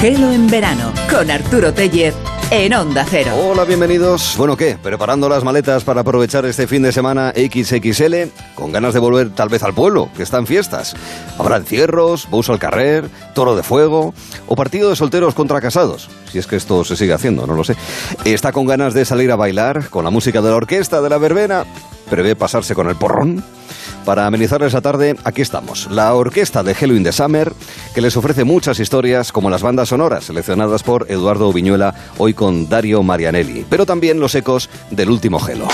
Gelo en verano con Arturo Tellez en Onda Cero. Hola, bienvenidos. Bueno, ¿qué? Preparando las maletas para aprovechar este fin de semana XXL, con ganas de volver tal vez al pueblo, que está en fiestas. Habrá encierros, bus al carrer, toro de fuego o partido de solteros contra casados, si es que esto se sigue haciendo, no lo sé. Está con ganas de salir a bailar con la música de la orquesta de la verbena, prevé pasarse con el porrón. Para amenizar esa tarde, aquí estamos, la orquesta de Hello in the Summer, que les ofrece muchas historias como las bandas sonoras seleccionadas por Eduardo Viñuela, hoy con Dario Marianelli, pero también los ecos del último Hello.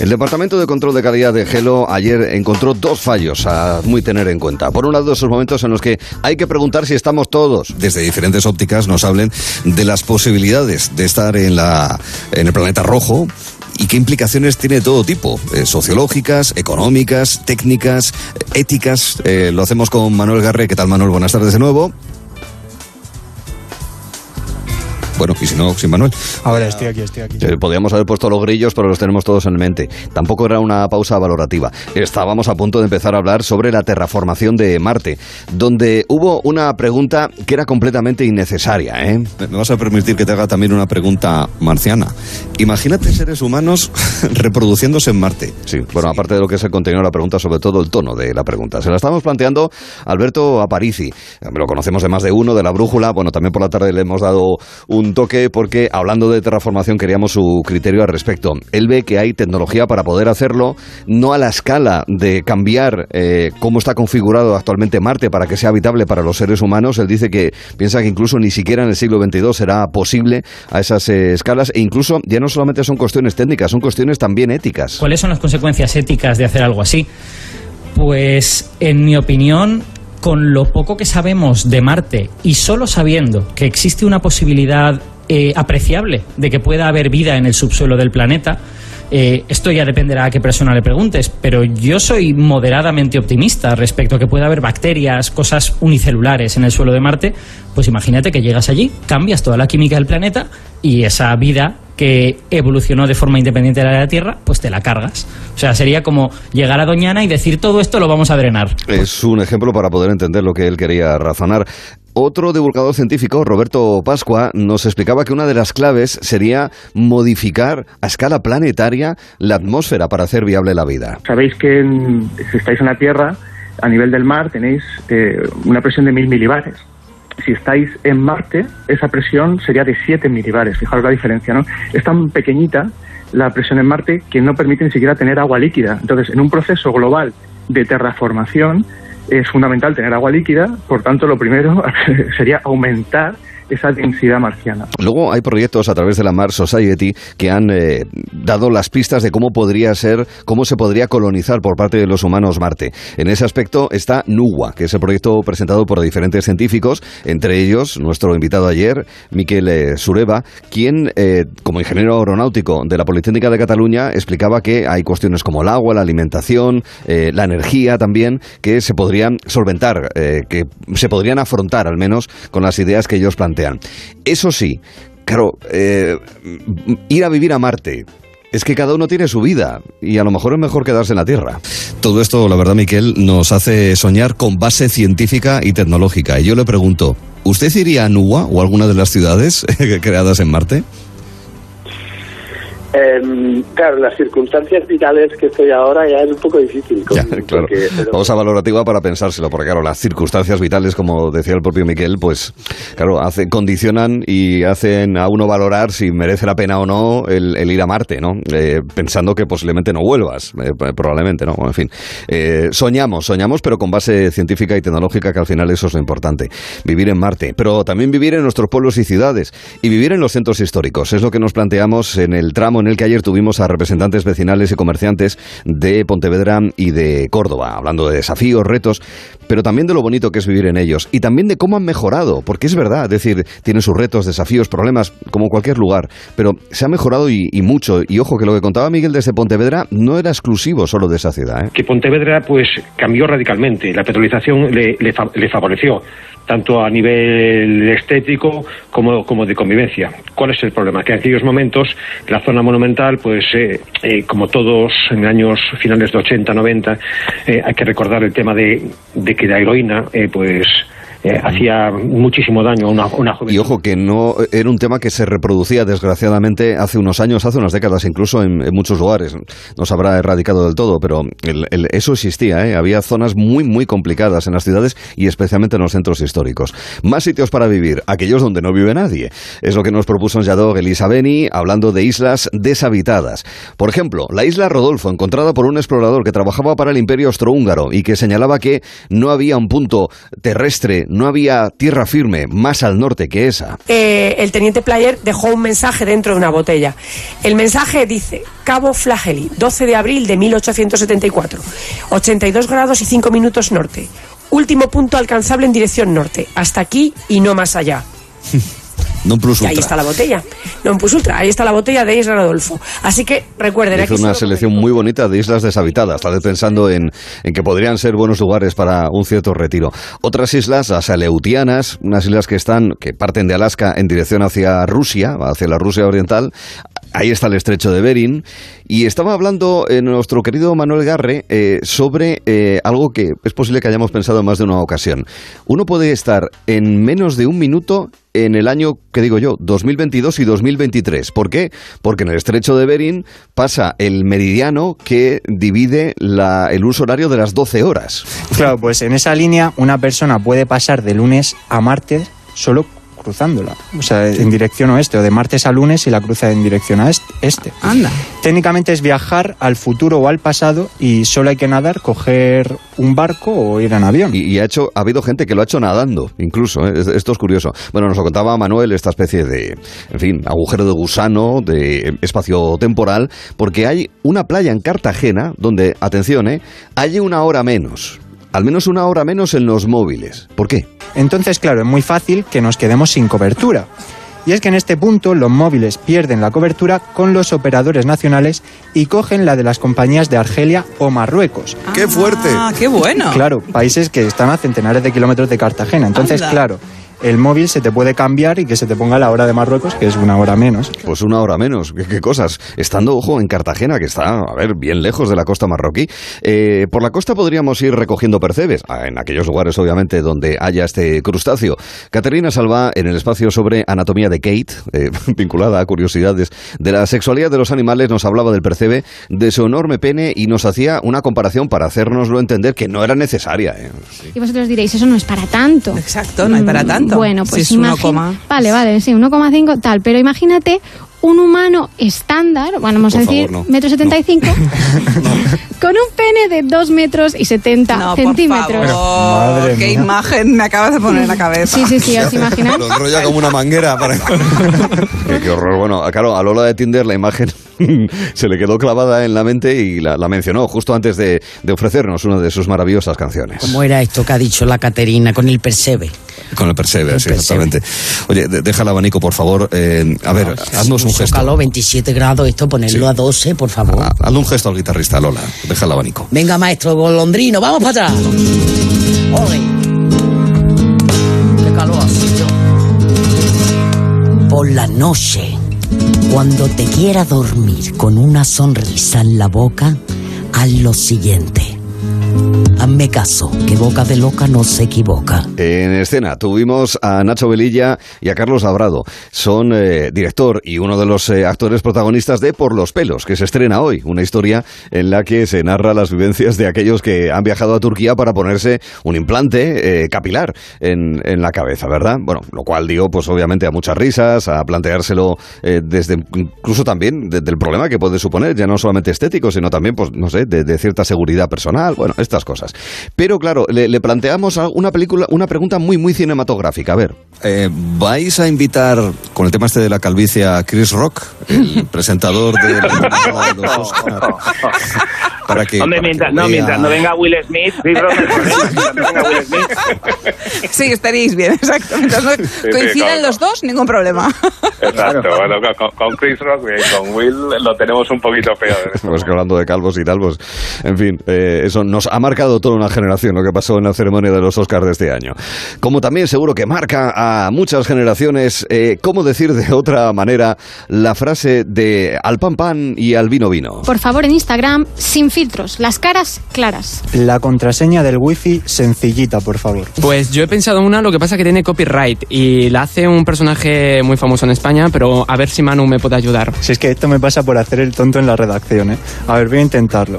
El Departamento de Control de Calidad de Gelo ayer encontró dos fallos a muy tener en cuenta. Por un lado, esos momentos en los que hay que preguntar si estamos todos. Desde diferentes ópticas nos hablen de las posibilidades de estar en, la, en el planeta rojo, y qué implicaciones tiene todo tipo, eh, sociológicas, económicas, técnicas, éticas. Eh, lo hacemos con Manuel Garre. ¿Qué tal, Manuel? Buenas tardes de nuevo. Bueno, y si no, sin Manuel. Ahora estoy aquí, estoy aquí. Eh, podríamos haber puesto los grillos, pero los tenemos todos en mente. Tampoco era una pausa valorativa. Estábamos a punto de empezar a hablar sobre la terraformación de Marte, donde hubo una pregunta que era completamente innecesaria. ¿eh? Me vas a permitir que te haga también una pregunta marciana. Imagínate seres humanos reproduciéndose en Marte. Sí, bueno, aparte de lo que es el contenido de la pregunta, sobre todo el tono de la pregunta. Se la estamos planteando Alberto Aparici. Lo conocemos de más de uno, de la brújula. Bueno, también por la tarde le hemos dado un toque porque hablando de terraformación queríamos su criterio al respecto. Él ve que hay tecnología para poder hacerlo, no a la escala de cambiar eh, cómo está configurado actualmente Marte para que sea habitable para los seres humanos. Él dice que piensa que incluso ni siquiera en el siglo XXII será posible a esas eh, escalas e incluso ya no solamente son cuestiones técnicas, son cuestiones también éticas. ¿Cuáles son las consecuencias éticas de hacer algo así? Pues, en mi opinión, con lo poco que sabemos de Marte y solo sabiendo que existe una posibilidad eh, apreciable de que pueda haber vida en el subsuelo del planeta, eh, esto ya dependerá a qué persona le preguntes, pero yo soy moderadamente optimista respecto a que pueda haber bacterias, cosas unicelulares en el suelo de Marte. Pues imagínate que llegas allí, cambias toda la química del planeta y esa vida que evolucionó de forma independiente de la de la Tierra, pues te la cargas. O sea, sería como llegar a Doñana y decir todo esto lo vamos a drenar. Es un ejemplo para poder entender lo que él quería razonar. Otro divulgador científico, Roberto Pascua, nos explicaba que una de las claves sería modificar a escala planetaria la atmósfera para hacer viable la vida. Sabéis que en- si estáis en la Tierra, a nivel del mar tenéis eh, una presión de mil milibares. Si estáis en Marte, esa presión sería de 7 milibares. Fijaros la diferencia, ¿no? Es tan pequeñita la presión en Marte que no permite ni siquiera tener agua líquida. Entonces, en un proceso global de terraformación, es fundamental tener agua líquida, por tanto, lo primero sería aumentar esa densidad marciana. Luego hay proyectos a través de la Mars Society que han eh, dado las pistas de cómo podría ser, cómo se podría colonizar por parte de los humanos Marte. En ese aspecto está NUWA, que es el proyecto presentado por diferentes científicos, entre ellos nuestro invitado ayer, Miquel eh, Sureva, quien, eh, como ingeniero aeronáutico de la Politécnica de Cataluña, explicaba que hay cuestiones como el agua, la alimentación, la energía también, que se podrían solventar, que se podrían afrontar al menos con las ideas que ellos plantean. Eso sí, claro, eh, ir a vivir a Marte. Es que cada uno tiene su vida y a lo mejor es mejor quedarse en la Tierra. Todo esto, la verdad, Miquel, nos hace soñar con base científica y tecnológica. Y yo le pregunto, ¿usted iría a Nuwa o alguna de las ciudades creadas en Marte? Em, claro, las circunstancias vitales que estoy ahora ya es un poco difícil. con- Ya, claro. porque- pero- Pausa valorativa para pensárselo, porque claro, las circunstancias vitales, como decía el propio Miquel, pues claro, hace, condicionan y hacen a uno valorar si merece la pena o no el, el ir a Marte, ¿no? Eh, pensando que posiblemente no vuelvas, eh, probablemente, ¿no? En fin, eh, soñamos, soñamos, pero con base científica y tecnológica, que al final eso es lo importante. Vivir en Marte, pero también vivir en nuestros pueblos y ciudades y vivir en los centros históricos. Es lo que nos planteamos en el tramo en el que ayer tuvimos a representantes vecinales y comerciantes de Pontevedra y de Córdoba, hablando de desafíos, retos, pero también de lo bonito que es vivir en ellos y también de cómo han mejorado, porque es verdad, es decir, tienen sus retos, desafíos, problemas, como cualquier lugar, pero se ha mejorado y, mucho. Y ojo, que lo que contaba Miguel desde Pontevedra no era exclusivo solo de esa ciudad. ¿eh? que Pontevedra pues cambió radicalmente, la petrolización le, le favoreció, tanto a nivel estético como, como de convivencia. ¿Cuál es el problema? Que en aquellos momentos la zona monumental, pues eh, eh, como todos en años finales de 80, 90, eh, hay que recordar el tema de, de que la heroína, pues eh, hacía muchísimo daño a una, una Y ojo, que no era un tema que se reproducía desgraciadamente hace unos años, hace unas décadas incluso en, muchos lugares. No se habrá erradicado del todo, pero eso existía. ¿eh? Había zonas muy, muy complicadas en las ciudades y especialmente en los centros históricos. Más sitios para vivir, aquellos donde no vive nadie. Es lo que nos propuso Yadog Elisabeni hablando de islas deshabitadas. Por ejemplo, la isla Rodolfo, encontrada por un explorador que trabajaba para el Imperio Austrohúngaro y que señalaba que no había un punto terrestre no había tierra firme más al norte que esa. Eh, el teniente Player dejó un mensaje dentro de una botella. El mensaje dice, Cabo Flageli, 12 de abril de 1874, 82 grados y 5 minutos norte. Último punto alcanzable en dirección norte. Hasta aquí y no más allá. Non plus ultra. Y ahí está la botella. Non plus ultra. Ahí está la botella de Isla Rodolfo. Así que recuerden. Es una selección muy bonita de islas deshabitadas. Vez pensando en, en, que podrían ser buenos lugares para un cierto retiro. Otras islas, las aleutianas, unas islas que están, que parten de Alaska en dirección hacia Rusia, hacia la Rusia oriental. Ahí está el estrecho de Bering. Y estaba hablando eh, nuestro querido Manuel Garre eh, sobre eh, algo que es posible que hayamos pensado en más de una ocasión. Uno puede estar en menos de un minuto en el año, que digo yo, 2022 y 2023. ¿Por qué? Porque en el estrecho de Bering pasa el meridiano que divide el uso horario de las 12 horas. Claro, pues en esa línea una persona puede pasar de lunes a martes solo cruzándola, o sea, en dirección oeste, o de martes a lunes y la cruza en dirección a este. Anda. Técnicamente es viajar al futuro o al pasado y solo hay que nadar, coger un barco o ir en avión. Y, ha, hecho, ha habido gente que lo ha hecho nadando, incluso. ¿eh? Esto es curioso. Bueno, nos lo contaba Manuel, esta especie de, en fin, agujero de gusano, de espacio temporal, porque hay una playa en Cartagena donde, atención, ¿eh? hay una hora menos al menos una hora menos en los móviles. ¿Por qué? Entonces, claro, es muy fácil que nos quedemos sin cobertura. Y es que en este punto los móviles pierden la cobertura con los operadores nacionales y cogen la de las compañías de Argelia o Marruecos. ¡Qué fuerte! ¡Ah, qué bueno! Claro, países que están a centenares de kilómetros de Cartagena. Entonces, claro, el móvil se te puede cambiar y que se te ponga la hora de Marruecos, que es una hora menos. Pues una hora menos, qué, cosas. Estando, ojo, en Cartagena, que está, a ver, bien lejos de la costa marroquí, eh, por la costa podríamos ir recogiendo percebes, ah, en aquellos lugares, obviamente, donde haya este crustáceo. Caterina Salva, en el espacio sobre anatomía de Kate, eh, vinculada a curiosidades de la sexualidad de los animales, nos hablaba del percebe, de su enorme pene y nos hacía una comparación para hacernoslo entender que no era necesaria. ¿eh? Y vosotros diréis, eso no es para tanto. Exacto, no hay para tanto. Bueno, pues si Vale, vale, sí, 1,5 tal. Pero imagínate un humano estándar, bueno, vamos a decir, metro 75, con un pene de 2 metros y 70 centímetros. Por qué imagen me acabas de poner en la cabeza. Sí, sí, sí, os imagináis. Lo enrolla como una manguera. Para... qué, horror. Bueno, claro, a Lola de Tinder la imagen se le quedó clavada en la mente y la, mencionó justo antes de, ofrecernos una de sus maravillosas canciones. ¿Cómo era esto que ha dicho la Caterina con el Percebe? Con el Percebe, sí, exactamente. Oye, deja el abanico, por favor. Eh, a ver, haznos un, gesto. Calor, 27 grados, esto ponerlo a 12, por favor. Ah, hazle un gesto al guitarrista, Lola. Deja el abanico. Venga, maestro golondrino, vamos para atrás. ¡Ole! ¡Qué calor! Por la noche cuando te quiera dormir con una sonrisa en la boca, haz lo siguiente. Hazme caso, que boca de loca no se equivoca. En escena tuvimos a Nacho Velilla y a Carlos Abrado. Son eh, director y uno de los eh, actores protagonistas de Por los pelos, que se estrena hoy. Una historia en la que se narra las vivencias de aquellos que han viajado a Turquía para ponerse un implante eh, capilar en, la cabeza, ¿verdad? Bueno, lo cual dio, pues obviamente, a muchas risas, a planteárselo desde incluso también desde el problema que puede suponer, ya no solamente estético, sino también, pues no sé, de, de cierta seguridad personal. Bueno, estas cosas. Pero claro, le, planteamos una película, una pregunta muy, muy cinematográfica. A ver. Eh, ¿Vais a invitar con el tema este de la calvicie a Chris Rock, el presentador de, los Para que, Hombre, mientras, no, mientras no venga Will Smith, Chris Rock no venga Will Smith. Sí, estaréis bien, exacto. Mientras no claro. los dos, ningún problema. Exacto, bueno, con, con Chris Rock y con Will lo tenemos un poquito peor. Pues que hablando de calvos y tal, pues, en fin, eh, eso nos ha marcado toda una generación lo que pasó en la ceremonia de los Oscars de este año. Como también seguro que marca a muchas generaciones, eh, ¿cómo decir de otra manera la frase de al pan pan y al vino vino? Por favor, en Instagram, sin filtros, las caras claras. La contraseña del wifi sencillita, por favor. Pues yo he pensado en una, lo que pasa que tiene copyright y la hace un personaje muy famoso en España, pero a ver si Manu me puede ayudar. Si es que esto me pasa por hacer el tonto en la redacción, ¿eh? A ver, voy a intentarlo.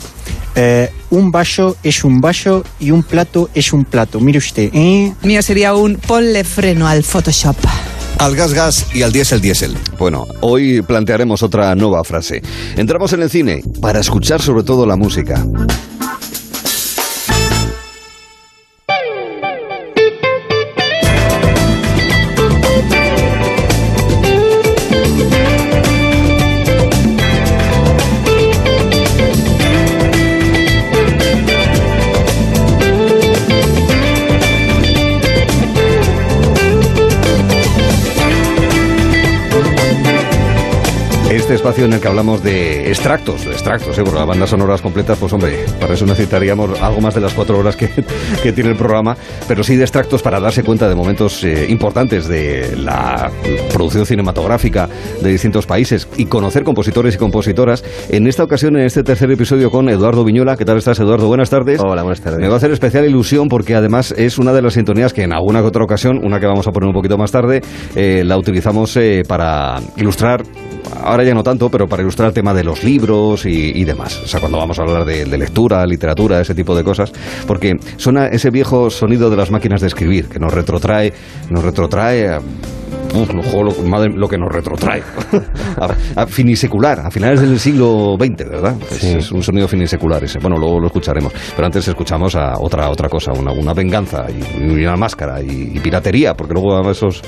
Eh, un vaso es un vaso y un plato es un plato. Mire usted, ¿eh? Mío sería un ponle freno al Photoshop. Al gas gas y al diésel diésel. Bueno, hoy plantearemos otra nueva frase. Entramos en el cine para escuchar sobre todo la música. Espacio en el que hablamos de extractos, de extractos, ¿eh? porque las bandas sonoras completas, pues hombre, para eso necesitaríamos algo más de las cuatro horas que, que tiene el programa, pero sí de extractos para darse cuenta de momentos eh, importantes de la producción cinematográfica de distintos países y conocer compositores y compositoras. En esta ocasión, en este tercer episodio con Eduardo Viñola. ¿Qué tal estás, Eduardo? Buenas tardes. Hola, buenas tardes. Me va a hacer especial ilusión porque además es una de las sintonías que en alguna que otra ocasión, una que vamos a poner un poquito más tarde, eh, la utilizamos eh, para ilustrar, ahora ya no tanto, pero para ilustrar el tema de los libros y, demás. O sea, cuando vamos a hablar de, de lectura, literatura, ese tipo de cosas, porque suena ese viejo sonido de las máquinas de escribir que nos retrotrae, nos retrotrae a Uf, lo, lo- madre- lo que nos retrotrae a, a finisecular, a finales del siglo XX, ¿verdad? Es, es un sonido finisecular ese. Bueno, luego lo escucharemos, pero antes escuchamos a otra otra cosa, una, una venganza y, y una máscara y, y piratería, porque luego esos,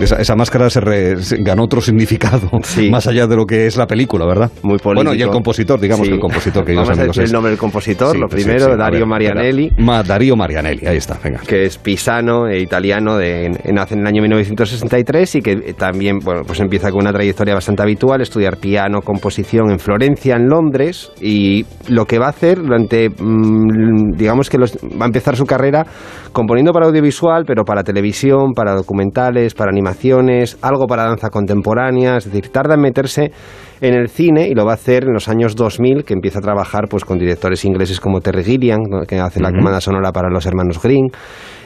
esa, esa máscara se, re- se ganó otro significado más allá de lo que es la película, ¿verdad? Muy político. Bueno, y el compositor, digamos Sí. que el compositor, queridos Vamos a amigos, decir es- el nombre del compositor, Sí, lo sí, primero, sí, Dario Marianelli. Ma- Dario Marianelli, ahí está, venga. que es pisano e italiano, de, nace en el año 1963 y que eh, también bueno, pues empieza con una trayectoria bastante habitual, estudiar piano, composición en Florencia, en Londres, y lo que va a hacer durante, mm, digamos que los- va a empezar su carrera componiendo para audiovisual, pero para televisión, para documentales, para animaciones, algo para danza contemporánea, es decir, tarda en meterse en el cine y lo va a hacer en los años 2000, que empieza a trabajar pues con directores ingleses como Terry Gilliam, que hace la Ujú. banda sonora para los hermanos Green,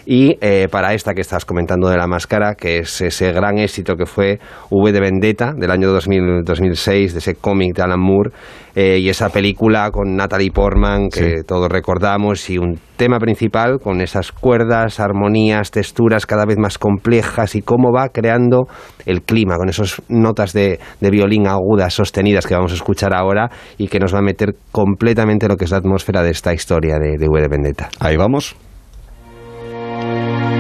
y eh, para esta que estás comentando de la máscara, que es ese gran éxito que fue V de Vendetta del año 2000, 2006, de ese cómic de Alan Moore, eh, y esa película con Natalie Portman que todos recordamos, y un tema principal con esas cuerdas, armonías, texturas cada vez más complejas y cómo va creando el clima con esas notas de, de violín agudas, sostenidas que vamos a escuchar ahora y que nos va a meter completamente lo que es la atmósfera de esta historia de, de V de Vendetta. Ahí vamos. Una música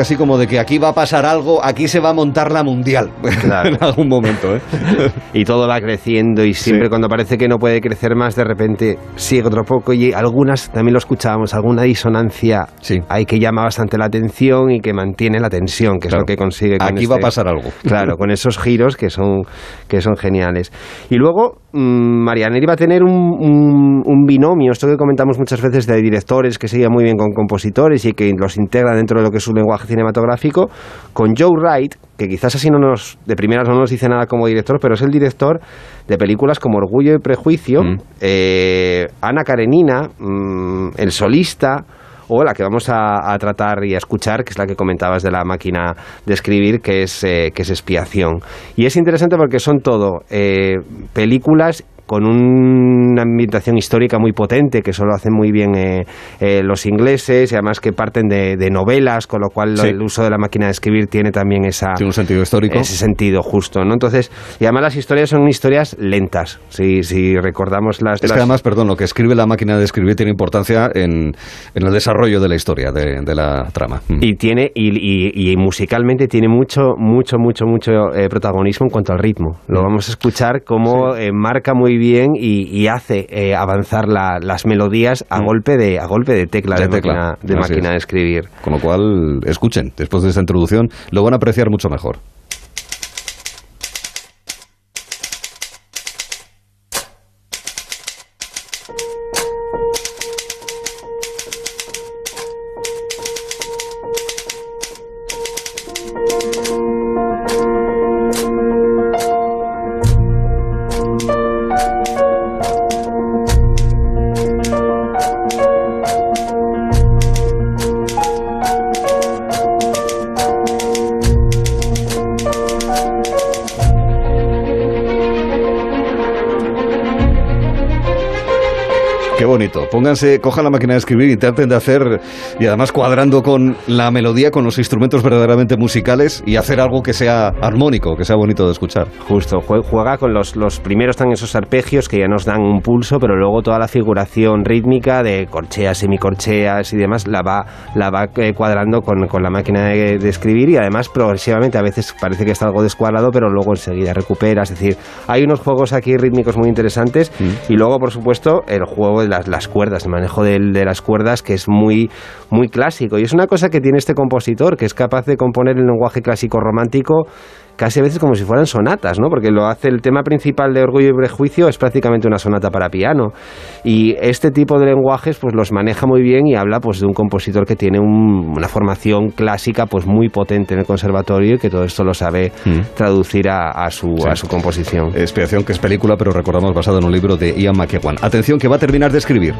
así como de que aquí va a pasar algo, aquí se va a montar la mundial en algún momento. ¿eh? y todo va creciendo y siempre cuando parece que no puede crecer más, de repente sigue otro poco y algunas, también lo escuchábamos, alguna disonancia hay que llama bastante la atención y que mantiene la tensión, que es lo que consigue. Con aquí va a este pasar algo. Claro, con esos giros que son, que son geniales. Y luego, Marianelli va a tener un, un, binomio, esto que comentamos muchas veces de directores que se llevan muy bien con compositores y que los integra dentro de lo que es su lenguaje cinematográfico, con Joe Wright, que quizás así no nos, de primeras no nos dice nada como director, pero es el director de películas como Orgullo y Prejuicio, mm. eh, Ana Karenina, mm, El Solista, o la que vamos a, tratar y a escuchar, que es la que comentabas de la máquina de escribir, que es, eh, que es expiación. Y es interesante porque son todo eh, películas con una ambientación histórica muy potente, que solo hacen muy bien eh, eh, los ingleses, y además que parten de, novelas, con lo cual el uso de la máquina de escribir tiene también esa... Tiene un sentido histórico. Ese sentido, justo, ¿no? Entonces, y además las historias son historias lentas, si, si recordamos las... Es que además, perdón, lo que escribe la máquina de escribir tiene importancia en, el desarrollo de la historia, de, la trama. Mm. Y tiene, y, musicalmente tiene mucho, mucho, mucho, mucho eh, protagonismo en cuanto al ritmo. Lo mm. vamos a escuchar como marca muy bien y, hace eh, avanzar las melodías a, mm. golpe de, a golpe de tecla de, máquina, de, máquina de escribir. Con lo cual, escuchen, después de esta introducción, lo van a apreciar mucho mejor. Pónganse, cojan la máquina de escribir y traten de hacer, y además cuadrando con la melodía, con los instrumentos verdaderamente musicales y hacer algo que sea armónico, que sea bonito de escuchar. Justo, juega con los, los primeros están esos arpegios que ya nos dan un pulso, pero luego toda la figuración rítmica de corcheas, semicorcheas y demás la va, la va eh, cuadrando con, con, la máquina de, escribir y además progresivamente a veces parece que está algo descuadrado, pero luego enseguida recupera. Es decir, hay unos juegos aquí rítmicos muy interesantes mm. y luego, por supuesto, el juego de las, las cuerdas, el manejo de, las cuerdas que es muy, muy clásico. Y es una cosa que tiene este compositor, que es capaz de componer el lenguaje clásico romántico casi a veces como si fueran sonatas, ¿no? Porque lo hace el tema principal de Orgullo y Prejuicio es prácticamente una sonata para piano y este tipo de lenguajes pues los maneja muy bien y habla pues de un compositor que tiene una formación clásica pues muy potente en el conservatorio y que todo esto lo sabe mm. traducir a, su, a su composición. Expiación que es película pero recordamos basado en un libro de Ian McEwan. Atención que va a terminar de escribir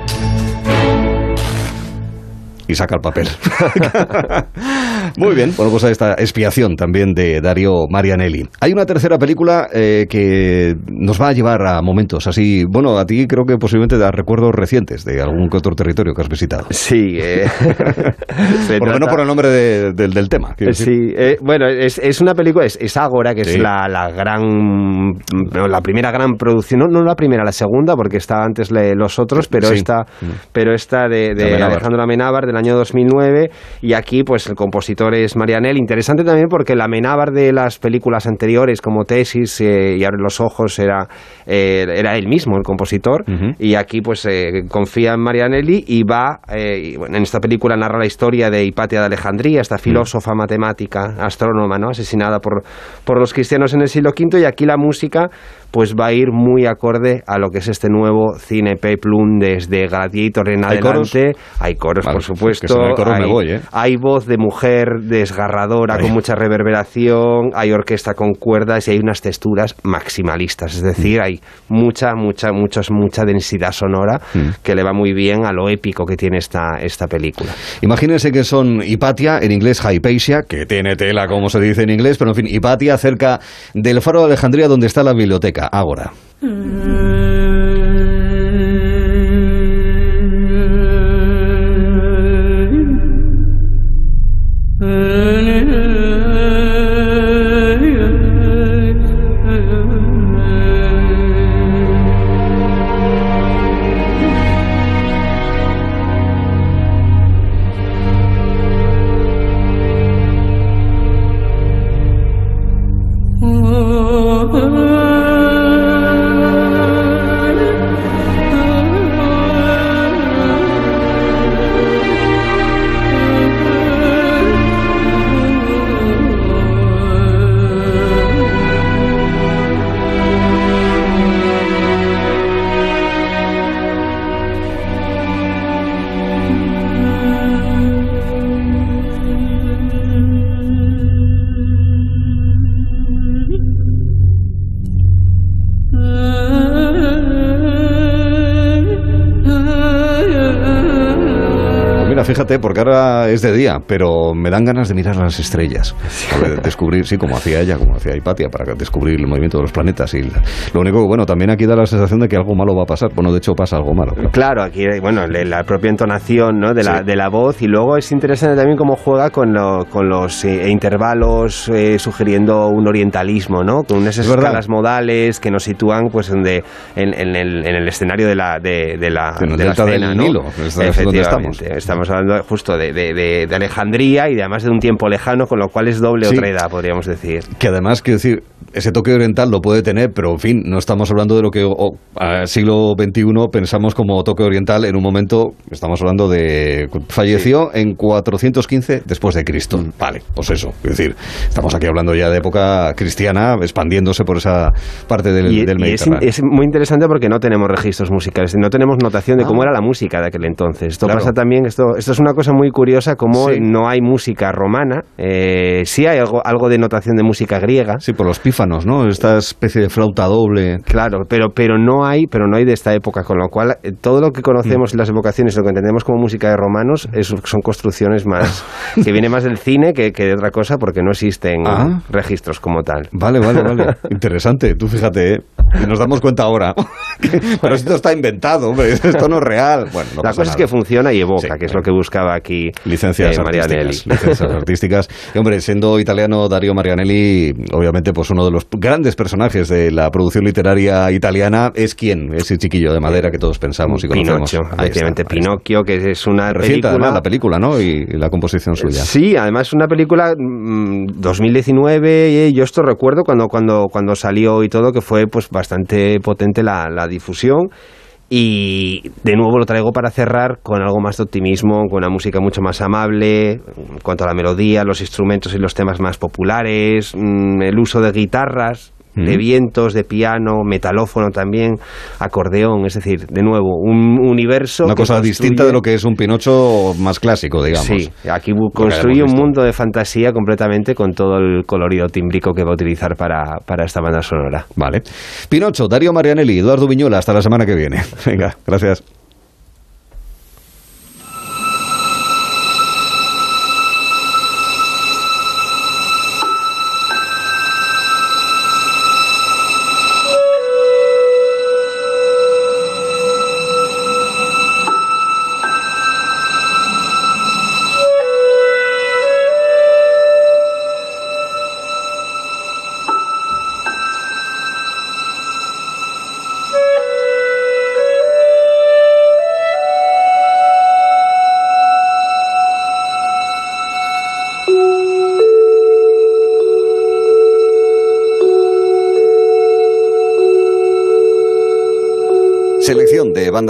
y saca el papel. Muy bien, bueno, pues esta expiación también de Dario Marianelli. Hay una tercera película eh, que nos va a llevar a momentos así, bueno, a ti creo que posiblemente da recuerdos recientes de algún otro territorio que has visitado. Sí, eh, por lo menos por el nombre del tema. Sí, eh, bueno, es, una película, es, es Ágora, que es la, gran, la primera gran producción, no, la primera, la segunda, porque estaba antes los otros, pero esta, pero esta de, de Alejandro Amenábar del año 2009 y aquí pues el compositor es Marianel. Interesante también porque la Amenábar de las películas anteriores como Tesis eh, y Abre los Ojos era, eh, era él mismo, el compositor, y aquí pues eh, confía en Marianelli y va, en esta película narra la historia de Hipatia de Alejandría, esta filósofa matemática, astrónoma, ¿no? asesinada por, por los cristianos en el siglo V y aquí la música pues va a ir muy acorde a lo que es este nuevo cine peplum desde Gladiator en adelante. Hay coros, por supuesto. ¿eh? hay, voz de mujer desgarradora con mucha reverberación, hay orquesta con cuerdas y hay unas texturas maximalistas. Es decir, hay mucha, mucha, mucha, mucha densidad sonora mm. que le va muy bien a lo épico que tiene esta, esta película. Imagínense que son Hipatia, en inglés Hypatia, que tiene tela como se dice en inglés, pero en fin, Hipatia cerca del faro de Alejandría donde está la biblioteca ahora. Fíjate, porque ahora es de día, pero me dan ganas de mirar las estrellas. descubrir, sí, como hacía ella, como hacía Hipatia, para descubrir el movimiento de los planetas. Y lo único que, bueno, también aquí da la sensación de que algo malo va a pasar. Bueno, de hecho pasa algo malo. Claro, aquí, bueno, la propia entonación ¿no? de, la, de la voz y luego es interesante también cómo juega con, con los eh, intervalos eh, sugiriendo un orientalismo, ¿no? Con unas escalas modales que nos sitúan pues en, en, el, en el, escenario de la, de, de la, de la escena, del Nilo, Efectivamente, estamos. estamos hablando justo de, de, Alejandría y además de un tiempo lejano, con lo cual es doble otra edad, podríamos decir. Que además, quiero decir, ese toque oriental lo puede tener, pero en fin, no estamos hablando de lo que al siglo XXI pensamos como toque oriental en un momento, estamos hablando de... falleció en 415 después de Cristo. Mm. Vale, pues eso, es decir, estamos aquí hablando ya de época cristiana, expandiéndose por esa parte del, Mediterráneo. Es, muy interesante porque no tenemos registros musicales, no tenemos notación de cómo ah. era la música de aquel entonces. Esto pasa también, esto, esto es una cosa muy curiosa, como no hay música romana, eh, sí hay algo, algo de notación de música griega. Sí, por los pífanos, ¿no? Esta especie de flauta doble. Claro, pero, pero, no, hay, pero no hay de esta época, con lo cual eh, todo lo que conocemos en las evocaciones, lo que entendemos como música de romanos, son construcciones más que viene más del cine que, de otra cosa, porque no existen ah. registros como tal. Vale, vale, vale. Interesante. Tú fíjate, ¿eh? nos damos cuenta ahora. pero esto está inventado, hombre. Esto no es real. Bueno, la cosa es que funciona y evoca, que es lo que buscaba aquí licencias eh, artísticas, licencias artísticas. Y, hombre, siendo italiano Dario Marianelli, obviamente, pues uno de los grandes personajes de la producción literaria italiana es quién, ese chiquillo de madera que todos pensamos y conocemos. Pinocchio, efectivamente, Pinocchio, que es una Reciente, película... Además, la película, ¿no? Y, la composición suya. Sí, además una película 2019, mm, yo esto recuerdo cuando, cuando, cuando salió y todo, que fue pues bastante potente la, la difusión. Y de nuevo lo traigo para cerrar con algo más de optimismo, con una música mucho más amable, en cuanto a la melodía, los instrumentos y los temas más populares, mm, el uso de guitarras, de vientos, de piano, metalófono también, acordeón, es decir, de nuevo, un universo... Una cosa distinta de lo que es un Pinocho más clásico, digamos. Sí, aquí construye un mundo de fantasía completamente con todo el colorido tímbrico que va a utilizar para, para esta banda sonora. Vale. Pinocho, Darío Marianelli, Eduardo Viñola, hasta la semana que viene. Venga, gracias.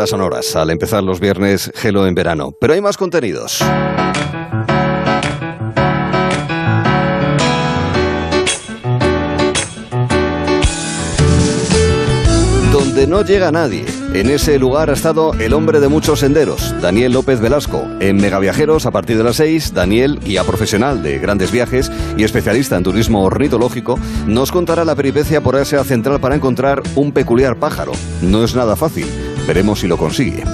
Bandas sonoras al empezar los viernes Gelo en verano. Pero hay más contenidos. Donde no llega nadie. En ese lugar ha estado el hombre de muchos senderos, Daniel López Velasco. En Megaviajeros, a partir de las 6, Daniel, guía profesional de grandes viajes y especialista en turismo ornitológico, nos contará la peripecia por Asia Central para encontrar un peculiar pájaro. No es nada fácil Veremos si lo consigue.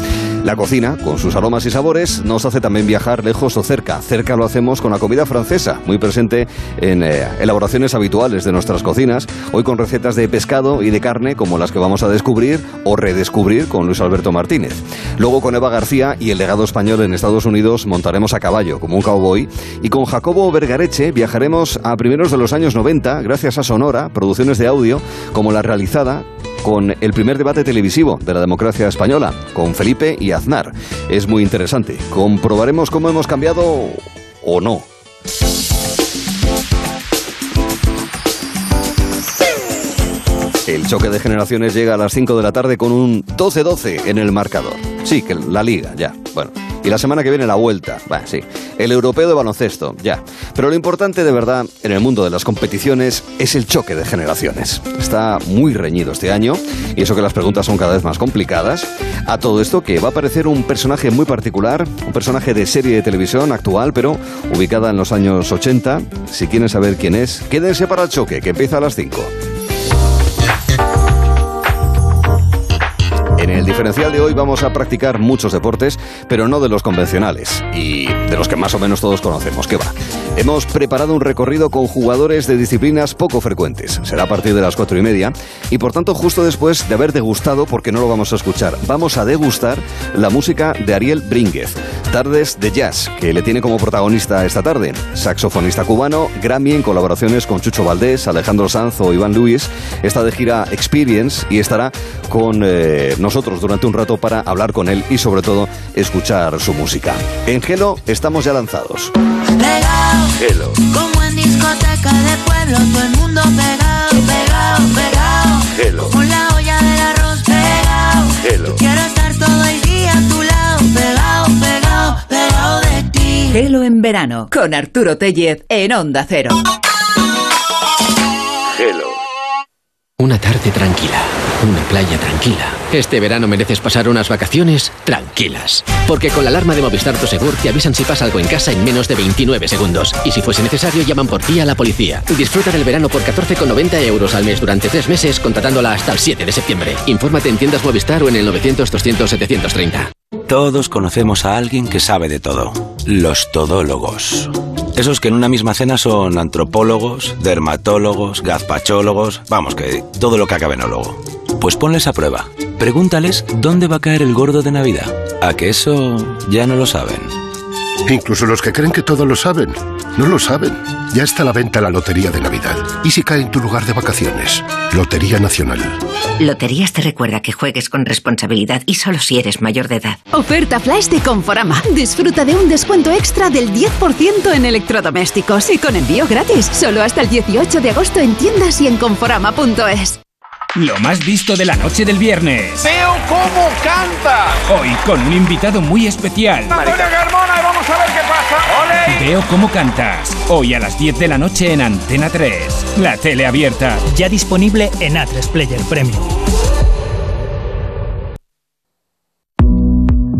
La cocina, con sus aromas y sabores, nos hace también viajar lejos o cerca. Cerca lo hacemos con la comida francesa, muy presente en eh, elaboraciones habituales de nuestras cocinas, hoy con recetas de pescado y de carne como las que vamos a descubrir o redescubrir con Luis Alberto Martínez. Luego con Eva García y el legado español en Estados Unidos montaremos a caballo como un cowboy y con Jacobo Vergareche viajaremos a primeros de los años 90 gracias a Sonora, producciones de audio como la realizada con el primer debate televisivo de la democracia española, con Felipe y Aznar. Es muy interesante. Comprobaremos cómo hemos cambiado o no. El choque de generaciones llega a las 5 de la tarde con un 12-12 en el marcador. Sí, que la liga, ya. Bueno. Y la semana que viene la vuelta. Sí. El europeo de baloncesto, ya. Pero lo importante de verdad en el mundo de las competiciones es el choque de generaciones. Está muy reñido este año y eso que las preguntas son cada vez más complicadas. A todo esto que va a aparecer un personaje muy particular, un personaje de serie de televisión actual, pero ubicada en los años 80. Si quieren saber quién es, quédense para el choque que empieza a las 5. Diferencial de hoy vamos a practicar muchos deportes, pero no de los convencionales y de los que más o menos todos conocemos. ¿Qué va? Hemos preparado un recorrido con jugadores de disciplinas poco frecuentes. Será a partir de las cuatro y media y por tanto justo después de haber degustado, porque no lo vamos a escuchar, vamos a degustar la música de Ariel Brínguez. Tardes de Jazz, que le tiene como protagonista esta tarde. Saxofonista cubano, Grammy en colaboraciones con Chucho Valdés, Alejandro Sanz o Iván Luis. Está de gira Experience y estará con eh, nosotros durante un rato para hablar con él y sobre todo escuchar su música. En Gelo estamos ya lanzados. Pegado, Gelo. como en discoteca de pueblo, todo el mundo pegado, pegado, pegado. Gelo. Con la olla del arroz pegado. Gelo. Quiero estar todo el día a tu lado, pegado, pegado, pegado de ti. Gelo en verano con Arturo Tellez en Onda Cero. Una tarde tranquila, una playa tranquila. Este verano mereces pasar unas vacaciones tranquilas. Porque con la alarma de Movistar Tu Segur te avisan si pasa algo en casa en menos de 29 segundos. Y si fuese necesario, llaman por ti a la policía. Disfruta del verano por 14,90 euros al mes durante tres meses, contratándola hasta el 7 de septiembre. Infórmate en tiendas Movistar o en el 900-200-730. Todos conocemos a alguien que sabe de todo. Los todólogos. Esos que en una misma cena son antropólogos, dermatólogos, gazpachólogos, vamos, que todo lo que acabe en ólogo. Pues ponles a prueba. Pregúntales dónde va a caer el gordo de Navidad. A que eso ya no lo saben. Incluso los que creen que todo lo saben, no lo saben. Ya está a la venta la Lotería de Navidad. ¿Y si cae en tu lugar de vacaciones? Lotería Nacional. Loterías te recuerda que juegues con responsabilidad y solo si eres mayor de edad. Oferta flash de Conforama. Disfruta de un descuento extra del 10% en electrodomésticos y con envío gratis. Solo hasta el 18 de agosto en tiendas y en conforama.es. Lo más visto de la noche del viernes. ¡Veo cómo canta! Hoy con un invitado muy especial. Antonio Carmona, vamos a ver qué pasa. ¡Ole! Veo cómo cantas. Hoy a las 10 de la noche en Antena 3. La tele abierta. Ya disponible en A3 Player Premium.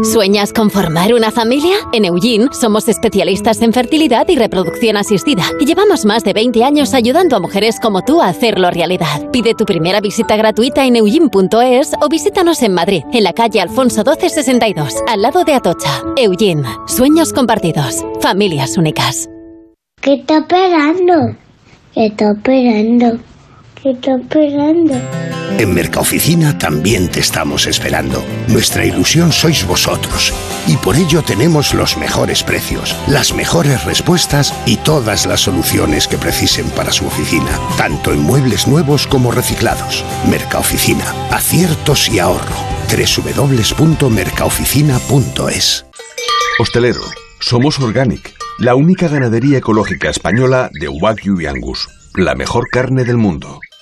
¿Sueñas con formar una familia? En Eugene somos especialistas en fertilidad y reproducción asistida y llevamos más de 20 años ayudando a mujeres como tú a hacerlo realidad. Pide tu primera visita gratuita en eugene.es o visítanos en Madrid, en la calle Alfonso 1262, al lado de Atocha. Eugene, sueños compartidos, familias únicas. ¿Qué está esperando? ¿Qué está esperando? ¿Qué está esperando? En Mercaoficina también te estamos esperando. Nuestra ilusión sois vosotros. Y por ello tenemos los mejores precios, las mejores respuestas y todas las soluciones que precisen para su oficina, tanto en muebles nuevos como reciclados. Mercaoficina, aciertos y ahorro. www.mercaoficina.es Hostelero, somos Organic, la única ganadería ecológica española de Wagyu y Angus, la mejor carne del mundo.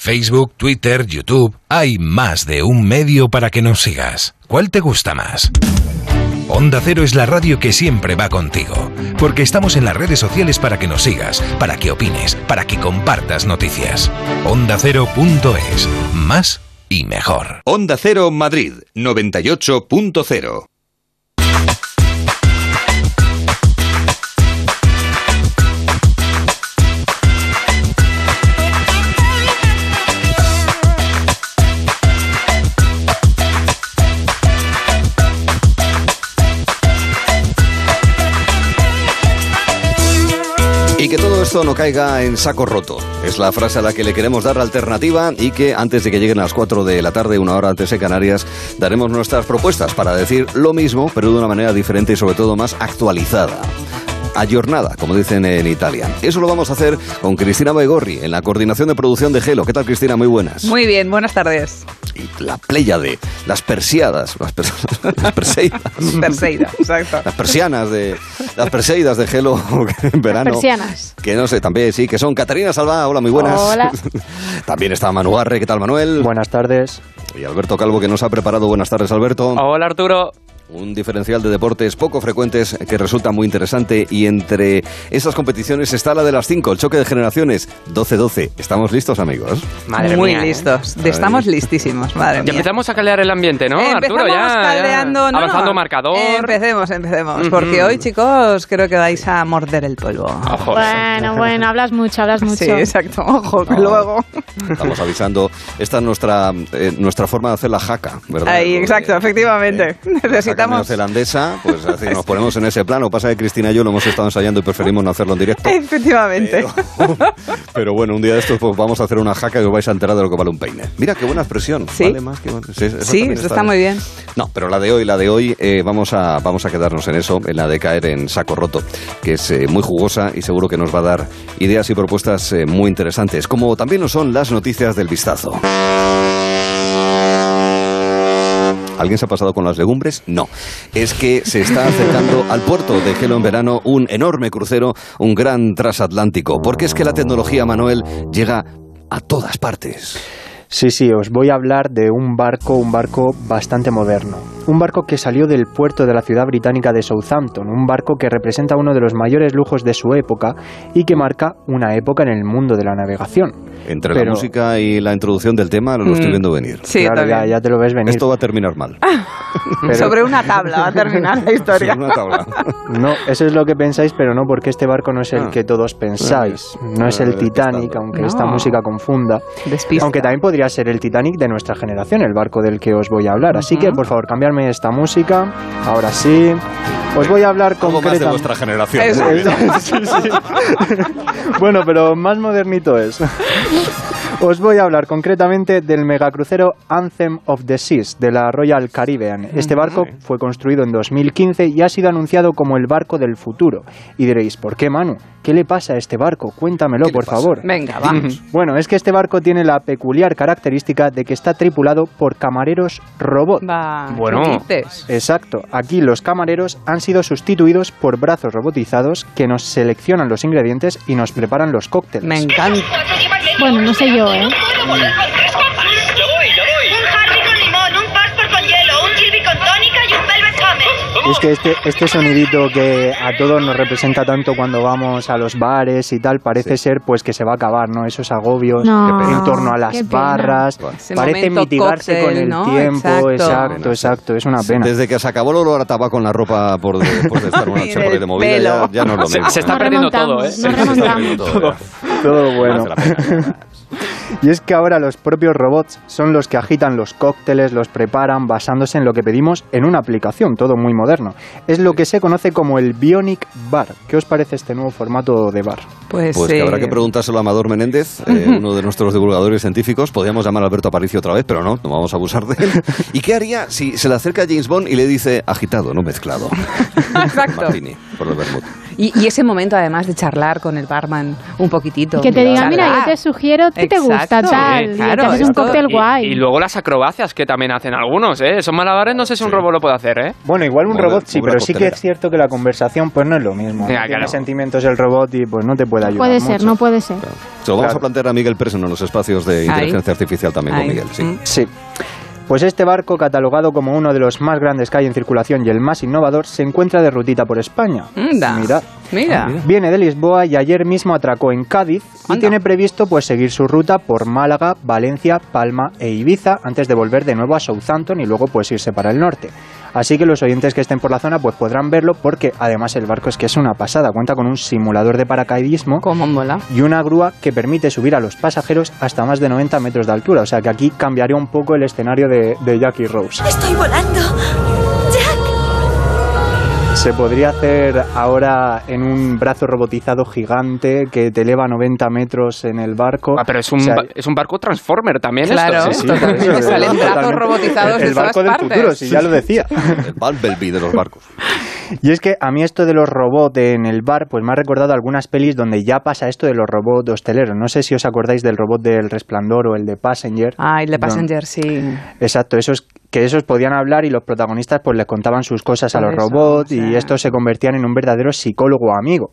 Facebook, Twitter, YouTube, hay más de un medio para que nos sigas. ¿Cuál te gusta más? Onda Cero es la radio que siempre va contigo, porque estamos en las redes sociales para que nos sigas, para que opines, para que compartas noticias. OndaCero.es, más y mejor. Onda Cero Madrid 98.0 no caiga en saco roto. Es la frase a la que le queremos dar alternativa y que antes de que lleguen las 4 de la tarde, una hora antes de Canarias, daremos nuestras propuestas para decir lo mismo, pero de una manera diferente y sobre todo más actualizada ayornada, como dicen en Italia. Eso lo vamos a hacer con Cristina Baigorri en la coordinación de producción de Gelo. ¿Qué tal, Cristina? Muy buenas. Muy bien, buenas tardes. La de las persiadas, las, per- las perseidas. Perseida, exacto. Las persianas de las perseidas de Gelo en verano. Persianas. Que no sé, también sí, que son Catarina Salva, hola, muy buenas. Hola. también está Manu Garre, ¿qué tal Manuel? Buenas tardes. Y Alberto Calvo que nos ha preparado. Buenas tardes, Alberto. Hola Arturo. Un diferencial de deportes poco frecuentes que resulta muy interesante y entre esas competiciones está la de las 5, el choque de generaciones 12-12. ¿Estamos listos, amigos? Madre Muy mía, ¿eh? listos. Estamos listísimos, madre Ya mía. empezamos a caldear el ambiente, ¿no, Arturo? Empezamos Ya, ya. caldeando, no, Avanzando no. marcador. Empecemos, empecemos. Ujú. Porque hoy, chicos, creo que vais a morder el polvo. Ojo. Bueno, bueno, hablas mucho, hablas mucho. Sí, exacto. Ojo, que luego. Estamos avisando. Esta es nuestra, eh, nuestra forma de hacer la jaca, ¿verdad? Ahí, exacto, efectivamente. La Necesitamos. neozelandesa, pues así nos ponemos en ese plano. Pasa que Cristina y yo lo hemos estado ensayando y preferimos no hacerlo en directo. Efectivamente. Pero bueno, un día de estos pues vamos a hacer una jaca y os vais a enterar de lo que vale un peine. Mira qué buena expresión. Sí. Vale más que- Sí, esa Sí, eso está muy bien. No, pero la de hoy, la de hoy, eh, vamos, a, vamos a quedarnos en eso, en la de caer en saco roto, que es eh, muy jugosa y seguro que nos va a dar ideas y propuestas eh, muy interesantes, como también lo son las noticias del vistazo. ¿Alguien se ha pasado con las legumbres? No. Es que se está acercando al puerto de Gelo en verano un enorme crucero, un gran transatlántico. Porque es que la tecnología, Manuel, llega a todas partes. Sí, sí, os voy a hablar de un barco, un barco bastante moderno. Un barco que salió del puerto de la ciudad británica de Southampton, un barco que representa uno de los mayores lujos de su época y que marca una época en el mundo de la navegación. Entre la Pero- música y la introducción del tema lo estoy Mm. viendo venir. Sí, claro, ya, ya te lo ves venir. Esto va a terminar mal. Pero- Sobre una tabla va a terminar la historia. Sobre una tabla. No, eso es lo que pensáis, pero no, porque este barco no es el Ah. que todos pensáis. No es Ah, el ¿de qué Titanic, aunque No. esta música confunda. Despista. Aunque también podría ser el Titanic de nuestra generación, el barco del que os voy a hablar. Así que, por favor, cambiarme esta música. Ahora sí. Os voy a hablar Algo más de concretamente. vuestra generación. Bien. Sí, sí. bueno, pero más modernito es. Os voy a hablar concretamente del megacrucero Anthem of the Seas de la Royal Caribbean. Este barco fue construido en 2015 y ha sido anunciado como el barco del futuro. Y diréis, ¿por qué, Manu? ¿Qué le pasa a este barco? Cuéntamelo, ¿Qué le por pasa? favor. Venga, vamos. Bueno, es que este barco tiene la peculiar característica de que está tripulado por camareros robot. Va. Bueno. ¿qué dices? Exacto, aquí los camareros han sido sustituidos por brazos robotizados que nos seleccionan los ingredientes y nos preparan los cócteles. Me encanta. Bueno, no sé yo, ¿eh? Un Harry con limón, un passport con hielo, un chili con tónica y un velvet hummus. Es que este, este sonidito que a todos nos representa tanto cuando vamos a los bares y tal, parece ser pues que se va a acabar, ¿no? Esos agobios No, en torno a las barras, Ese parece mitigarse con el ¿no? tiempo, Exacto. exacto, exacto, es una pena. Desde que se acabó el olor a tabaco en la ropa por después de estar una noche por ahí de movida, ya, no es lo Se, mismo. se está perdiendo todo, ¿eh? Se está perdiendo todo. Todo bueno. Y es que ahora los propios robots son los que agitan los cócteles, los preparan basándose en lo que pedimos en una aplicación, todo muy moderno. Es lo que se conoce como el Bionic Bar. ¿Qué os parece este nuevo formato de bar? Pues, Pues que eh, habrá que preguntárselo a Amador Menéndez, eh, uno de nuestros divulgadores científicos. Podríamos llamar a Alberto Aparicio otra vez, pero no, no vamos a abusar de él. ¿Y qué haría si se le acerca a James Bond y le dice agitado, no mezclado? Exacto. Martini, por el vermut. Y, y ese momento, además, de charlar con el barman un poquito. Y que te diga, mira, yo te sugiero, ¿qué te gusta tal? Sí, y claro, te haces un cóctel Y- guay. Y, luego las acrobacias que también hacen algunos, ¿eh? Esos malabares no sé si un Sí. robot lo puede hacer, ¿eh? Bueno, igual un robot sí, pero sí que es cierto que la conversación pues no es lo mismo. Ya, no tiene claro. sentimientos el robot y pues no te puede ayudar puede ser, mucho. no puede ser. Se lo vamos Claro. a plantear a Miguel Preston en los espacios de inteligencia artificial también Ahí. con Miguel. Sí. Sí. Pues este barco, catalogado como uno de los más grandes que hay en circulación y el más innovador, se encuentra de rutita por España. Anda. Mirad. Mira. Viene de Lisboa y ayer mismo atracó en Cádiz y tiene previsto pues seguir su ruta por Málaga, Valencia, Palma e Ibiza antes de volver de nuevo a Southampton y luego pues irse para el norte. Así que los oyentes que estén por la zona pues podrán verlo porque además el barco es que es una pasada, cuenta con un simulador de paracaidismo Como mola. y una grúa que permite subir a los pasajeros hasta más de 90 metros de altura. O sea que aquí cambiaría un poco el escenario de, de Jackie Rose. Estoy volando. Se podría hacer ahora en un brazo robotizado gigante que te eleva 90 metros en el barco. Ah, pero es un, O sea, ba- es un barco transformer también Claro, esto. sí, totalmente. eso, Salen brazos robotizados el de barco todas del partes. futuro, si ya lo decía. El Bumblebee de los barcos. Y es que a mí esto de los robots en el bar, pues me ha recordado algunas pelis donde ya pasa esto de los robots hosteleros. No sé si os acordáis del robot del Resplandor o el de Passenger. Ah, el de Don- Passenger, sí. Exacto, esos que esos podían hablar y los protagonistas pues les contaban sus cosas a los eso, robots o y estos se convertían en un verdadero psicólogo amigo.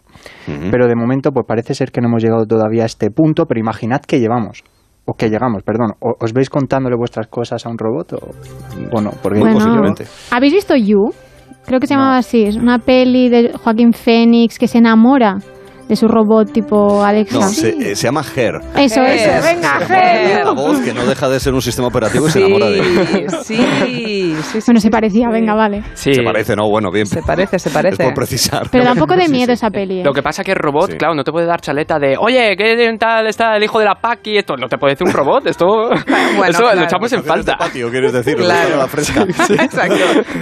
Pero de momento pues parece ser que no hemos llegado todavía a este punto, pero imaginad que llevamos o que llegamos, perdón, o- ¿os veis contándole vuestras cosas a un robot o, o no? Porque Bueno, posiblemente. ¿Habéis visto You? Creo que se llamaba así. Es una peli de Joaquín Phoenix que se enamora de su robot tipo Alexa. No, se, eh, se llama Her. Eso, eso. Venga, Ger. La voz que no deja de ser un sistema operativo y se enamora de él. Sí, sí, sí. Bueno, se parecía, venga, vale. Sí. Se parece, no, bueno, bien. Se parece, se Es parece. por precisar. Pero da un poco de miedo esa peli. ¿eh? Lo que pasa que el robot, claro, no te puede dar chaleta de, oye, ¿qué tal está el hijo de la Paki? Esto no te puede decir un robot, esto, eso claro. lo echamos en falta. patio, quieres decir, Claro. la fresca. Exacto.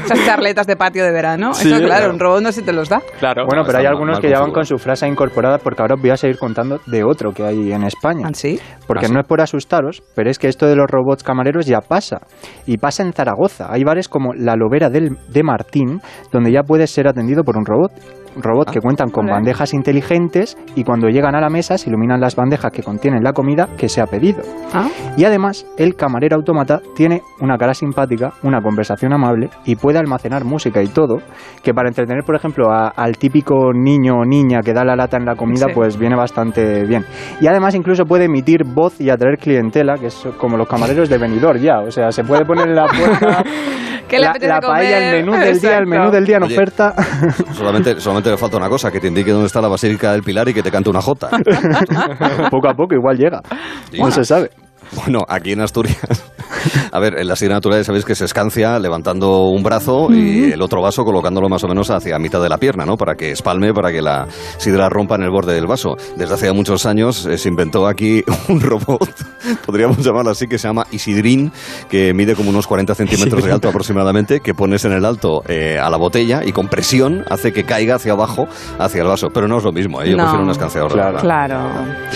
Esas charletas de patio de verano. Sí, Eso, claro, claro. un robot no se te los da. Claro. Bueno, pero hay algunos que ya van con su frase incorporada porque ahora os voy a seguir contando de otro que hay en España. ¿Sí? Porque ¿Ah, no es por asustaros, pero es que esto de los robots camareros ya pasa. Y pasa en Zaragoza. Hay bares como La Lobera del, de Martín, donde ya puedes ser atendido por un robot. Un robot que cuentan con bandejas inteligentes y cuando llegan a la mesa se iluminan las bandejas que contienen la comida que se ha pedido. Ah. Y además, el camarero autómata tiene una cara simpática, una conversación amable y puede almacenar música y todo, que para entretener, por ejemplo, a- al típico niño o niña que da la lata en la comida, Sí. pues viene bastante bien. Y además incluso puede emitir voz y atraer clientela, que es como los camareros de venidor ya, o sea, se puede poner en la puerta ¿Qué le la, la paella, el menú del día, el Exacto. menú del día en Oye. oferta. Solamente, solamente le falta una cosa, que te indique dónde está la Basílica del Pilar y que te cante una jota. poco a poco igual llega, no se sabe. Bueno, aquí en Asturias, a ver, en la sidra natural sabéis que se escancia levantando un brazo y el otro vaso colocándolo más o menos hacia mitad de la pierna, ¿no? Para que espalme, para que la sidra rompa en el borde del vaso. Desde hace muchos años eh, se inventó aquí un robot, podríamos llamarlo así, que se llama Isidrín, que mide como unos 40 centímetros de alto aproximadamente, que pones en el alto eh, a la botella y con presión hace que caiga hacia abajo, hacia el vaso. Pero no es lo mismo, ¿eh? Yo No. prefiero una escanciadora. Claro. Claro,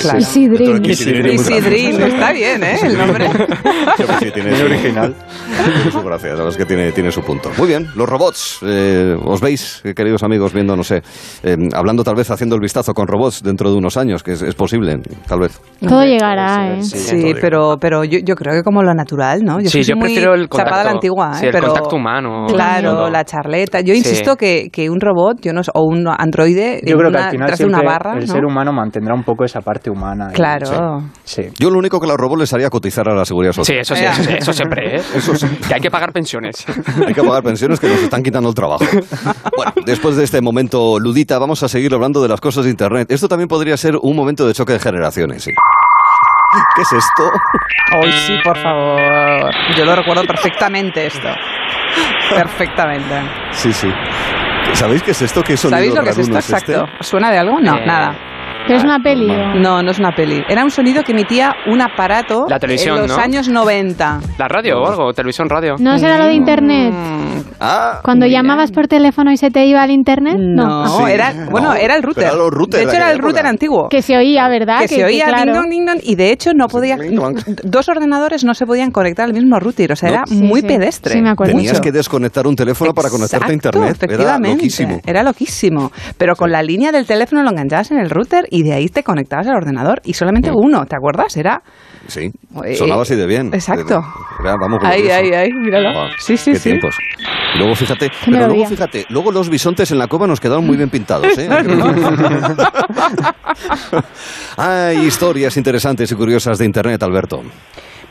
claro. Muy Isidrín, gracioso. está bien, ¿eh? El nombre. Sí, pues sí, tiene su- original. tiene su gracia, la verdad es que tiene, tiene su punto. Muy bien, los robots, eh, os veis, eh, queridos amigos, viendo, no sé, eh, hablando tal vez, haciendo el vistazo con robots dentro de unos años, que es, es posible, tal vez. Todo llegará, ¿eh? Sí, pero, pero yo, yo creo que como lo natural, ¿no? Sí, soy yo prefiero el chapada a la contacto- antigua, ¿eh? sí, el pero, contacto humano. Claro, Todo. la charleta. Yo Sí. insisto que, que un robot, yo no o un androide, Yo creo que una- al final tras una siempre barra, el ¿no? ser humano mantendrá un poco esa parte humana. y- Claro. Sí. Yo lo único que a los robots haría cotizar a la seguridad social. eso sí, eso, sí, eso siempre, ¿eh? Eso sí. Que hay que pagar pensiones. Hay que pagar pensiones que nos están quitando el trabajo. Bueno, después de este momento ludita, vamos a seguir hablando de las cosas de Internet. Esto también podría ser un momento de choque de generaciones, sí. ¿Qué es esto? Hoy sí, por favor. Yo lo recuerdo perfectamente esto. Perfectamente. Sí, sí. ¿Sabéis qué es esto? ¿Qué sonido ¿Sabéis lo que es esto? este? Exacto. ¿Suena de algo? No, Eh, nada. Es una peli. ¿o? No, no es una peli. Era un sonido que emitía un aparato La televisión, en los ¿no? años 90. ¿La radio o algo? ¿Televisión radio? ¿No será lo de internet? Ah, Cuando llamabas por teléfono y se te iba al internet? No, Sí. era, bueno, No, era el router. era los routers de hecho, era el router época. antiguo. Que se oía, ¿verdad? que se oía claro. ding dong, ding dong, y de hecho no podía dos ordenadores no se podían conectar al mismo router o sea No. era Sí, muy sí. pedestre Sí, me acuerdo. Tenías mucho. que desconectar un teléfono para conectarte a internet. Era efectivamente. loquísimo. Era loquísimo. Pero con la línea del teléfono lo enganchabas en el router y de ahí te conectabas al ordenador. Y solamente uno, ¿te acuerdas? Era. Sí, Eh, sonaba así de bien. exacto. Era, vamos, Ahí, ahí, ahí, míralo. Sí, sí, qué sí. tiempos. Y luego fíjate, pero luego fíjate, luego los bisontes en la cova nos quedaron muy bien pintados, ¿eh? Hay historias interesantes y curiosas de internet, Alberto.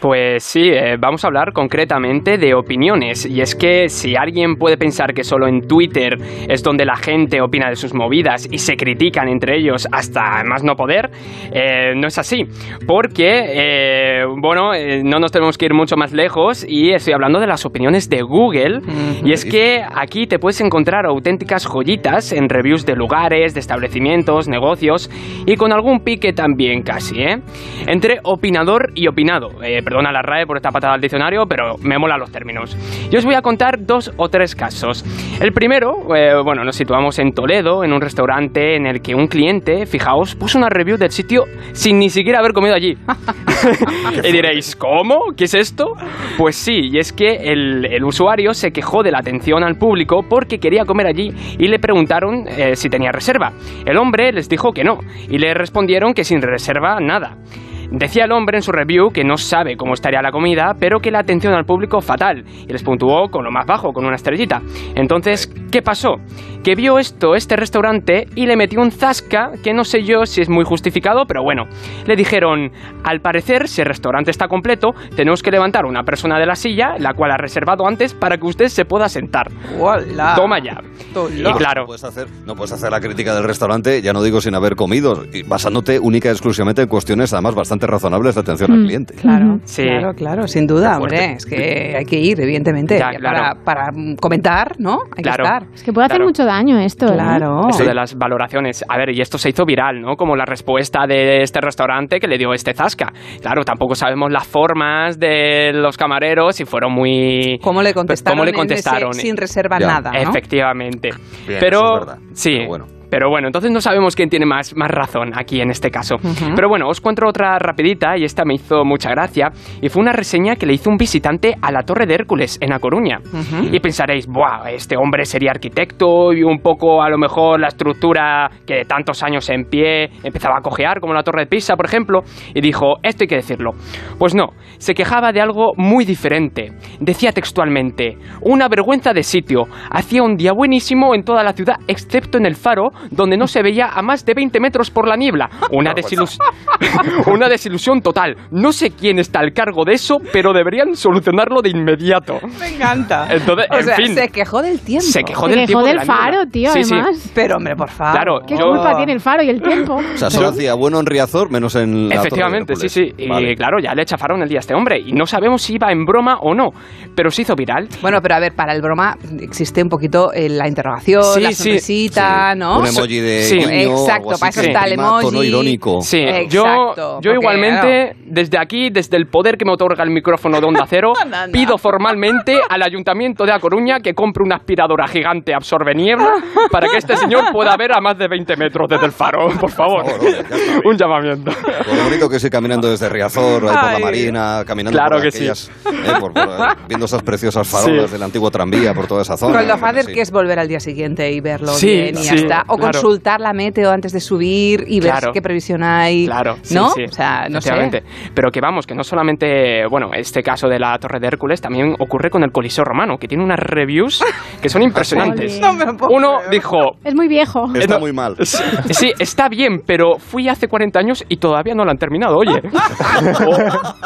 Pues sí, eh, vamos a hablar concretamente de opiniones. Y es que si alguien puede pensar que solo en Twitter es donde la gente opina de sus movidas y se critican entre ellos hasta más no poder, eh, no es así. Porque, eh, bueno, eh, no nos tenemos que ir mucho más lejos y estoy hablando de las opiniones de Google. Y es que aquí te puedes encontrar auténticas joyitas en reviews de lugares, de establecimientos, negocios y con algún pique también casi, ¿eh? Entre opinador y opinado. Perdona la RAE por esta patada al diccionario, pero me molan los términos. Yo os voy a contar dos o tres casos. El primero, eh, bueno, nos situamos en Toledo, en un restaurante en el que un cliente, fijaos, puso una review del sitio sin ni siquiera haber comido allí. y diréis, ¿cómo? ¿Qué es esto? Pues sí, y es que el, el usuario se quejó de la atención al público porque quería comer allí y le preguntaron eh, si tenía reserva. El hombre les dijo que no y le respondieron que sin reserva nada. Decía el hombre en su review que no sabe cómo estaría la comida, pero que la atención al público fatal, y les puntuó con lo más bajo, con una estrellita. Entonces, ¿qué pasó? Que vio esto este restaurante y le metió un zasca que no sé yo si es muy justificado, pero bueno. Le dijeron, al parecer, si el restaurante está completo, tenemos que levantar una persona de la silla, la cual ha reservado antes, para que usted se pueda sentar. Toma ya. Y claro, No puedes, hacer, no puedes hacer la crítica del restaurante, ya no digo sin haber comido, y basándote única y exclusivamente en cuestiones además bastante razonables de atención al cliente. Claro, Sí. claro, claro, sin duda, hombre. Es que hay que ir, evidentemente. Ya, claro. para, para mm, comentar, ¿no? Hay Claro. que estar. Es que puede hacer Claro. mucho daño esto. ¿eh? Claro. Eso de las valoraciones. A ver, y esto se hizo viral, ¿no? Como la respuesta de este restaurante que le dio este zasca. Claro, tampoco sabemos las formas de los camareros si fueron muy... ¿Cómo le contestaron? ¿Cómo le en ese contestaron? sin reserva Ya. nada, ¿no? Efectivamente. Bien, pero eso es verdad. sí. Pero bueno. Pero bueno, entonces no sabemos quién tiene más, más razón aquí en este caso. Pero bueno, os cuento otra rapidita y esta me hizo mucha gracia. Y fue una reseña que le hizo un visitante a la Torre de Hércules en A Coruña. Y pensaréis, ¡buah! Este hombre sería arquitecto y un poco a lo mejor la estructura que de tantos años en pie empezaba a cojear, como la Torre de Pisa, por ejemplo. Y dijo, esto hay que decirlo. Pues no, se quejaba de algo muy diferente. Decía textualmente, una vergüenza de sitio. Hacía un día buenísimo en toda la ciudad, excepto en el faro, donde no se veía a más de 20 metros por la niebla. Una, desilus- una desilusión total. No sé quién está al cargo de eso, pero deberían solucionarlo de inmediato. Me encanta. Entonces, o en sea, fin. se quejó del tiempo. Se quejó Se del quejó tiempo de niebla. faro, tío, Sí, sí. además. Pero, hombre, por favor. Claro, ¿Qué yo- culpa tiene el faro y el tiempo? O sea, solo hacía bueno en Riazor, menos en la Efectivamente, Torre sí, de sí. Y claro, ya le chafaron el día a este hombre. Y no sabemos si iba en broma o no. Pero se hizo viral. Bueno, pero a ver, para el broma existe un poquito eh, la interrogación, Sí, la sí, sonrisita, ¿no? Emoji de Sí. guiño, Exacto, para eso está el emoji. tono irónico. Sí, Exacto, yo, yo igualmente, desde aquí, desde el poder que me otorga el micrófono de Onda Cero, No, no. pido formalmente al Ayuntamiento de A Coruña que compre una aspiradora gigante absorbe niebla para que este señor pueda ver a más de 20 metros desde el faro, por favor. Por. Un llamamiento. Con lo bonito que es ir caminando desde Riazor, ahí por la. Marina, caminando Claro por que sí. aquellas, eh, por- por, eh, viendo esas preciosas farolas Sí. del antiguo tranvía por toda esa zona. Con lo Sí. fácil que es volver al día siguiente y verlo Sí, bien y ya sí, está. O claro. consultar la meteo antes de subir y ver Claro. qué previsión hay. Claro, sí, ¿No? sí. O sea, no sé. Pero que vamos, que no solamente, bueno, este caso de la Torre de Hércules también ocurre con el Coliseo Romano, que tiene unas reviews que son impresionantes. No me puedo Uno creer. dijo, Es muy viejo. Está no. muy mal. Sí, sí, está bien, pero fui hace 40 años y todavía no lo han terminado, oye.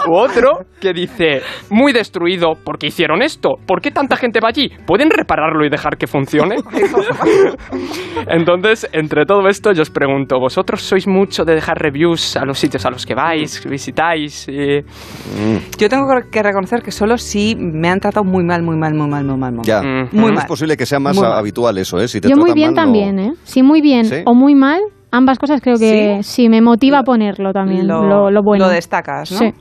O, u otro que dice, muy destruido, ¿por qué hicieron esto? ¿Por qué tanta gente va allí? ¿Pueden repararlo y dejar que funcione? Entonces, entre todo esto, yo os pregunto, ¿vosotros sois mucho de dejar reviews a los sitios a los que vais, visitáis? Y... Yo tengo que reconocer que solo si me han tratado muy mal, muy mal, muy mal, muy mal. muy mal. Ya, Mm. Muy es mal. posible que sea más Muy mal. habitual eso, ¿eh? Si te Yo muy bien mal, no- también, ¿eh? Sí, muy bien ¿Sí? o muy mal, ambas cosas creo que sí, me motiva a ponerlo también, lo, lo bueno. Lo destacas, ¿no? Sí.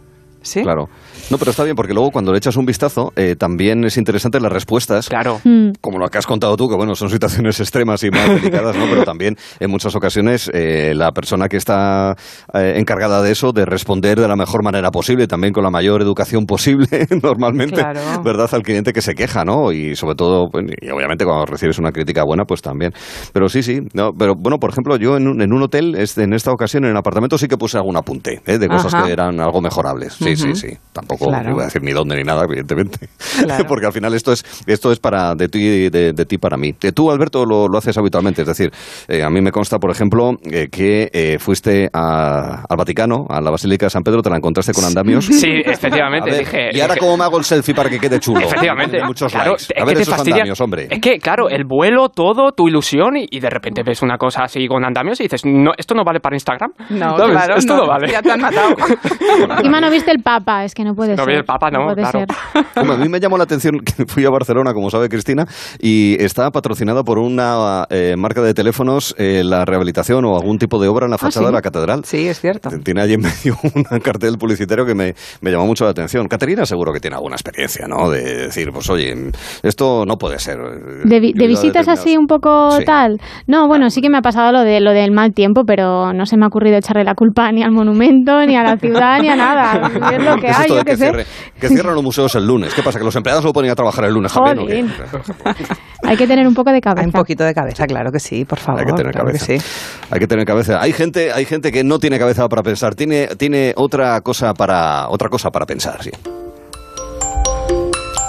¿Sí? Claro. No, pero está bien porque luego cuando le echas un vistazo eh, también es interesante las respuestas. Claro. Mm. Como lo que has contado tú, que bueno, son situaciones extremas y más delicadas, ¿no? Pero también en muchas ocasiones eh, la persona que está eh, encargada de eso, de responder de la mejor manera posible, también con la mayor educación posible, normalmente, Claro. ¿verdad? Al cliente que se queja, ¿no? Y sobre todo, pues, y obviamente cuando recibes una crítica buena, pues también. Pero sí, sí. No, pero bueno, por ejemplo, yo en un, en un hotel, este, en esta ocasión, en el apartamento, sí que puse algún apunte, ¿eh? De cosas Ajá. que eran algo mejorables. Sí, sí, sí. Tampoco Claro. voy a decir ni dónde ni nada, evidentemente. Claro. Porque al final esto es, esto es para de ti, de, de ti para mí. Eh, Tú, Alberto, lo, lo haces habitualmente. Es decir, eh, a mí me consta, por ejemplo, eh, que eh, fuiste a- al Vaticano, a la Basílica de San Pedro, te la encontraste con andamios. Sí, efectivamente, ver, dije... ¿Y ahora dije- cómo me hago el selfie para que quede chulo? Efectivamente. Muchos Claro, likes. A ver esos fastidia- andamios, hombre. Es que, claro, el vuelo, todo, tu ilusión, y, y de repente ves una cosa así con andamios y dices, no, esto no vale para Instagram. No, ¿Sabes? claro, Esto no, no, vale. ya te han matado. Encima no viste el Papa, es que no puede No ser. el Papa, no, puede claro. ser. A mí me llamó la atención que fui a Barcelona, como sabe Cristina, y está patrocinado por una eh, marca de teléfonos eh, la rehabilitación o algún tipo de obra en la Ah, fachada ¿sí? de la catedral. Sí, es cierto. Tiene allí en medio un cartel publicitario que me, me llamó mucho la atención. Caterina seguro que tiene alguna experiencia, ¿no? De decir, pues oye, esto no puede ser. De, vi- de visitas así un poco Sí. tal. No, bueno, sí que me ha pasado lo de lo del mal tiempo, pero no se me ha ocurrido echarle la culpa ni al monumento, ni a la ciudad, ni a nada. Es lo que ¿Qué es hay, que, sé. cierre- que cierran los museos el lunes? ¿Qué pasa? ¿Que los empleados lo ponen a trabajar el lunes también? o qué? Jolín. Hay que tener un poco de cabeza. Hay un poquito de cabeza, claro que sí, por favor. Hay que tener claro que cabeza. sí. Hay que tener cabeza. Hay gente, hay gente que no tiene cabeza para pensar, tiene, tiene otra cosa para otra cosa para pensar, sí.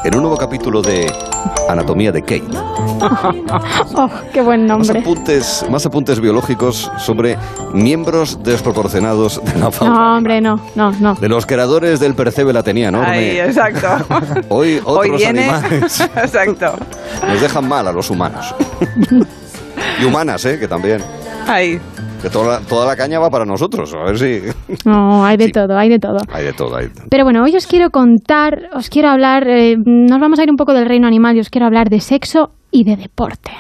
En un nuevo capítulo de Anatomía de Kate, Oh, qué buen más nombre. apuntes, más apuntes biológicos sobre miembros desproporcionados de la fauna. No, hombre, no, no, no. De los creadores del percebe la tenía enorme. Ahí, exacto. Hoy otros Hoy viene. animales exacto. nos dejan mal a los humanos. y humanas, ¿eh? Que también. Ahí. Que toda la, toda la caña va para nosotros. A ver si... No, hay de todo, hay de todo. Hay de todo, hay de todo. Pero bueno, hoy os quiero contar, os quiero hablar, eh, nos vamos a ir un poco del reino animal y os quiero hablar de sexo y de deporte.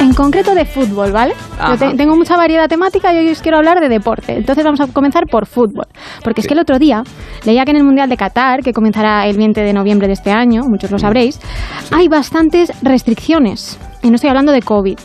En concreto de fútbol, ¿vale? Yo Ajá. te- tengo mucha variedad temática y hoy os quiero hablar de deporte. Entonces vamos a comenzar por fútbol. Porque es que el otro día leía que en el Mundial de Qatar, que comenzará el 20 de noviembre de este año, muchos lo sabréis, hay bastantes restricciones. Y no estoy hablando de COVID.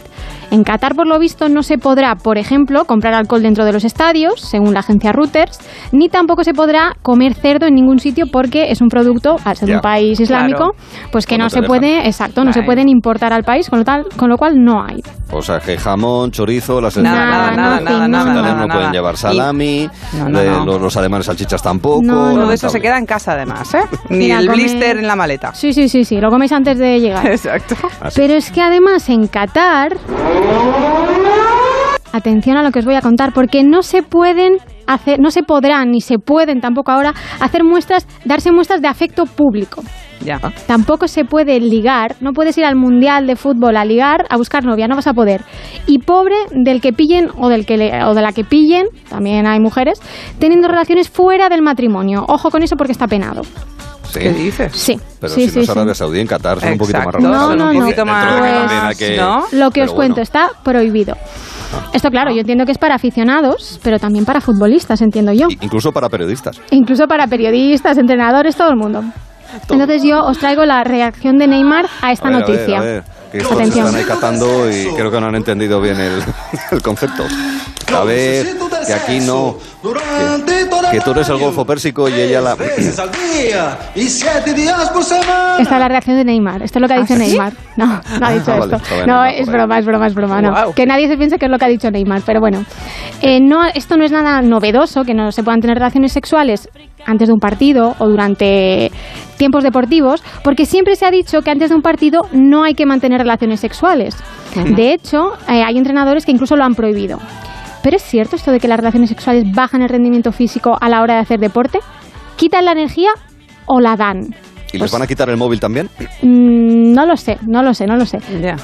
En Qatar, por lo visto, no se podrá, por ejemplo, comprar alcohol dentro de los estadios, según la agencia Reuters, ni tampoco se podrá comer cerdo en ningún sitio porque es un producto, al ser Ya. un país islámico, Claro. pues que no se dejan. puede, exacto, no se pueden importar al país, con lo, tal, con lo cual no hay. O sea, que jamón, chorizo, las Nada, nada, nada, nada, nada, italianos nada, no pueden llevar Y- salami, No, no, de- no. Los, los alemanes salchichas tampoco. No, Todo no. eso se queda en casa además, ¿eh? Ni Mira, el come- blister en la maleta. Sí, sí, sí, sí, lo coméis antes de llegar. Exacto. Pero es que además en Qatar, atención a lo que os voy a contar, porque no se pueden hacer, no se podrán ni se pueden tampoco ahora hacer muestras, darse muestras de afecto público. Ya. Tampoco se puede ligar, no puedes ir al mundial de fútbol a ligar, a buscar novia, no vas a poder. Y pobre del que pillen o del que le- o de la que pillen, también hay mujeres, teniendo relaciones fuera del matrimonio. Ojo con eso porque está penado. Sí. ¿Qué dices? Sí. Pero sí, si sí, no es sí. Arabia Saudí, en Qatar son un poquito más. No, no, un no. poquito más. Pues, que- ¿no? Lo que Pero os cuento está prohibido. Esto, claro, yo entiendo que es para aficionados, pero también para futbolistas, entiendo yo. I- Incluso para periodistas. Incluso para periodistas, entrenadores, todo el mundo. Entonces yo os traigo la reacción de Neymar a esta A ver, a ver, noticia. a ver, que estos Atención. están ahí catando y creo que no han entendido bien el, el concepto. A ver, que aquí no. Que, que tú eres el Golfo Pérsico y ella la. Esta es la reacción de Neymar. Esto es lo que ha dicho Neymar. No, no ha dicho Ah, vale, esto. bien, No, es broma, es broma, es broma. No. Guau. Que nadie se piense que es lo que ha dicho Neymar. Pero bueno, Eh, no, esto no es nada novedoso, que no se puedan tener relaciones sexuales antes de un partido o durante tiempos deportivos, porque siempre se ha dicho que antes de un partido no hay que mantener relaciones sexuales. De hecho, eh, hay entrenadores que incluso lo han prohibido. ¿Pero es cierto esto de que las relaciones sexuales bajan el rendimiento físico a la hora de hacer deporte? ¿Quitan la energía o la dan? ¿Y les van a quitar el móvil también? Mm, no lo sé, no lo sé, no lo sé.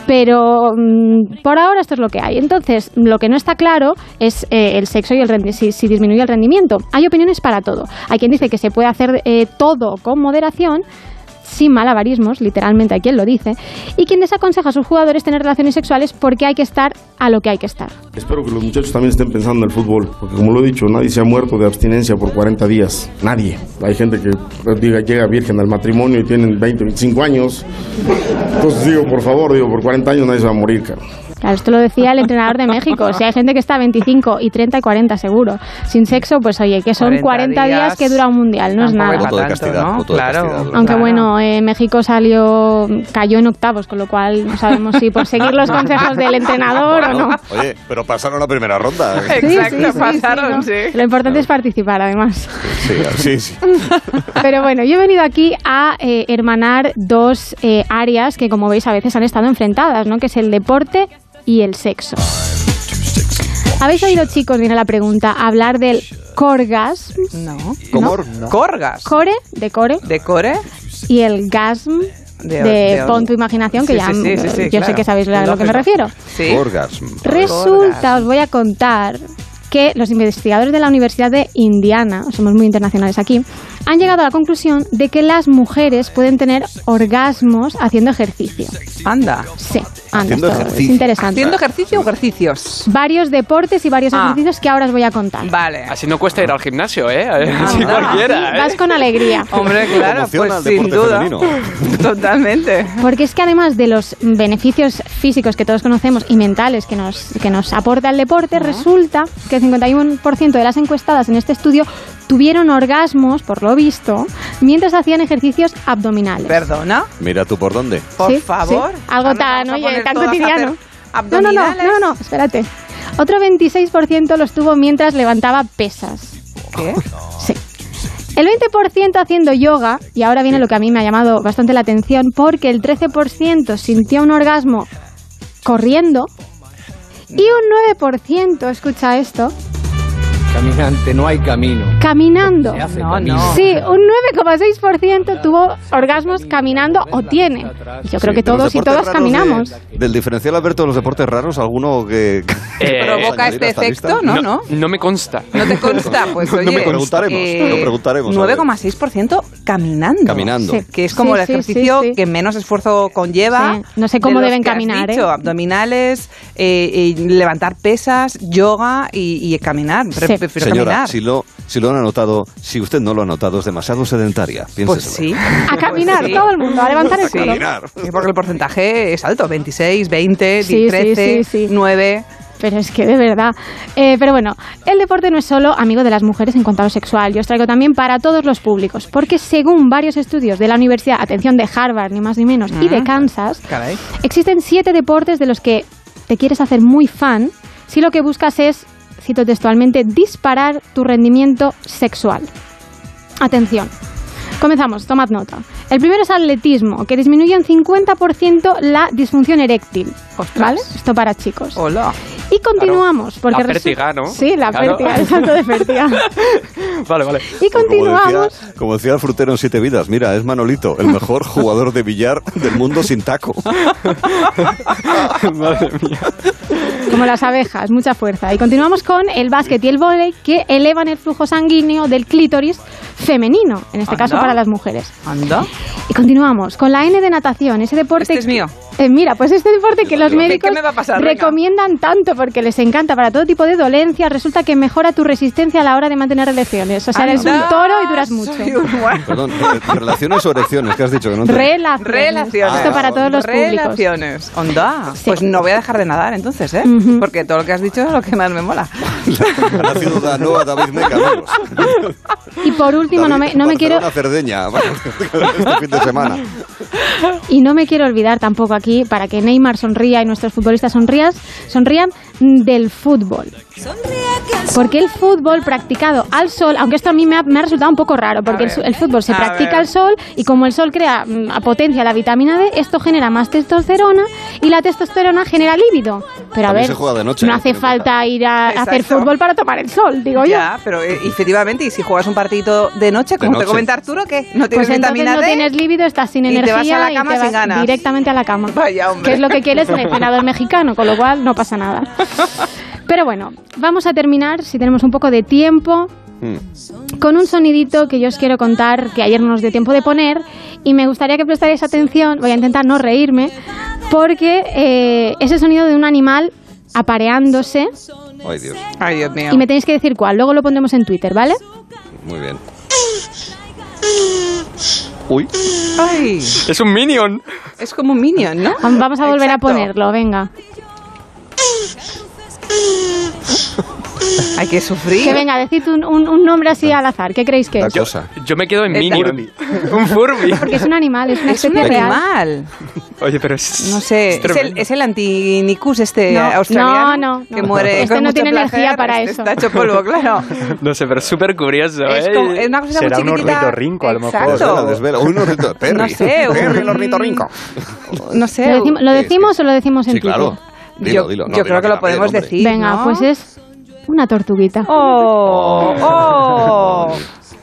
Pero mm, por ahora esto es lo que hay. Entonces, lo que no está claro es eh, el sexo y el rendi- si, si disminuye el rendimiento. Hay opiniones para todo. Hay quien dice que se puede hacer eh, todo con moderación, sin malabarismos, literalmente hay quien lo dice, y quien desaconseja a sus jugadores tener relaciones sexuales porque hay que estar a lo que hay que estar. Espero que los muchachos también estén pensando en el fútbol, porque como lo he dicho, nadie se ha muerto de abstinencia por 40 días. Nadie. Hay gente que diga, llega virgen al matrimonio y tienen 20, 25 años. Entonces digo, por favor, digo, por 40 años nadie se va a morir, cara. Claro, esto lo decía el entrenador de México. Si hay gente que está 25 y 30 y 40 seguro. Sin sexo, pues oye, que son 40 40, días, días que dura un mundial, no es nada. es Voto de tanto, castidad, ¿no? voto de Claro. castidad. Aunque Claro. bueno, eh, México salió, cayó en octavos, con lo cual no sabemos si por seguir los consejos del entrenador o no. Oye, pero pasaron la primera ronda. ¿eh? Sí, Exacto, sí, sí, pasaron, ¿no? sí. Lo importante es participar, además. Sí, sí, sí. Pero bueno, yo he venido aquí a eh, hermanar dos eh, áreas que, como veis, a veces han estado enfrentadas, ¿no? Que es el deporte y el sexo. ¿Habéis oído, chicos, viene la pregunta, hablar del corgasm? No. ¿Cómo? Corgas. Core, de core, ¿De core? y el gasm De- de, de- pon tu imaginación, que Sí, ya sí, sí, sí, sí, yo sé que sabéis a lo que me refiero. Sí. Orgasm. Resulta, os voy a contar que los investigadores de la Universidad de Indiana, somos muy internacionales aquí, han llegado a la conclusión de que las mujeres pueden tener orgasmos haciendo ejercicio. Anda. Sí, anda. Haciendo es ejercicio. interesante. ¿Haciendo ejercicio o ejercicios? Varios deportes y varios Ah. ejercicios que ahora os voy a contar. Vale. Así no cuesta ir al gimnasio, ¿eh? Así cualquiera, ¿eh? Vas con alegría. Hombre, claro, Promociona pues el sin deporte duda. femenino. Totalmente. Porque es que además de los beneficios físicos que todos conocemos y mentales que nos, que nos aporta el deporte, resulta que el 51% de las encuestadas en este estudio tuvieron orgasmos, por lo visto, mientras hacían ejercicios abdominales. ¿Perdona? Mira tú por dónde. Por Sí, favor. sí. Algo tan, oye, tan cotidiano. No, no, no, no, no, espérate. Otro 26% los tuvo mientras levantaba pesas. ¿Qué? Sí. El 20% haciendo yoga, y ahora viene lo que a mí me ha llamado bastante la atención, porque el 13% sintió un orgasmo corriendo y un 9%, escucha esto, Caminante, no hay camino. caminando. Se hace No, camino. no. Sí, un 9,6% tuvo orgasmos caminando o tiene. Y yo creo que Sí, todos y todas caminamos. de- del diferencial, Alberto, de los deportes raros, ¿alguno que, que Eh, ¿Provoca este efecto? No, no. No me consta. ¿No te consta? Pues No oye, me preguntaremos, eh, lo preguntaremos, a ver. 9,6% caminando. Caminando. Sí. Que es como Sí, el ejercicio sí, sí. que menos esfuerzo conlleva. Sí, no sé cómo de deben caminar, dicho, ¿eh? Abdominales, eh, levantar pesas, yoga y, y caminar. Prefiero Señora, caminar. si lo, si lo han anotado, si usted no lo ha notado, es demasiado sedentaria. Pues Piénseselo. sí. A caminar, Pues sí. todo el mundo, a levantar el Sí. culo. Sí, porque el porcentaje es alto, 26, 20, Sí, sí, 13, sí, sí. 9. Pero es que de verdad. Eh, pero bueno, el deporte no es solo amigo de las mujeres en cuanto a lo sexual. Yo os traigo también para todos los públicos. Porque según varios estudios de la Universidad, atención de Harvard, ni más ni menos, y de Ah, Kansas, Caray. existen siete deportes de los que te quieres hacer muy fan si lo que buscas es, textualmente, disparar tu rendimiento sexual. Atención. Comenzamos, tomad nota. El primero es atletismo, que disminuye en 50% la disfunción eréctil. ¿Vale? Esto para chicos. Hola. Y continuamos. Porque La pértiga, ¿no? Sí, la Claro. pértiga, el salto de pértiga. Vale, vale. Y Como continuamos. decía, como decía el frutero en Siete Vidas, mira, es Manolito, el mejor jugador de billar del mundo sin taco. Madre mía. Como las abejas, mucha fuerza. Y continuamos con el básquet y el vóley que elevan el flujo sanguíneo del clítoris femenino, en este caso Anda. Para las mujeres. Anda. Y continuamos con la N de natación, ese deporte... Este es mío. Eh, mira, pues este deporte que los ¿Qué- médicos qué me va a pasar? Venga. recomiendan tanto porque les encanta para todo tipo de dolencias, resulta que mejora tu resistencia a la hora de mantener relaciones. O sea, eres un toro y duras mucho. soy un guay. Perdón, re- ¿relaciones o erecciones? ¿Qué has dicho? Que no te- Relaciones. Relaciones. Esto para todos los públicos. Relaciones. Onda. Sí. Pues no voy a dejar de nadar entonces, ¿eh? Porque todo lo que has dicho es lo que más me mola. Nacido la nueva David Meca, amigos. Y por último, no me, no me quiero Este fin de semana. Y no me quiero olvidar tampoco aquí, para que Neymar sonría y nuestros futbolistas sonrías, sonrían del fútbol. Porque el fútbol practicado al sol, aunque esto a mí me ha, me ha resultado un poco raro, porque el, su- el fútbol se a practica ver. al sol y como el sol crea, mm, a potencia la vitamina D, esto genera más testosterona y la testosterona genera líbido. Pero a También ver, se juega de noche, no ¿eh? hace falta ir a, a hacer Exacto. fútbol para tomar el sol, digo yo. Ya, pero eh, efectivamente, y si juegas un partidito de noche, como noche. te comenta Arturo, ¿qué? ¿No tienes Pues vitamina no D? tienes líbido, estás sin y te energía vas a la y cama te sin vas ganas. directamente a la cama. Vaya, hombre. Que es lo que quiere el seleccionador mexicano, con lo cual no pasa nada. Pero bueno, vamos a terminar, si tenemos un poco de tiempo, Hmm. con un sonidito que yo os quiero contar, que ayer no nos dio tiempo de poner, y me gustaría que prestarais atención, voy a intentar no reírme, porque eh, es el sonido de un animal apareándose, Ay, Dios. Ay, Dios mío. y me tenéis que decir cuál, luego lo pondremos en Twitter, ¿vale? Muy bien. Uy. Ay, Es un minion. es como un minion, ¿no? Vamos a volver Exacto. a ponerlo, venga. Hay que sufrir. Que venga, decid un, un- un nombre así al azar, ¿qué creéis que La es? cosa. Yo me quedo en minion. un Furby. Porque es un animal, es una Es un especie real. animal. Oye, pero es. No sé, es es el, es el antinicus este No, australiano no, no, que no. muere Este con no mucho tiene placer, energía para este eso. Está hecho polvo, claro. No sé, pero es súper curioso, Es, ¿eh? como- es una cosa Será muy un ornitorrinco, a lo mejor. Desvela. Uy, un ornito. Perry. No sé, un- ornitorrinco. No sé. ¿Lo, decimos, lo Sí, decimos o lo decimos en Sí, Twitter? claro. Dilo, yo dilo. No, yo dilo creo que lo podemos hombre. decir. Venga, ¿no? pues es una tortuguita. ¡Oh! ¡Oh!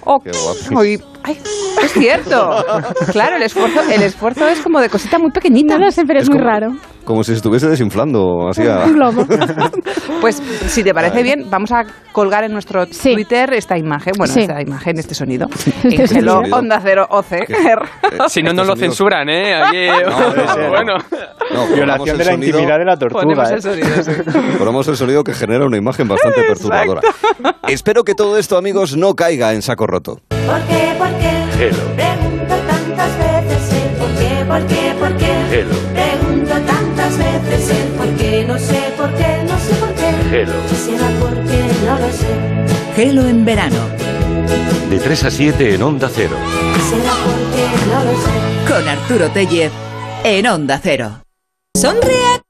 ¡Oh! Qué guapo. Uy, ay, es cierto. Claro, el esfuerzo, el esfuerzo es como de cosita muy pequeñita. No lo sé, pero es, Es muy como- raro. Como si se estuviese desinflando. Así a- Un globo. Pues si te parece bien, vamos a colgar en nuestro Twitter esta imagen, bueno, Sí. esta imagen, este sonido. Este sonido. Onda Cero OCR. Si no, no lo censuran, ¿eh? Aquí, bueno. Violación de la intimidad de la tortuga. Ponemos ¿eh? el sonido, sí. Ponemos el sonido que genera una imagen bastante perturbadora. Espero que todo esto, amigos, no caiga en saco roto. ¿Por qué? ¿Por qué? Hello. Pregunto tantas veces el por qué, por qué, por qué. Hello. Pregunto tantas veces el por qué, no sé por qué, no sé por qué. Hello. Si será porque no lo sé. Gelo en verano. De 3 a 7 en Onda Cero. Será porque no lo sé. Con Arturo Tellez en Onda Cero. Sonríe.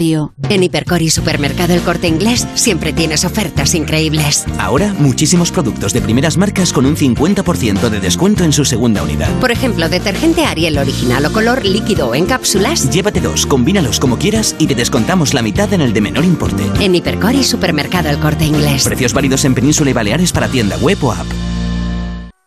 En Hipercor y Supermercado El Corte Inglés siempre tienes ofertas increíbles. Ahora, muchísimos productos de primeras marcas con un 50% de descuento en su segunda unidad. Por ejemplo, detergente Ariel original o color líquido o en cápsulas. Llévate dos, combínalos como quieras y te descontamos la mitad en el de menor importe. En Hipercor y Supermercado El Corte Inglés. Precios válidos en Península y Baleares para tienda web o app.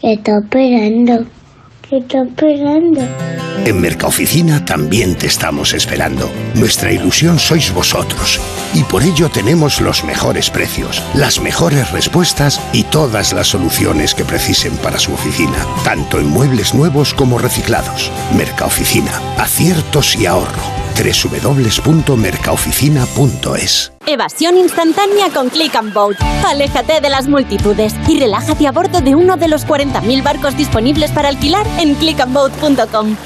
¿Qué está esperando? ¿Qué está esperando? En Mercaoficina también te estamos esperando. Nuestra ilusión sois vosotros. Y por ello tenemos los mejores precios, las mejores respuestas y todas las soluciones que precisen para su oficina, tanto en muebles nuevos como reciclados. Mercaoficina, aciertos y ahorro. www.mercaoficina.es Evasión instantánea con Click and Boat. Aléjate de las multitudes y relájate a bordo de uno de los 40.000 barcos disponibles para alquilar en clickandboat.com.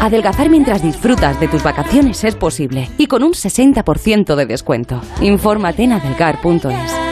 Adelgazar mientras disfrutas de tus vacaciones es posible y con un 60% de descuento. Infórmate en adelgar.es.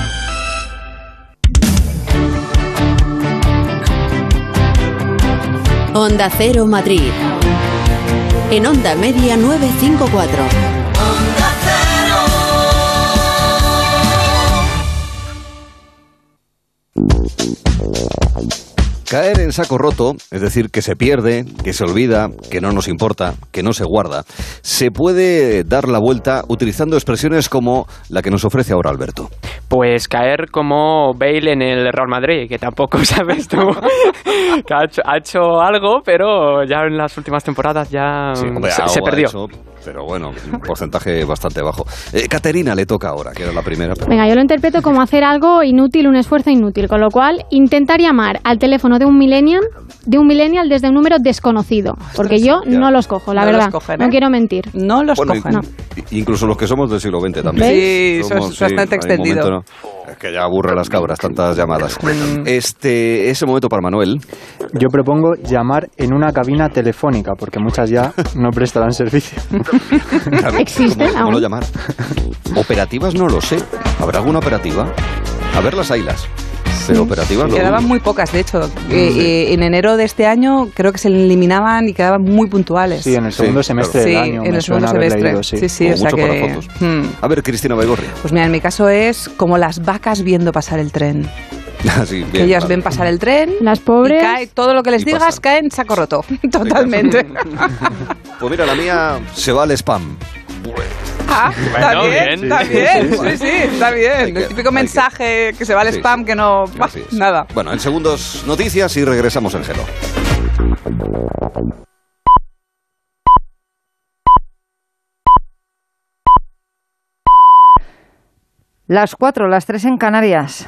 Onda Cero Madrid. En Onda Media 954. Caer en saco roto, es decir, que se pierde, que se olvida, que no nos importa, que no se guarda, se puede dar la vuelta utilizando expresiones como la que nos ofrece ahora Alberto. Pues caer como Bale en el Real Madrid, que tampoco sabes tú. que ha hecho, ha hecho algo, pero ya en las últimas temporadas ya Sí, hombre, se, perdió. Pero bueno, un porcentaje bastante bajo. Eh, Caterina le toca ahora, que era la primera. Venga, yo lo interpreto como hacer algo inútil, un esfuerzo inútil, con lo cual intentar llamar al teléfono de un millennial, de un millennial desde un número desconocido, porque yo ya. no los cojo, la No los verdad. cogen, No ¿eh? quiero mentir. No los Bueno, cogen. y- Incluso los que somos del siglo XX también. Sí, eso es bastante extendido. momento, ¿no? Es que ya aburre las cabras tantas llamadas. Este, ese momento para Manuel. Yo propongo llamar en una cabina telefónica, porque muchas ya no prestarán servicio. Claro, ¿Cómo, cómo lo llamar? Operativas no lo sé. ¿Habrá alguna operativa? A ver las ailas. Pero operativas no. Quedaban muy pocas, de hecho. Eh, eh, en enero de este año creo que se eliminaban y quedaban muy puntuales. Sí, en el segundo semestre Sí, del año. en me el segundo semestre. leído, sí. Sí, sí, Como o sea que... fotos. Hmm. A ver, Cristina Baigorri. Pues mira, en mi caso es como las vacas viendo pasar el tren. Así, que bien, ellas vale. ven pasar el tren. Las pobres. Y cae, todo lo que les digas cae en saco roto. Totalmente. Pues mira, la mía se va al spam. Ah, está Bueno, bien, bien. está Sí, bien. sí, Sí, sí. sí, está bien. que- El típico mensaje que se va al Sí, spam que no. bah, nada. Bueno, en segundos noticias y regresamos en Gelo. Las cuatro, las tres en Canarias.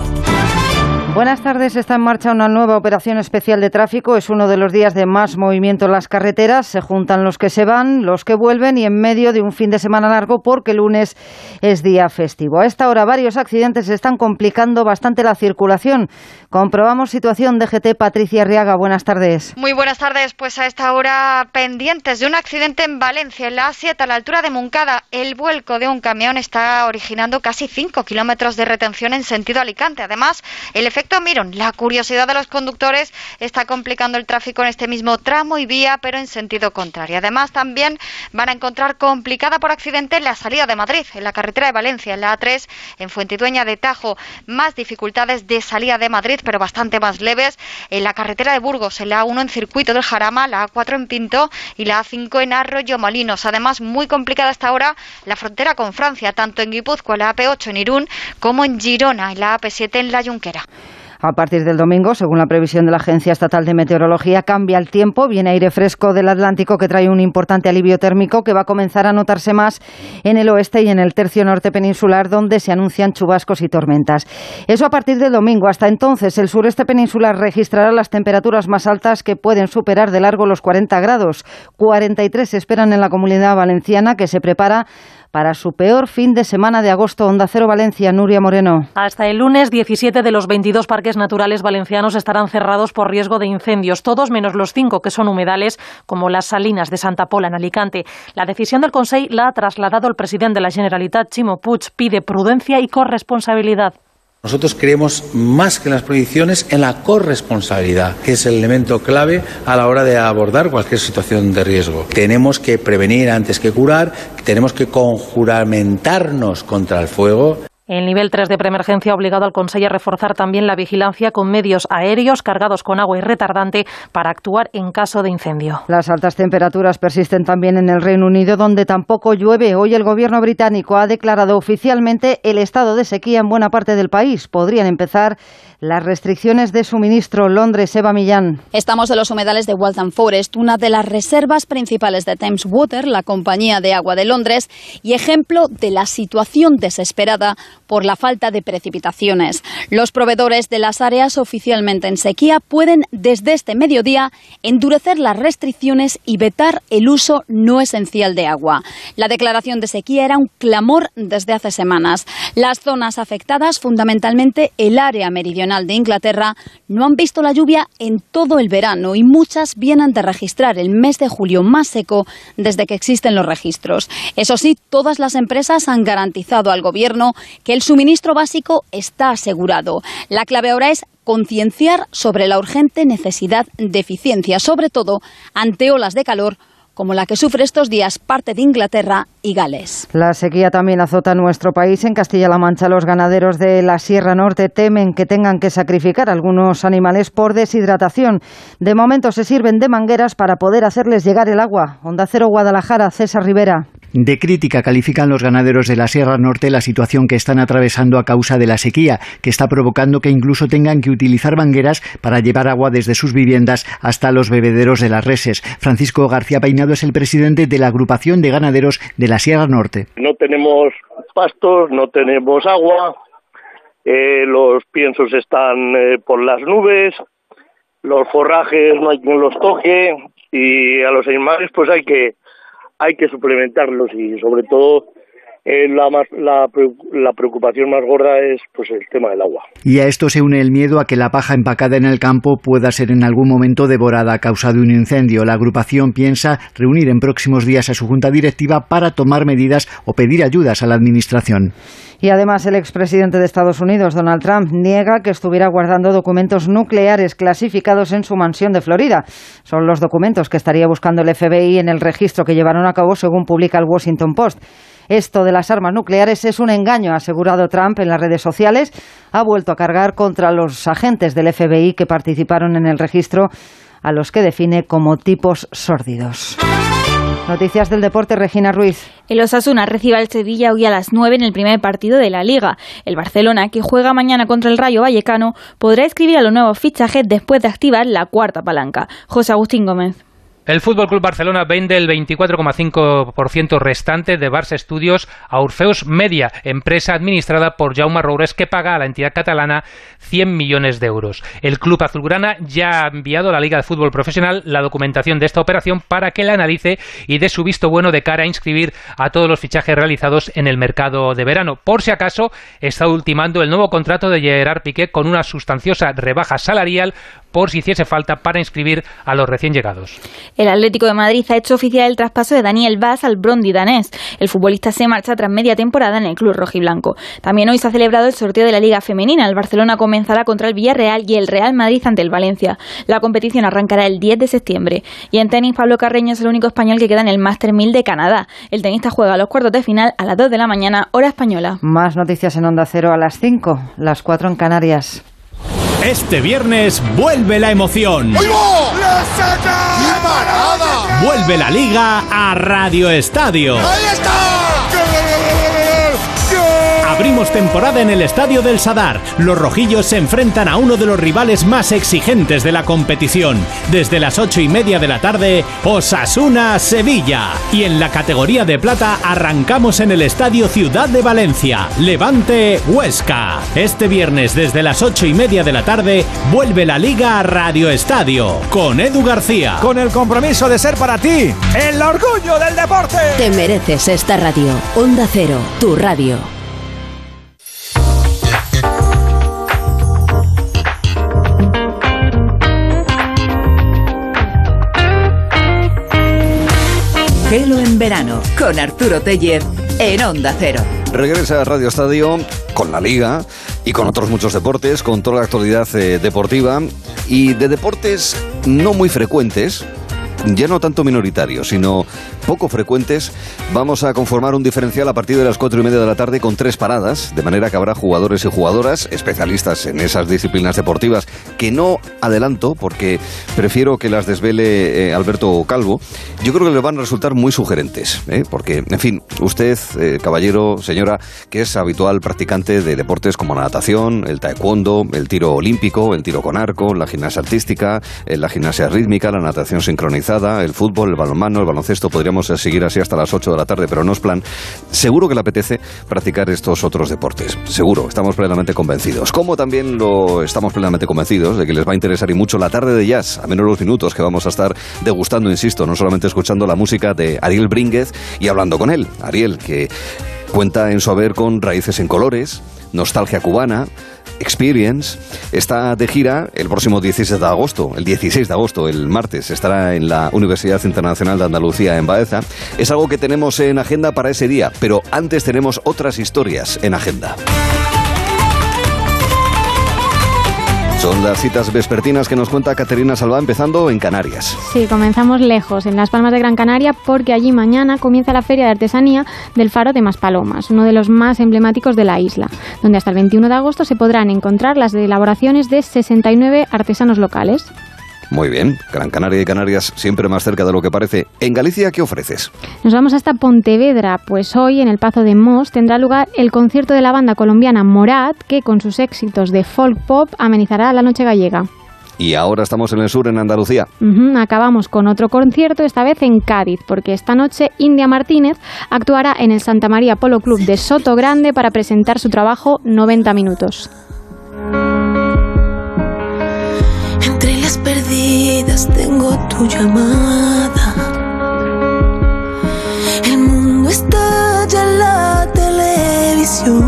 Buenas tardes. Está en marcha una nueva operación especial de tráfico. Es uno de los días de más movimiento en las carreteras. Se juntan los que se van, los que vuelven y en medio de un fin de semana largo porque el lunes es día festivo. A esta hora varios accidentes están complicando bastante la circulación. Comprobamos situación de GT Patricia Arriaga. Buenas tardes. Muy buenas tardes. Pues a esta hora pendientes de un accidente en Valencia, en la A7, a la altura de Moncada. El vuelco de un camión está originando casi 5 kilómetros de retención en sentido Alicante. Además, el efecto Miron, la curiosidad de los conductores, está complicando el tráfico en este mismo tramo y vía, pero en sentido contrario. Además, también van a encontrar complicada por accidente la salida de Madrid, en la carretera de Valencia, en la A3, en Fuentidueña de Tajo. Más dificultades de salida de Madrid, pero bastante más leves, en la carretera de Burgos, en la A1 en Circuito del Jarama, la A4 en Pinto y la A5 en Arroyo Molinos. Además, muy complicada hasta ahora la frontera con Francia, tanto en Guipúzcoa, la AP8 en Irún, como en Girona, en la AP7 en La Junquera. A partir del domingo, según la previsión de la Agencia Estatal de Meteorología, cambia el tiempo. Viene aire fresco del Atlántico que trae un importante alivio térmico que va a comenzar a notarse más en el oeste y en el tercio norte peninsular, donde se anuncian chubascos y tormentas. Eso a partir del domingo. Hasta entonces, el sureste peninsular registrará las temperaturas más altas que pueden superar de largo los 40 grados. 43 se esperan en la comunidad valenciana, que se prepara para su peor fin de semana de agosto. Onda Cero Valencia, Nuria Moreno. Hasta el lunes, 17 de los 22 parques naturales valencianos estarán cerrados por riesgo de incendios, todos menos los cinco que son humedales, como las Salinas de Santa Pola en Alicante. La decisión del Consejo la ha trasladado el presidente de la Generalitat, Chimo Puig, pide prudencia y corresponsabilidad. Nosotros creemos más que en las prohibiciones en la corresponsabilidad, que es el elemento clave a la hora de abordar cualquier situación de riesgo. Tenemos que prevenir antes que curar, tenemos que conjuramentarnos contra el fuego. El nivel 3 de preemergencia ha obligado al Consejo a reforzar también la vigilancia con medios aéreos cargados con agua y retardante para actuar en caso de incendio. Las altas temperaturas persisten también en el Reino Unido, donde tampoco llueve. Hoy el gobierno británico ha declarado oficialmente el estado de sequía en buena parte del país. Podrían empezar las restricciones de suministro. Londres, Eva Millán. Estamos en los humedales de Waltham Forest, una de las reservas principales de Thames Water, la compañía de agua de Londres, y ejemplo de la situación desesperada por la falta de precipitaciones. Los proveedores de las áreas oficialmente en sequía pueden desde este mediodía endurecer las restricciones y vetar el uso no esencial de agua. La declaración de sequía era un clamor desde hace semanas. Las zonas afectadas, fundamentalmente el área meridional de Inglaterra, no han visto la lluvia en todo el verano y muchas vienen de registrar el mes de julio más seco desde que existen los registros. Eso sí, todas las empresas han garantizado al Gobierno que el suministro básico está asegurado. La clave ahora es concienciar sobre la urgente necesidad de eficiencia, sobre todo ante olas de calor como la que sufre estos días parte de Inglaterra y Gales. La sequía también azota nuestro país. En Castilla-La Mancha, los ganaderos de la Sierra Norte temen que tengan que sacrificar algunos animales por deshidratación. De momento se sirven de mangueras para poder hacerles llegar el agua. Onda Cero Guadalajara, César Rivera. De crítica califican los ganaderos de la Sierra Norte la situación que están atravesando a causa de la sequía, que está provocando que incluso tengan que utilizar mangueras para llevar agua desde sus viviendas hasta los bebederos de las reses. Francisco García Peinado es el presidente de la agrupación de ganaderos de la Sierra Norte. No tenemos pastos, no tenemos agua, eh, los piensos están eh, por las nubes, los forrajes no hay quien los toque y a los animales pues hay que hay que suplementarlos y sobre todo eh, la, más, la, la, preocupación más gorda es pues el tema del agua. Y a esto se une el miedo a que la paja empacada en el campo pueda ser en algún momento devorada a causa de un incendio. La agrupación piensa reunir en próximos días a su junta directiva para tomar medidas o pedir ayudas a la administración. Y además el expresidente de Estados Unidos, Donald Trump, niega que estuviera guardando documentos nucleares clasificados en su mansión de Florida. Son los documentos que estaría buscando el FBI en el registro que llevaron a cabo, según publica el Washington Post. Esto de las armas nucleares es un engaño, ha asegurado Trump en las redes sociales. Ha vuelto a cargar contra los agentes del FBI que participaron en el registro, a los que define como tipos sórdidos. Noticias del deporte, Regina Ruiz. El Osasuna recibe al Sevilla hoy a las 9 en el primer partido de la Liga. El Barcelona, que juega mañana contra el Rayo Vallecano, podrá escribir a los nuevos fichajes después de activar la cuarta palanca. José Agustín Gómez. El Fútbol Club Barcelona vende el 24,5% restante de Barça Studios a Orfeus Media, empresa administrada por Jaume Roures que paga a la entidad catalana 100 millones de euros. El club azulgrana ya ha enviado a la Liga de Fútbol Profesional la documentación de esta operación para que la analice y dé su visto bueno de cara a inscribir a todos los fichajes realizados en el mercado de verano. Por si acaso, está ultimando el nuevo contrato de Gerard Piqué con una sustanciosa rebaja salarial por si hiciese falta para inscribir a los recién llegados. El Atlético de Madrid ha hecho oficial el traspaso de Daniel Vaz al Brondi danés. El futbolista se marcha tras media temporada en el club rojiblanco. También hoy se ha celebrado el sorteo de la Liga Femenina. El Barcelona comenzará contra el Villarreal y el Real Madrid ante el Valencia. La competición arrancará el 10 de septiembre. Y en tenis, Pablo Carreño es el único español que queda en el Master 1000 de Canadá. El tenista juega los cuartos de final a las 2 de la mañana, hora española. Más noticias en Onda Cero a las 5, las 4 en Canarias. Este viernes vuelve la emoción. Vuelve la liga a Radio Estadio. ¡Ahí está! Abrimos temporada en el Estadio del Sadar. Los rojillos se enfrentan a uno de los rivales más exigentes de la competición. Desde las ocho y media de la tarde, Osasuna Sevilla. Y en la categoría de plata arrancamos en el Estadio Ciudad de Valencia. Levante Huesca. Este viernes desde las ocho y media de la tarde vuelve la Liga a Radio Estadio con Edu García. Con el compromiso de ser para ti el orgullo del deporte. Te mereces esta radio. Onda Cero, tu radio. Gelo en verano con Arturo Tellez en Onda Cero. Regresa a Radio Estadio con la Liga y con otros muchos deportes, con toda la actualidad eh, deportiva y de deportes no muy frecuentes, ya no tanto minoritarios, sino poco frecuentes, vamos a conformar un diferencial a partir de las cuatro y media de la tarde con tres paradas, de manera que habrá jugadores y jugadoras especialistas en esas disciplinas deportivas que no adelanto porque prefiero que las desvele eh, Alberto Calvo. Yo creo que les van a resultar muy sugerentes, ¿eh? porque, en fin, usted, eh, caballero, señora, que es habitual practicante de deportes como la natación, el taekwondo, el tiro olímpico, el tiro con arco, la gimnasia artística, la gimnasia rítmica, la natación sincronizada, el fútbol, el balonmano, el baloncesto, podría a seguir así hasta las 8 de la tarde, pero no es plan. Seguro que le apetece practicar estos otros deportes. Seguro, estamos plenamente convencidos. Como también lo estamos plenamente convencidos de que les va a interesar y mucho la tarde de jazz, a menos los minutos que vamos a estar degustando, insisto, no solamente escuchando la música de Ariel Brínguez y hablando con él. Ariel, que cuenta en su haber con raíces en colores, nostalgia cubana, Experience está de gira el próximo 16 de agosto, el 16 de agosto, el martes, estará en la Universidad Internacional de Andalucía en Baeza. Es algo que tenemos en agenda para ese día, pero antes tenemos otras historias en agenda. Son las citas vespertinas que nos cuenta Caterina Salva, empezando en Canarias. Sí, comenzamos lejos, en las Palmas de Gran Canaria, porque allí mañana comienza la Feria de Artesanía del Faro de Maspalomas, uno de los más emblemáticos de la isla, donde hasta el 21 de agosto se podrán encontrar las elaboraciones de 69 artesanos locales. Muy bien, Gran Canaria y Canarias siempre más cerca de lo que parece. En Galicia, ¿qué ofreces? Nos vamos hasta Pontevedra, pues hoy en el Pazo de Mos tendrá lugar el concierto de la banda colombiana Morat, que con sus éxitos de folk pop amenizará la noche gallega. Y ahora estamos en el sur, en Andalucía. Acabamos con otro concierto, esta vez en Cádiz, porque esta noche India Martínez actuará en el Santa María Polo Club de Soto Grande para presentar su trabajo 90 minutos. Tengo tu llamada. El mundo estalla en la televisión,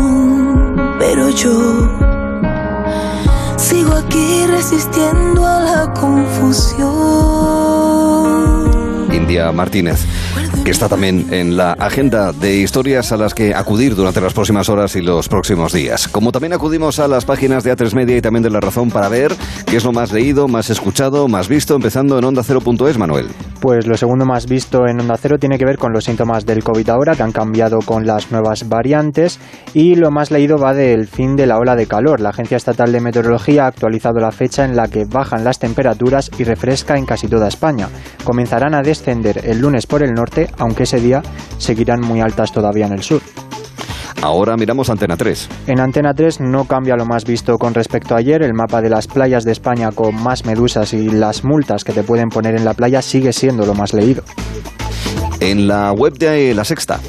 pero yo sigo aquí resistiendo a la confusión. India Martínez, que está también en la agenda de historias a las que acudir durante las próximas horas y los próximos días. Como también acudimos a las páginas de A3 Media y también de La Razón para ver qué es lo más leído, más escuchado, más visto, empezando en onda0.es, Manuel. Pues lo segundo más visto en Onda Cero tiene que ver con los síntomas del COVID ahora, que han cambiado con las nuevas variantes, y lo más leído va del fin de la ola de calor. La Agencia Estatal de Meteorología ha actualizado la fecha en la que bajan las temperaturas y refresca en casi toda España. Comenzarán a descender el lunes por el norte, aunque ese día seguirán muy altas todavía en el sur. Ahora miramos Antena 3. En Antena 3 no cambia lo más visto con respecto a ayer. El mapa de las playas de España con más medusas y las multas que te pueden poner en la playa sigue siendo lo más leído. En la web de La Sexta.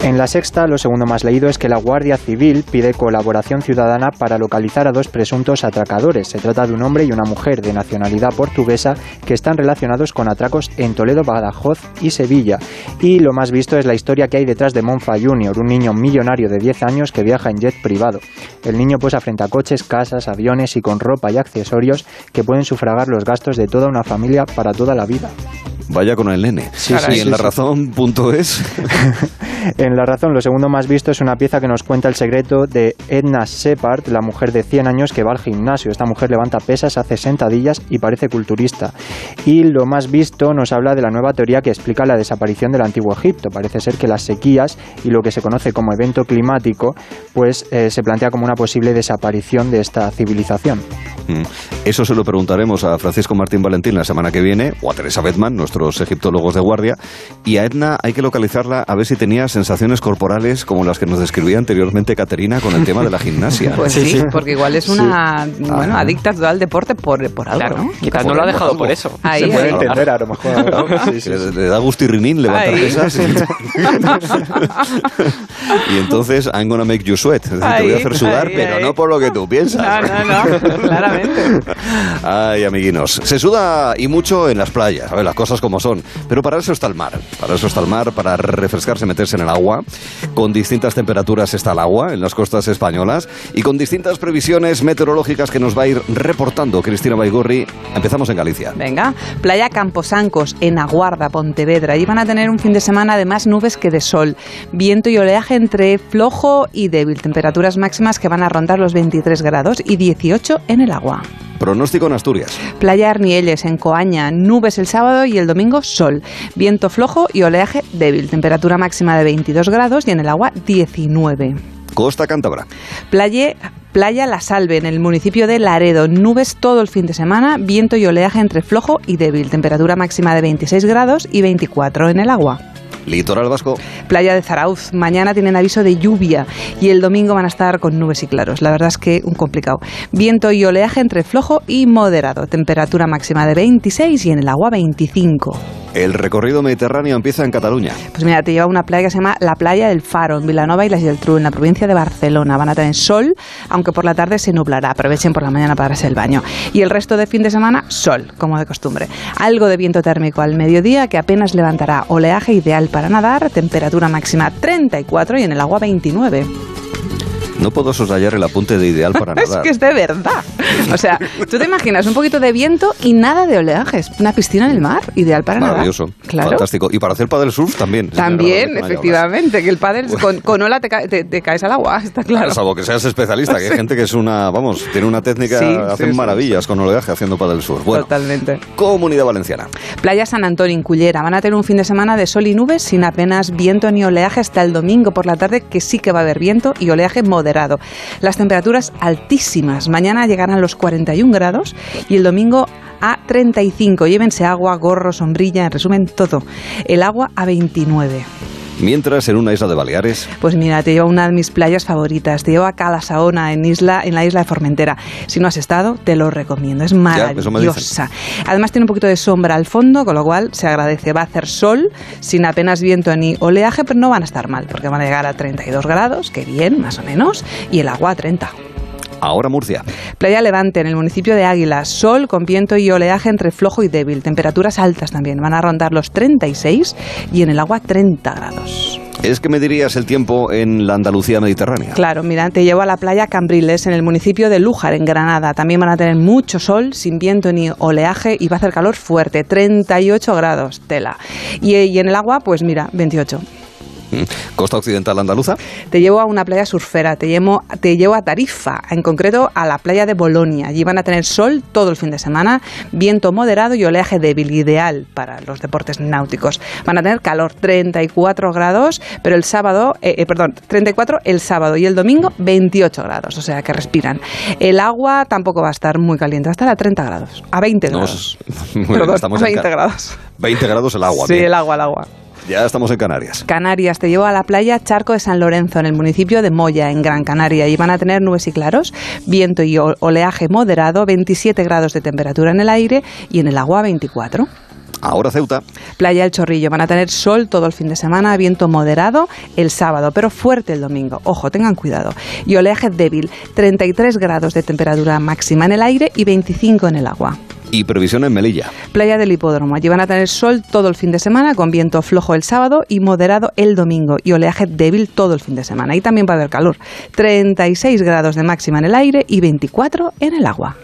En la sexta, lo segundo más leído es que la Guardia Civil pide colaboración ciudadana para localizar a dos presuntos atracadores. Se trata de un hombre y una mujer de nacionalidad portuguesa que están relacionados con atracos en Toledo, Badajoz y Sevilla. Y lo más visto es la historia que hay detrás de Monfa Junior, un niño millonario de 10 años que viaja en jet privado. El niño pues afrenta coches, casas, aviones y con ropa y accesorios que pueden sufragar los gastos de toda una familia para toda la vida. Vaya con el nene. Sí, sí, en sí, la sí. razón.es. En La Razón, lo segundo más visto es una pieza que nos cuenta el secreto de Edna Shepard, la mujer de 100 años que va al gimnasio. Esta mujer levanta pesas, hace sentadillas y parece culturista. Y lo más visto nos habla de la nueva teoría que explica la desaparición del antiguo Egipto. Parece ser que las sequías y lo que se conoce como evento climático, pues eh, se plantea como una posible desaparición de esta civilización. Mm. Eso se lo preguntaremos a Francisco Martín Valentín la semana que viene, o a Teresa Bedman, nuestros egiptólogos de guardia. Y a Edna hay que localizarla a ver si tenía sensaciones corporales como las que nos describía anteriormente Caterina con el tema de la gimnasia. Pues sí, porque igual es una bueno, adicta toda al deporte por, por algo, ¿no? Quizás no lo ha dejado por eso. Ahí, se puede ahí. entender a lo mejor. ¿no? Sí, sí, Le, sí. le da gustirrinín levantar Ahí. pesas. Y, y entonces, I'm gonna make you sweat. Es decir, te voy a Ahí, hacer sudar, ahí, pero ahí. no por lo que tú piensas. No, no, no, claramente. Ay, amiguinos. Se suda y mucho en las playas, a ver, las cosas como son. Pero para eso está el mar. Para eso está el mar, para refrescarse, meterse en el agua. Con distintas temperaturas está el agua en las costas españolas y con distintas previsiones meteorológicas que nos va a ir reportando Cristina Baigorri. Empezamos en Galicia. Venga, Playa Camposancos, en Aguarda, Pontevedra. Allí van a tener un fin de semana de más nubes que de sol. Viento y oleaje entre flojo y débil. Temperaturas máximas que van a rondar los 23 grados y 18 en el agua. Pronóstico en Asturias. Playa Arnielles, en Coaña. Nubes el sábado y el domingo sol. Viento flojo y oleaje débil. Temperatura máxima de 22 grados y en el agua 19. Costa Cántabra. Playa, Playa La Salve, en el municipio de Laredo. Nubes todo el fin de semana, viento y oleaje entre flojo y débil. Temperatura máxima de 26 grados y 24 en el agua. Litoral Vasco. Playa de Zarauz, mañana tienen aviso de lluvia y el domingo van a estar con nubes y claros. La verdad es que un complicado. Viento y oleaje entre flojo y moderado. Temperatura máxima de 26 y en el agua 25. El recorrido mediterráneo empieza en Cataluña. Pues mira, te lleva a una playa que se llama la Playa del Faro, en Vilanova y la Geltrú, en la provincia de Barcelona. Van a tener sol, aunque por la tarde se nublará. Aprovechen por la mañana para darse el baño. Y el resto de fin de semana, sol, como de costumbre. Algo de viento térmico al mediodía que apenas levantará oleaje ideal para nadar, temperatura máxima 34 y en el agua 29. No puedo soslayar el apunte de ideal para Es nadar. que es de verdad. O sea, tú te imaginas un poquito de viento y nada de oleajes. Una piscina en el mar, ideal para Maravilloso. nadar. Claro. Fantástico. Y para hacer paddle surf también. También, Señora, efectivamente, que el pádel con, con ola te, ca- te- te caes al agua, está claro. Salvo que seas especialista, que hay Sí. gente que es una, vamos, tiene una técnica, Sí, hacen sí, sí, maravillas con oleaje haciendo paddle surf. Bueno, Totalmente. Comunidad Valenciana. Playa San Antonio, en Cullera. Van a tener un fin de semana de sol y nubes sin apenas viento ni oleaje hasta el domingo por la tarde, que sí que va a haber viento y oleaje moderado. Las temperaturas altísimas. Mañana llegarán a los 41 grados y el domingo a 35. Llévense agua, gorro, sombrilla, en resumen todo. El agua a 29. Mientras, en una isla de Baleares. Pues mira, te llevo a una de mis playas favoritas. Te llevo a Cala Saona, en, isla, en la isla de Formentera. Si no has estado, te lo recomiendo. Es maravillosa. Además, tiene un poquito de sombra al fondo, con lo cual se agradece. Va a hacer sol, sin apenas viento ni oleaje, pero no van a estar mal, porque van a llegar a 32 grados, que bien, más o menos, y el agua a 30. Ahora Murcia. Playa Levante, en el municipio de Águila. Sol con viento y oleaje entre flojo y débil. Temperaturas altas también. Van a rondar los 36 y en el agua 30 grados. ¿Es que me dirías el tiempo en la Andalucía mediterránea? Claro, mira, te llevo a la playa Cambriles, en el municipio de Lújar, en Granada. También van a tener mucho sol, sin viento ni oleaje, y va a hacer calor fuerte, 38 grados, tela. Y, y en el agua, pues mira, 28. Costa occidental andaluza. Te llevo a una playa surfera, te llevo, te llevo a Tarifa, en concreto a la playa de Bolonia. Allí van a tener sol todo el fin de semana, viento moderado y oleaje débil, ideal para los deportes náuticos. Van a tener calor, 34 grados, pero el sábado, eh, eh, perdón, 34 el sábado y el domingo 28 grados, o sea que respiran. El agua tampoco va a estar muy caliente, va a estar a 30 grados, a 20 grados. Perdón, estamos a en 20 Ca- grados. 20 grados el agua. Sí, el agua, el agua. Ya estamos en Canarias. Canarias, te llevo a la playa Charco de San Lorenzo, en el municipio de Moya, en Gran Canaria. Y van a tener nubes y claros, viento y oleaje moderado, 27 grados de temperatura en el aire y en el agua 24. Ahora Ceuta. Playa El Chorrillo, van a tener sol todo el fin de semana, viento moderado el sábado, pero fuerte el domingo. Ojo, tengan cuidado. Y oleaje débil, 33 grados de temperatura máxima en el aire y 25 en el agua. Y previsión en Melilla. Playa del Hipódromo. Allí van a tener sol todo el fin de semana, con viento flojo el sábado y moderado el domingo, y oleaje débil todo el fin de semana. Y también va a haber calor. 36 grados de máxima en el aire y 24 en el agua.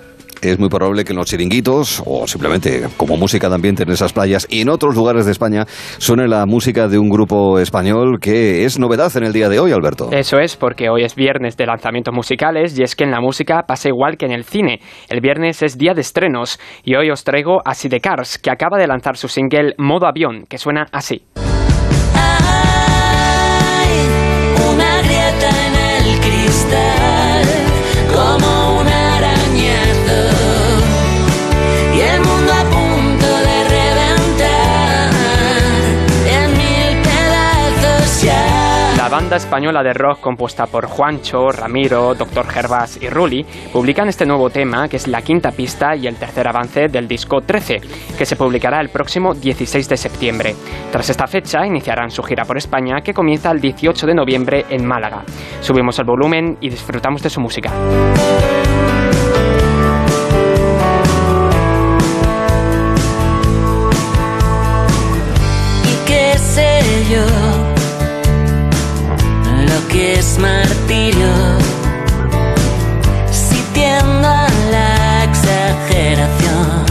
Es muy probable que en los chiringuitos, o simplemente como música de ambiente en esas playas y en otros lugares de España, suene la música de un grupo español que es novedad en el día de hoy, Alberto. Eso es, porque hoy es viernes de lanzamientos musicales y es que en la música pasa igual que en el cine. El viernes es día de estrenos y hoy os traigo a Sidecars, que acaba de lanzar su single Modo Avión, que suena así. Banda española de rock compuesta por Juancho, Ramiro, Dr. Gervas y Ruli publican este nuevo tema, que es la quinta pista y el tercer avance del disco 13, que se publicará el próximo 16 de septiembre. Tras esta fecha iniciarán su gira por España, que comienza el 18 de noviembre en Málaga. Subimos el volumen y disfrutamos de su música. Que es martirio. Si tiendo a la exageración.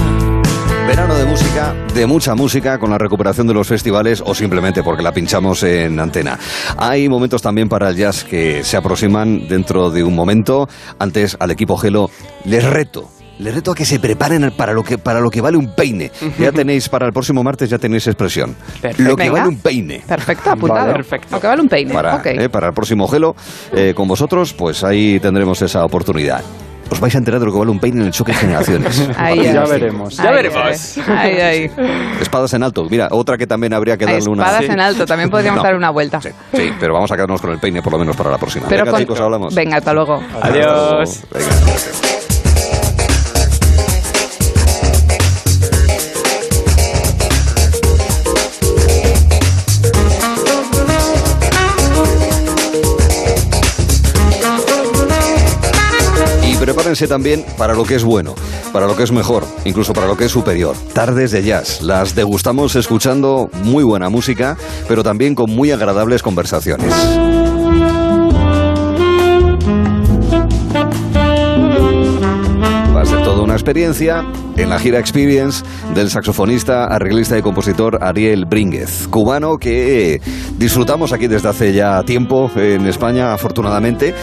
Verano de música, de mucha música, con la recuperación de los festivales o simplemente porque la pinchamos en antena. Hay momentos también para el jazz que se aproximan dentro de un momento. Antes al equipo Gelo les reto. Les reto a que se preparen para lo que, para lo que vale un peine. Ya tenéis, para el próximo martes ya tenéis expresión. Lo que Venga. vale un peine. Perfecto, apuntado. Vale. Perfecto. Lo que vale un peine. Para, Ok. eh, para el próximo Gelo, eh, con vosotros, pues ahí tendremos esa oportunidad. Os vais a enterar de lo que vale un peine en el choque de generaciones. Ahí, ahí. así. Ya veremos. Ahí, ahí. Espadas en alto. Mira, otra que también habría que darle una. espadas en alto, también podríamos No. dar una vuelta. Sí, pero vamos a quedarnos con el peine por lo menos para la próxima. Pero Venga, con- chicos, hablamos. Venga, hasta luego. Adiós. Venga. También para lo que es bueno, para lo que es mejor, incluso para lo que es superior. Tardes de jazz. Las degustamos escuchando muy buena música, pero también con muy agradables conversaciones. Una experiencia en la gira Experience del saxofonista, arreglista y compositor Ariel Brínguez, cubano que disfrutamos aquí desde hace ya tiempo en España, afortunadamente,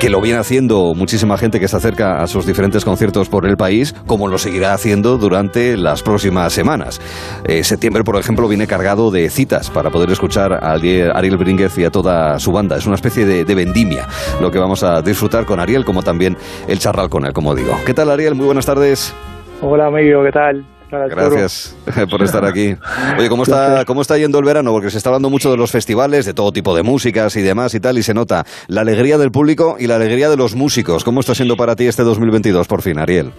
que lo viene haciendo muchísima gente que se acerca a sus diferentes conciertos por el país, como lo seguirá haciendo durante las próximas semanas. Eh, septiembre, por ejemplo, viene cargado de citas para poder escuchar a Ariel Brínguez y a toda su banda. Es una especie de, de vendimia lo que vamos a disfrutar con Ariel, como también el charral con él, como digo. ¿Qué tal, Ariel? Muy buenas tardes. Hola amigo, ¿qué tal? Gracias por estar aquí. Oye, ¿cómo está, ¿cómo está yendo el verano? Porque se está hablando mucho de los festivales, de todo tipo de músicas y demás y tal, y se nota la alegría del público y la alegría de los músicos. ¿Cómo está siendo para ti este 2022, por fin, Ariel?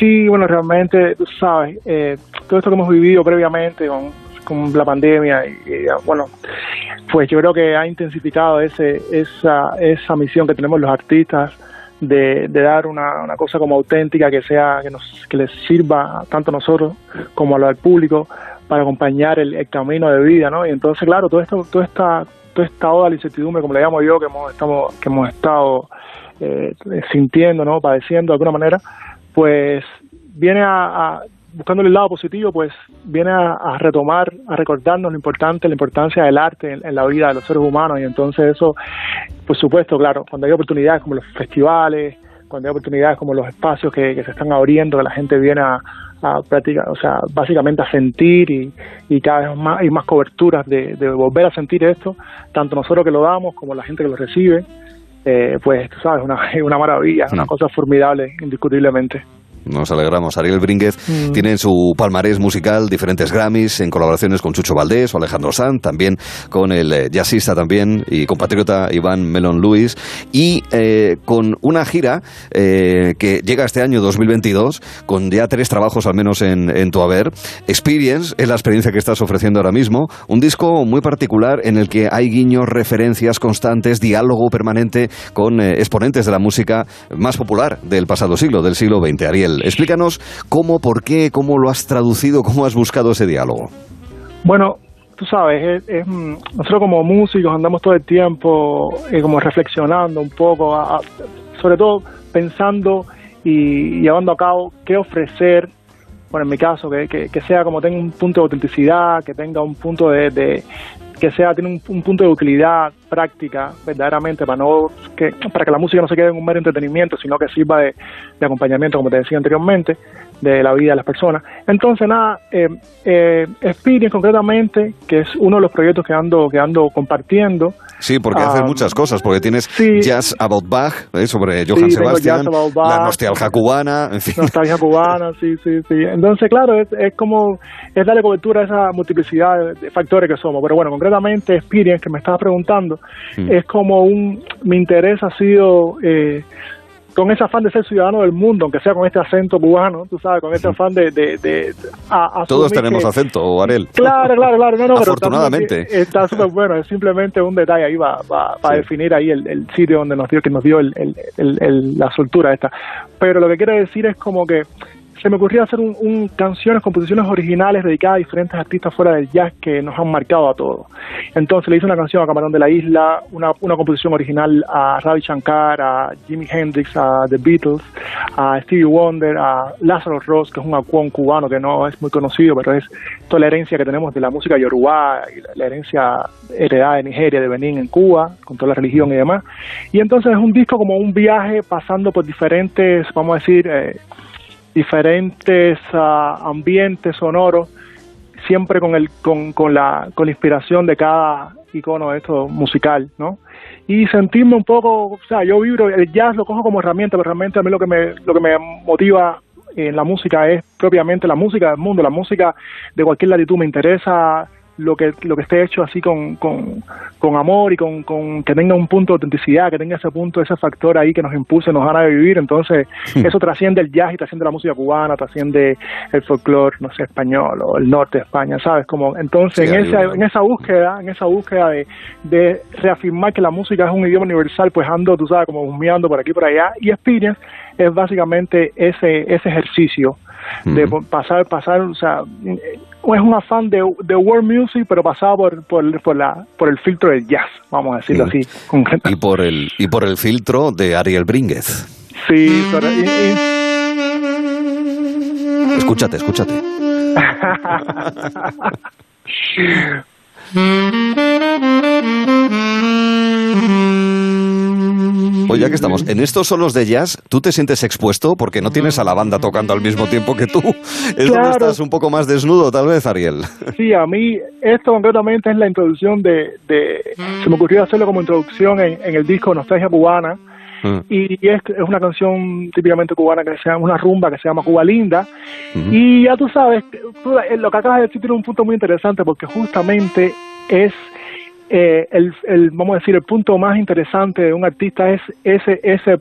Sí, bueno, realmente, tú sabes, eh, todo esto que hemos vivido previamente con, con la pandemia, y, bueno, pues yo creo que ha intensificado ese, esa, esa misión que tenemos los artistas de, dar una, una, cosa como auténtica que sea que nos que les sirva tanto a nosotros como a del público para acompañar el, camino de vida no y entonces claro todo esto toda esta toda esta oda de incertidumbre como le llamo yo que hemos estamos que hemos estado eh, sintiendo no padeciendo de alguna manera pues viene a, buscándole el lado positivo, pues viene a, retomar, a recordarnos lo importante, la importancia del arte en, la vida de los seres humanos. Y entonces eso, por supuesto, claro, cuando hay oportunidades como los festivales, cuando hay oportunidades como los espacios que, se están abriendo, que la gente viene a, a practicar, o sea, básicamente a sentir y, y cada vez más hay más coberturas de, volver a sentir esto, tanto nosotros que lo damos como la gente que lo recibe, eh, pues tú sabes, una, una maravilla, una cosa formidable, indiscutiblemente. Nos alegramos. Ariel Brínguez mm. tiene en su palmarés musical diferentes Grammys en colaboraciones con Chucho Valdés o Alejandro Sanz, también con el eh, jazzista también y compatriota Iván Melon Luis y eh, con una gira eh, que llega este año 2022 con ya tres trabajos al menos en, en tu haber. Experience es la experiencia que estás ofreciendo ahora mismo, un disco muy particular en el que hay guiños, referencias constantes, diálogo permanente con exponentes de la música más popular del pasado siglo, del siglo XX. Ariel, Explícanos cómo, por qué, cómo lo has traducido, cómo has buscado ese diálogo. Bueno, tú sabes, mm, nosotros como músicos andamos todo el tiempo eh, como reflexionando un poco, sobre todo pensando y llevando a cabo qué ofrecer, bueno, en mi caso, que, que, sea como tenga un punto de autenticidad, que tenga un punto de, que sea tiene un, punto de utilidad práctica verdaderamente para no que para que la música no se quede en un mero entretenimiento sino que sirva de, acompañamiento como te decía anteriormente de la vida de las personas. Entonces nada eh, eh, Experience concretamente que es uno de los proyectos que ando que ando compartiendo Sí, porque haces ah, muchas cosas, porque tienes Jazz About Bach ¿eh? sobre Johann Sebastian, la nostalgia cubana, en fin. Nostalgia cubana, sí, sí, sí. Entonces, claro, es, es como, es darle cobertura a esa multiplicidad de factores que somos. Pero bueno, concretamente, Experience, que me estabas preguntando, mm. es como un, mi interés ha sido... Eh, con ese afán de ser ciudadano del mundo, aunque sea con este acento cubano, tú sabes, con ese afán de... de, Todos tenemos acento, Arel. Claro, claro, claro. No, no, Afortunadamente. está súper bueno, es simplemente un detalle ahí para va, definir ahí el, sitio donde nos dio, que nos dio el, la soltura esta. Pero lo que quiero decir es como que se me ocurrió hacer un, canciones, composiciones originales dedicadas a diferentes artistas fuera del jazz que nos han marcado a todos. Entonces le hice una canción a Camarón de la Isla, una, una composición original a Ravi Shankar, a Jimi Hendrix, a The Beatles, a Stevie Wonder, a Lázaro Ross, que es un acuón cubano que no es muy conocido, pero es toda la herencia que tenemos de la música yoruba y la, herencia heredada de Nigeria, de Benín en Cuba, con toda la religión y demás. Y entonces es un disco como un viaje pasando por diferentes, vamos a decir, eh, diferentes ah, ambientes sonoros, siempre con, el, con, con, la, con la inspiración de cada icono esto musical, ¿no? Y sentirme un poco, o sea, yo vibro, el jazz lo cojo como herramienta, pero realmente a mí lo que me, lo que me motiva en la música es propiamente la música del mundo, la música de cualquier latitud me interesa lo que lo que esté hecho así con, con, con amor y con, con, que tenga un punto de autenticidad, que tenga ese punto, ese factor ahí que nos impulse, nos gana de vivir. Entonces, eso trasciende el jazz y trasciende la música cubana, trasciende el folclore, no sé, español o el norte de España, ¿sabes? Como, entonces, en, esa, en esa búsqueda, en esa búsqueda de, de reafirmar que la música es un idioma universal, pues ando, tú sabes, como humeando por aquí por allá. Y Experience es básicamente ese, ese ejercicio de pasar, pasar, o sea, es un afán de, de world music, pero pasado por, por, por, la, por el filtro del jazz, vamos a decirlo así. Y por el y por el filtro de Ariel Brínguez. Sí, Escúchate, escúchate. Oye, ya que estamos, en estos solos de jazz, ¿tú te sientes expuesto? Porque no tienes a la banda tocando al mismo tiempo que tú. Es donde estás un poco más desnudo, tal vez, Ariel. Sí, a mí esto concretamente es la introducción de... Se me ocurrió hacerlo como introducción en, el disco Nostalgia Cubana, Mm. y es, es una canción típicamente cubana que se llama una rumba que se llama Cuba Linda y ya tú sabes tú- eh, lo que acabas de decir tiene un punto muy interesante porque justamente es eh, el, el vamos a decir el punto más interesante de un artista es ese ese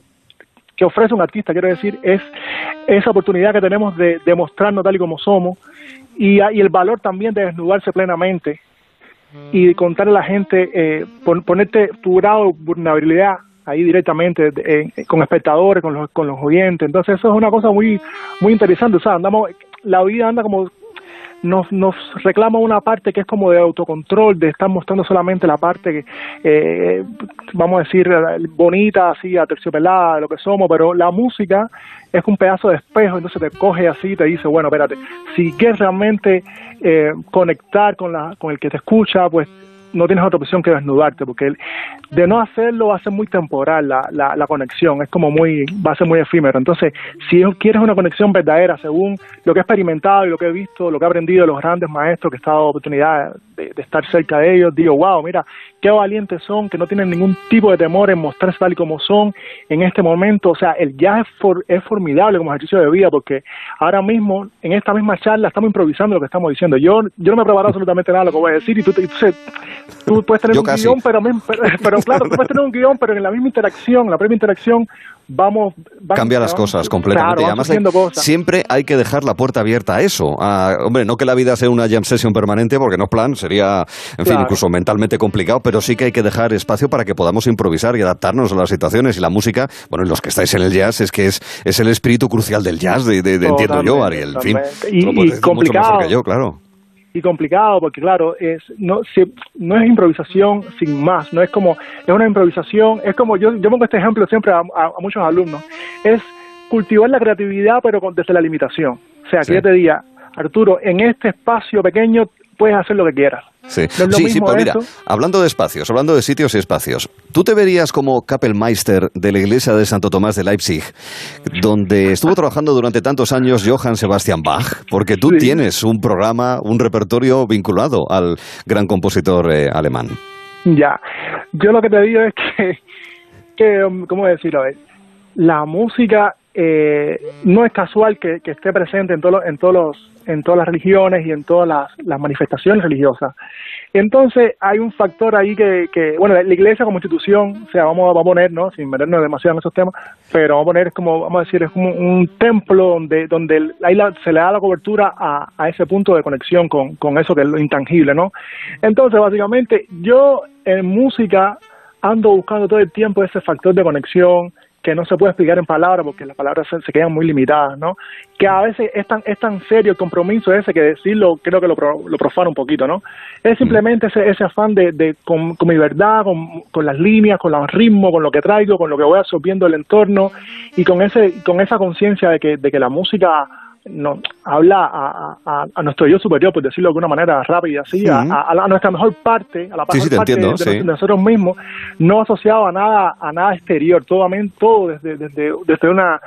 que ofrece un artista quiero decir es esa oportunidad que tenemos de, de mostrarnos tal y como somos y, y el valor también de desnudarse plenamente y contarle a la gente, eh, pon- ponerte tu grado de vulnerabilidad ahí directamente eh, con espectadores, con los, con los oyentes. Entonces eso es una cosa muy muy interesante. O sea, andamos, la vida anda como nos, nos reclama una parte que es como de autocontrol, de estar mostrando solamente la parte, que, eh, vamos a decir, bonita, así, aterciopelada lo que somos, pero la música es un pedazo de espejo, entonces te coge así y te dice, bueno, espérate, si quieres realmente eh, conectar con, la, con el que te escucha, pues no tienes otra opción que desnudarte, porque de no hacerlo va a ser muy temporal la, la, la conexión, es como muy, va a ser muy efímero. Entonces, si quieres una conexión verdadera, según lo que he experimentado y lo que he visto, lo que he aprendido de los grandes maestros que he estado oportunidad de, de estar cerca de ellos, digo, wow, mira, qué valientes son, que no tienen ningún tipo de temor en mostrarse tal y como son en este momento. O sea, el jazz es, for- es formidable como ejercicio de vida, porque ahora mismo, en esta misma charla, estamos improvisando lo que estamos diciendo. Yo, yo no me he preparado absolutamente nada de lo que voy a decir, y tú, y tú tú puedes tener Yo un casi. guion, pero, pero, pero claro, tú puedes tener un guion, pero en la misma interacción, la primera interacción, vamos... van- Cambia las cosas completamente. Claro, y van además, siempre hay que dejar la puerta abierta a eso. A- hombre, no que la vida sea una jam session permanente, porque no es plan, sería, en fin, incluso mentalmente complicado, pero sí que hay que dejar espacio para que podamos improvisar y adaptarnos a las situaciones. Y la música, bueno, y los que estáis en el jazz, es que es, es el espíritu crucial del jazz, de, de- de- entiendo yo, Ariel. En fin, Y- y complicado. que yo, claro. Y complicado porque claro es no si- no es improvisación sin más no es como es una improvisación es como yo yo pongo este ejemplo siempre a, a- a muchos alumnos es cultivar la creatividad pero con- desde la limitación o sea que Sí. yo te diga Arturo en este espacio pequeño puedes hacer lo que quieras Sí, No sí, sí, pues mira, hablando de espacios, hablando de sitios y espacios, ¿tú te verías como Kapellmeister de la iglesia de Santo Tomás de Leipzig, donde estuvo trabajando durante tantos años Johann Sebastian Bach? Porque tú tienes un programa, un repertorio vinculado al gran compositor eh, alemán. Ya, yo lo que te digo es que, que ¿cómo decirlo? Ver, la música eh, no es casual que, que esté presente en, todos los- en, todos los, en todas las religiones y en todas las, manifestaciones religiosas. Entonces hay un factor ahí que, bueno, la iglesia como institución, o sea, vamos, a poner, ¿no? Sin meternos demasiado en esos temas, pero vamos a poner, es como, vamos a decir, es como un templo donde, donde ahí la- se le da la cobertura a, a ese punto de conexión con, con eso que es lo intangible, ¿no? Entonces, básicamente, yo en música ando buscando todo el tiempo ese factor de conexión que no se puede explicar en palabras porque las palabras se, se quedan muy limitadas, ¿no? Que a veces es tan, es tan serio el compromiso ese que decirlo creo que lo, lo profana un poquito, ¿no? Es simplemente ese, ese afán de, de con, con mi verdad, con, con las líneas, con los ritmos, con lo que traigo, con lo que voy absorbiendo del entorno y con ese con esa conciencia de que, de que la música no, habla a, a, a nuestro yo superior, por decirlo de alguna manera rápida, así, Sí. a, a- a nuestra mejor parte, a la Sí, mejor parte entiendo, de, sí. de nosotros mismos, no asociado a nada a nada exterior, todo, todo desde, desde, desde una,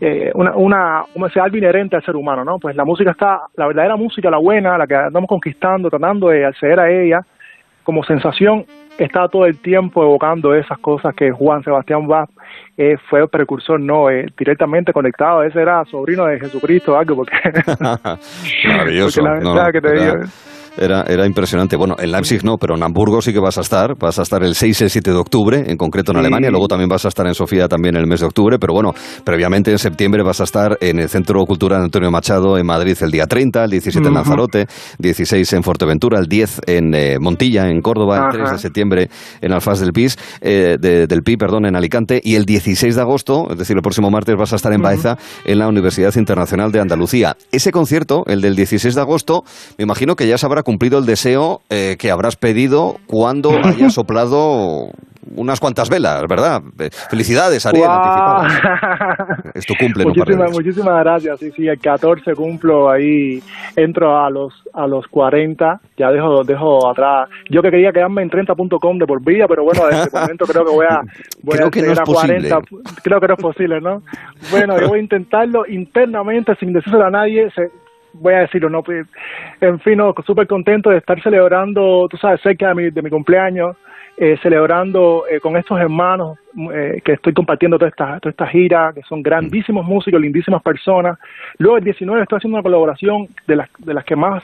eh, una, una, como algo inherente al ser humano, ¿no? Pues la música está, la verdadera música, la buena, la que andamos conquistando, tratando de acceder a ella, como sensación, está todo el tiempo evocando esas cosas que Juan Sebastián Bach eh, fue el precursor, no, eh, directamente conectado, ese era sobrino de Jesucristo algo, porque, Maravilloso. porque la No, que te digo, Era, era impresionante. Bueno, en Leipzig no, pero en Hamburgo sí que vas a estar. Vas a estar el 6 y el 7 de octubre, en concreto en. Alemania. Luego también vas a estar en Sofía también en el mes de octubre. Pero bueno, previamente en septiembre vas a estar en el Centro Cultural Antonio Machado en Madrid el día 30, el 17 en. Lanzarote, 16 en Fuerteventura, el 10 en eh, Montilla, en Córdoba, el Ajá. 3 de septiembre en Alfaz del Pis, eh, de- del Pi, perdón, en Alicante. Y el 16 de agosto, es decir, el próximo martes, vas a estar en Baeza, en la Universidad Internacional de Andalucía. Ese concierto, el del 16 de agosto, me imagino que ya se habrá cumplido el deseo eh, que habrás pedido cuando hayas soplado unas cuantas velas, ¿verdad? Eh, Felicidades, Ariel, cumple, muchísimas, muchísimas gracias. Sí, sí, el 14 cumplo ahí, entro a los a los 40, ya dejo dejo atrás. Yo que quería quedarme en 30.com de por vida, pero bueno, desde este momento creo que voy a voy Creo a que no es a 40. Creo que no es posible, ¿no? Bueno, yo voy a intentarlo internamente sin decírselo a nadie. Se, voy a decirlo, no, pues, en fin, no, súper contento de estar celebrando, tú sabes, cerca de mi, de mi cumpleaños, eh, celebrando eh, con estos hermanos eh, que estoy compartiendo toda esta, toda esta gira, que son grandísimos músicos, lindísimas personas. Luego el 19 estoy haciendo una colaboración de las, de las que más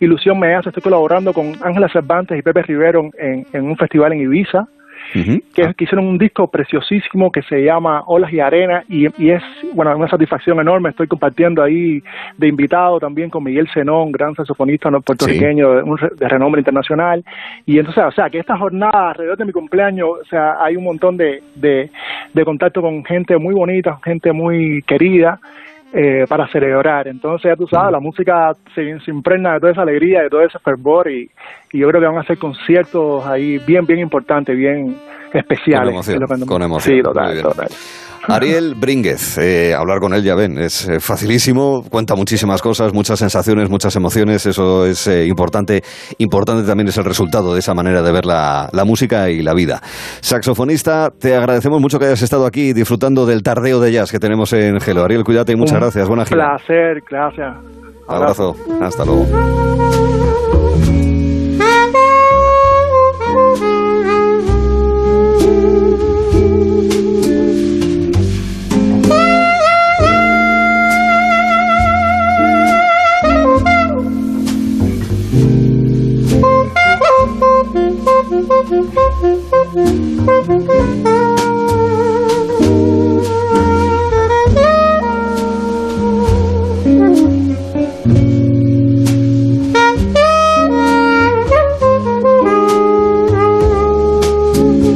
ilusión me hace, estoy colaborando con Ángela Cervantes y Pepe Rivero en, en un festival en Ibiza que, hicieron un disco preciosísimo que se llama Olas y Arena y, es, bueno, una satisfacción enorme. Estoy compartiendo ahí de invitado también con Miguel Zenón, gran saxofonista puertorriqueño de, renombre internacional. Y entonces, o sea, que esta jornada alrededor de mi cumpleaños, o sea, hay un montón de, de, de contacto con gente muy bonita, gente muy querida eh, para celebrar. Entonces, ya tú sabes, la música se, impregna de toda esa alegría, de todo ese fervor y, yo creo que van a ser conciertos ahí bien, bien importantes, bien especiales. Con emoción. Sí, total, total. Ariel Brínguez, eh, hablar con él ya ven, es eh, facilísimo, cuenta muchísimas cosas, muchas sensaciones, muchas emociones, eso es eh, importante. Importante también es el resultado de esa manera de ver la, música y la vida. Saxofonista, te agradecemos mucho que hayas estado aquí disfrutando del tardeo de jazz que tenemos en Gelo. Ariel, cuídate y muchas gracias. Buena gira. placer, gracias. Abrazo. Hasta luego.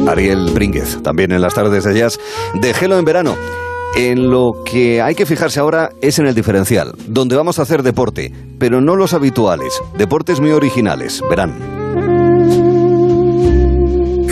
Ariel Brínguez, también en las tardes de jazz de Gelo en verano. En lo que hay que fijarse ahora es en el diferencial, donde vamos a hacer deporte, pero no los habituales, deportes muy originales, verán.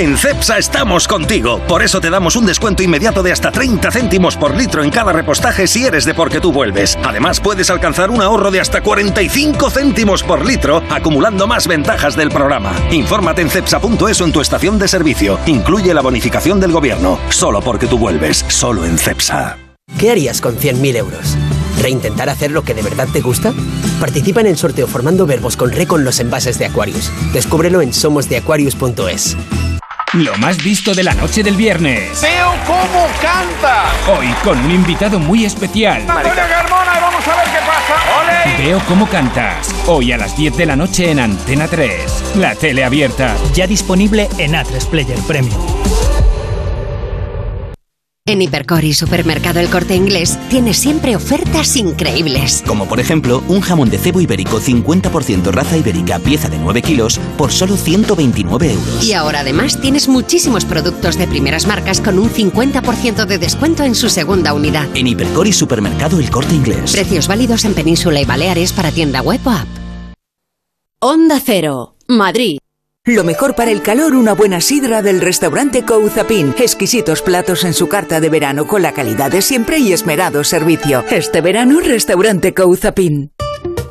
En CEPSA estamos contigo. Por eso te damos un descuento inmediato de hasta 30 céntimos por litro en cada repostaje si eres de porque tú vuelves. Además, puedes alcanzar un ahorro de hasta 45 céntimos por litro, acumulando más ventajas del programa. Infórmate en cepsa.es o en tu estación de servicio. Incluye la bonificación del gobierno. Solo porque tú vuelves. Solo en CEPSA. ¿Qué harías con 100.000 euros? ¿Reintentar hacer lo que de verdad te gusta? Participa en el sorteo formando verbos con re con los envases de Aquarius. Descúbrelo en somosdeaquarius.es. Lo más visto de la noche del viernes. ¡Veo cómo canta! Hoy con un invitado muy especial. Antonio Carmona, vamos a ver qué pasa. Veo cómo cantas. Hoy a las 10 de la noche en Antena 3. La tele abierta. Ya disponible en A3 Player Premium. En Hipercor y Supermercado El Corte Inglés tienes siempre ofertas increíbles. Como por ejemplo, un jamón de cebo ibérico 50% raza ibérica, pieza de 9 kilos, por solo 129 euros. Y ahora además tienes muchísimos productos de primeras marcas con un 50% de descuento en su segunda unidad. En Hipercor y Supermercado El Corte Inglés. Precios válidos en Península y Baleares para tienda web o app. Onda Cero, Madrid. Lo mejor para el calor, una buena sidra del restaurante Couzapin. Exquisitos platos en su carta de verano con la calidad de siempre y esmerado servicio. Este verano, restaurante Couzapin.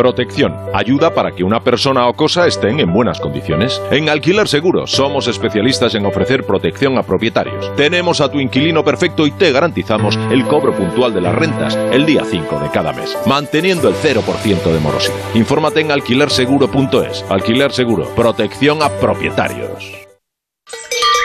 Protección. Ayuda para que una persona o cosa estén en buenas condiciones. En Alquiler Seguro somos especialistas en ofrecer protección a propietarios. Tenemos a tu inquilino perfecto y te garantizamos el cobro puntual de las rentas el día 5 de cada mes, manteniendo el 0% de morosidad. Infórmate en alquilerseguro.es. Alquiler Seguro. Protección a propietarios.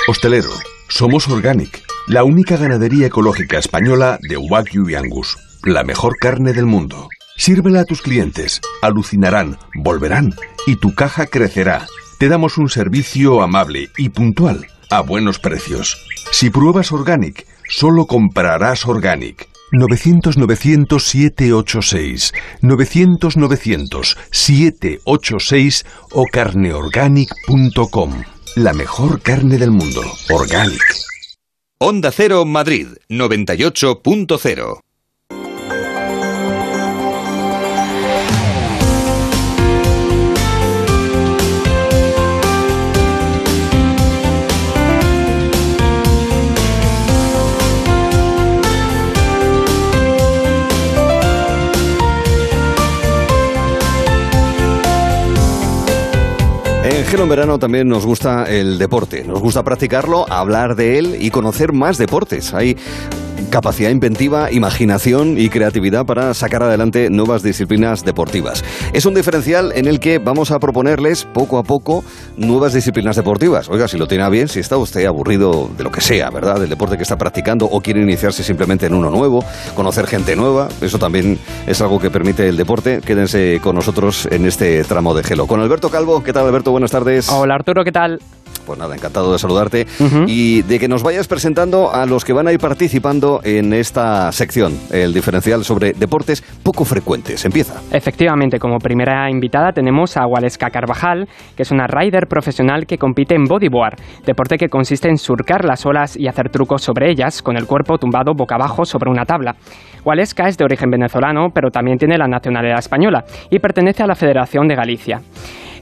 Hostelero. Somos Organic, la única ganadería ecológica española de Wagyu y Angus. La mejor carne del mundo. Sírvela a tus clientes. Alucinarán, volverán y tu caja crecerá. Te damos un servicio amable y puntual, a buenos precios. Si pruebas Organic, solo comprarás Organic. 900-900-786, 900-900-786 o carneorganic.com. La mejor carne del mundo. Organic. Onda Cero Madrid 98.0 En Gelo en Verano también nos gusta el deporte, nos gusta practicarlo, hablar de él y conocer más deportes. Hay capacidad inventiva, imaginación y creatividad para sacar adelante nuevas disciplinas deportivas. Es un diferencial en el que vamos a proponerles poco a poco nuevas disciplinas deportivas. Oiga, si lo tiene bien, si está usted aburrido de lo que sea, ¿verdad? Del deporte que está practicando o quiere iniciarse simplemente en uno nuevo, conocer gente nueva, eso también es algo que permite el deporte. Quédense con nosotros en este tramo de Gelo. Con Alberto Calvo, ¿qué tal Alberto? Buenas tardes. Hola Arturo, ¿qué tal? Pues nada, encantado de saludarte y de que nos vayas presentando a los que van a ir participando en esta sección, el diferencial sobre deportes poco frecuentes. Empieza. Efectivamente, como primera invitada tenemos a Waleska Carvajal, que es una rider profesional que compite en bodyboard, deporte que consiste en surcar las olas y hacer trucos sobre ellas con el cuerpo tumbado boca abajo sobre una tabla. Waleska es de origen venezolano, pero también tiene la nacionalidad española y pertenece a la Federación de Galicia.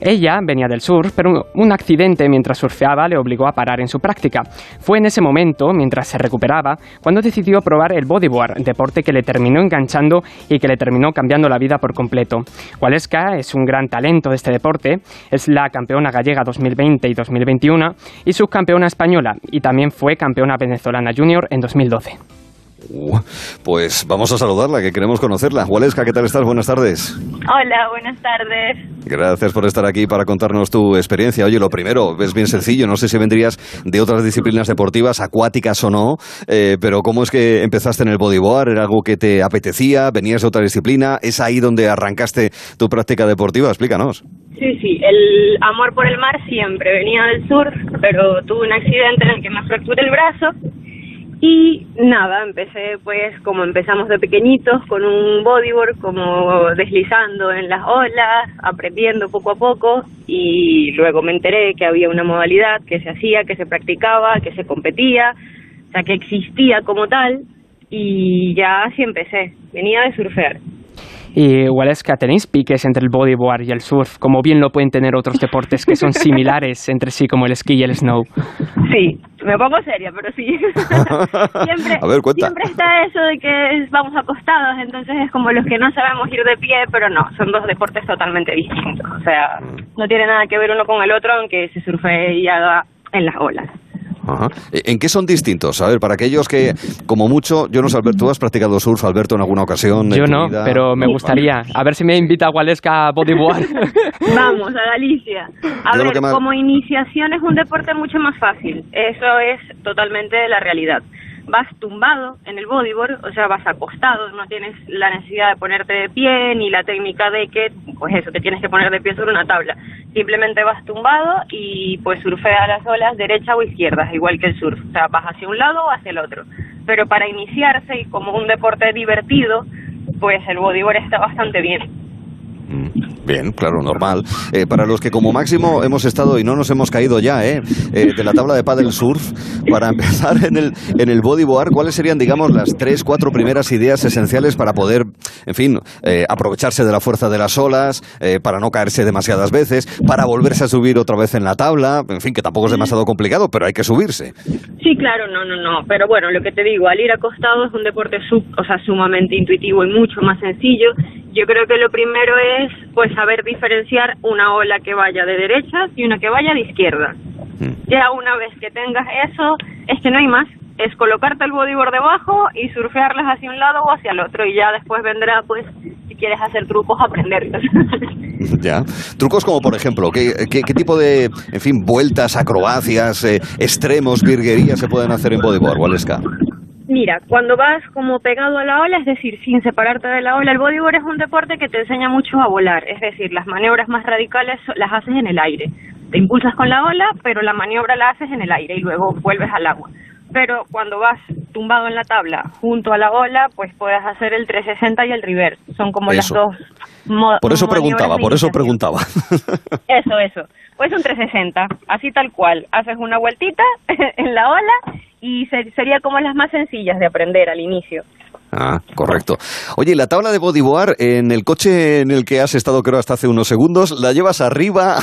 Ella venía del surf, pero un accidente mientras surfeaba le obligó a parar en su práctica. Fue en ese momento, mientras se recuperaba, cuando decidió probar el bodyboard, deporte que le terminó enganchando y que le terminó cambiando la vida por completo. Waleska es un gran talento de este deporte, es la campeona gallega 2020 y 2021 y subcampeona española y también fue campeona venezolana junior en 2012. Uh, pues vamos a saludarla, que queremos conocerla. Waleska, ¿qué tal estás? Buenas tardes. Hola, buenas tardes. Gracias por estar aquí para contarnos tu experiencia. Oye, lo primero, es bien sencillo, no sé si vendrías de otras disciplinas deportivas, acuáticas o no, eh, pero ¿cómo es que empezaste en el bodyboard? ¿Era algo que te apetecía? ¿Venías de otra disciplina? ¿Es ahí donde arrancaste tu práctica deportiva? Explícanos. Sí, sí, el amor por el mar siempre. Venía del sur, pero tuve un accidente en el que me fracturé el brazo y nada, empecé pues como empezamos de pequeñitos con un bodyboard, como deslizando en las olas, aprendiendo poco a poco. Y luego me enteré que había una modalidad que se hacía, que se practicaba, que se competía, o sea que existía como tal. Y ya así empecé, venía de surfear. Y Waleska, ¿tenéis piques entre el bodyboard y el surf, como bien lo pueden tener otros deportes que son similares entre sí, como el esquí y el snow? Sí, me pongo seria, pero sí. siempre, A ver, cuenta. siempre está eso de que vamos acostados, entonces es como los que no sabemos ir de pie, pero no, son dos deportes totalmente distintos. O sea, no tiene nada que ver uno con el otro, aunque se surfe y haga en las olas. Ajá. ¿En qué son distintos? A ver, para aquellos que, como mucho, yo no sé, Alberto, ¿tú has practicado surf, Alberto, en alguna ocasión? Yo no, vida? pero me gustaría. A ver si me invita Waleska a bodyboard. Vamos, a Galicia. A Yo ver, más- como iniciación es un deporte mucho más fácil. Eso es totalmente la realidad. Vas tumbado en el bodyboard, o sea, vas acostado, no tienes la necesidad de ponerte de pie ni la técnica de que, pues eso, te tienes que poner de pie sobre una tabla. Simplemente vas tumbado y pues surfeas las olas derecha o izquierda, igual que el surf. O sea, vas hacia un lado o hacia el otro. Pero para iniciarse y como un deporte divertido, pues el bodyboard está bastante bien. Bien, claro, normal. Eh, para los que como máximo hemos estado y no nos hemos caído ya, ¿eh? Eh, de la tabla de paddle surf, para empezar en el, en el bodyboard, ¿cuáles serían, digamos, las tres, cuatro primeras ideas esenciales para poder, en fin, eh, aprovecharse de la fuerza de las olas, eh, para no caerse demasiadas veces, para volverse a subir otra vez en la tabla, en fin, que tampoco es demasiado complicado, pero hay que subirse. Sí, claro, no, no, no. Pero bueno, lo que te digo, al ir acostado es un deporte sub, o sea, sumamente intuitivo y mucho más sencillo. Yo creo que lo primero es pues saber diferenciar una ola que vaya de derechas y una que vaya de izquierda. Ya una vez que tengas eso, es que no hay más. Es colocarte el bodyboard debajo y surfearlas hacia un lado o hacia el otro. Y ya después vendrá, pues, si quieres hacer trucos, aprenderlos. Ya. Trucos como, por ejemplo, ¿qué, qué, qué tipo de, en fin, vueltas, acrobacias, eh, extremos, virguerías se pueden hacer en bodyboard, Waleska? Mira, cuando vas como pegado a la ola, es decir, sin separarte de la ola, el bodyboard es un deporte que te enseña mucho a volar, es decir, las maniobras más radicales las haces en el aire. Te impulsas con la ola, pero la maniobra la haces en el aire y luego vuelves al agua. Pero cuando vas tumbado en la tabla junto a la ola, pues puedes hacer el 360 y el reverse. Son como Eso. las dos mo- Por eso preguntaba, por eso preguntaba. Eso, eso. Pues un 360, así tal cual. Haces una vueltita en la ola y se- sería como las más sencillas de aprender al inicio. Ah, correcto. Oye, ¿y la tabla de bodyboard en el coche en el que has estado creo hasta hace unos segundos, ¿la llevas arriba?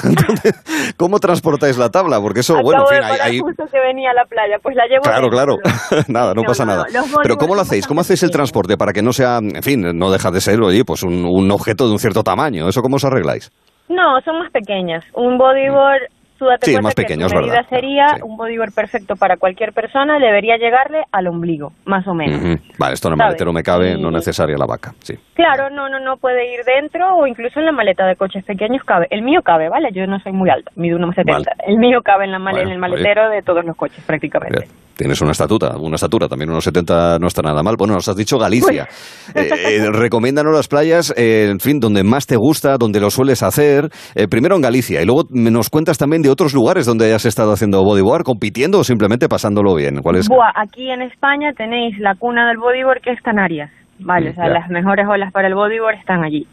¿Cómo transportáis la tabla? Porque eso, bueno, en fin, de hay, parar hay- justo que venía a la playa, pues la llevo Claro, claro. nada, no, No, pasa no, nada. Pero ¿cómo lo hacéis? ¿Cómo hacéis el transporte para que no sea, en fin, no deja de ser, oye, pues un, un objeto de un cierto tamaño? ¿Eso cómo os arregláis? No, son más pequeñas. Un bodyboard, tú date Sí, cuenta más que pequeño, su es medida verdad. sería un bodyboard perfecto para cualquier persona, debería llegarle al ombligo, más o menos. Ujú. Vale, esto en el ¿Sabes? maletero me cabe, Y- no necesaria la vaca. Sí. Claro, no, no, no puede ir dentro o incluso en la maleta de coches pequeños cabe. El mío cabe, ¿vale? Yo no soy muy alta, mido 1,70. Vale. El mío cabe en, la Bueno, en el maletero de todos los coches prácticamente. Tienes una estatura, una estatura, también unos 70 no está nada mal. Bueno, nos has dicho Galicia. Eh, eh, recomiéndanos las playas, eh, en fin, donde más te gusta, donde lo sueles hacer. Eh, primero en Galicia y luego nos cuentas también de otros lugares donde hayas estado haciendo bodyboard, compitiendo o simplemente pasándolo bien. ¿Cuál es? Buah, aquí en España tenéis la cuna del bodyboard que es Canarias, ¿vale? O sea, ya. las mejores olas para el bodyboard están allí,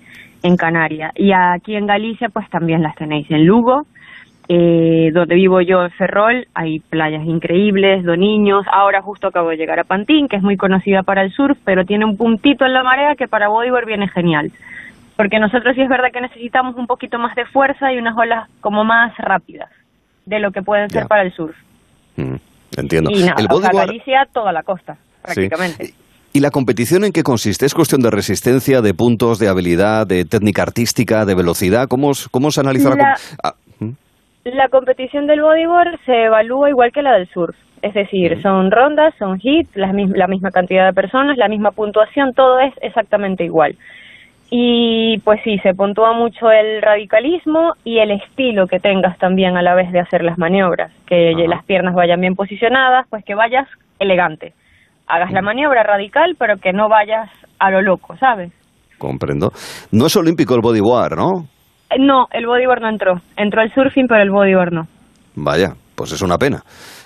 en Canarias. Y aquí en Galicia pues también las tenéis en Lugo, eh, donde vivo yo en Ferrol, hay playas increíbles, niños. Ahora justo acabo de llegar a Pantín, que es muy conocida para el surf, pero tiene un puntito en la marea que para bodyboard viene genial. Porque nosotros sí es verdad que necesitamos un poquito más de fuerza y unas olas como más rápidas de lo que pueden ser para el surf. Mm, entiendo. Y nada, el o sea, bodyboard Galicia, toda la costa, Sí. prácticamente. ¿Y la competición en qué consiste? ¿Es cuestión de resistencia, de puntos, de habilidad, de técnica artística, de velocidad? ¿Cómo, cómo se analiza la, La- Ah. La competición del bodyboard se evalúa igual que la del surf. Es decir, son rondas, son hits, la, la misma cantidad de personas, la misma puntuación, todo es exactamente igual. Y pues sí, se puntúa mucho el radicalismo y el estilo que tengas también a la vez de hacer las maniobras. Que las piernas vayan bien posicionadas, pues que vayas elegante. Hagas la maniobra radical, pero que no vayas a lo loco, ¿sabes? Comprendo. No es olímpico el bodyboard, ¿no? Eh, No, el bodyboard no entró. Entró el surfing, pero el bodyboard no. Vaya, pues es una pena.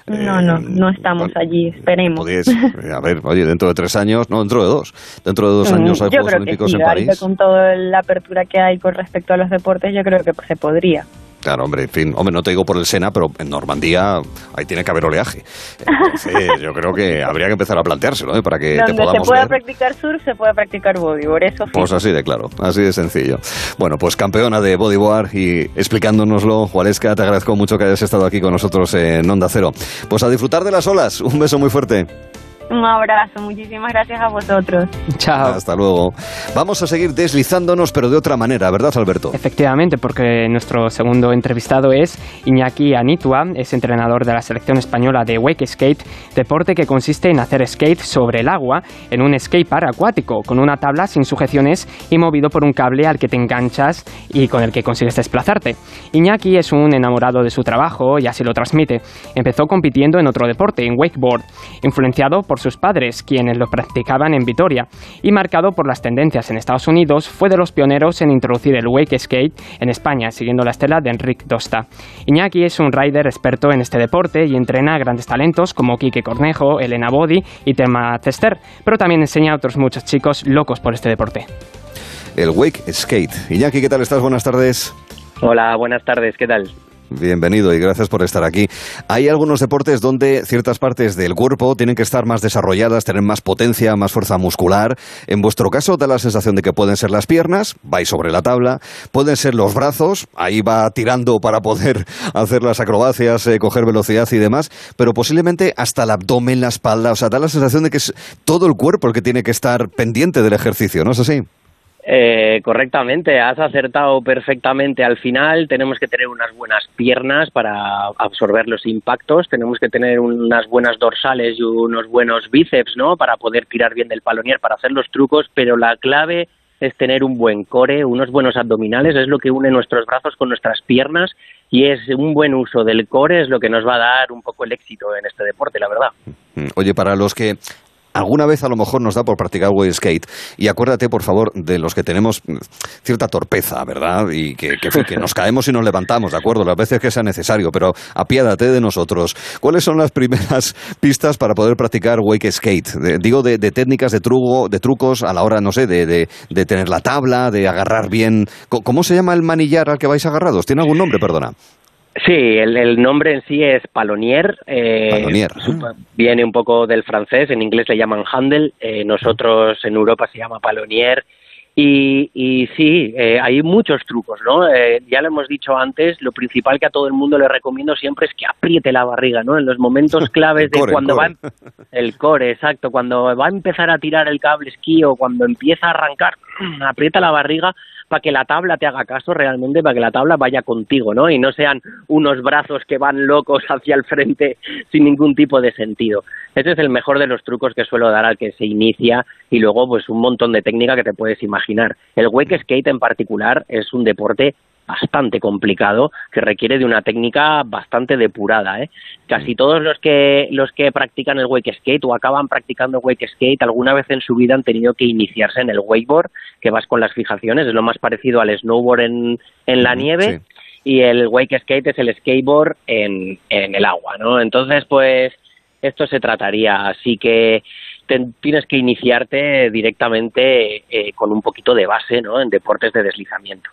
No, no, no estamos allí, esperemos. Eh, a ver, oye, dentro de tres años, no, dentro de dos. Dentro de dos Mm, años hay yo Juegos Olímpicos sí, en París. con toda la apertura que hay con respecto a los deportes, yo creo que se podría. Claro, hombre, en fin, hombre, no te digo por el Sena, pero en Normandía ahí tiene que haber oleaje. Entonces, yo creo que habría que empezar a planteárselo, ¿eh? para que te Donde se podamos pueda ver. practicar surf, se puede practicar bodyboard, eso sí. Pues así de claro, así de sencillo. Bueno, pues campeona de bodyboard y explicándonoslo, Juaresca, te agradezco mucho que hayas estado aquí con nosotros en Onda Cero. Pues a disfrutar de las olas, un beso muy fuerte. Un abrazo, muchísimas gracias a vosotros. Chao. Hasta luego. Vamos a seguir deslizándonos, pero de otra manera, ¿verdad, Alberto? Efectivamente, porque nuestro segundo entrevistado es Iñaki Anitua, es entrenador de la selección española de Wake Skate, deporte que consiste en hacer skate sobre el agua en un skatepark acuático, con una tabla sin sujeciones y movido por un cable al que te enganchas y con el que consigues desplazarte. Iñaki es un enamorado de su trabajo y así lo transmite. Empezó compitiendo en otro deporte, en wakeboard, influenciado por sus padres, quienes lo practicaban en Vitoria, y marcado por las tendencias en Estados Unidos, fue de los pioneros en introducir el wake skate en España, siguiendo la estela de Enric Dosta. Iñaki es un rider experto en este deporte y entrena a grandes talentos como Quique Cornejo, Elena Bodi y Tema Tester, pero también enseña a otros muchos chicos locos por este deporte. El Wake Skate. Iñaki, ¿qué tal estás? Buenas tardes. Hola, buenas tardes, ¿qué tal? Bienvenido y gracias por estar aquí. Hay algunos deportes donde ciertas partes del cuerpo tienen que estar más desarrolladas, tener más potencia, más fuerza muscular. En vuestro caso da la sensación de que pueden ser las piernas, vais sobre la tabla, pueden ser los brazos, ahí va tirando para poder hacer las acrobacias, eh, coger velocidad y demás, pero posiblemente hasta el abdomen, la espalda, o sea, da la sensación de que es todo el cuerpo el que tiene que estar pendiente del ejercicio, ¿no es así? Eh, correctamente, has acertado perfectamente al final. Tenemos que tener unas buenas piernas para absorber los impactos, tenemos que tener unas buenas dorsales y unos buenos bíceps, ¿no? Para poder tirar bien del palonier, para hacer los trucos, pero la clave es tener un buen core, unos buenos abdominales, es lo que une nuestros brazos con nuestras piernas y es un buen uso del core es lo que nos va a dar un poco el éxito en este deporte, la verdad. Oye, para los que alguna vez a lo mejor nos da por practicar wave skate. Y acuérdate, por favor, de los que tenemos cierta torpeza, ¿verdad? Y que, que, nos caemos y nos levantamos, ¿de acuerdo? Las veces que sea necesario, pero apiádate de nosotros. ¿Cuáles son las primeras pistas para poder practicar wake skate? digo, de, técnicas, de, truco, de trucos a la hora, no sé, de, de, tener la tabla, de agarrar bien. ¿Cómo se llama el manillar al que vais agarrados? ¿Tiene algún nombre, perdona? Sí, el, nombre en sí es palonier. Eh, viene un poco del francés, en inglés le llaman handle, eh, nosotros en Europa se llama palonier. Y, y sí, eh, hay muchos trucos, ¿no? Eh, ya lo hemos dicho antes, lo principal que a todo el mundo le recomiendo siempre es que apriete la barriga, ¿no? En los momentos claves de cuando va... El core, exacto. Cuando va a empezar a tirar el cable esquí o cuando empieza a arrancar, aprieta la barriga para que la tabla te haga caso realmente, para que la tabla vaya contigo, ¿no? Y no sean unos brazos que van locos hacia el frente sin ningún tipo de sentido. Ese es el mejor de los trucos que suelo dar al que se inicia y luego pues un montón de técnica que te puedes imaginar. El wake skate en particular es un deporte bastante complicado que requiere de una técnica bastante depurada. ¿eh? Casi todos los que los que practican el wake skate o acaban practicando wake skate alguna vez en su vida han tenido que iniciarse en el wakeboard, que vas con las fijaciones, es lo más parecido al snowboard en, en la nieve. Y el wake skate es el skateboard en, en el agua, ¿no? Entonces, pues, esto se trataría. Así que tienes que iniciarte directamente eh, con un poquito de base, ¿no? En deportes de deslizamiento.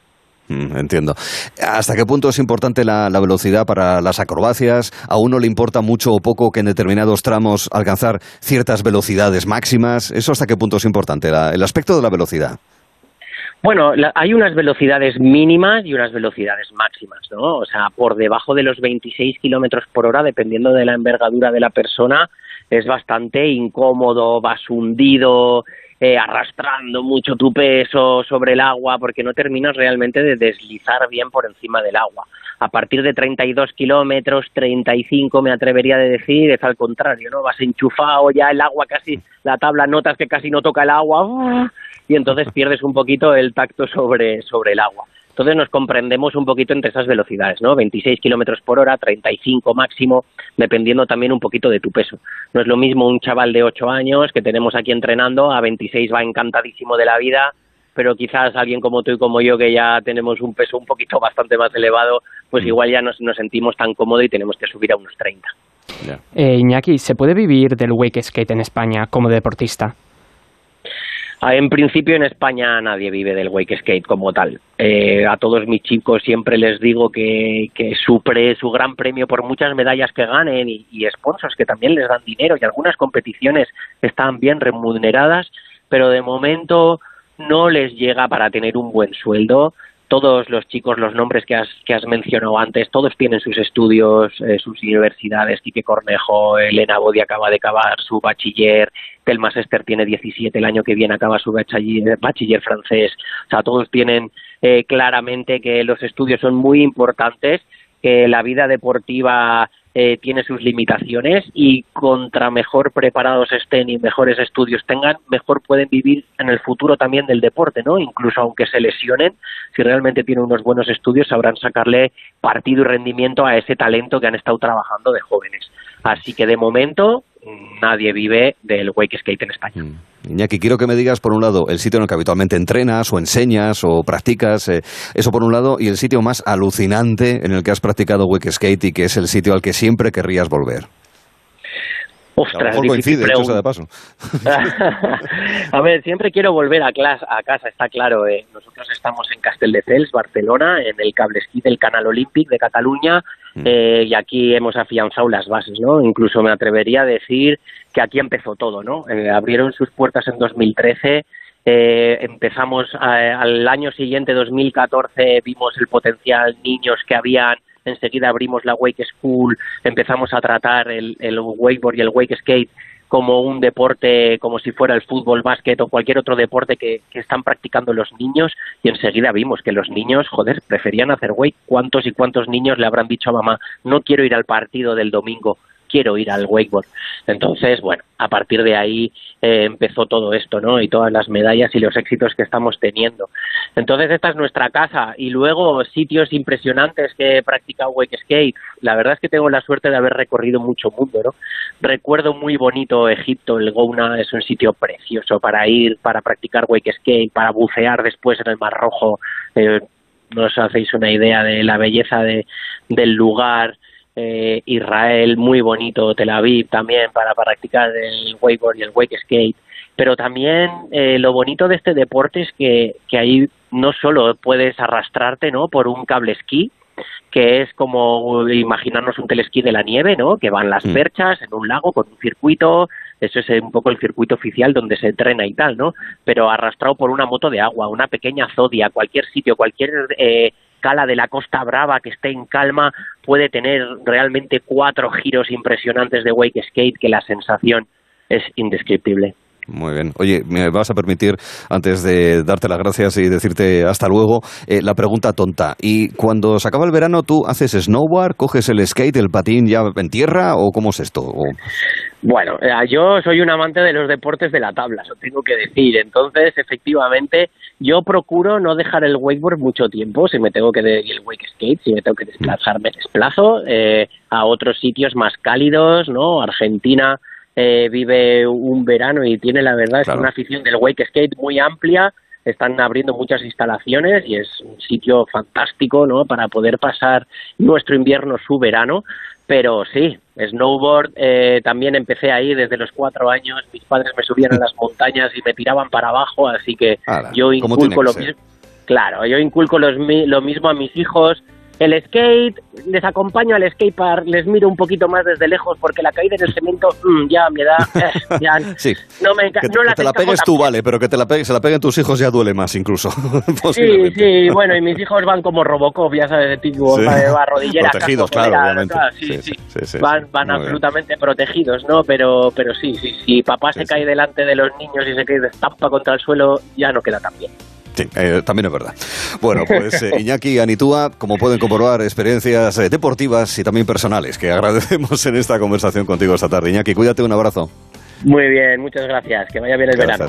Mm, entiendo. ¿Hasta qué punto es importante la, velocidad para las acrobacias? ¿A uno le importa mucho o poco que en determinados tramos alcanzar ciertas velocidades máximas? ¿Eso hasta qué punto es importante, el aspecto de la velocidad? Bueno, hay unas velocidades mínimas y unas velocidades máximas, ¿no? O sea, por debajo de los 26 kilómetros por hora, dependiendo de la envergadura de la persona, es bastante incómodo, vas hundido, eh, arrastrando mucho tu peso sobre el agua porque no terminas realmente de deslizar bien por encima del agua. A partir de 32 kilómetros, 35 me atrevería a decir, es al contrario, ¿no? Vas enchufado ya el agua casi, la tabla notas que casi no toca el agua y entonces pierdes un poquito el tacto sobre, sobre el agua. Entonces nos comprendemos un poquito entre esas velocidades, ¿no? 26 kilómetros por hora, 35 máximo, dependiendo también un poquito de tu peso. No es lo mismo un chaval de 8 años que tenemos aquí entrenando, a 26 va encantadísimo de la vida, pero quizás alguien como tú y como yo que ya tenemos un peso un poquito bastante más elevado, pues mm. igual ya nos, nos sentimos tan cómodos y tenemos que subir a unos 30. Eh, Iñaki, ¿se puede vivir del wake skate en España como deportista? Ah, en principio en España nadie vive del wake skate como tal. Eh, a todos mis chicos siempre les digo que, que su, su gran premio por muchas medallas que ganen y, y sponsors que también les dan dinero y algunas competiciones están bien remuneradas, pero de momento no les llega para tener un buen sueldo todos los chicos, los nombres que has, que has mencionado antes, todos tienen sus estudios, eh, sus universidades. Quique Cornejo, Elena Bodi acaba de acabar su bachiller, Telma Sester tiene 17, el año que viene acaba su bachiller, bachiller francés. O sea, todos tienen eh, claramente que los estudios son muy importantes, que la vida deportiva eh, tiene sus limitaciones y contra mejor preparados estén y mejores estudios tengan, mejor pueden vivir en el futuro también del deporte, ¿no? Incluso aunque se lesionen, si realmente tienen unos buenos estudios, sabrán sacarle partido y rendimiento a ese talento que han estado trabajando de jóvenes. Así que de momento nadie vive del wake skate en España. Mm. Iñaki, quiero que me digas, por un lado, el sitio en el que habitualmente entrenas o enseñas o practicas, eh, eso por un lado, y el sitio más alucinante en el que has practicado wake skate y que es el sitio al que siempre querrías volver. Ostras, a coincide, de paso. a ver, siempre quiero volver a, clase, a casa, está claro. Eh. Nosotros estamos en Castelldefels, Barcelona, en el cable esquí del Canal Olímpic de Cataluña, mm. eh, y aquí hemos afianzado las bases, ¿no? Incluso me atrevería a decir que aquí empezó todo, ¿no? Eh, abrieron sus puertas en 2013. empezamos al año siguiente, 2014, vimos el potencial niños que habían enseguida abrimos la Wake School, empezamos a tratar el, wakeboard y el wake skate como un deporte, como si fuera el fútbol, básquet o cualquier otro deporte que, que, están practicando los niños y enseguida vimos que los niños, joder, preferían hacer wake. ¿Cuántos y cuántos niños le habrán dicho a mamá, no quiero ir al partido del domingo, quiero ir al wakeboard. Entonces, bueno, a partir de ahí eh, empezó todo esto, ¿no? Y todas las medallas y los éxitos que estamos teniendo. Entonces, esta es nuestra casa. Y luego, sitios impresionantes que he practicado wake skate. La verdad es que tengo la suerte de haber recorrido mucho mundo, ¿no? Recuerdo muy bonito Egipto, el Gouna es un sitio precioso para ir, para practicar wake skate, para bucear después en el Mar Rojo. Eh, no os hacéis una idea de la belleza de, del lugar eh, Israel, muy bonito, Tel Aviv también para practicar el wakeboard y el wake skate. Pero también eh, lo bonito de este deporte es que, que ahí no solo puedes arrastrarte ¿no? por un cable esquí, que es como imaginarnos un telesquí de la nieve, ¿no? Que van las mm. perchas en un lago con un circuito, eso es un poco el circuito oficial donde se entrena y tal, ¿no? Pero arrastrado por una moto de agua, una pequeña zodia, cualquier sitio, cualquier eh, cala de la Costa Brava que esté en calma puede tener realmente cuatro giros impresionantes de wake skate que la sensación es indescriptible. Muy bien. Oye, me vas a permitir, antes de darte las gracias y decirte hasta luego, eh, la pregunta tonta. ¿Y cuando se acaba el verano, tú haces snowboard, coges el skate, el patín ya en tierra o cómo es esto? Bueno, eh, yo soy un amante de los deportes de la tabla, eso tengo que decir. Entonces, efectivamente, yo procuro no dejar el wakeboard mucho tiempo. Si me tengo que ir el wake skate, si me tengo que desplazar, me desplazo eh, a otros sitios más cálidos, ¿no? Argentina eh, vive un verano y tiene la verdad es una afición del wake skate muy amplia están abriendo muchas instalaciones y es un sitio fantástico ¿no? para poder pasar nuestro invierno, su verano. Pero sí, snowboard eh, también empecé ahí desde los cuatro años. Mis padres me subían a las montañas y me tiraban para abajo, así que yo inculco lo mismo. Claro, yo inculco lo mismo a mis hijos el skate, les acompaño al skatepark, les miro un poquito más desde lejos porque la caída en el cemento, mm, ya me da, eh, ya sí. no me que, no te la pegues tú, vale, pero que te la se la peguen tus hijos ya duele más incluso. sí, sí, bueno, y mis hijos van como Robocop, ya sabes, de tipo, sí. rodillera, protegidos, claro, obviamente. sí, sí, van, van absolutamente protegidos, ¿no? Pero, pero sí, sí, si papá se cae delante de los niños y se cae de estampa contra el suelo, ya no queda tan bien. Sí, eh, también es verdad. Bueno, pues eh, Iñaki Anitúa, como pueden comprobar, experiencias eh, deportivas y también personales que agradecemos en esta conversación contigo esta tarde. Iñaki, cuídate, un abrazo. Muy bien, muchas gracias. Que vaya bien el verano.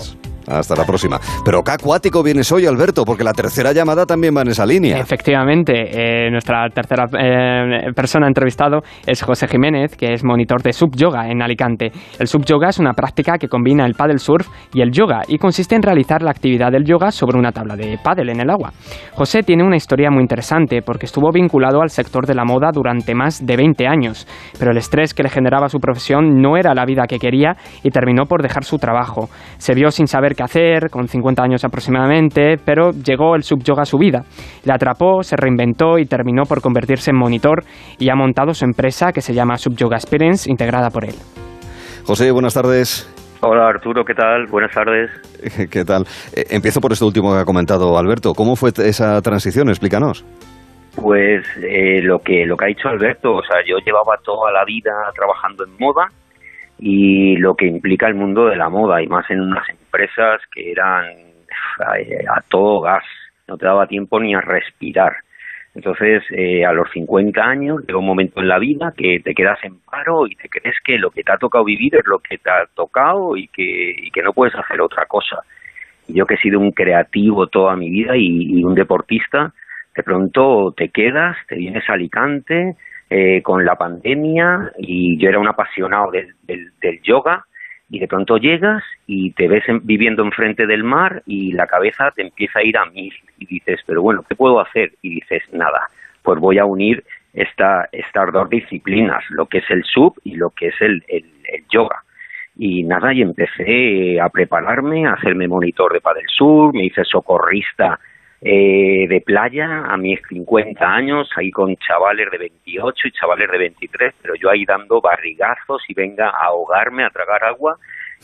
Hasta la próxima. Pero qué acuático vienes hoy, Alberto, porque la tercera llamada también va en esa línea. Efectivamente, eh, nuestra tercera eh, persona entrevistado es José Jiménez, que es monitor de sub yoga en Alicante. El sub yoga es una práctica que combina el paddle surf y el yoga y consiste en realizar la actividad del yoga sobre una tabla de paddle en el agua. José tiene una historia muy interesante porque estuvo vinculado al sector de la moda durante más de 20 años, pero el estrés que le generaba su profesión no era la vida que quería y terminó por dejar su trabajo. Se vio sin saber qué hacer, con 50 años aproximadamente, pero llegó el subyoga a su vida. Le atrapó, se reinventó y terminó por convertirse en monitor y ha montado su empresa que se llama Subyoga Experience, integrada por él. José, buenas tardes. Hola Arturo, ¿qué tal? Buenas tardes. ¿Qué tal? Eh, empiezo por esto último que ha comentado Alberto. ¿Cómo fue esa transición? Explícanos. Pues eh, lo que lo que ha dicho Alberto, o sea, yo llevaba toda la vida trabajando en moda y lo que implica el mundo de la moda y más en unas empresas que eran a, todo gas, no te daba tiempo ni a respirar. Entonces, eh, a los 50 años llega un momento en la vida que te quedas en paro y te crees que lo que te ha tocado vivir es lo que te ha tocado y que, y que no puedes hacer otra cosa. Yo que he sido un creativo toda mi vida y, y un deportista, de pronto te quedas, te vienes a Alicante, eh, con la pandemia y yo era un apasionado del, del, yoga y de pronto llegas y te ves viviendo enfrente del mar y la cabeza te empieza a ir a mil y dices, pero bueno, ¿qué puedo hacer? Y dices, nada, pues voy a unir esta, estas dos disciplinas, lo que es el sub y lo que es el, el, yoga. Y nada, y empecé a prepararme, a hacerme monitor de Padel Sur, me hice socorrista eh, de playa a mis 50 años, ahí con chavales de 28 y chavales de 23, pero yo ahí dando barrigazos y venga a ahogarme, a tragar agua,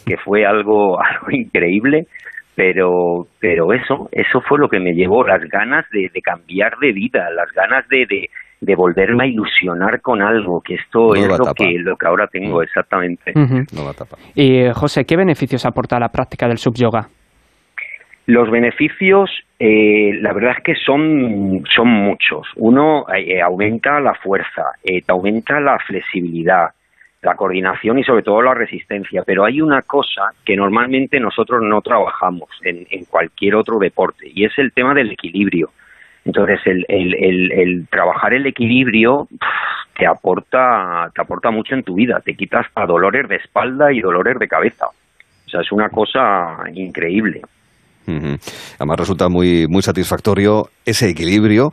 que fue algo, algo increíble pero pero eso eso fue lo que me llevó las ganas de, cambiar de vida las ganas de, de, volverme a ilusionar con algo que esto es lo que lo que ahora tengo mm. exactamente. Y José qué beneficios aporta la práctica del subyoga los beneficios, eh, la verdad es que son, son muchos. Uno, eh, aumenta la fuerza, eh, te aumenta la flexibilidad, la coordinación y sobre todo la resistencia. Pero hay una cosa que normalmente nosotros no trabajamos en, en cualquier otro deporte y es el tema del equilibrio. Entonces, el, el, el, trabajar el equilibrio te aporta, te aporta mucho en tu vida, te quitas a dolores de espalda y dolores de cabeza. O sea, es una cosa increíble. Además resulta muy, muy satisfactorio ese equilibrio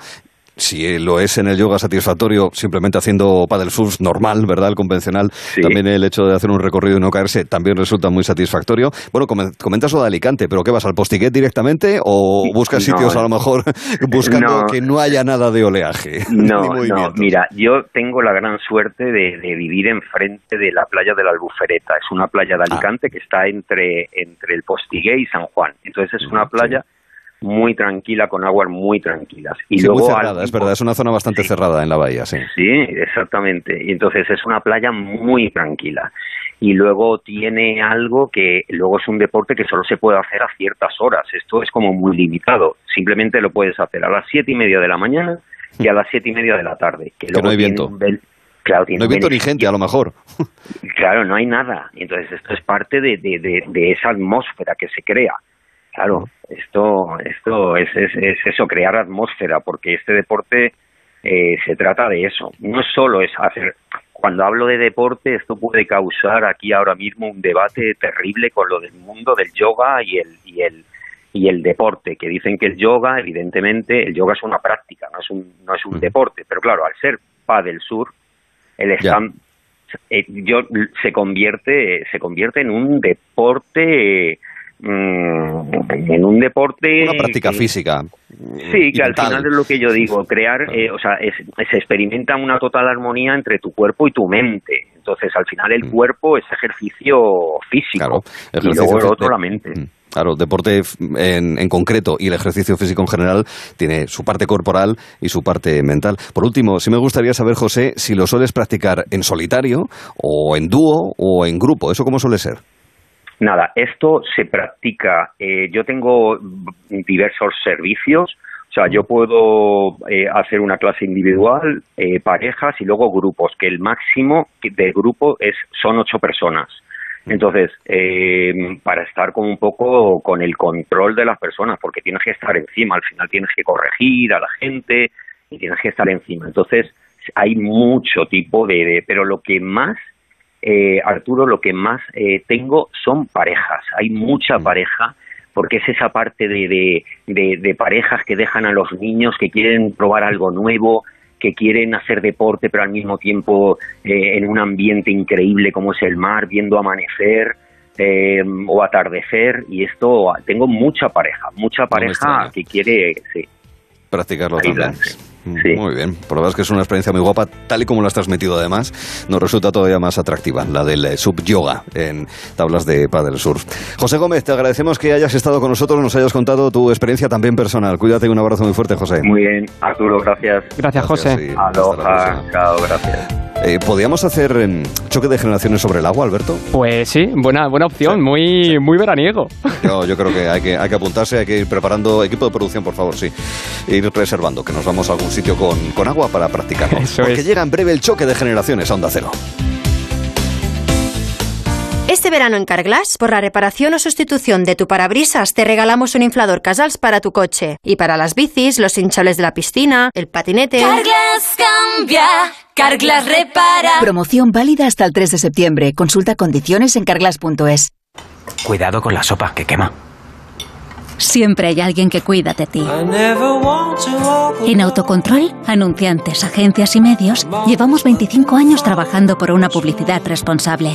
si lo es en el yoga satisfactorio, simplemente haciendo paddle surf normal, ¿verdad? El convencional, también el hecho de hacer un recorrido y no caerse también resulta muy satisfactorio. Bueno, comentas lo de Alicante, pero ¿qué vas al postiguet directamente o buscas sitios a lo mejor buscando que no haya nada de oleaje? No, no, mira, yo tengo la gran suerte de, vivir enfrente de la playa de la Albufereta. Es una playa de ah. Alicante que está entre, entre el postiguet y San Juan. Entonces es una playa muy tranquila, con aguas muy tranquilas. Y luego muy cerrada, es verdad, es una zona bastante cerrada en la bahía, sí. Sí, exactamente. Y entonces es una playa muy tranquila. Y luego tiene algo que luego es un deporte que solo se puede hacer a ciertas horas. Esto es como muy limitado. Simplemente lo puedes hacer a las siete y media de la mañana y a las siete y media de la tarde. Que, no hay viento. Claro, no hay viento ni gente, a lo mejor. Claro, no hay nada. Entonces, esto es parte de, de, de esa atmósfera que se crea. Claro, esto, esto es, es, eso, crear atmósfera, porque este deporte eh, se trata de eso. No solo es hacer. Cuando hablo de deporte, esto puede causar aquí ahora mismo un debate terrible con lo del mundo del yoga y el, y el, y el deporte, que dicen que el yoga, evidentemente, el yoga es una práctica, no es un, no es un deporte, pero claro, al ser pa del sur, el stand, eh, yo, se convierte, se convierte en un deporte Mm, en un deporte... Una práctica física. Sí, que al final es lo que yo digo, crear, eh, o sea, se experimenta una total armonía entre tu cuerpo y tu mente. Entonces, al final el mm. cuerpo es ejercicio físico y luego el otro la mente. Mm. Claro, deporte en, en, concreto y el ejercicio físico en general tiene su parte corporal y su parte mental. Por último, sí me gustaría saber, José, si lo sueles practicar en solitario o en dúo o en grupo. ¿Eso cómo suele ser? Nada, esto se practica. Eh, yo tengo diversos servicios. O sea, yo puedo eh, hacer una clase individual, eh, parejas y luego grupos, que el máximo del grupo es son ocho personas. Entonces, para estar como un poco con el control de las personas, porque tienes que estar encima, al final tienes que corregir a la gente y tienes que estar encima. Entonces, hay mucho tipo de pero lo que más eh, Arturo, lo que más eh, tengo son parejas. Hay mucha pareja porque es esa parte de, de, parejas que dejan a los niños, que quieren probar algo nuevo, que quieren hacer deporte, pero al mismo tiempo eh, en un ambiente increíble como es el mar, viendo amanecer o atardecer. Y esto, tengo mucha pareja, mucha pareja que quiere practicarlo Muy bien, por lo menos que es una experiencia muy guapa, tal y como lo has transmitido además, nos resulta todavía más atractiva, la del eh, sub-yoga en tablas de Padel Surf. José Gómez, te agradecemos que hayas estado con nosotros, nos hayas contado tu experiencia también personal. Cuídate y un abrazo muy fuerte, José. Muy bien, Arturo, gracias. Gracias, José. Aloha, chao, gracias. Eh, ¿Podríamos hacer em, choque de generaciones sobre el agua, Alberto? Pues sí, buena, buena opción, muy, muy veraniego. Yo, yo creo que hay, que hay que apuntarse, hay que ir preparando equipo de producción, por favor, sí. Ir reservando, que nos vamos a algún sitio con, con agua para practicarlo. Porque llega en breve el choque de generaciones a Onda Cero. Este verano en Carglass, por la reparación o sustitución de tu parabrisas, te regalamos un inflador Casals para tu coche. Y para las bicis, los hinchables de la piscina, el patinete. Carglass cambia, Carglass repara. Promoción válida hasta el 3 de septiembre. Consulta condiciones en carglass.es. Cuidado con la sopa que quema. Siempre hay alguien que cuida de ti. En Autocontrol, anunciantes, agencias y medios, llevamos 25 años trabajando por una publicidad responsable.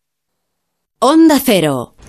Onda Cero.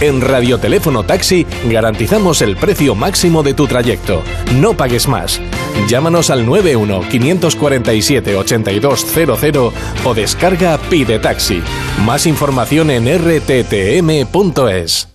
En Radioteléfono Taxi garantizamos el precio máximo de tu trayecto. No pagues más. Llámanos al 91 547 8200 o descarga Pide Taxi. Más información en rttm.es.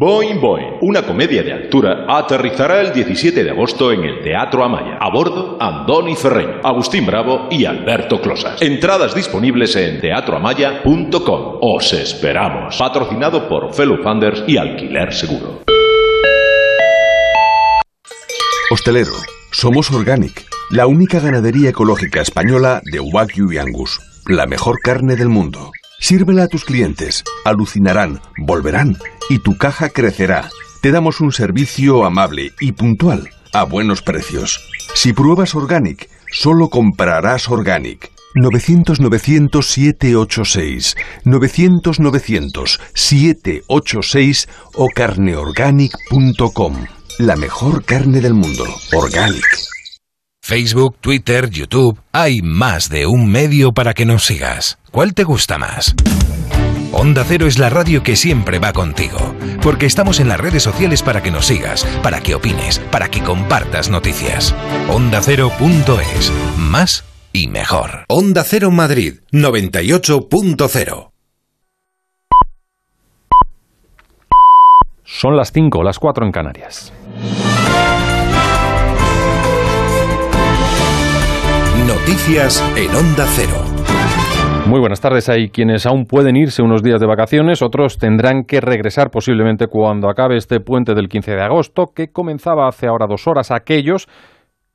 Boing Boing, una comedia de altura, aterrizará el 17 de agosto en el Teatro Amaya. A bordo, Andoni Ferreño, Agustín Bravo y Alberto Closas. Entradas disponibles en teatroamaya.com. Os esperamos. Patrocinado por Fellow Funders y Alquiler Seguro. Hostelero, somos Organic, la única ganadería ecológica española de Wagyu y Angus, la mejor carne del mundo. Sírvela a tus clientes, alucinarán, volverán y tu caja crecerá. Te damos un servicio amable y puntual, a buenos precios. Si pruebas Organic, solo comprarás Organic. 900-900-786, 900-900-786 o carneorganic.com. La mejor carne del mundo, Organic. Facebook, Twitter, YouTube, hay más de un medio para que nos sigas. ¿Cuál te gusta más? Onda Cero es la radio que siempre va contigo, porque estamos en las redes sociales para que nos sigas, para que opines, para que compartas noticias. OndaCero.es, más y mejor. Onda Cero Madrid, 98.0. Son las 5, las 4 en Canarias. Noticias en Onda Cero. Muy buenas tardes. Hay quienes aún pueden irse unos días de vacaciones, otros tendrán que regresar posiblemente cuando acabe este puente del 15 de agosto, que comenzaba hace ahora dos horas. Aquellos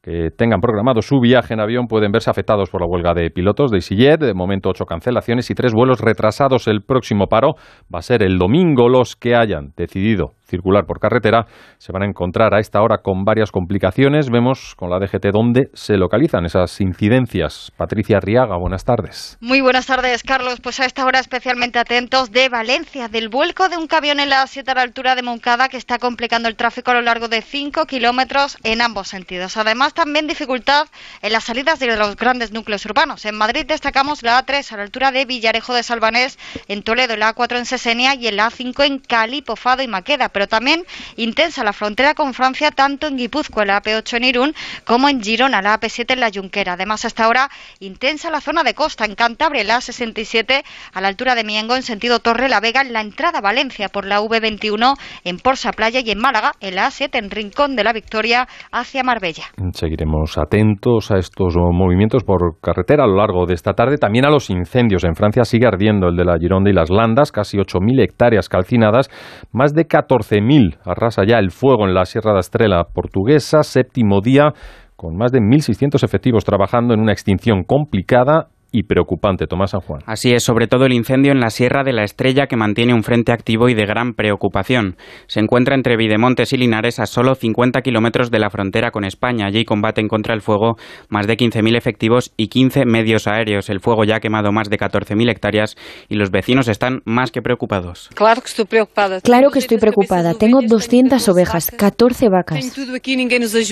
que tengan programado su viaje en avión pueden verse afectados por la huelga de pilotos de EasyJet. De momento, ocho cancelaciones y tres vuelos retrasados. El próximo paro va a ser el domingo. Los que hayan decidido circular por carretera se van a encontrar a esta hora con varias complicaciones. Vemos con la DGT dónde se localizan esas incidencias. Patricia Riaga, buenas tardes. Muy buenas tardes, Carlos. Pues a esta hora especialmente atentos de Valencia, del vuelco de un camión en la A7 a la altura de Moncada que está complicando el tráfico a lo largo de 5 kilómetros en ambos sentidos. Además, también dificultad en las salidas de los grandes núcleos urbanos. En Madrid destacamos la A3 a la altura de Villarejo de Salvanés, en Toledo la A4 en Sesenia y en la A5 en Cali, Pofado y Maqueda. Pero también intensa la frontera con Francia tanto en Guipúzcoa, la AP8 en Irún, como en Girona, la AP7 en la Junquera. Además, hasta ahora intensa la zona de costa, en Cantabria, la A67 a la altura de Miengo, en sentido Torre la Vega, en la entrada a Valencia por la V21 en Porsa Playa y en Málaga, en la A7 en Rincón de la Victoria hacia Marbella. Seguiremos atentos a estos movimientos por carretera a lo largo de esta tarde. También a los incendios. En Francia sigue ardiendo el de la Gironda y las Landas, casi 8.000 hectáreas calcinadas, más de 14.000 arrasa ya el fuego en la Sierra de Estrela portuguesa, séptimo día con más de 1.600 efectivos trabajando en una extinción complicada y preocupante, Tomás San Juan. Así es, sobre todo el incendio en la Sierra de la Estrella que mantiene un frente activo y de gran preocupación. Se encuentra entre Videmontes y Linares a solo 50 kilómetros de la frontera con España. Allí combaten contra el fuego más de 15.000 efectivos y 15 medios aéreos. El fuego ya ha quemado más de 14.000 hectáreas y los vecinos están más que preocupados. Claro que estoy preocupada. Claro que estoy preocupada. Tengo 200 ovejas, 14 vacas.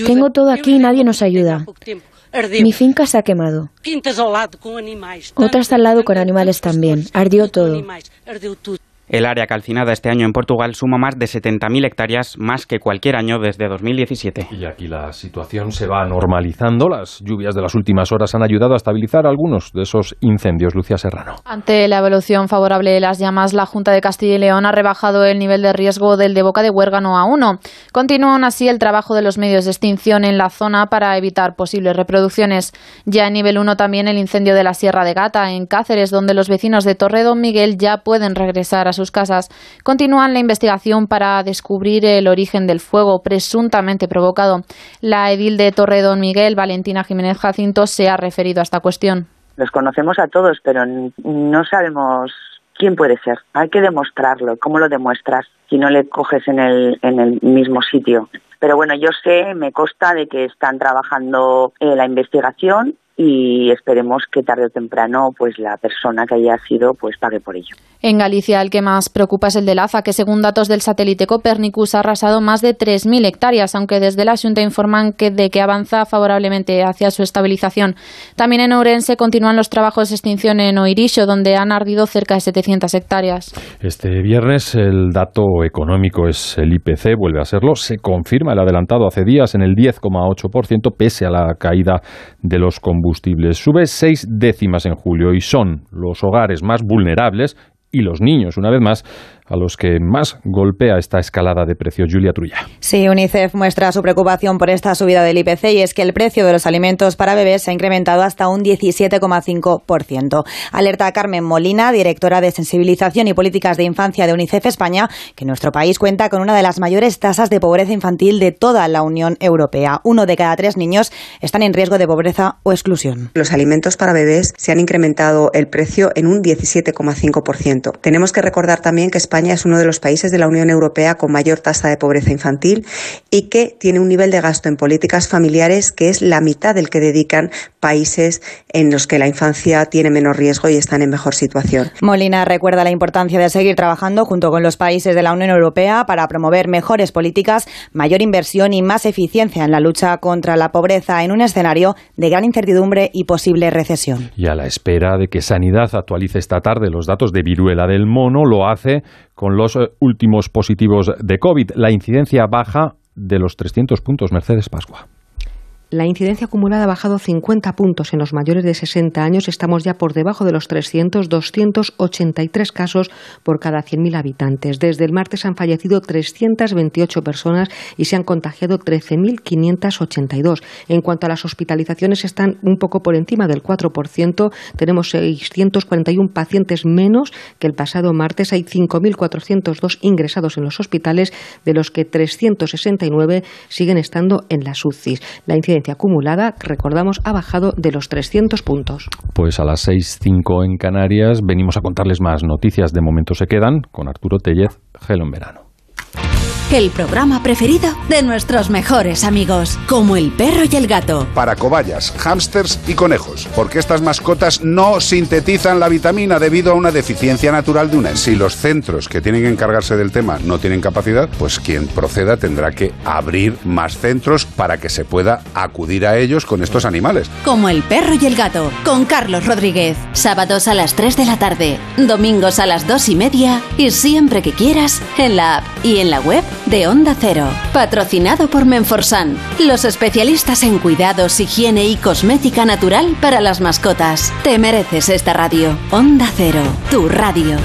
Tengo todo aquí y nadie nos ayuda. Mi finca se ha quemado. Otras al lado con animales también. Ardió todo. El área calcinada este año en Portugal suma más de 70.000 hectáreas, más que cualquier año desde 2017. Y aquí la situación se va normalizando. Las lluvias de las últimas horas han ayudado a estabilizar algunos de esos incendios. Lucía Serrano. Ante la evolución favorable de las llamas, la Junta de Castilla y León ha rebajado el nivel de riesgo del de Boca de Huérgano a 1. Continúa aún así el trabajo de los medios de extinción en la zona para evitar posibles reproducciones. Ya en nivel 1 también el incendio de la Sierra de Gata, en Cáceres, donde los vecinos de Torre Don Miguel ya pueden regresar a casas. Continúan la investigación para descubrir el origen del fuego presuntamente provocado. La edil de Torre Don Miguel, Valentina Jiménez Jacinto, se ha referido a esta cuestión. Los conocemos a todos, pero no sabemos quién puede ser. Hay que demostrarlo. ¿Cómo lo demuestras si no le coges en el, en el mismo sitio? Pero bueno, yo sé, me consta de que están trabajando en la investigación y esperemos que tarde o temprano pues la persona que haya sido pues pague por ello. En Galicia el que más preocupa es el de Laza, que según datos del satélite Copernicus ha arrasado más de 3.000 hectáreas, aunque desde la Junta informan que de que avanza favorablemente hacia su estabilización. También en Ourense continúan los trabajos de extinción en Oirisho, donde han ardido cerca de 700 hectáreas. Este viernes el dato económico es el IPC, vuelve a serlo, se confirma el adelantado hace días en el 10,8% pese a la caída de los combustibles. Sube seis décimas en julio y son los hogares más vulnerables y los niños, una vez más, a los que más golpea esta escalada de precios. Julia Trulla. Sí, UNICEF muestra su preocupación por esta subida del IPC y es que el precio de los alimentos para bebés se ha incrementado hasta un 17,5%. Alerta a Carmen Molina, directora de Sensibilización y Políticas de Infancia de UNICEF España, que nuestro país cuenta con una de las mayores tasas de pobreza infantil de toda la Unión Europea. Uno de cada tres niños están en riesgo de pobreza o exclusión. Los alimentos para bebés se han incrementado el precio en un 17,5%. Tenemos que recordar también que España es uno de los países de la Unión Europea con mayor tasa de pobreza infantil y que tiene un nivel de gasto en políticas familiares que es la mitad del que dedican países en los que la infancia tiene menos riesgo y están en mejor situación. Molina recuerda la importancia de seguir trabajando junto con los países de la Unión Europea para promover mejores políticas, mayor inversión y más eficiencia en la lucha contra la pobreza en un escenario de gran incertidumbre y posible recesión. Y a la espera de que Sanidad actualice esta tarde los datos de viruela del mono, lo hace con los eh, últimos positivos de COVID. La incidencia baja de los 300 puntos. Mercedes Pascua la incidencia acumulada ha bajado 50 puntos en los mayores de 60 años. Estamos ya por debajo de los 300, 283 casos por cada 100.000 habitantes. Desde el martes han fallecido 328 personas y se han contagiado 13.582. En cuanto a las hospitalizaciones, están un poco por encima del 4%. Tenemos 641 pacientes menos que el pasado martes. Hay 5.402 ingresados en los hospitales, de los que 369 siguen estando en las UCIs. La incidencia acumulada, recordamos, ha bajado de los 300 puntos. Pues a las 6.05 en Canarias venimos a contarles más noticias. De momento se quedan con Arturo Tellez, Gelo en verano el programa preferido de nuestros mejores amigos, como el perro y el gato. Para cobayas, hámsters y conejos, porque estas mascotas no sintetizan la vitamina debido a una deficiencia natural de una. Si los centros que tienen que encargarse del tema no tienen capacidad, pues quien proceda tendrá que abrir más centros para que se pueda acudir a ellos con estos animales. Como el perro y el gato, con Carlos Rodríguez. Sábados a las 3 de la tarde, domingos a las 2 y media y siempre que quieras en la app y en la web de Onda Cero. Patrocinado por Menforsan, los especialistas en cuidados, higiene y cosmética natural para las mascotas. Te mereces esta radio. Onda Cero, tu radio.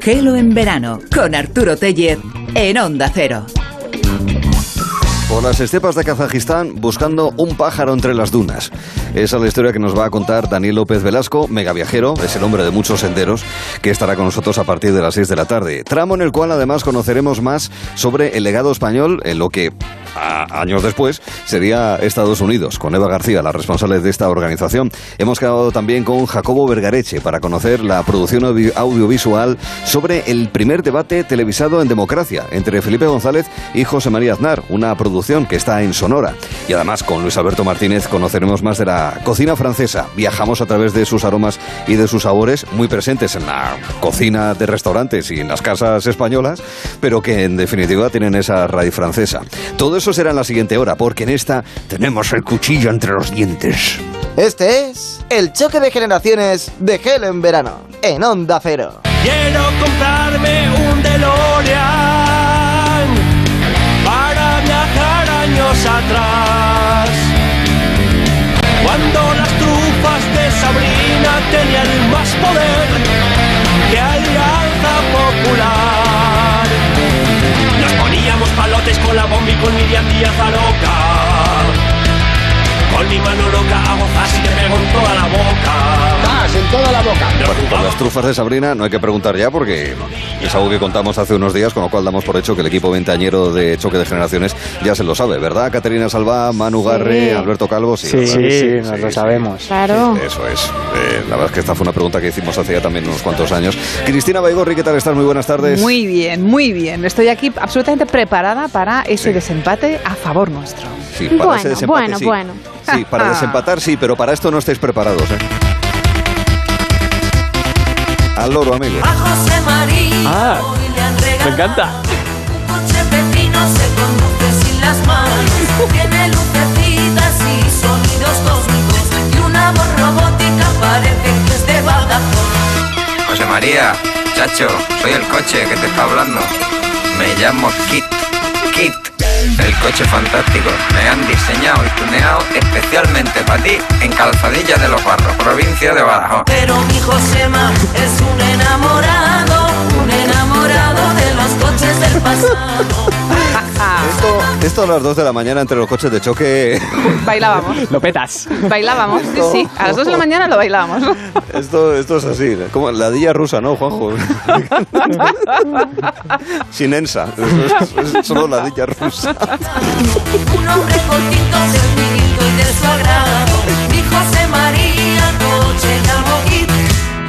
Gelo en verano con Arturo Tellez en Onda Cero por las estepas de Kazajistán buscando un pájaro entre las dunas. Esa es la historia que nos va a contar Daniel López Velasco, mega viajero, es el hombre de muchos senderos, que estará con nosotros a partir de las 6 de la tarde. Tramo en el cual además conoceremos más sobre el legado español en lo que años después sería Estados Unidos, con Eva García, la responsable de esta organización. Hemos quedado también con Jacobo Vergareche para conocer la producción audiovisual sobre el primer debate televisado en democracia entre Felipe González y José María Aznar, una producción que está en Sonora. Y además con Luis Alberto Martínez conoceremos más de la cocina francesa. Viajamos a través de sus aromas y de sus sabores muy presentes en la cocina de restaurantes y en las casas españolas, pero que en definitiva tienen esa raíz francesa. Todo eso será en la siguiente hora, porque en esta tenemos el cuchillo entre los dientes. Este es el choque de generaciones de Gelo en verano, en Onda Cero. Quiero comprarme un DeLorean años atrás. Cuando las trufas de Sabrina tenían más poder que Alianza Popular. Nos poníamos palotes con la bomba y con Miriam Díaz loca. Con mi mano loca hago fácil y te pego en toda la boca. Más, en toda la boca. Bueno, con las trufas de Sabrina no hay que preguntar ya porque es algo que contamos hace unos días, con lo cual damos por hecho que el equipo veinteañero de Choque de Generaciones ya se lo sabe, ¿verdad? Caterina Salva, Manu Garre, Alberto Calvo, sí. Sí, sí, nos lo sabemos. Claro. Eso es. Eh, la verdad es que esta fue una pregunta que hicimos hace ya también unos cuantos años. Cristina Baigorri, ¿qué tal estás? Muy buenas tardes. Muy bien, muy bien. Estoy aquí absolutamente preparada para ese desempate a favor nuestro. Sí, para ese desempate, sí. Sí, para desempatar sí, pero para esto no estáis preparados, ¿eh? Al loro, amigo. A José María Ah, hoy le han regalado me encanta. Un coche pepino se conduce sin las manos. Tiene lucecitas y sonidos cósmicos. Y una voz robótica parece que es de Vodafone. José María, chacho, soy el coche que te está hablando. Me llamo Kit. Kit. El coche fantástico. Me han diseñado y tuneado especialmente para ti en Calzadilla de los Barros, provincia de Badajoz. Pero mi Josema es un enamorado, un enamorado de los coches del pasado. Esto, esto a las 2 de la mañana entre los coches de choque. Bailábamos. Lo petas. Bailábamos, sí, sí. A las 2 de la mañana lo bailábamos. Esto, esto es así, como la dilla rusa, ¿no, Juanjo? Sin ensa, es, es solo la dilla rusa. Un hombre cortito, sencillito y de su agrado. Mi José María, Kit.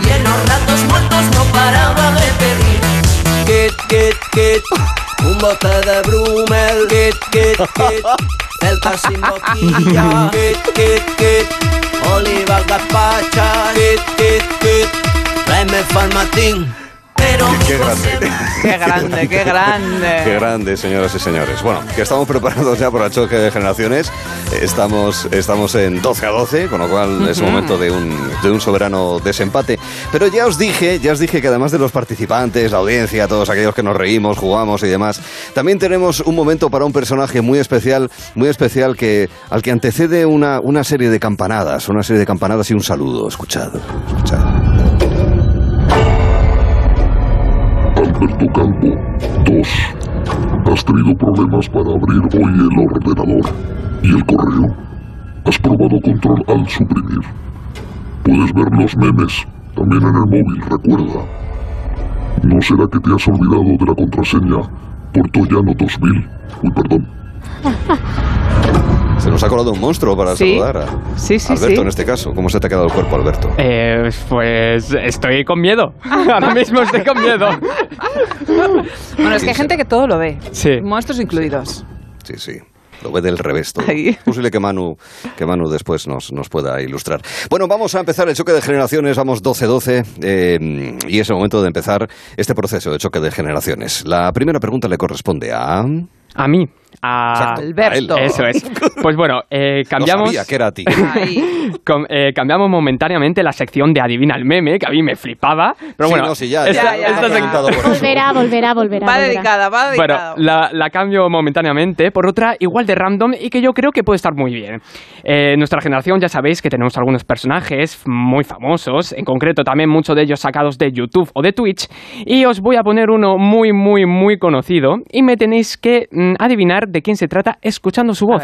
Y en los ratos muertos no paraba de pedir. Kit, kit, kit. Un bote de Brumel. Kit, kit, kit. Celta sin boquilla. Kit, kit, kit. Oliva gazpacha. Kit, kit, kit. Tráeme farmatín. Pero Qué grande. Qué grande, qué grande. Qué grande, señoras y señores. Bueno, que estamos preparados ya para el choque de generaciones. Estamos, estamos en 12 a 12, con lo cual es Ujú. momento de un, de un soberano desempate. Pero ya os dije, ya os dije que además de los participantes, la audiencia, todos aquellos que nos reímos, jugamos y demás, también tenemos un momento para un personaje muy especial, muy especial que al que antecede una, una serie de campanadas, una serie de campanadas y un saludo. Escuchad, escuchad. Alberto Calvo, 2. Has tenido problemas para abrir hoy el ordenador y el correo. Has probado control al suprimir. Puedes ver los memes también en el móvil, recuerda. ¿No será que te has olvidado de la contraseña Portollano 2000? Uy, perdón. Se nos ha colado un monstruo para Sí. saludar a Sí, sí, Alberto sí. en este caso. ¿Cómo se te ha quedado el cuerpo, Alberto? Eh, pues estoy con miedo. Ahora mismo estoy con miedo. Bueno, es que hay gente que todo lo ve. Sí. Monstruos incluidos. Sí, sí. Lo ve del revés todo. Es posible que Manu, que Manu después nos, nos pueda ilustrar. Bueno, vamos a empezar el choque de generaciones. Vamos 12-12. eh, y es el momento de empezar este proceso de choque de generaciones. La primera pregunta le corresponde a... A mí. A Alberto. a. Eso es. Pues bueno, eh, cambiamos. sabía que era a ti. Com- eh, cambiamos momentáneamente la sección de Adivina el meme, que a mí me flipaba. Pero bueno, no. Volverá, volverá, volverá. Va volverá. dedicada, va Bueno, dedicada. la, la cambio momentáneamente por otra igual de random y que yo creo que puede estar muy bien. Eh, nuestra generación ya sabéis que tenemos algunos personajes muy famosos, en concreto también muchos de ellos sacados de YouTube o de Twitch, y os voy a poner uno muy, muy, muy conocido y me tenéis que mm, adivinar de quién se trata escuchando su voz.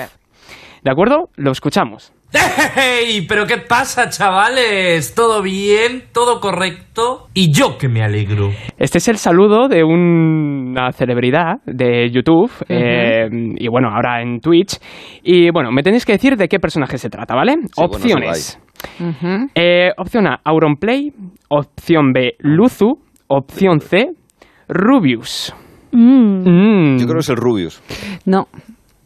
¿De acuerdo? Lo escuchamos. ¡Hey! ¿Pero qué pasa, chavales? ¿Todo bien? ¿Todo correcto? Y yo que me alegro. Este es el saludo de una celebridad de YouTube eh, y bueno, ahora en Twitch. Y bueno, me tenéis que decir de qué personaje se trata, ¿vale? bueno, Opciones. Eh, opción A, Auronplay. Opción B, Luzu. Opción C, Rubius. Mm. Yo creo que es el Rubius. No.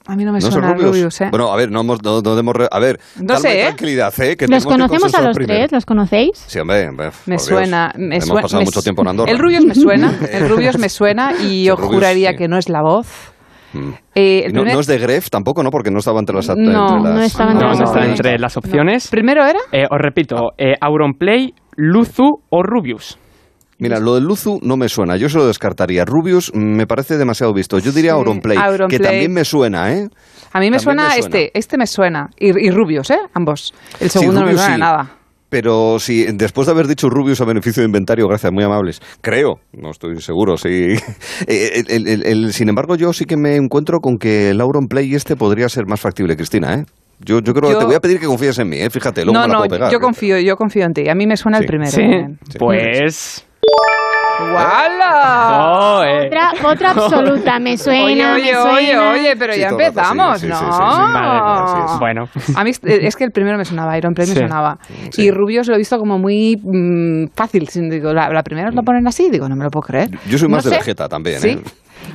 A mí no me ¿No es el suena Rubius? Rubius, ¿eh? Bueno, a ver, no hemos... No, no hemos re- a ver, No calma sé, y ¿eh? tranquilidad, ¿eh? Que ¿Los que conocemos a los primero. tres? ¿Los conocéis? Sí, hombre, Me Dios. suena, me Hemos suena. pasado me mucho tiempo en Andorra. El Rubius me suena, el Rubius me suena y yo juraría sí. que no es la voz. Eh, el Y no, primer- no es de Gref tampoco, ¿no? Porque no estaba entre las... No, entre las- no estaba entre No, las opciones. entre las opciones. ¿Primero era? Eh, os repito, eh, Auronplay, Luzu o Rubius. Mira, lo del Luzu no me suena, yo se lo descartaría. Rubius me parece demasiado visto. Yo diría Sí, Auronplay, Auronplay. que también me suena, ¿eh? A mí me suena, me suena. este, este me suena. Y, y Rubius, ¿eh? Ambos. El Sí, segundo no me suena sí. nada. Pero si después de haber dicho Rubius a beneficio de inventario, gracias, muy amables, creo, no estoy seguro, sí. Eh, el- el- el- el- sin embargo, yo sí que me encuentro con que el Auronplay este podría ser más factible, Cristina, ¿eh? Yo, yo creo Yo- te voy a pedir que confíes en mí, ¿eh? Fíjate, luego no, me la no, puedo pegar. yo confío, yo confío en ti. A mí me suena el primero. Sí, pues... ¡Wala! Oh, eh. Otra, otra absoluta, me suena, Oye, me oye, suena. oye, oye, pero Sí, ya empezamos, sí, ¿no? sí. Vale. Bueno. A mí eh, es que el primero me sonaba, Iron Play me Sí. sonaba. Y Rubius lo he visto como muy mm, fácil. Digo, la, la primera os la ponen así, digo, no me lo puedo creer. Yo soy más No de sé. Vegeta también, Sí. ¿eh?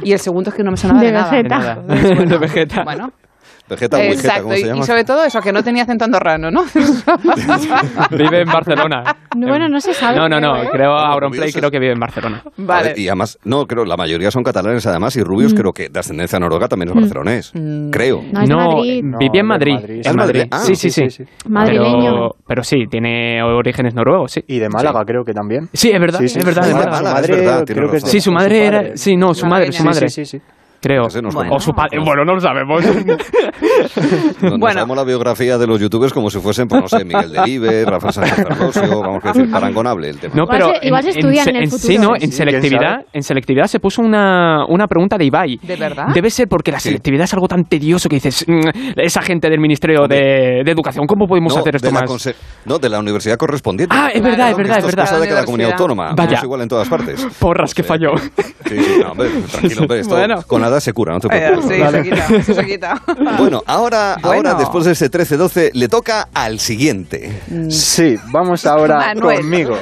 Y el segundo es que no me sonaba de, De nada. Vegeta. De Vegeta. Bueno, Vegeta Vegeta, exacto. ¿cómo se y- llama? Y sobre todo eso, que no tenía acento andorrano, ¿no? Vive en Barcelona. Bueno, no se sabe. No, no, no. creo, ¿eh? Creo No, Auronplay creo que vive en Barcelona. A ver, y además, no, creo, la mayoría son catalanes además, y Rubius creo que de ascendencia noruega también es barcelonés. Creo. No, es Madrid. en No, de Madrid. Madrid. En ¿Es Madrid. Madrid? Ah, sí, sí, sí. sí, sí. Madrileño. Pero, pero sí, tiene orígenes noruegos, sí. Y de Málaga creo que también. Sí, es verdad, Sí, sí. es verdad, es verdad. Málaga, es verdad, creo que de- Sí, su madre era. Sí, no, su madre, su madre. Sí, sí, sí. Creo. Bueno. O su padre. Bueno, no lo sabemos. Nos, nos Bueno. damos la biografía de los youtubers como si fuesen, pues no sé, Miguel Deliver, Rafael Sánchez Ferlosio, vamos a decir, parangonable el tema. No, Igual pero se- igual se estudian en el futuro. Sí, no, Sí, en sí, selectividad, en selectividad se puso una, una pregunta de Ibai. ¿De verdad? Debe ser porque la Sí. selectividad es algo tan tedioso que dices, "Mm, esa gente del Ministerio de, de Educación, ¿cómo podemos no, hacer esto la más? no, de la universidad correspondiente. Ah, es Claro, verdad, es verdad, es verdad. cosa de que la La comunidad autónoma Vaya. no es igual en todas partes. Porras que Sí. falló. Sí, sí, no, hombre, tranquilo, hombre, esto Bueno. con nada se cura, no te Eh, preocupes. sí, se quita, eso se quita. Bueno, ahora, Bueno. ahora después de ese 13-12, le toca al siguiente. Sí, vamos ahora Manuel. conmigo.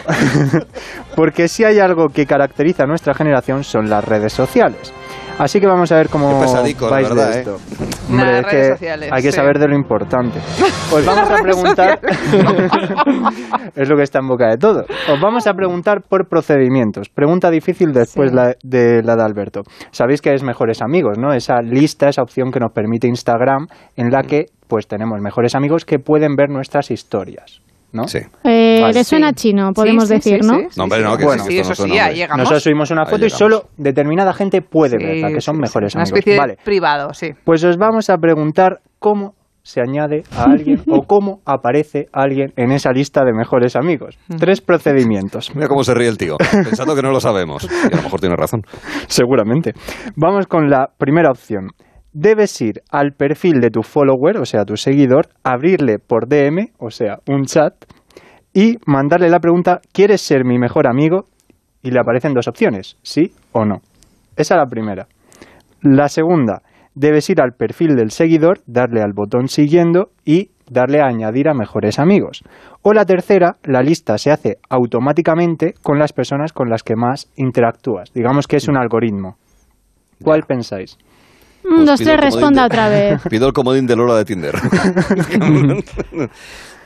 Porque si hay algo que caracteriza a nuestra generación son las redes sociales. Así que vamos a ver cómo Qué vais verdad, de ¿eh? esto. Nada, Hombre, es redes que sociales, hay que sí. saber de lo importante. Os vamos a preguntar... es lo que está en boca de todo. Os vamos a preguntar por procedimientos. Pregunta difícil después Sí. la- de la de Alberto. Sabéis que es Mejores Amigos, ¿no? Esa lista, esa opción que nos permite Instagram en la que pues tenemos mejores amigos que pueden ver nuestras historias, ¿no? Sí. Eh, Vale. le suena chino, podemos Sí, sí, decir, sí, ¿no? sí, sí, No, hombre, no, que Bueno. sí, eso no sí, ahí llegamos. Nosotros subimos una foto y solo determinada gente puede Sí, verla, que son sí, mejores sí. Una amigos. especie Vale. de privado, sí. Pues os vamos a preguntar cómo se añade a alguien o cómo aparece alguien en esa lista de mejores amigos. Tres procedimientos. Mira cómo se ríe el tío, pensando que no lo sabemos. Y a lo mejor tiene razón. Seguramente. Vamos con la primera opción. Debes ir al perfil de tu follower, o sea, tu seguidor, abrirle por DM, o sea, un chat, y mandarle la pregunta, ¿quieres ser mi mejor amigo? Y le aparecen dos opciones, sí o no. Esa es la primera. La segunda, debes ir al perfil del seguidor, darle al botón siguiendo y darle a añadir a mejores amigos. O la tercera, la lista se hace automáticamente con las personas con las que más interactúas. Digamos que es un algoritmo. ¿Cuál pensáis? Dos, Pues pido tres, responda de- otra vez. Pido el comodín de Lola de Tinder.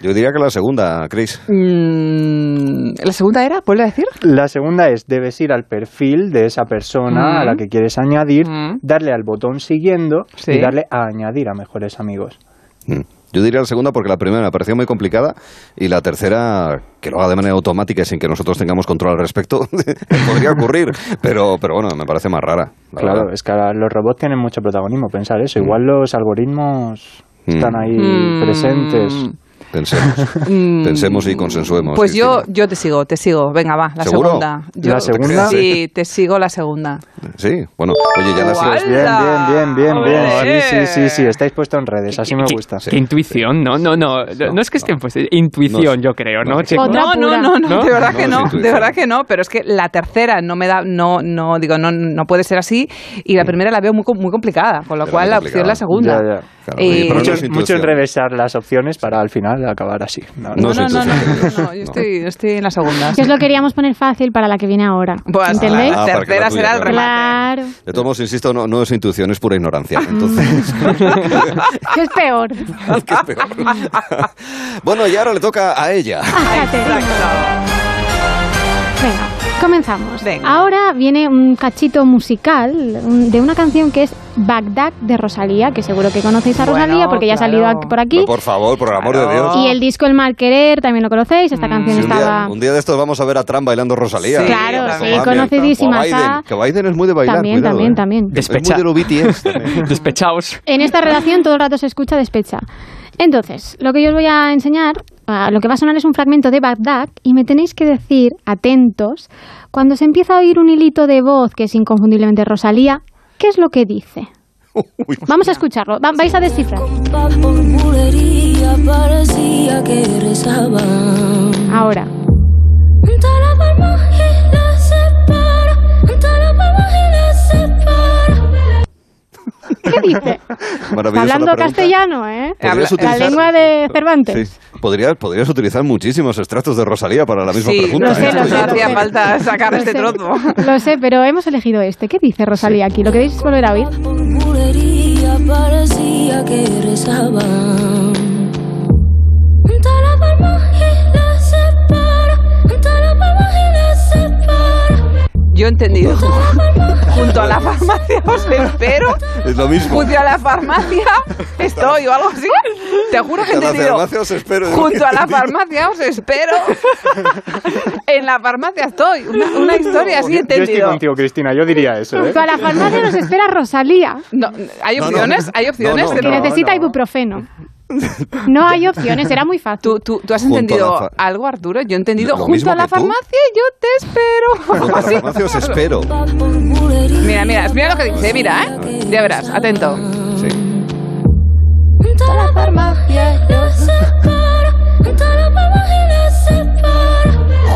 Yo diría que la segunda, Chris. Mm, ¿La segunda era? ¿Puedes decir? La segunda es, debes ir al perfil de esa persona a la Mm. que quieres añadir, Mm. darle al botón siguiendo Sí. y darle a añadir a mejores amigos. Mm. Yo diría la segunda porque la primera me pareció muy complicada y la tercera, que lo haga de manera automática y sin que nosotros tengamos control al respecto, podría ocurrir. Pero, pero bueno, me parece más rara. la Claro, verdad. es que ahora los robots tienen mucho protagonismo, pensar eso. Igual los algoritmos están ahí Mm. presentes. Pensemos. Pensemos y consensuemos. Pues yo, Cristina. yo te sigo, te sigo. Venga, va, la ¿Seguro? segunda. Yo- ¿La segunda? Sí, te sigo la segunda. Sí, bueno, oye, ya la sigo. Bien, bien, bien, bien, bien. Sí, sí, sí, sí, estáis puestos en redes, así me Qué- gusta. Qué intuición, no, no, no. No, es que estén pues intuición, yo creo, ¿no, chicos? No, no, no, no, ¿No? de verdad No que no, de verdad que no, pero es que la tercera no me da, no, no, digo, no, no puede ser así y la primera la veo muy, com- muy complicada, con lo cual la opción es la segunda. Ya, ya. Claro, Eh, no Mucho, es mucho intuición. enrevesar las opciones para al final acabar así. No, No No, no, no, no, intuición. no, no, yo estoy, yo estoy en la segunda. Que os lo queríamos poner fácil para la que viene ahora. Pues, ¿Entendéis? Ah, La la tercera será el claro. remate. Claro. De todos modos, insisto, no, no es intuición, es pura ignorancia. Entonces, ¿Qué es peor? ¿qué es peor? bueno, y ahora le toca a ella. A Venga. Comenzamos. Ahora viene un cachito musical de una canción que es Bagdad de Rosalía, que seguro que conocéis a Rosalía Bueno, porque ya ha salido por aquí. Pero por favor, por el amor de Dios. Y el disco El Mal Querer también lo conocéis. Esta canción Si un, estaba. día, un día de estos vamos a ver a Trump bailando Rosalía. Sí, Claro, sí, conocidísima Biden, que Biden es muy de bailar. También, cuidado, también, ¿eh? también. Es muy de lo BTS. también. Despechaos. En esta redacción todo el rato se escucha despecha. Entonces, lo que yo os voy a enseñar, ah, lo que va a sonar es un fragmento de Bagdad y me tenéis que decir, atentos, cuando se empieza a oír un hilito de voz que es inconfundiblemente Rosalía, ¿qué es lo que dice? Vamos a escucharlo, va- vais a descifrar. Ahora. ¿Qué dice? Hablando castellano, ¿eh? Podrías La utilizar- lengua de Cervantes. Sí. Podrías, podrías utilizar muchísimos extractos de Rosalía para la misma Sí, pregunta. lo sé, ¿eh? lo sé, hacía falta sacar Lo este sé. trozo. Lo sé, pero hemos elegido este. ¿Qué dice Rosalía aquí? ¿Lo queréis volver a oír? Parecía que la palma y la separa, la palma y la separa. Yo he entendido. Junto a la farmacia os espero. Es lo mismo. Junto a la farmacia estoy o algo así. Te juro que he A la entendido. farmacia os espero. Junto a la farmacia os espero. En la farmacia estoy. Una, una historia así he Yo estoy entendido. contigo, Cristina, yo diría eso. ¿eh? Junto a la farmacia nos espera Rosalía. No, ¿Hay No, no. opciones? ¿Hay opciones? No, que no? necesita ibuprofeno. No hay opciones, era muy fácil. ¿Tú, tú, tú has entendido algo, Arturo? Yo he entendido Lo junto a la farmacia yo te espero. Junto a la farmacia os espero. Mira, mira, mira lo que dice, mira, ¿eh? Ya verás, atento. Sí. Junto a la farmacia y la separa, junto a la y separa.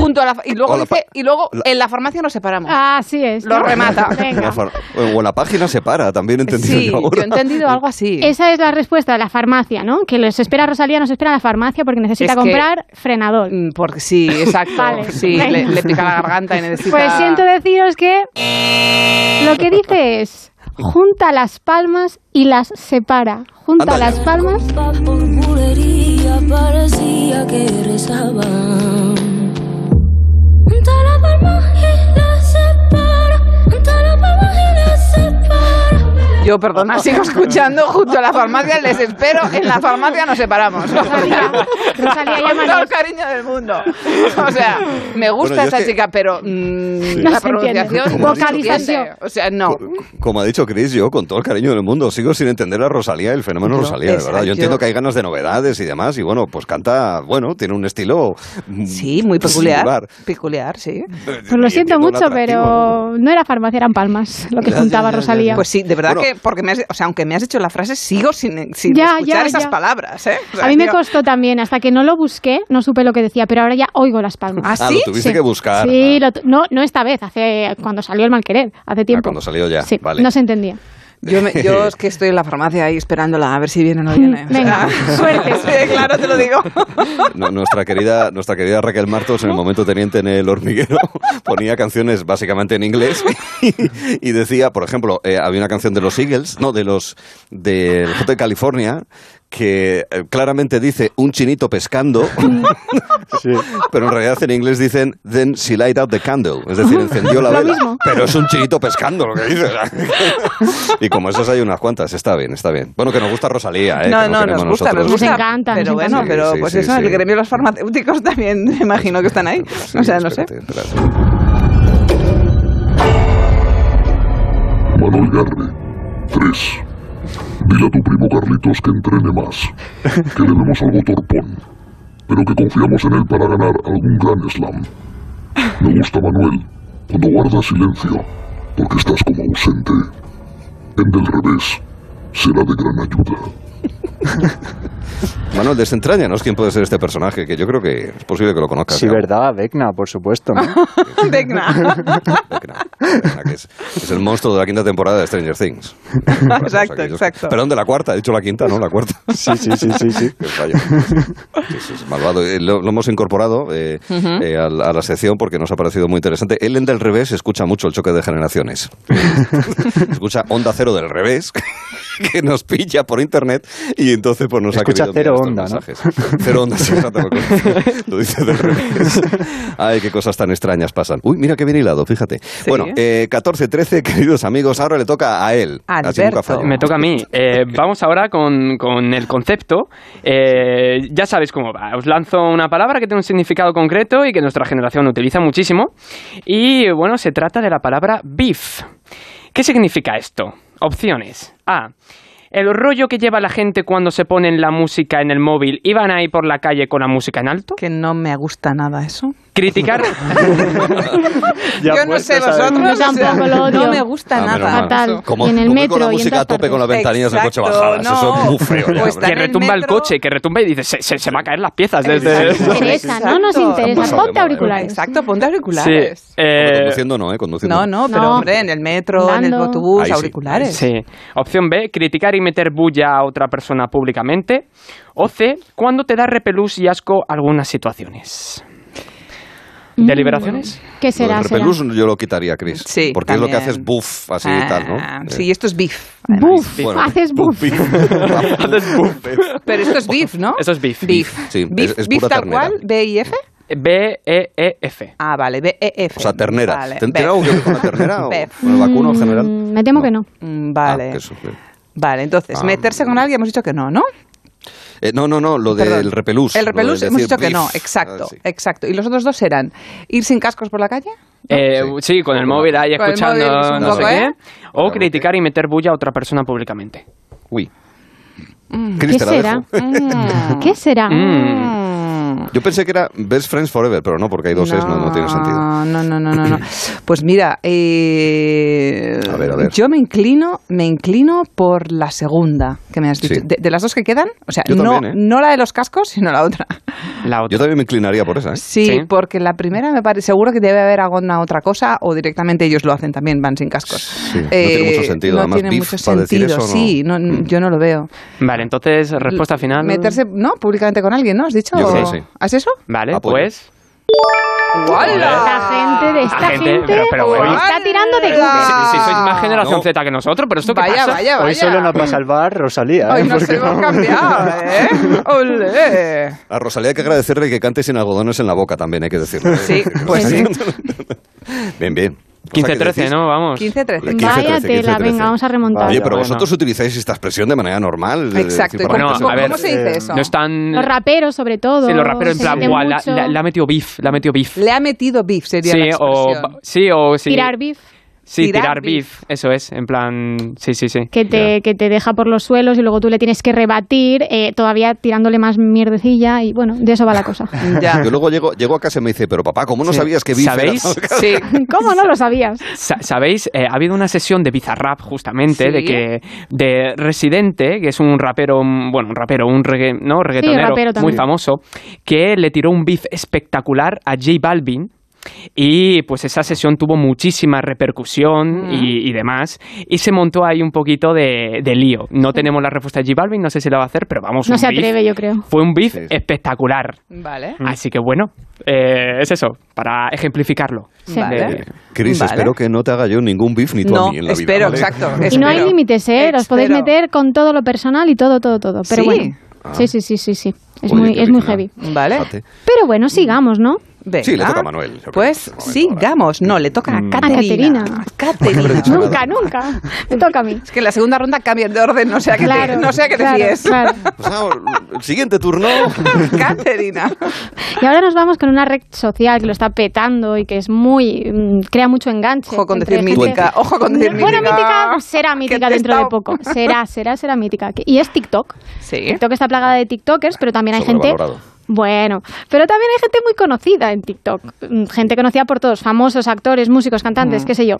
Junto a la... Y luego dice, y luego en la farmacia nos separamos. Así es. Lo ¿no? remata. En la Venga. O la página se para, también he entendido Sí, yo yo ahora. he entendido algo así. Esa es la respuesta de la farmacia, ¿no? Que les espera Rosalía, nos espera la farmacia porque necesita Es que- comprar frenador. Mm, Porque sí, exacto. Vale, sí, le, le pica la garganta y necesita... Pues siento deciros que lo que dice es junta las palmas y las separa. Junta las palmas. Por Yo, perdona, sigo escuchando junto a la farmacia, les espero, en la farmacia nos separamos. Rosalía, Rosalía, Con todo el cariño del mundo. O sea, me gusta Bueno, esta que- chica, pero mm, No la pronunciación... Vocalización. O sea, no. Como ha dicho Chris, yo con todo el cariño del mundo sigo sin entender a Rosalía, el fenómeno No, Rosalía, de verdad. Yo entiendo que hay ganas de novedades y demás, y bueno, pues canta, bueno, tiene un estilo mm, Sí, muy peculiar. singular. Peculiar, sí. Pues lo Y siento mucho, pero no era farmacia, eran palmas lo que ya, juntaba ya, ya, Rosalía. Pues sí, de verdad Bueno. que, porque me has, o sea, aunque me has hecho la frase, sigo sin, sin Ya, escuchar ya, esas ya. palabras, ¿eh? O sea, a mí me digo, costó también, hasta que no lo busqué, no supe lo que decía, pero ahora ya oigo las palmas. ¿Ah, Ah, sí? lo tuviste Sí. que buscar. Sí, lo tu- no, no esta vez, hace cuando salió el mal querer, hace Ah, tiempo. cuando salió ya, Sí, vale. no se entendía. Yo, me- yo es que estoy en la farmacia ahí esperándola a ver si viene o no viene. Venga, suerte. Sí, claro, te lo digo. No, nuestra querida nuestra querida Raquel Martos en el momento teniente en el hormiguero ponía canciones básicamente en inglés y, decía por ejemplo eh, había una canción de los Eagles no de los del Hotel California que eh, claramente dice un chinito pescando pero en realidad en inglés dicen then she light out the candle es decir encendió la vela pero es un chinito pescando lo que dice y como esas hay unas cuantas está bien está bien bueno que nos gusta Rosalía ¿eh? No, que no, nos gusta, nos nosotros. gusta. Nos encanta, Pero nos bueno, pero Sí, pues sí, eso, sí. el gremio de los farmacéuticos también me imagino que están ahí. Sí, o sea, no sé. Manuel Garre. 3. Dile a tu primo Carlitos que entrene más. Que le vemos algo torpón. Pero que confiamos en él para ganar algún gran slam. Me gusta Manuel. Cuando guardas silencio. Porque estás como ausente. En del revés. Será de gran ayuda. Manuel, desentrañanos quién puede ser este personaje, que yo creo que es posible que lo conozcas. Sí, ya. verdad, Vecna, por supuesto. ¿no? Vecna. Vecna, Vecna, que es, es el monstruo de la quinta temporada de Stranger Things. Exacto, Aquellos- exacto. Perdón, de la cuarta, he dicho la quinta, ¿no? La cuarta. Sí, sí, sí, sí, sí. Qué fallo. Sí, sí, es malvado. Eh, Lo, lo hemos incorporado eh, eh, a, la- a la sección porque nos ha parecido muy interesante. Él en del revés escucha mucho el choque de generaciones. escucha Onda Cero del revés. que nos pilla por internet y entonces pues nos Escucha ha querido cero onda, mensajes. Cero onda, lo dice del revés. Ay, qué cosas tan extrañas pasan. Uy, mira qué bien hilado, fíjate. Bueno, eh, 14-13, queridos amigos, ahora le toca a él. Falla. Me toca a mí. Eh, vamos ahora con, con el concepto. Eh, ya sabéis cómo va. Os lanzo una palabra que tiene un significado concreto y que nuestra generación utiliza muchísimo. Y bueno, se trata de la palabra beef. ¿Qué significa esto? Opciones. A. El rollo que lleva la gente cuando se ponen la música en el móvil y van ahí por la calle con la música en alto. Que no me gusta nada eso. Criticar. Yo no sé vosotros. Yo tampoco lo odio. No me gusta Ah, nada. Fatal. Como, Y en el metro con la y en música a tope con las ventanillas del coche Exacto, bajadas. Eso no. es muy feo. ya, Pues que retumba el coche, que retumba y dices, se, se, se va a caer las piezas desde... No nos interesa, no nos interesa. Ponte auriculares. Exacto, ponte Sí. auriculares. eh, Hombre, conduciendo no, ¿eh? Conduciendo No, no, pero No. hombre, en el metro, en el autobús, Ahí sí, auriculares. Sí. Opción B, criticar y meter bulla a otra persona públicamente. O C, cuando te da repelús y asco algunas situaciones. ¿Deliberaciones? ¿Qué Lo será? repelús yo lo quitaría, Chris. Sí, Porque es lo que también. hace es buff, así y tal, ¿no? Ah, Eh, Sí, esto es beef. Buf, Bueno, haces buf. Haces buff. Pero esto es beef, ¿no? Eso es beef. Beef. Sí, Beef, es, es beef pura tal ternera. cual, B I F. B-E-E-F. Ah, vale, B E F. O sea, ternera. Vale, ¿Te-. ¿Tiene algo que con la ternera o con el vacuno en general? Mm, Me temo que no. Mm, Vale. Ah, que eso, sí. Vale, entonces, Ah, meterse con alguien hemos dicho que no, ¿no? Eh, no, no, no, lo Perdón. del repelús. El lo de repelús hemos dicho que no, exacto, Ah, sí. exacto. ¿Y los otros dos eran ir sin cascos por la calle? Eh, sí. con el móvil ahí Con escuchando móvil, un no sé poco, qué. ¿eh? O criticar y meter bulla a otra persona públicamente. Uy. ¿Qué Cris, te la será? ¿Qué será? Mm. Yo pensé que era Best Friends Forever, pero no, porque hay dos es, no, no tiene sentido. No, no, no, no, no. Pues mira, eh, A ver, a ver. yo me inclino, me inclino por la segunda que me has dicho. Sí. De, de las dos que quedan, o sea, Yo no, también, ¿eh? no la de los cascos, sino la otra. La otra. Yo también me inclinaría por esa, ¿eh? Sí, porque la primera me parece seguro que debe haber alguna otra cosa o directamente ellos lo hacen también, van sin cascos. Eh, no tiene mucho sentido, No además, tiene beef, mucho para decir sentido, eso, no. sí, no, yo no lo veo. Vale, entonces, respuesta final. Meterse, ¿no? Públicamente con alguien, ¿no? ¿Has dicho? Yo creo ¿O- que sí. ¿Has eso? Vale, Apoyo. pues. Esta gente de esta La gente, gente pero- pero bueno. está tirando de Si, Google. si sois más generación No. Z que nosotros, pero esto qué Vaya, pasa? vaya, Hoy vaya. solo nos va a salvar Rosalía. Hoy ¿eh? nos Porque hemos no- cambiado, ¿eh? ¡Olé! A Rosalía hay que agradecerle que cante sin algodones en la boca también, hay que decirlo. ¿eh? Sí, pues sí. Bien, bien. Cosa que 15-13, decís- ¿no? Vamos. 15-13. 15, Vaya 13, tela, 15, venga, vamos a remontar. Oye, pero Bueno. vosotros utilizáis esta expresión de manera normal. Exacto. decir, ¿Y para cómo, a ver, cómo se dice eso? No están. Los raperos, sobre todo. Sí, los raperos en plan, meten "Buah, la, la- la ha metido beef, la ha metido beef. Le ha metido beef, sería Sí la o, expresión. sí, o sí. Tirar beef. Sí, Tirar tirar, beef. beef. Eso es, en plan. Sí, sí, sí. Que te, que te deja por los suelos y luego tú le tienes que rebatir, eh, todavía tirándole más mierdecilla y bueno, de eso va la cosa. Ya. Yo luego llego, llego a casa y me dice, pero papá, ¿cómo no Sí. sabías que beef ¿Sabéis? tal?" Sí. ¿Cómo no lo sabías? Sa- ¿Sabéis? Eh, ha habido una sesión de Bizarrap justamente, Sí. de que de Residente, que es un rapero, bueno, un rapero, un regga- ¿no? reggaetonero rapero muy famoso, que le tiró un beef espectacular a J Balvin. Y pues esa sesión tuvo muchísima repercusión y, y demás. Y se montó ahí un poquito de, de lío. No tenemos la respuesta de J Balvin, no sé si la va a hacer, pero vamos. No un se beef. atreve, yo creo. Fue un beef espectacular. Vale. Así que bueno, eh, es eso, para ejemplificarlo. Sí. Vale. Cris, Vale. espero que no te haga yo ningún beef ni tú No, a mí en la vida. espero, ¿vale? exacto. Y no hay espero. límites, ¿eh? Os podéis Espero. meter con todo lo personal y todo, todo, todo. Pero ¿Sí? bueno. Ah. Sí, sí, sí, sí, sí. Es Oye, muy, es muy heavy. Vale. Pero bueno, sigamos, ¿no? Venga. Sí, le toca a Manuel, Pues momento sigamos. No, le toca a A Caterina. Caterina. Caterina. Nunca, nunca. Me toca a mí. Es que en la segunda ronda cambian de orden, no sé a qué Claro, te, no sé a qué te claro, fíes. claro. Pues, ah, el siguiente turno. Caterina. Y ahora nos vamos con una red social que lo está petando y que es muy. mm, crea mucho enganche. Ojo con decir mítica. Ojo con decir Bueno, mítica. mítica será mítica te dentro de poco. Será, será, será mítica. Y es TikTok. Sí. TikTok está plagada de TikTokers, pero también hay gente. Bueno, pero también hay gente muy conocida en TikTok. Mm, Gente conocida por todos, famosos, actores, músicos, cantantes, Mm. qué sé yo.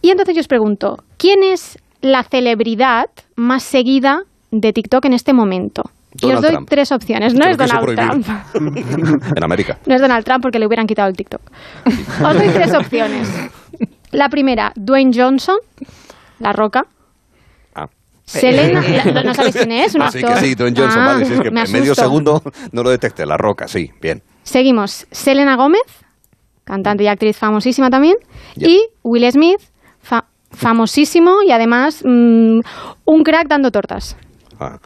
Y entonces yo os pregunto, ¿quién es la celebridad más seguida de TikTok en este momento? y os doy Trump. tres opciones. No es Donald. Trump. en América. No es Donald Trump porque le hubieran quitado el TikTok. Os doy tres opciones. La primera, Dwayne Johnson, La Roca. Selena, la- no sabéis quién es, un Ah, sí, actor. que sí, Dwayne Johnson, Ah, vale, sí, es que me en medio segundo no lo detecté. La roca, sí, bien. Seguimos, Selena Gómez, cantante y actriz famosísima también, Ya. y Will Smith, fa- famosísimo y además mm, un crack dando tortas. Ah.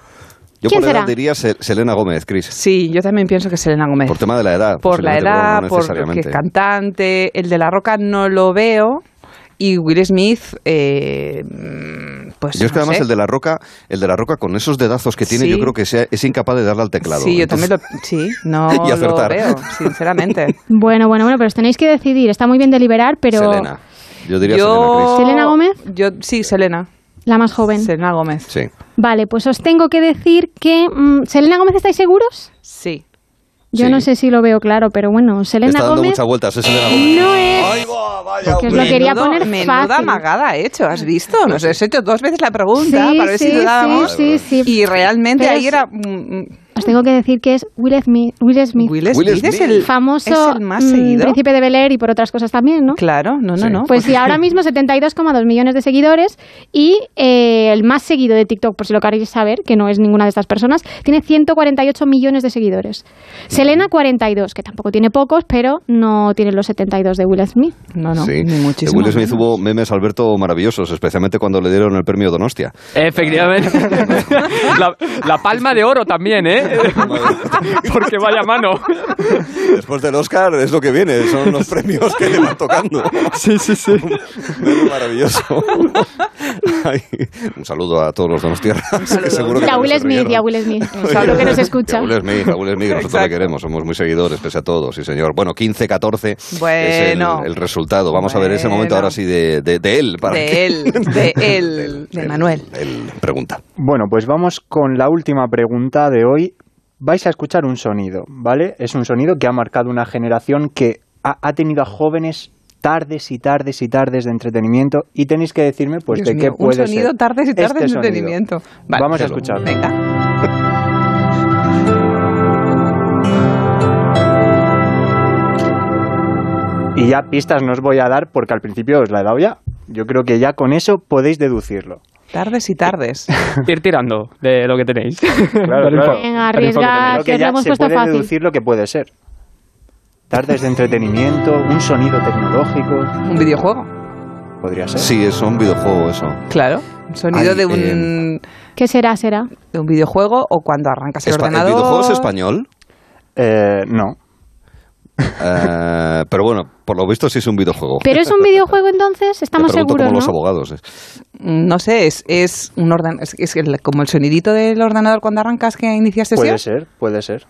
Yo ¿Quién por edad será? diría Se- Selena Gómez, Cris. Sí, yo también pienso que es Selena Gómez. Por tema de la edad. Por la edad, no porque es cantante. El de La Roca no lo veo. Y Will Smith, eh, mm, pues Yo es que no además sé. el de la roca, el de la roca con esos dedazos que tiene, Sí. yo creo que sea- es incapaz de darle al teclado. Sí, yo también lo... Sí, no Y lo acertar. veo, sinceramente. Bueno, bueno, bueno, pero os tenéis que decidir. Está muy bien deliberar, pero Selena. Yo diría yo... Selena. ¿Selena Gómez? Yo, sí, Selena. la más joven. Selena Gómez. Sí. Vale, pues os tengo que decir que... mm, ¿Selena Gómez estáis seguros? Sí. Yo Sí. no sé si lo veo claro, pero bueno, Selena Está dando Gómez muchas vueltas, es Selena Gómez. no es... que os lo quería Menudo- poner menuda fácil. amagada ha hecho, ¿has visto? Nos has hecho dos veces la pregunta Sí, para ver sí, si dudábamos. sí, sí, sí. Y realmente Pero ahí era... mm, mm, Os tengo que decir que es Will Smith. Will Smith. Will Smith Will es el famoso es el más mm, seguido. príncipe de Bel Air y por otras cosas también, ¿no? Claro, no, no, Sí. no. Pues sí, ahora mismo 72,2 millones de seguidores y eh, el más seguido de TikTok, por si lo queréis saber, que no es ninguna de estas personas, tiene 148 millones de seguidores. Selena 42, que tampoco tiene pocos, pero no tiene los 72 de Will Smith. No, no, Sí. ni De muchísimo. Will Smith menos. hubo memes, Alberto, maravillosos, especialmente cuando le dieron el premio Donostia. Efectivamente. la, la palma de oro también, ¿eh? Porque vaya mano. Después del Oscar es lo que viene, son los premios que le van tocando. Sí, sí, sí. Maravilloso. Ay, un saludo a todos los Donostierras. que seguro que Y a Will Smith, y a Will Smith. Seguro que nos escucha. Y a Will Smith, a Will Smith, que nosotros le Exacto. queremos, somos muy seguidores, pese a todo, sí señor. Bueno, 15-14 es Bueno. el, el resultado. Vamos a ver ese momento ahora sí de, de, de él. Para De que- él, de él, de Manuel. Él pregunta. Bueno, pues vamos con la última pregunta de hoy. Vais a escuchar un sonido, ¿vale? Es un sonido que ha marcado una generación que ha, ha tenido a jóvenes tardes y tardes y tardes de entretenimiento y tenéis que decirme pues Dios de qué mío, un puede sonido ser tardes y tardes este de sonido. entretenimiento. Vale. Vamos a escucharlo. Venga. Y ya pistas no os voy a dar porque al principio os la he dado ya. Yo creo que ya con eso podéis deducirlo. Tardes y tardes. Ir tirando de lo que tenéis. Claro, claro. Venga, arriesga. que que ya se puede fácil. deducir lo que puede ser. Tardes de entretenimiento, un sonido tecnológico, Un videojuego. podría ser. Sí, es un videojuego eso. Claro. Un sonido Ay, de un, ¿Qué será, será? de un videojuego o cuando arrancas el Espa- ordenador. ¿El videojuego es español? Eh, no. Eh, pero bueno, por lo visto sí es un videojuego. ¿Pero es un videojuego entonces? Estamos pregunto seguros, como los ¿no? abogados. eh. No sé, es, es un orden, es, es el- como el sonidito del ordenador cuando arrancas que inicias Puede sesión. ser, puede ser.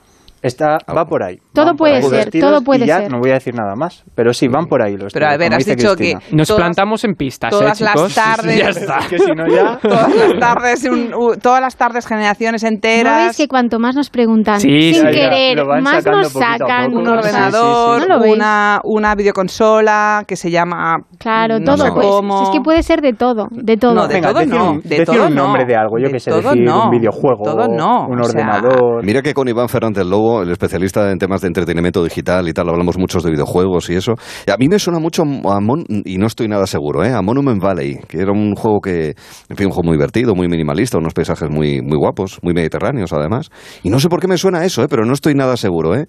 Está, va por ahí. Todo puede ser, todo puede y ya ser. No voy a decir nada más, pero sí, van por ahí los Pero a ver, has dicho Cristina. que Nos todas- plantamos en pistas, todas ¿eh, las chicos? tardes- Ya está. Es que si no ya... todas las tardes, un- u- todas las tardes generaciones ¿No enteras. veis que cuanto más nos preguntan, Sí, sin querer, más nos sacan un ordenador, ¿No lo veis? una, una videoconsola que se llama Claro, no todo. sé pues, cómo. Es que puede ser de todo, de todo. No, de Venga, todo decir no, de decir todo un nombre no. de algo, yo que sé, todo decir no, un videojuego, no, un ordenador... Mira que con Iván Fernández Lobo, el especialista en temas de entretenimiento digital y tal, hablamos muchos de videojuegos y eso. Y a mí me suena mucho a Mon- y no estoy nada seguro, ¿eh? a Monument Valley, que era un juego que, en fin, un juego muy divertido, muy minimalista, unos paisajes muy, muy guapos, muy mediterráneos además. Y no sé por qué me suena eso, ¿eh? pero no estoy nada seguro, ¿eh?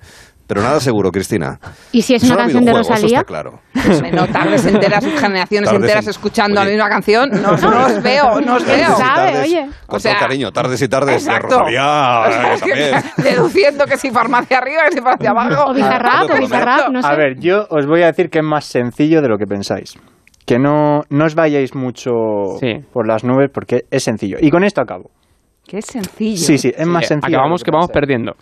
Pero nada seguro, Cristina. ¿Y si es una canción de Rosalía? está claro. Hombre, no tardes enteras, generaciones Tardes enteras en- escuchando Oye. la misma canción. No, no os veo, no os ¿Quién veo. sabe? tardes, oye. Con O sea, todo cariño, tardes y tardes de. Rosalía, O sea, es que deduciendo que si farmacia arriba, que si farmacia abajo. O Bizarrap, o Bizarrap, no sé. A ver, yo os voy a decir que es más sencillo de lo que pensáis. Que no, no os vayáis mucho Sí. por las nubes porque es sencillo. Y con esto acabo. Qué sencillo. Sí, sí, es más sencillo. Acabamos que vamos perdiendo.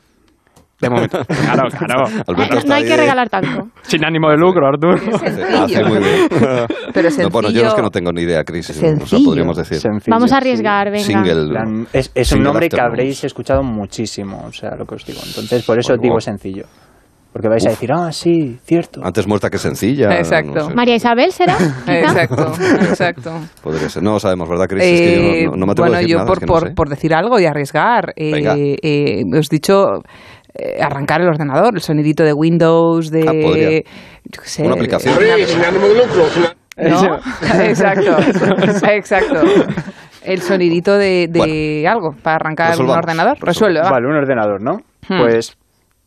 De momento. Claro, claro. Alberto no está hay que ahí- regalar tanto. Sin ánimo de lucro, Artur. Hace muy bien. Pero No, bueno, yo sencillo- es que no tengo ni idea, Cris. O sea, Sencillo. podríamos decir. Sencillo, Vamos a sí. arriesgar, venga. Single. plan, Es, es un Single nombre que habréis escuchado muchísimo, o sea, lo que os digo. Entonces, por eso Bueno. os digo sencillo. Porque vais a decir, ah, sí, cierto. Antes muerta que sencilla. Exacto. no sé. María Isabel será. Exacto, exacto. Podría ser. No sabemos, ¿verdad, Cris? Es que Eh, yo no, no me atrevo bueno, a decir yo nada, por, es que no por, sé. por decir algo y arriesgar, eh, eh, os he dicho eh, arrancar el ordenador, el sonidito de Windows, de... Ah, podría. yo qué sé, Una aplicación. una- ¿No? exacto, exacto. El sonidito de, de algo para arrancar un ordenador. Resuelve, va. Vale, un ordenador, ¿no? Hmm. Pues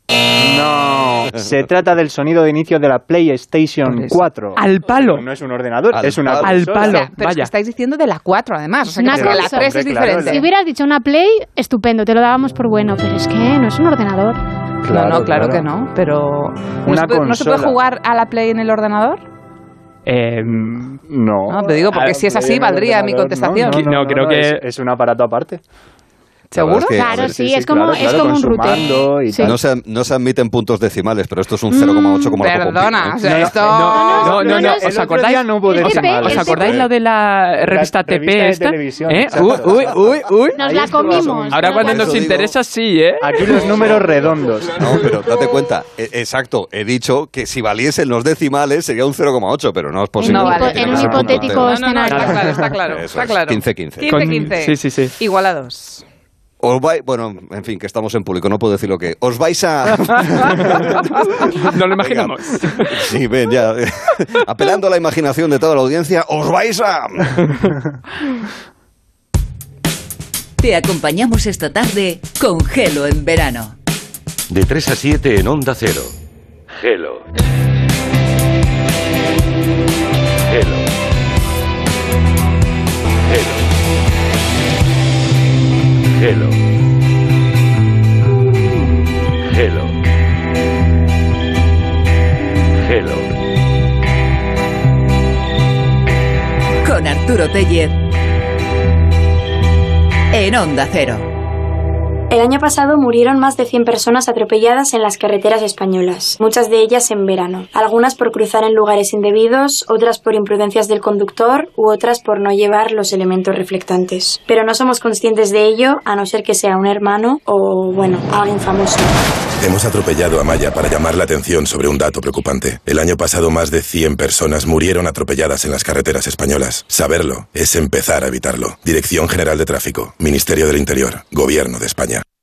No, se trata del sonido de inicio de la PlayStation 4. Al palo. No es un ordenador, Al es una palo. Al palo. Pero es que estáis diciendo de la 4 además. O sea, que la consola. 3 es claro, diferente. Si hubieras dicho una Play, estupendo, te lo dábamos por bueno, pero es que no es un ordenador. no, no, claro, que no, pero... ¿no Una se, puede, ¿No se puede jugar a la Play en el ordenador? Eh, no. No, te digo, porque Ah, si es así, valdría mi contestación. No, no, No, no, creo no, que- Es, es un aparato aparte. ¿Seguro? es que- Claro, ver, sí, sí, es como, claro, es claro, como un y Sí. No se, no se admiten puntos decimales, pero esto es un 0,8 como la Perdona, Copopín, o ¿eh? sea, esto... No, no, no, el ¿os acordáis? no hubo ¿Os acordáis lo de la revista revista TP esta? ¿Eh? Uy, uy, uy, uy. Nos la comimos. Ahora cuando nos interesa, sí, ¿eh? Aquí los números redondos. No, pero date cuenta, e- exacto, he dicho que si valiesen los decimales sería un 0,8, pero no es posible. No En un hipotético. No, no, no, escenario. claro, está claro. Está es, claro. 15-15. 15-15. Sí, sí, sí. Igual a 2. Os vais, bueno, en fin, que estamos en público, no puedo decir lo que. Os vais a. No lo imaginamos. Sí, ven, ya. Apelando a la imaginación de toda la audiencia, os vais a. Te acompañamos esta tarde con Gelo en verano. De 3 a 7 en Onda Cero. Hello. Hello. Hello. Hello. Con Arturo Tellez. En Onda Cero. El año pasado murieron más de 100 personas atropelladas en las carreteras españolas, muchas de ellas en verano, algunas por cruzar en lugares indebidos, otras por imprudencias del conductor u otras por no llevar los elementos reflectantes. Pero no somos conscientes de ello a no ser que sea un hermano o, bueno, alguien famoso. Hemos atropellado a Maya para llamar la atención sobre un dato preocupante. El año pasado más de 100 personas murieron atropelladas en las carreteras españolas. Saberlo es empezar a evitarlo. Dirección General de Tráfico, Ministerio del Interior, Gobierno de España.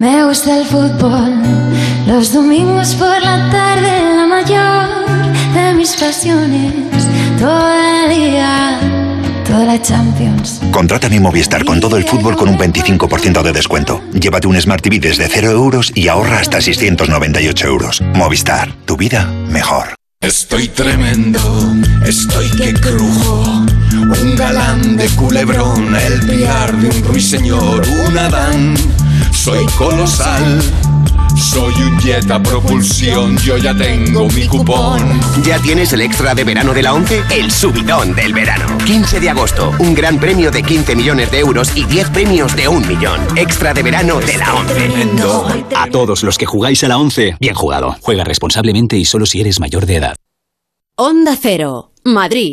Me gusta el fútbol, los domingos por la tarde, la mayor de mis pasiones, todo el día, toda la Champions. Contrata mi Movistar con todo el fútbol con un 25% de descuento. Llévate un Smart TV desde 0 euros y ahorra hasta 698 euros. Movistar, tu vida mejor. Estoy tremendo, estoy que crujo. Un galán de culebrón, el piar de un ruiseñor, un Adán. Soy colosal, soy un jet a propulsión, yo ya tengo mi cupón. ¿Ya tienes el extra de verano de la 11? El subidón del verano. 15 de agosto, un gran premio de 15 millones de euros y 10 premios de un millón. Extra de verano de la 11. A todos los que jugáis a la 11, bien jugado. Juega responsablemente y solo si eres mayor de edad. Onda Cero, Madrid.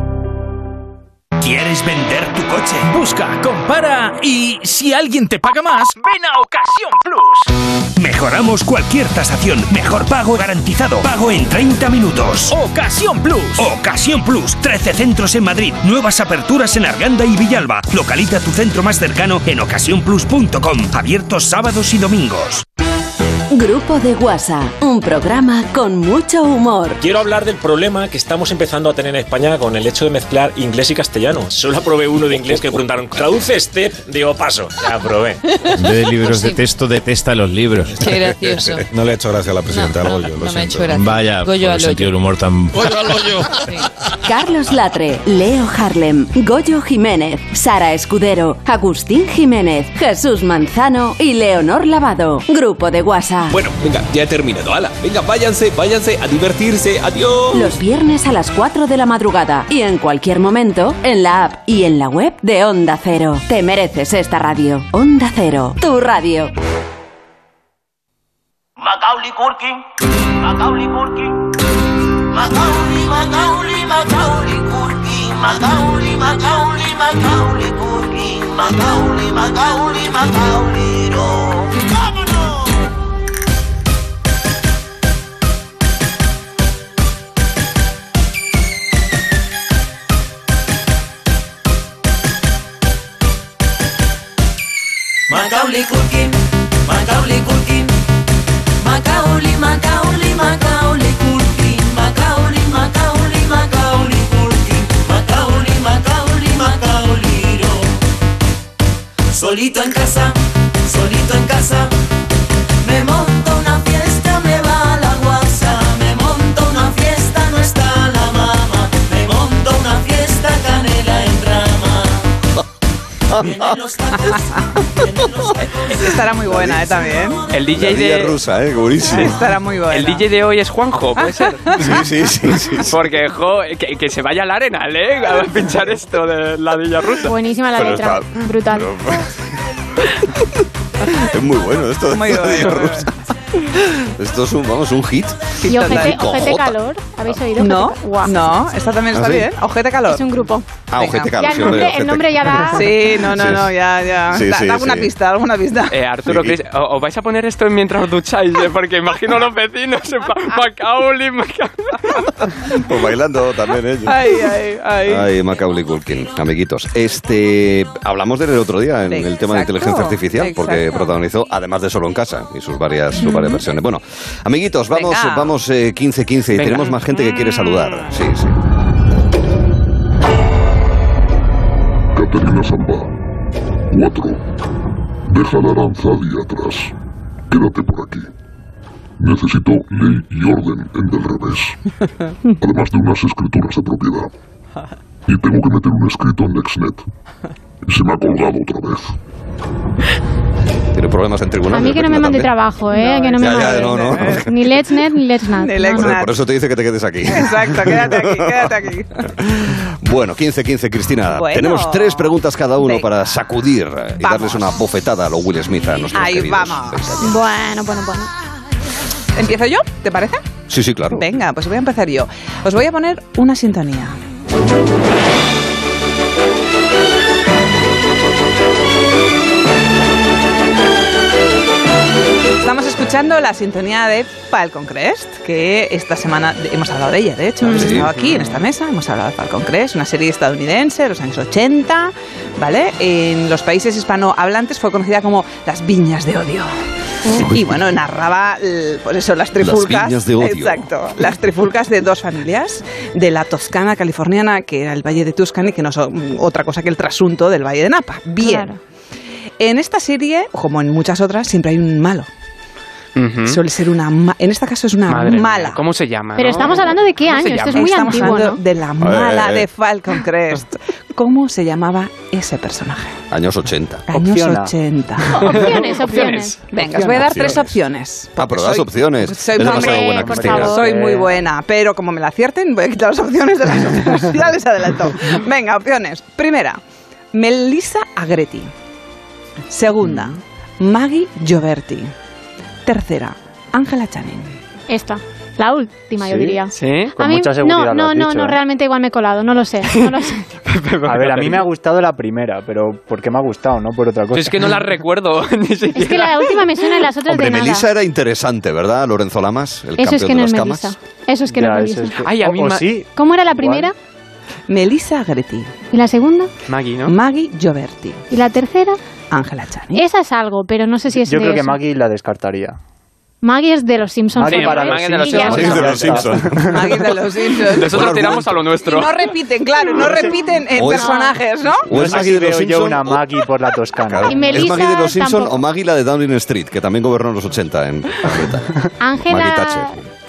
¿Quieres vender tu coche? Busca, compara y si alguien te paga más, ven a Ocasión Plus. Mejoramos cualquier tasación. Mejor pago garantizado. Pago en 30 minutos. Ocasión Plus. Ocasión Plus. 13 centros en Madrid. Nuevas aperturas en Arganda y Villalba. Localiza tu centro más cercano en ocasiónplus.com. Abiertos sábados y domingos. Grupo de Guasa, un programa con mucho humor. Quiero hablar del problema que estamos empezando a tener en España con el hecho de mezclar inglés y castellano. Solo aprobé uno de inglés que preguntaron, ¿traduce este? Digo, paso. Ya aprobé. De libros de texto, detesta los libros. Qué gracioso. No le he hecho gracia a la presidenta No, Goyo, lo no me ha hecho gracia. Vaya, Goyo por al el sentido del humor tan... Carlos Latre, Leo Harlem, Goyo Jiménez, Sara Escudero, Agustín Jiménez, Jesús Manzano y Leonor Lavado. Grupo de Bueno, venga, ya he terminado. Hala, venga, váyanse, váyanse a divertirse. Adiós. Los viernes a las 4 de la madrugada y en cualquier momento en la app y en la web de Onda Cero. Te mereces esta radio. Onda Cero, tu radio. Macaulay Culkin, Macaulay Culkin, Macaulay, Macaulay, Macaulay Culkin, Macaulay, Macaulay, Macaulay Culkin, Macaulay, Macaulay, Macaulay. Casa, me monto una fiesta, me va la guasa, me monto una fiesta, no está la mamá, me monto una fiesta, canela en rama. Vienen los tacos, Estará muy buena, ¿eh? También. El DJ La de... rusa, ¿eh? Buenísimo. Estará muy buena. El DJ de hoy es Juanjo, puede ser. Sí, sí, sí. sí, sí. Porque, jo, que, que se vaya al Arenal, ¿eh? A pinchar esto de la Villa Rusa. Buenísima la Pero letra. está- Brutal. Es muy bueno esto de Muy bueno. rusa. Esto es un, vamos, un hit. Y ojete, ojete calor. ¿Habéis oído? No, Guau. no, esta también está ¿Ah, sí? bien. Ojete calor. Es un grupo. Ah, ojete Ya calor. el sí, hombre, nombre, ojete el nombre ya da. Sí, no, no, no, ya, ya. Sí, Da- sí, da alguna sí. pista, alguna pista. Eh, Arturo, os vais a poner esto mientras os ducháis, ¿eh? porque imagino a los vecinos en Macaulay, Macaulay. Pues bailando también ellos. Ay, ay, ay. Ay, Macaulay Culkin, amiguitos. Este, hablamos del otro día en el tema de inteligencia artificial, porque protagonizó, además de Solo en Casa y sus varias, sus varias versiones. Bueno, amiguitos, vamos, Venga. vamos eh, 15-15 y Venga. tenemos más gente que quiere saludar. Sí, sí. Caterina Samba. 4. Deja la Aranzadi atrás. Quédate por aquí. Necesito ley y orden en del revés. Además de unas escrituras de propiedad. Y tengo que meter un escrito en Nextnet. Y se me ha colgado otra vez. ¿Tiene problemas en A tribunales? mí que no me mande también? trabajo, ¿eh? que no me Ya, ya, mande. no, no. Ni Let's Net ni Let's Not. Ni No, Let's no. Not. Por eso te dice que te quedes aquí. Exacto, quédate aquí, quédate aquí. Bueno, 15-15, Cristina. Bueno. Tenemos tres preguntas cada uno Venga. para sacudir eh, y Vamos. darles una bofetada a los Will Smith a nuestros Ahí queridos. vamos. Bueno, bueno, bueno. ¿Empiezo yo? ¿Te parece? Sí, sí, claro. Venga, pues voy a empezar yo. Os voy a poner una sintonía. Escuchando la sintonía de Falcon Crest, que esta semana hemos hablado de ella, de hecho. Hemos Sí. estado aquí en esta mesa, hemos hablado de Falcon Crest, una serie estadounidense de los años 80, ¿vale? En los países hispanohablantes fue conocida como Las Viñas de Odio. Y bueno, narraba, pues eso, las trifulcas. viñas de odio. Exacto. Las trifulcas de dos familias, de la Toscana californiana, que era el Valle de Tuscany, que no es otra cosa que el trasunto del Valle de Napa. Bien. Claro. En esta serie, como en muchas otras, siempre hay un malo. Suele ser una... ma- en este caso es una Madre mía, mala. ¿Cómo se llama? Pero no? estamos hablando de qué ¿Cómo se año, esto es muy Estamos antiguo, hablando ¿no? de la mala Eh, eh. de Falcon Crest. ¿Cómo se llamaba ese personaje? Años 80. Años Opciona. 80. Opciones, opciones. Venga, os voy a dar tres Opciones. opciones. Ah, pero das soy- opciones. Soy Es muy, buena, por favor. soy muy buena, pero como me la acierten, voy a quitar las opciones de las opciones. ya les adelanto. Venga, opciones. Primera, Melissa Agretti. Segunda, Maggie Gioberti. Tercera, Angela Channing. Esta. La última, yo diría. ¿Sí? Con a mí, mucha seguridad no, lo no, has no, dicho, no, ¿eh? realmente igual me he colado, no lo sé, no lo sé. A ver, a mí me ha gustado la primera, pero porque me ha gustado, no por otra cosa. Es que no la recuerdo ni siquiera. Es que la última me suena y las otras Hombre, de nada. Melissa era interesante, ¿verdad? Lorenzo Lamas, el Eso es campeón que de no las es camas. Melissa. Eso es que no Ya, es eso Melissa. es que- Ay, a mí o sí. ¿Cómo era la primera? Melissa Agretti. ¿Y la segunda? Maggie, ¿no? Maggie Gioberti. ¿Y la tercera? Angela Channing. Esa es algo, pero no sé si es Yo de creo que eso. Maggie la descartaría. Maggie es de los Simpsons. Maggie para los Y ya Simpsons. está. Maggie de los Simpsons. Maggie de los Simpsons. Nosotros tiramos a lo nuestro. Y no repiten, claro, no repiten en O es- personajes, ¿no? O es Maggie de los veo yo Simpson una Maggie por la Toscana. Y Melissa ¿Es Maggie de los Simpson tampoco. o Maggie la de Downing Street, que también gobernó en los 80 en? Maggie Ángela Thatcher.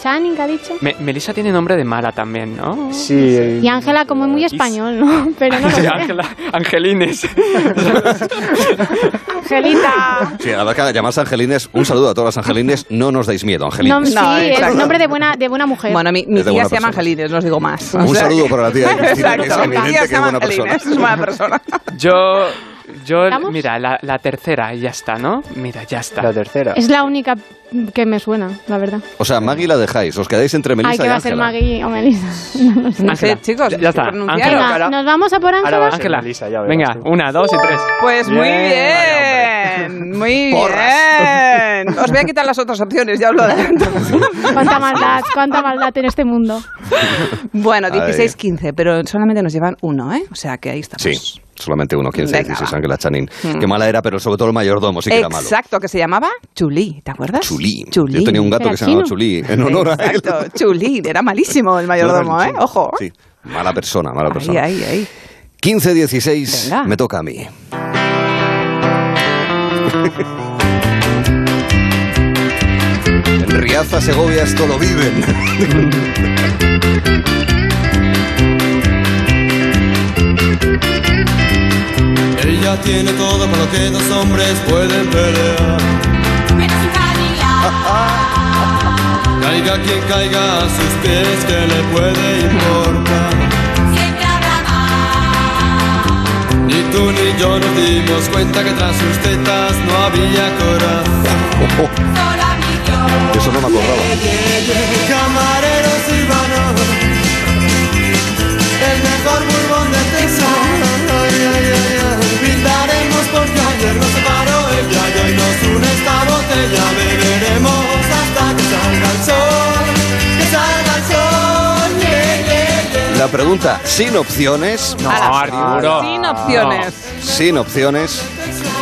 Channing, ¿qué ha dicho? Me- Melissa tiene nombre de mala también, ¿no? Sí. Y Ángela como muy español, ¿no? Pero no lo Sí. Ángela, Angelines. Angelita. Sí, la verdad que llamarse Angelines, un saludo a todas las Angelines, no nos dais miedo, Angelines. No, sí, No, es exacto. nombre de buena, de buena mujer. Bueno, mi, mi Es de tía se llama persona. Angelines, no os digo más. Un O sea saludo para la tía de Cristina, que es Exacto, mi evidente tía que se es llama buena persona. Angelines, es buena persona. Yo, yo, ¿Estamos? mira, la, la tercera, ya está, ¿no? Mira, ya está. La tercera. Es la única que me suena, la verdad. O sea, Maggie la dejáis, os quedáis entre Ay, Melissa que y va a ser Ángela. Maggie o Melissa. No lo sé. No sé, Ángela. chicos, Ya- ya está. Ángela. Venga, nos vamos a por Ahora va Ángela. a ser Ángela, Melissa, ya verás venga, tú. una, dos y tres. Pues muy Bien. muy bien. Os voy a quitar las otras opciones, ya os lo adelanto. Cuánta maldad, cuánta maldad en este mundo. Bueno, Ay. 16-15, pero solamente nos llevan uno, ¿eh? O sea que ahí estamos. Sí, solamente uno, 15, Venga, 16, va. Ángela Channing. Hmm. Qué mala era, pero sobre todo el mayordomo sí que era malo. Exacto, que se llamaba Chulí, ¿te acuerdas? Chulí. Chulí. Yo tenía un gato que se llamaba. Chulí, en honor a él. Exacto, Chulí, era malísimo el mayordomo, No, ¿eh? Ojo. Sí, mala persona, mala Ahí, persona. ahí, ahí. 15, 16, Venga. me toca a mí. en Riaza, Segovia, esto lo viven. Ella tiene todo con lo que dos hombres pueden pelear. Caiga quien caiga a sus pies, que le puede importar? Ni tú ni yo nos dimos cuenta que tras sus tetas no había corazón. Eso no me acordaba. Ayer nos separó ella y hoy nos une esta botella. Beberemos hasta que salga el sol, que salga el sol. Yeah, yeah, yeah. La pregunta, sin opciones, No, Arturo. Sin opciones. sin opciones,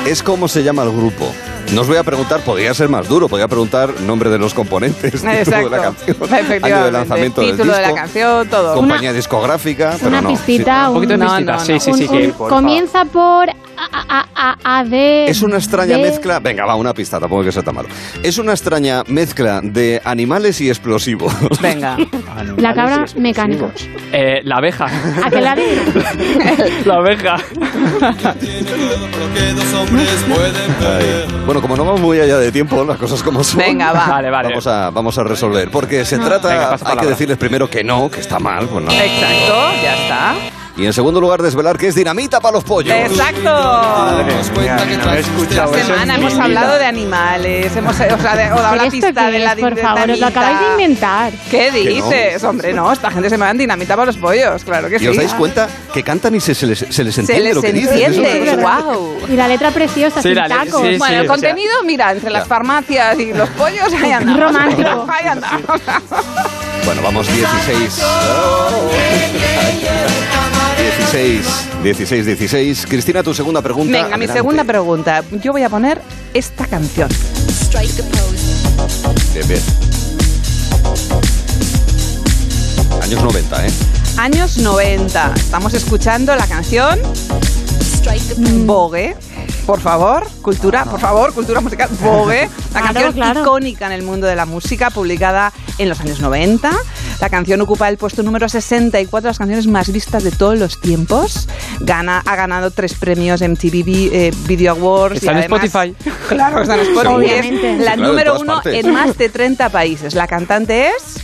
es cómo se llama el grupo. No os voy a preguntar, podría ser más duro, podría preguntar nombre de los componentes, título Exacto. de la canción, año de lanzamiento del Título de la disco, canción, todo. compañía discográfica, pero Una no. pistita, Un poquito de un- No, pistita, no, sí, no. sí, un- sí. un- que- porfa. comienza por A, A, A, A, D. Es una extraña D. mezcla. Venga, va, una pista, tampoco que sea tan malo. Es una extraña mezcla de animales y explosivos. Venga. La cabra explosivos. Eh, la abeja. ¿A que la la abeja. Ay. Bueno, como no vamos muy allá de tiempo, las cosas como son. Venga, va. Vale, vale. Vamos a, vamos a resolver. Porque se trata, Venga, hay que decirles primero que no, que está mal. Pues no. Exacto, ya está. Y en segundo lugar, desvelar que es dinamita para los pollos. Exacto. Madre Nos cuenta mía, que no tras he sus escuchado Esta semana hemos hablado de animales, hemos, o sea, de, o dado ¿Pero la pista de la por favor? Os lo acabáis de inventar. ¿Qué no. dices? Hombre, no, esta gente se me dan dinamita para los pollos, claro que Y sí. os dais cuenta que cantan y se, se les, se les Se entiende les lo que dicen. entiende, wow. Y la letra preciosa, Sí, sin la le- tacos. sí, Bueno, el o sea- contenido, mira, entre las farmacias y los pollos, ahí andamos. Romántico. Ahí andamos. Bueno, vamos 16. 16, 16, 16. Cristina, tu segunda pregunta. Venga, mi Adelante. segunda pregunta. Yo voy a poner esta canción. Bien, bien. Años 90, ¿eh? Años 90. Estamos escuchando la canción Vogue. Por favor, cultura, por favor, cultura musical. Vogue, la Claro, canción claro. icónica en el mundo de la música, publicada en los años 90. La canción ocupa el puesto número 64 de las canciones más vistas de todos los tiempos. Gana, ha ganado tres premios MTV eh, Video Awards. Está y en además- Spotify. Claro, está en Spotify. Obviamente. Es la Claro, número uno partes. en más de 30 países. La cantante es...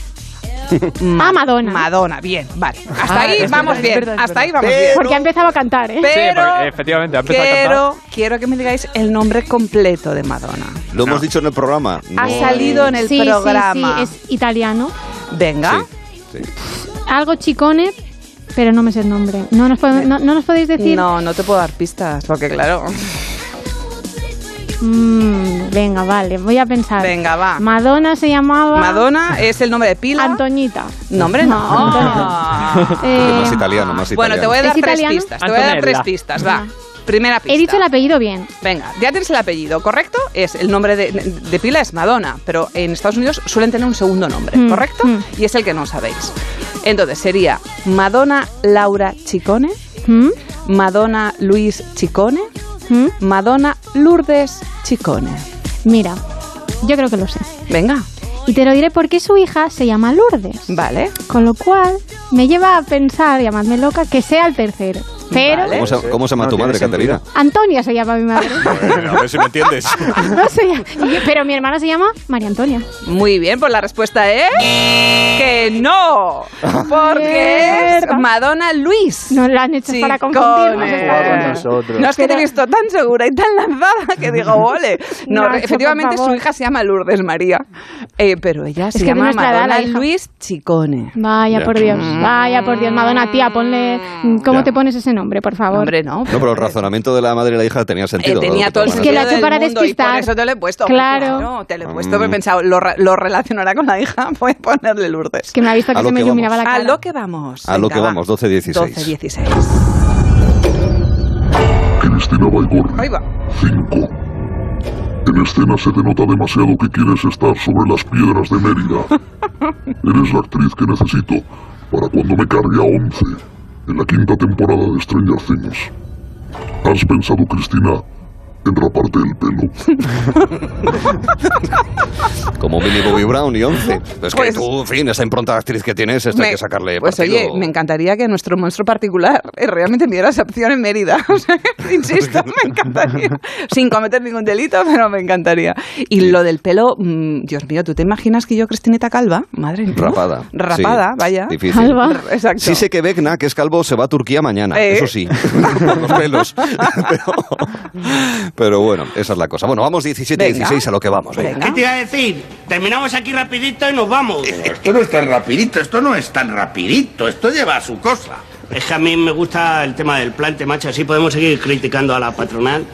Ah, Madonna. Madonna, bien, vale. Hasta Ah, ahí es vamos verdad, bien. es verdad, es Hasta ahí vamos bien. Porque ha empezado a cantar, ¿eh? Pero Sí, porque efectivamente ha empezado a cantar. quiero, quiero que me digáis el nombre completo de Madonna. Lo hemos dicho en el programa. Ha No- salido en el sí, programa. Sí, sí, es italiano. Venga. Sí, sí. Algo chicone, pero no me sé el nombre. ¿No nos, pode- no, no nos podéis decir? No, no te puedo dar pistas, porque claro. Mm, venga, vale, voy a pensar. Venga, va. Madonna se llamaba... Madonna es el nombre de pila. Antoñita. Nombre no. Antonia. Eh, Más italiano, más italiano. Bueno, te voy a ¿Es dar tres italiano? pistas. Te voy a dar tres pistas, va. Primera pista. He dicho el apellido bien. Venga, ya tienes el apellido, ¿correcto? Es el nombre de, de pila es Madonna, pero en Estados Unidos suelen tener un segundo nombre, Mm, ¿correcto? Y es el que no sabéis. Entonces sería Madonna Laura Chicone, ¿Mm? Madonna Luis Chicone, Madonna Lourdes Chicone. Mira, yo creo que lo sé. Venga. Y te lo diré porque su hija se llama Lourdes. Vale. Con lo cual, me lleva a pensar, llamadme loca, que sea el tercero. Pero ¿Cómo se, cómo se llama tu madre, Caterina? Antonia se llama mi madre. a ver si me entiendes. No pero mi hermana se llama María Antonia. Muy bien, pues la respuesta es que no, porque es. Madonna Luis. No lo han hecho para confundirnos. No es que te he visto tan segura y tan lanzada que digo, ole. No, Nacho, efectivamente su hija se llama Lourdes María, Eh, pero ella se que de llama Madonna la. Luis Chicone. Vaya Ya. por Dios, vaya por Dios. Madonna, tía, ponle. ¿Cómo Ya. te pones ese nombre, por favor? Hombre, no. No, pero el razonamiento de la madre y la hija tenía Eh, sentido. tenía lo todo el toman que lo ha sentido hecho para mundo y por despistar. eso te lo he puesto. Claro. te lo he Mm. puesto, he pensado, lo, lo relacionará con la hija, voy a ponerle Lourdes. Que me ha visto A que se me iluminaba la A cara. lo que vamos. A lo que va. vamos, 12-16. 12-16. Cristina Baigorri, Ahí va. 5. En escena se te nota demasiado que quieres estar sobre las piedras de Mérida. Eres la actriz que necesito para cuando me cargue a 11 en la quinta temporada de Stranger Things. ¿Has pensado, Cristina, en raparte el pelo? Como Millie Bobby Brown y 11. Es Pues- que tú, en fin, esa impronta de actriz que tienes, esta hay Me- que sacarle Pues partido. oye, me encantaría que nuestro monstruo particular eh, realmente me diera esa opción en Mérida. O sea, insisto, me encantaría. Sin cometer ningún delito, pero me encantaría. Y lo del pelo, mm, Dios mío, ¿tú te imaginas que yo, Cristinita Calva? Madre mía. Rapada. Rapada, Sí, vaya. Difícil. Calva. Exacto. Sí sé que Vecna, que es calvo, se va a Turquía mañana, Eh. eso sí, con los pelos. pero, pero bueno, esa es la cosa. Bueno, vamos 17-16 a lo que vamos. venga. ¿Qué te iba a decir? Terminamos aquí rapidito y nos vamos. Esto no es tan rapidito, esto no es tan rapidito, esto lleva a su cosa. Es que a mí me gusta el tema del plante, macho. Así podemos seguir criticando a la patronal.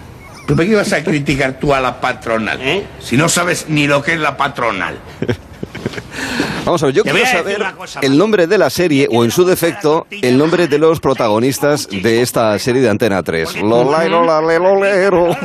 ¿Tú por qué vas a criticar tú a la patronal? ¿Eh? Si no sabes ni lo que es la patronal. Vamos a ver, yo Te quiero saber cosa, el nombre de la serie, o en su defecto, el nombre de los protagonistas de esta serie de Antena 3. Lola, lola, le, lolero.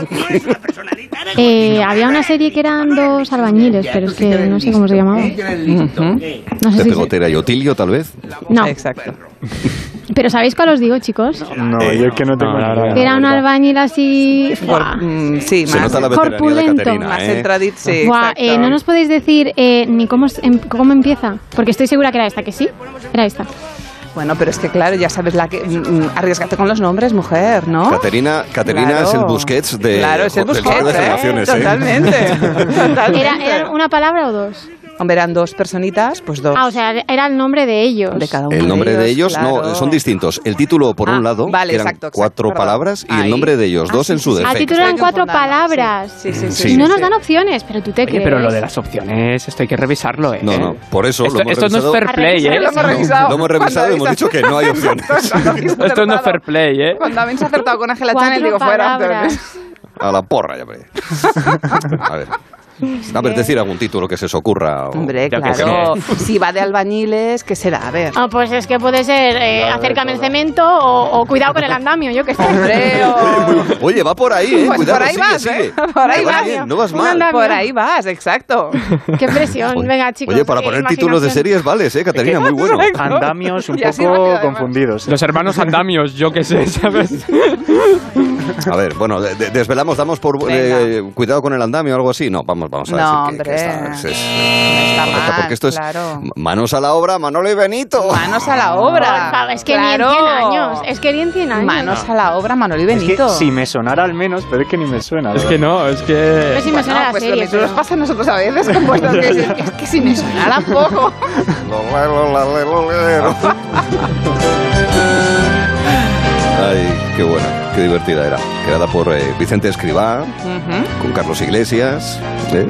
Eh, había una serie que eran dos albañiles, pero es que no sé cómo se llamaba. No sé De si. Pegotera y Otilio, tal vez. No, Exacto. pero ¿sabéis cuál os digo, chicos? No, yo es que no tengo No, idea. Que era un albañil así. ¡fua! Mm, sí, Se más, nota la veteranía de corpulento. Caterina, más ¿eh? sí. Buah, eh, no nos podéis decir eh, ni cómo, em- cómo empieza, porque estoy segura que era esta, que sí, era esta. Bueno, pero es que claro, ya sabes la que. mm, mm, arriesgate con los nombres, mujer, ¿no? Caterina, Caterina Claro. es el Busquets de, Claro, es el Busquets, de ¿eh? ¿eh? Totalmente. Totalmente. ¿Era, ¿Era una palabra o dos? Hombre, eran dos personitas, pues dos. Ah, o sea, era el nombre de ellos. de cada uno El nombre de ellos, claro. no, son distintos. El título, por Ah, un lado, vale, eran exacto, exacto, cuatro perdón. palabras, y Ahí. el nombre de ellos, Ah, dos sí, en su defecto. ti te eran cuatro palabras. Sí, sí, sí. Sí. Y no sí, nos sí. dan opciones, pero tú te Oye, crees. pero lo de las opciones, esto hay que revisarlo, ¿eh? No, no, por eso Esto, lo hemos esto no es revisado. fair play, ¿eh? Lo hemos revisado. Lo hemos revisado y hemos dicho que no hay opciones. Esto no es fair play, ¿eh? Cuando habéis acertado con Ángela Chanel, digo fuera. A la porra, ya. A ver. A ver, decir algún título que se os ocurra. o- Hombre, qué claro. Si va de albañiles, ¿qué será? A ver. Ah, pues es que puede ser eh, acércame el cemento o, o cuidado con el andamio, yo qué sé. Hombre, o- Oye, va por ahí, ¿eh? Pues Cuidado, por ahí sigue, vas, sigue. ¿eh? Por ahí vas bien, no vas mal. andamio. Por ahí vas, exacto. Qué presión. Oye, Venga, chicos. Oye, para eh, poner títulos de series vales, ¿eh, Caterina? Muy bueno. Andamios un poco confundidos. ¿eh? Los hermanos andamios, yo qué sé, ¿sabes? A ver, bueno, de- de- desvelamos, damos por eh, cuidado con el andamio o algo así. No, vamos, vamos a No, decir que- que, hombre. esta es- es Está mal, porque esto claro. es manos a la obra, Manolo y Benito. Manos a la obra. es que Claro. ni en 100 años. Es que ni en 100 años. Manos a la obra, Manolo y Es que Benito. si me sonara al menos, pero es que ni me suena. Es que no, es que... Pero si me suena la pues serie. lo nos pasa a nosotros a veces con vuestras. Es que, es que si me sonara poco. Ay, qué buena, qué divertida era. Creada por eh, Vicente Escribá, Ujú. con Carlos Iglesias, ¿eh?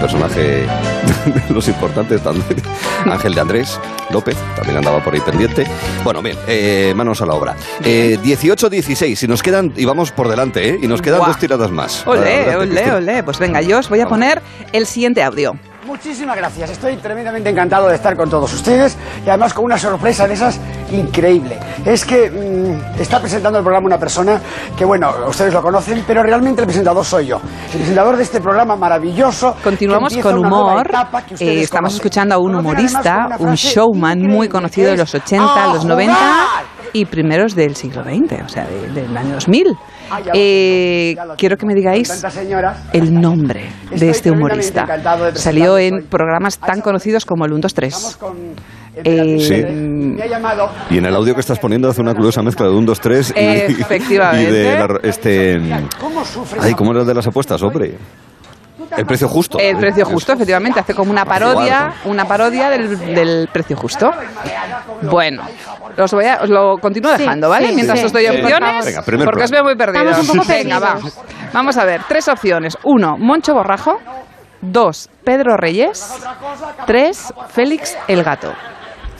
personaje de los importantes. Ángel de Andrés López, también andaba por ahí pendiente. Bueno, bien, eh, manos a la obra. Eh, 18-16, y nos quedan, y vamos por delante, ¿eh? y nos quedan Buah. dos tiradas más. Olé, Adelante, olé, Cristina. olé. Pues venga, yo os voy a poner el siguiente audio. Muchísimas gracias, estoy tremendamente encantado de estar con todos ustedes y además con una sorpresa de esas increíble. Es que mm, está presentando el programa una persona que, bueno, ustedes lo conocen, pero realmente el presentador soy yo. El presentador de este programa maravilloso. Continuamos con humor. Eh, estamos escuchando a un humorista, un showman muy conocido de los 80, ¡A los 90 jugar! y primeros del siglo XX, o sea, de- del año 2000. Ah, Eh, quiero que me digáis el nombre de este humorista. Salió en programas tan conocidos como el 1, 2, 3. Sí. Me ha llamado. Y en el audio que estás poniendo hace una curiosa mezcla de un, dos, tres y, Efectivamente. y de la- este... Ay, ¿cómo era el de las apuestas, hombre? El precio justo. El precio justo, efectivamente, hace como una parodia, una parodia del, del precio justo. Bueno, os, voy a, os lo continúo dejando, ¿vale? sí, Mientras sí. os doy opciones. Venga, primer porque os veo muy perdidos. Estamos un poco Venga, va. perdidos. Vamos a ver, tres opciones. Uno, Moncho Borrajo. Dos, Pedro Reyes. Tres, Félix el Gato.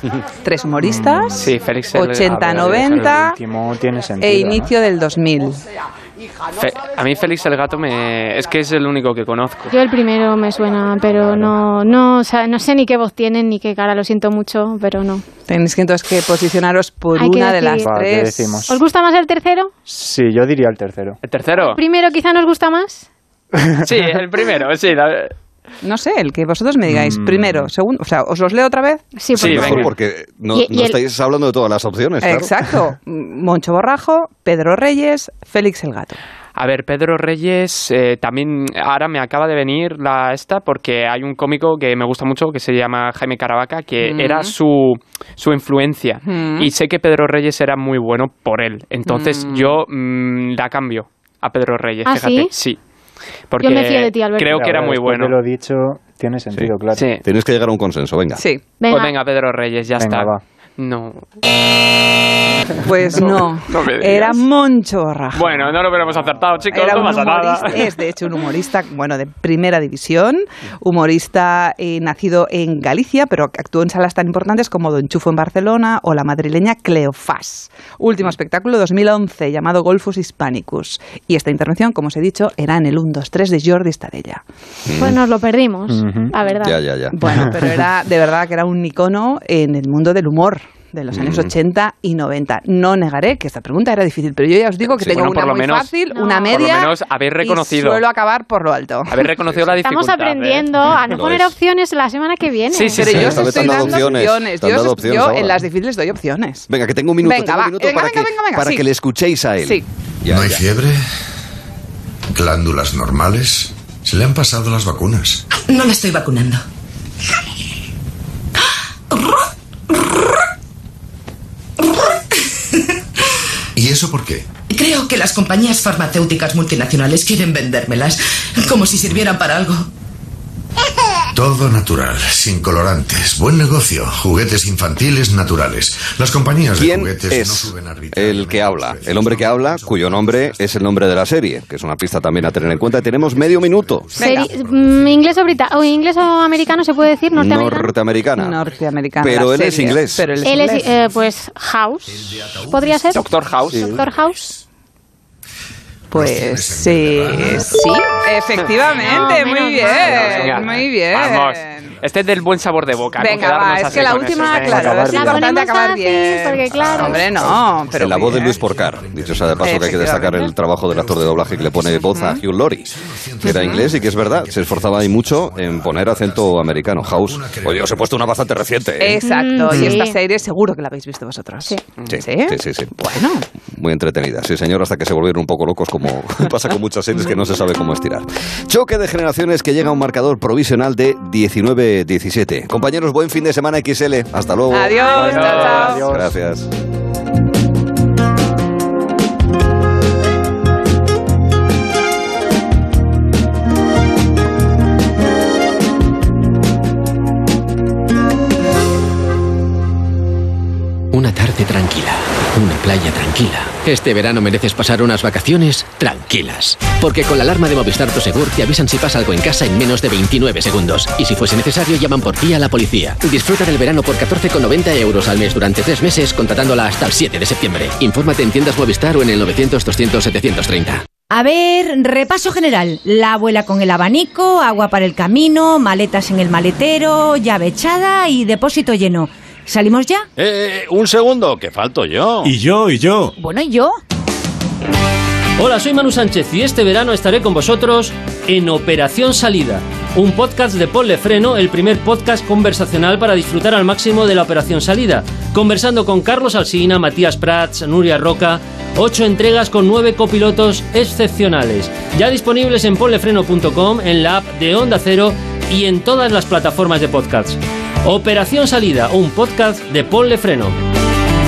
Tres humoristas. Sí, Félix el- 80, a ver, 90 El último tiene sentido. e ¿no? inicio del 2000. Fe- a mí Félix el gato me... es que es el único que conozco. Yo el primero me suena, pero no, no, o sea, no sé ni qué voz tienen ni qué cara, lo siento mucho, pero no. Tenéis que entonces que posicionaros por Hay que una de las. Va, ¿qué tres. decimos? ¿Os gusta más el tercero? Sí, yo diría el tercero. ¿El tercero? ¿Primero quizá nos gusta más? Sí, el primero, sí. la- No sé, el que vosotros me digáis. Mm. Primero, segundo, o sea, os los leo otra vez. Sí, Sí, Mejor venga. porque no, Y- y no el- estáis hablando de todas las opciones, claro. Exacto. Moncho Borrajo, Pedro Reyes, Félix el Gato. A ver, Pedro Reyes, eh, también ahora me acaba de venir la esta porque hay un cómico que me gusta mucho que se llama Jaime Caravaca, que Mm. era su, su influencia. Mm. Y sé que Pedro Reyes era muy bueno por él. Entonces Mm. yo mm, la cambio a Pedro Reyes, ¿Ah, fíjate. sí? Sí. Porque Yo me fío de ti, Alberto. creo que era muy bueno. de lo dicho, tiene sentido, claro. Sí. Tienes que llegar a un consenso, venga. Sí. Venga, Pues venga, Pedro Reyes, ya Venga, está. va. No. Pues no. no me digas. Era Moncho Borrajo. Bueno, no lo hubiéramos acertado, chicos, Era no un pasa nada. humorista, es de hecho un humorista, bueno, de primera división, humorista eh, nacido en Galicia, pero que actuó en salas tan importantes como Don Chufo en Barcelona o la madrileña Cleofás. Último espectáculo 2011 llamado Golfus Hispanicus. Y esta intervención, como os he dicho, era en el 1, 2, 3 de Jordi Estadella. pues nos lo perdimos, la verdad. Ya, ya, ya. Bueno, pero era de verdad que era un icono en el mundo del humor de los años 80 y 90. No negaré que esta pregunta era difícil, pero yo ya os digo que Sí, tengo bueno, por una lo muy menos- fácil, No. una Por lo media menos habéis reconocido. y suelo acabar por lo alto. Haber reconocido la Estamos dificultad. ¿eh? aprendiendo a no poner es. opciones la semana que viene. Sí, sí, Pero sí. yo os estoy dando opciones, opciones. Yo, opciones yo en las difíciles doy opciones. Venga, que tengo un minuto, Venga, tengo va. un minuto Venga, para, venga, que, venga, venga, para sí. que le escuchéis a él. Sí. Ya, ¿No hay ya. fiebre? ¿Glándulas normales? Se le han pasado las vacunas. No me estoy vacunando. ¿Y eso por qué? Creo que las compañías farmacéuticas multinacionales quieren vendérmelas, como si sirvieran para algo. Todo natural, sin colorantes. Buen negocio. Juguetes infantiles naturales. Las compañías de ¿Quién juguetes no es suben arbitrariamente el que habla? El hombre que habla, cuyo nombre es el nombre de la serie, que es una pista también a tener en cuenta. Tenemos medio minuto. Seri- mm, ¿Inglés o británico? ¿O inglés o americano se puede decir? Norteamericana. Norteamericana. Pero él es serie, inglés. Pero él es Él es, eh, pues, House. ¿Podría ser? Doctor House. Doctor House. Pues sí, sí, efectivamente, No, muy menos bien, Venga, muy bien. Vamos. Este es del buen sabor de boca. no Venga, quedarnos va, es que la última, eso, ¿eh? claro, Acabar es importante acabar bien. porque claro. Hombre, no, pero en la muy voz de. Luis Porcar. Dicho sea de paso que hay que destacar el trabajo del actor de doblaje que le pone voz a Hugh Laurie, que era inglés y que es verdad, se esforzaba ahí mucho en poner acento americano. House. Oye, os he puesto una bastante reciente. ¿eh? Exacto, Mm, y sí. esta serie seguro que la habéis visto vosotros. Sí. Sí, ¿Sí? sí, sí, sí. Bueno, Muy entretenida, sí señor, hasta que se volvieron un poco locos como pasa con muchas series que no se sabe cómo estirar. Choque de generaciones que llega a un marcador provisional de 19-17. Compañeros, buen fin de semana XL. Hasta luego. adiós, chao, chao. Gracias. Una tarde tranquila, una playa tranquila. Este verano mereces pasar unas vacaciones tranquilas. Porque con la alarma de Movistar Prosegur te avisan si pasa algo en casa en menos de 29 segundos. Y si fuese necesario, llaman por ti a la policía. Disfruta del verano por 14,90 euros al mes durante tres meses, contratándola hasta el 7 de septiembre. Infórmate en tiendas Movistar o en el 900-200-730. A ver, repaso general. La abuela con el abanico, agua para el camino, maletas en el maletero, llave echada y depósito lleno. ¿Salimos ya? Eh, un segundo, que falto yo. Y yo, y yo. Bueno, ¿y yo? Hola, soy Manu Sánchez y este verano estaré con vosotros en Operación Salida, un podcast de Ponle Freno, el primer podcast conversacional para disfrutar al máximo de la Operación Salida, conversando con Carlos Alsina, Matías Prats, Nuria Roca, ocho entregas con nueve copilotos excepcionales, ya disponibles en ponlefreno.com, en la app de Onda Cero y en todas las plataformas de podcasts. Operación Salida, un podcast de Ponle Freno.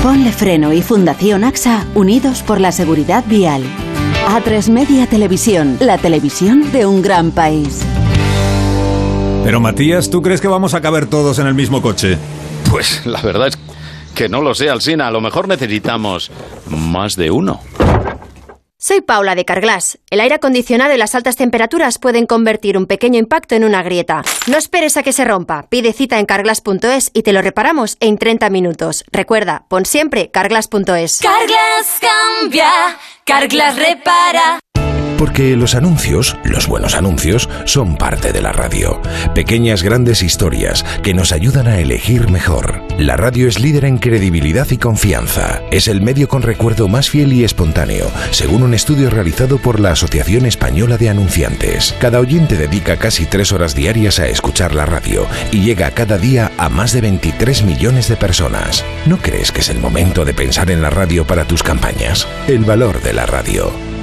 Ponle Freno y Fundación AXA unidos por la seguridad vial. A3 Media Televisión, la televisión de un gran país. Pero Matías, ¿tú crees que vamos a caber todos en el mismo coche? Pues la verdad es que no lo sé, Alsina. A lo mejor necesitamos más de uno. Soy Paula de Carglass. El aire acondicionado y las altas temperaturas pueden convertir un pequeño impacto en una grieta. No esperes a que se rompa. Pide cita en carglass.es y te lo reparamos en 30 minutos. Recuerda, pon siempre carglass.es. Carglass cambia, Carglass repara. Porque los anuncios, los buenos anuncios, son parte de la radio. Pequeñas grandes historias que nos ayudan a elegir mejor. La radio es líder en credibilidad y confianza. Es el medio con recuerdo más fiel y espontáneo, según un estudio realizado por la Asociación Española de Anunciantes. Cada oyente dedica casi tres horas diarias a escuchar la radio y llega cada día a más de 23 millones de personas. ¿No crees que es el momento de pensar en la radio para tus campañas? El valor de la radio.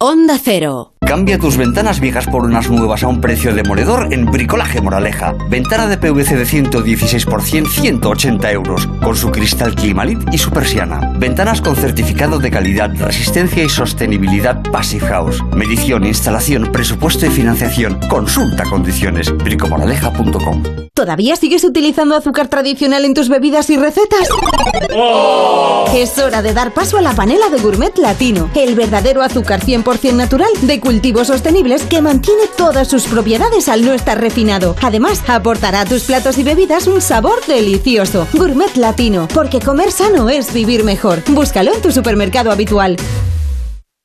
Onda Cero. Cambia tus ventanas viejas por unas nuevas a un precio demoledor en Bricolaje Moraleja. Ventana de PVC de 116 por 100, 180 euros, con su cristal Climalit y su persiana. Ventanas con certificado de calidad, resistencia y sostenibilidad Passive House. Medición, instalación, presupuesto y financiación. Consulta condiciones. bricomoraleja.com ¿Todavía sigues utilizando azúcar tradicional en tus bebidas y recetas? Es hora de dar paso a la panela de Gourmet Latino, el verdadero azúcar 100% natural de cultivos sostenibles que mantiene todas sus propiedades al no estar refinado. Además, aportará a tus platos y bebidas un sabor delicioso. Gourmet Latino, porque comer sano es vivir mejor. Búscalo en tu supermercado habitual.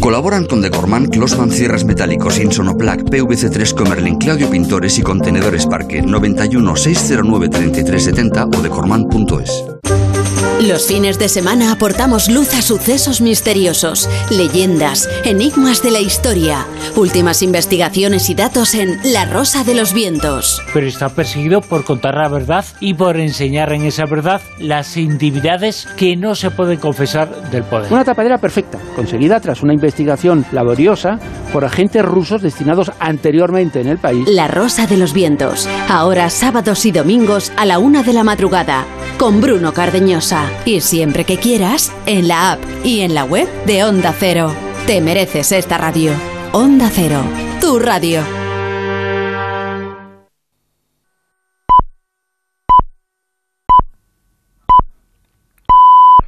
Colaboran con Decorman, Closman Cierres Metálicos, Insonoplac, PVC3 Comerlin, Claudio Pintores y Contenedores Parque 91 609 3370 o decorman.es. Los fines de semana aportamos luz a sucesos misteriosos, leyendas, enigmas de la historia, últimas investigaciones y datos en La Rosa de los Vientos. Pero está perseguido por contar la verdad y por enseñar en esa verdad las intimidades que no se pueden confesar del poder. Una tapadera perfecta, conseguida tras una investigación laboriosa por agentes rusos destinados anteriormente en el país. La Rosa de los Vientos, ahora sábados y domingos a la una de la madrugada, con Bruno Cardeñosa. Y siempre que quieras, en la app y en la web de Onda Cero. Te mereces esta radio. Onda Cero, tu radio.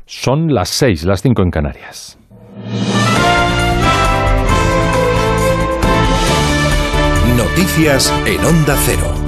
Son las 6, las 5 en Canarias. Noticias en Onda Cero.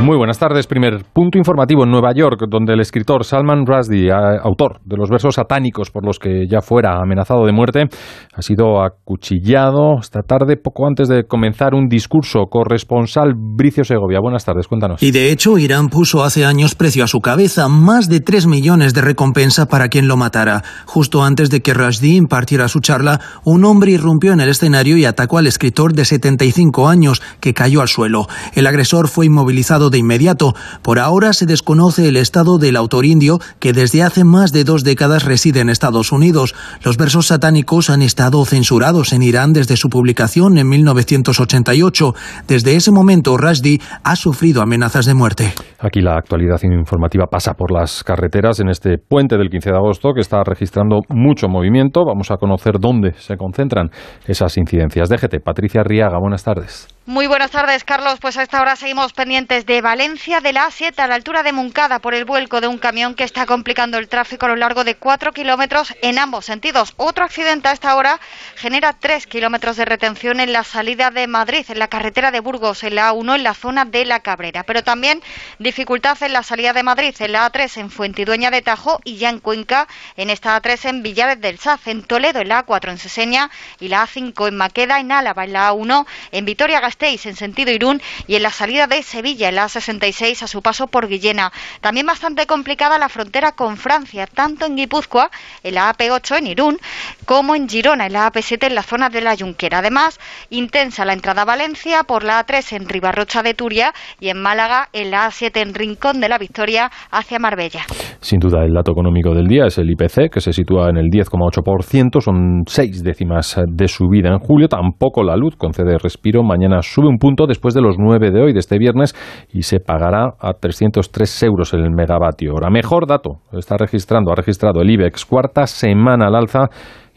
Muy buenas tardes. Primer punto informativo en Nueva York, donde el escritor Salman Rushdie, autor de los versos satánicos por los que ya fuera amenazado de muerte, ha sido acuchillado esta tarde, poco antes de comenzar un discurso. Corresponsal Bricio Segovia. Buenas tardes, cuéntanos. Y de hecho, Irán puso hace años precio a su cabeza, más de 3 millones de recompensa para quien lo matara. Justo antes de que Rushdie impartiera su charla, un hombre irrumpió en el escenario y atacó al escritor de 75 años, que cayó al suelo. El agresor fue inmovilizado de inmediato. Por ahora se desconoce el estado del autor indio, que desde hace más de dos décadas reside en Estados Unidos. Los versos satánicos han estado censurados en Irán desde su publicación en 1988. Desde ese momento, Rushdie ha sufrido amenazas de muerte. Aquí la actualidad informativa pasa por las carreteras en este puente del 15 de agosto que está registrando mucho movimiento. Vamos a conocer dónde se concentran esas incidencias. DGT, Patricia Riaga, buenas tardes. Muy buenas tardes, Carlos. Pues a esta hora seguimos pendientes de Valencia, de la A7 a la altura de Moncada por el vuelco de un camión que está complicando el tráfico a lo largo de cuatro kilómetros en ambos sentidos. Otro accidente a esta hora genera tres kilómetros de retención en la salida de Madrid, en la carretera de Burgos, en la A1, en la zona de La Cabrera. Pero también dificultad en la salida de Madrid, en la A3 en Fuentidueña de Tajo y ya en Cuenca, en esta A3 en Villares del Saz, en Toledo, en la A4 en Seseña y la A5 en Maqueda, en Álava, en la A1, en En sentido Irún y en la salida de Sevilla, en la A66 a su paso por Guillena. También bastante complicada la frontera con Francia, tanto en Guipúzcoa, en la AP8 en Irún, como en Girona, en la AP7 en la zona de la Junquera. Además, intensa la entrada a Valencia por la A3 en Ribarrocha de Turia y en Málaga en la A7 en Rincón de la Victoria hacia Marbella. Sin duda, el dato económico del día es el IPC, que se sitúa en el 10,8%, son seis décimas de subida en julio. Tampoco la luz concede respiro. Mañana sube un punto después de los 9 de hoy, de este viernes, y se pagará a 303 euros el megavatio hora. Mejor dato está registrando, ha registrado el IBEX, cuarta semana al alza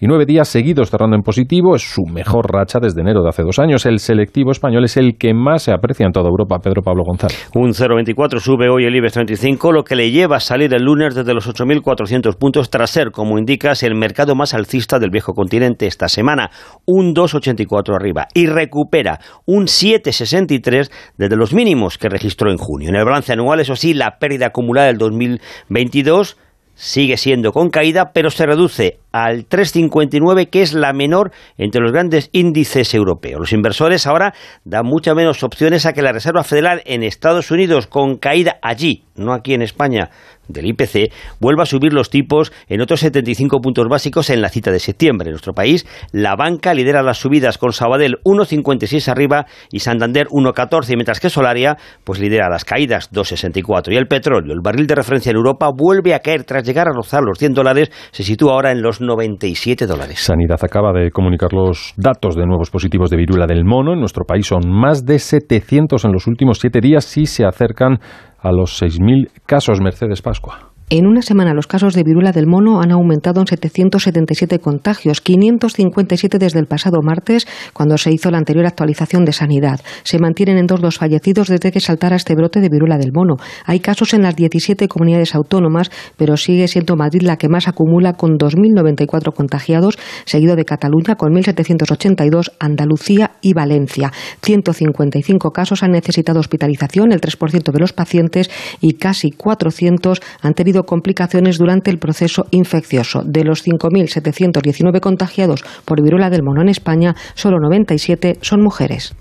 y nueve días seguidos cerrando en positivo. Es su mejor racha desde enero de hace dos años. El selectivo español es el que más se aprecia en toda Europa. Pedro Pablo González. Un 0,24 sube hoy el IBEX 35, lo que le lleva a salir el lunes desde los 8.400 puntos tras ser, como indicas, el mercado más alcista del viejo continente esta semana. Un 2,84 arriba y recupera un 7,63 desde los mínimos que registró en junio. En el balance anual, eso sí, la pérdida acumulada del 2022 sigue siendo con caída, pero se reduce al 3,59, que es la menor entre los grandes índices europeos. Los inversores ahora dan muchas menos opciones a que la Reserva Federal en Estados Unidos, con caída allí, no aquí en España, del IPC, vuelva a subir los tipos en otros 75 puntos básicos en la cita de septiembre. En nuestro país, la banca lidera las subidas con Sabadell 1,56 arriba y Santander 1,14, mientras que Solaria pues lidera las caídas 2,64. Y el petróleo, el barril de referencia en Europa, vuelve a caer tras llegar a rozar los 100 dólares, se sitúa ahora en los 97 dólares. Sanidad acaba de comunicar los datos de nuevos positivos de viruela del mono. En nuestro país son más de 700 en los últimos siete días y se acercan a los 6.000 casos. Mercedes Pascua. En una semana los casos de viruela del mono han aumentado en 777 contagios, 557 desde el pasado martes, cuando se hizo la anterior actualización de sanidad. Se mantienen en dos los fallecidos desde que saltara este brote de viruela del mono. Hay casos en las 17 comunidades autónomas, pero sigue siendo Madrid la que más acumula con 2.094 contagiados, seguido de Cataluña con 1.782, Andalucía y Valencia. 155 casos han necesitado hospitalización, el 3% de los pacientes, y casi 400 han tenido complicaciones durante el proceso infeccioso. De los 5.719 contagiados por viruela del mono en España, solo 97 son mujeres.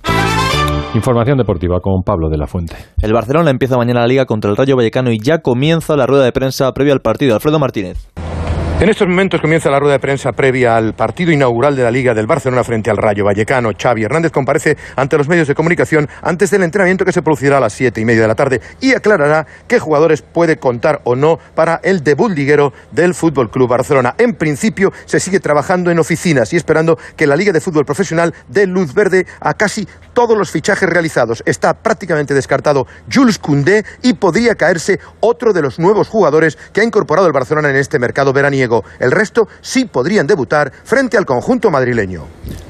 Información deportiva con Pablo de la Fuente. El Barcelona empieza mañana la liga contra el Rayo Vallecano y ya comienza la rueda de prensa previa al partido. Alfredo Martínez. En estos momentos comienza la rueda de prensa previa al partido inaugural de la Liga del Barcelona frente al Rayo Vallecano. Xavi Hernández comparece ante los medios de comunicación antes del entrenamiento que se producirá a las siete y media de la tarde y aclarará qué jugadores puede contar o no para el debut liguero del Fútbol Club Barcelona. En principio se sigue trabajando en oficinas y esperando que la Liga de Fútbol Profesional dé luz verde a casi todos los fichajes realizados. Está prácticamente descartado Jules Koundé y podría caerse otro de los nuevos jugadores que ha incorporado el Barcelona en este mercado veraniego. El resto sí podrían debutar frente al conjunto madrileño.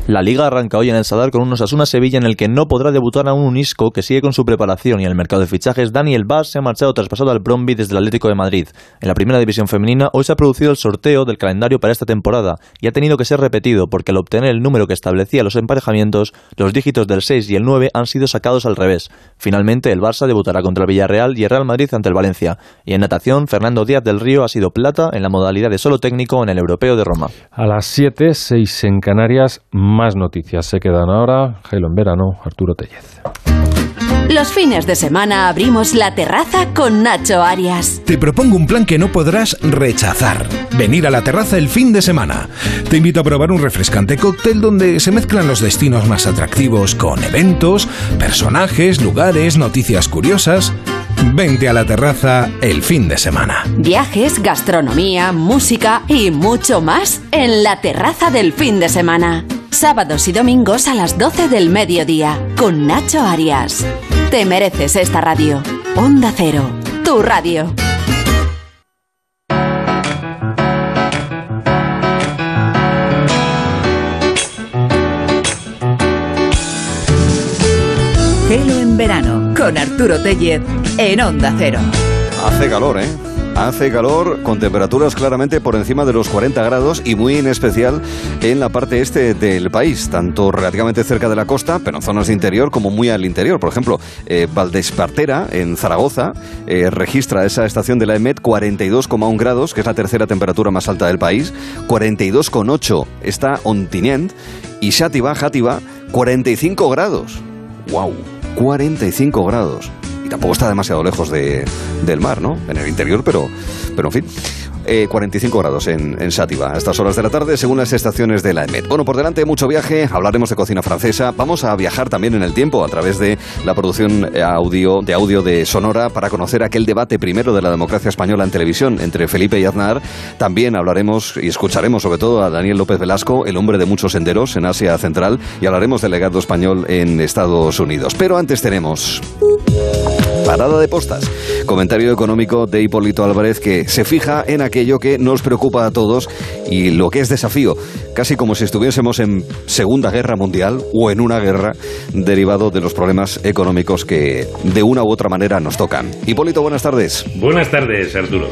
La liga arranca hoy en el Sadar con un Osasuna Sevilla en el que no podrá debutar a un Unisco que sigue con su preparación y en el mercado de fichajes Daniel Vaz se ha marchado traspasado al Bromby desde el Atlético de Madrid. En la primera división femenina hoy se ha producido el sorteo del calendario para esta temporada y ha tenido que ser repetido porque al obtener el número que establecía los emparejamientos, los dígitos del 6 y el 9 han sido sacados al revés. Finalmente el Barça debutará contra el Villarreal y el Real Madrid ante el Valencia. Y en natación, Fernando Díaz del Río ha sido plata en la modalidad de solo técnico en el Europeo de Roma. A las 7, 6 en Canarias, más noticias. Se quedan ahora Gelo en verano, Arturo Tellez. Los fines de semana abrimos la terraza con Nacho Arias. Te propongo un plan que no podrás rechazar. Venir a la terraza el fin de semana. Te invito a probar un refrescante cóctel donde se mezclan los destinos más atractivos con eventos, personajes, lugares, noticias curiosas. Vente a la terraza el fin de semana. Viajes, gastronomía, música y mucho más en la terraza del fin de semana. Sábados y domingos a las 12 del mediodía con Nacho Arias. Te mereces esta radio. Onda Cero, tu radio. en verano con Arturo Tellez en Onda Cero. Hace calor, ¿eh? Hace calor con temperaturas claramente por encima de los 40 grados y muy en especial en la parte este del país, tanto relativamente cerca de la costa, pero en zonas de interior como muy al interior. Por ejemplo, eh, Valdespartera, en Zaragoza, eh, registra esa estación de la EMET 42,1 grados, que es la tercera temperatura más alta del país. 42,8 está Ontinient y Xátiva, Játiva, 45 grados. ¡Wow! 45 grados tampoco está demasiado lejos de, del mar, ¿no? En el interior, pero, pero en fin. Eh, 45 grados en, en Sátiva a estas horas de la tarde, según las estaciones de la EMET. Bueno, por delante mucho viaje, hablaremos de cocina francesa, vamos a viajar también en el tiempo a través de la producción eh, audio, de audio de Sonora para conocer aquel debate primero de la democracia española en televisión entre Felipe y Aznar. También hablaremos y escucharemos sobre todo a Daniel López Velasco, el hombre de muchos senderos en Asia Central, y hablaremos del legado español en Estados Unidos. Pero antes tenemos... Parada de postas. Comentario económico de Hipólito Álvarez que se fija en que nos preocupa a todos y lo que es desafío, casi como si estuviésemos en Segunda Guerra Mundial o en una guerra derivado de los problemas económicos que de una u otra manera nos tocan. Hipólito, buenas tardes. Buenas tardes, Arturo.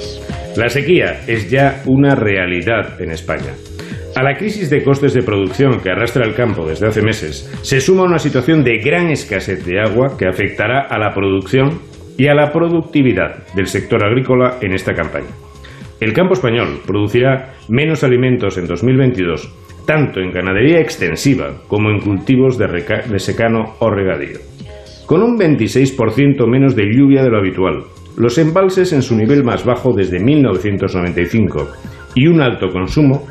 La sequía es ya una realidad en España. A la crisis de costes de producción que arrastra el campo desde hace meses, se suma una situación de gran escasez de agua que afectará a la producción y a la productividad del sector agrícola en esta campaña. El campo español producirá menos alimentos en 2022, tanto en ganadería extensiva como en cultivos de, secano o regadío. Con un 26% menos de lluvia de lo habitual, los embalses en su nivel más bajo desde 1995 y un alto consumo,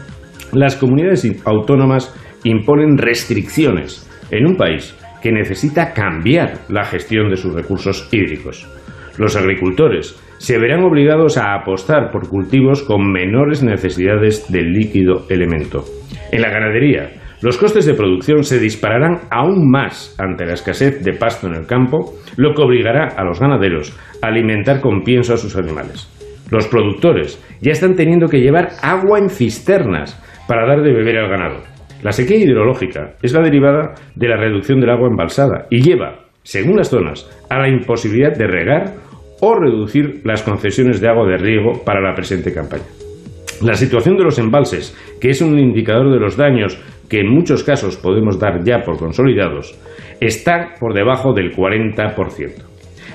las comunidades autónomas imponen restricciones en un país que necesita cambiar la gestión de sus recursos hídricos. Los agricultores se verán obligados a apostar por cultivos con menores necesidades del líquido elemento. En la ganadería, los costes de producción se dispararán aún más ante la escasez de pasto en el campo, lo que obligará a los ganaderos a alimentar con pienso a sus animales. Los productores ya están teniendo que llevar agua en cisternas para dar de beber al ganado. La sequía hidrológica es la derivada de la reducción del agua embalsada y lleva, según las zonas, a la imposibilidad de regar o reducir las concesiones de agua de riego para la presente campaña. La situación de los embalses, que es un indicador de los daños que en muchos casos podemos dar ya por consolidados, está por debajo del 40%.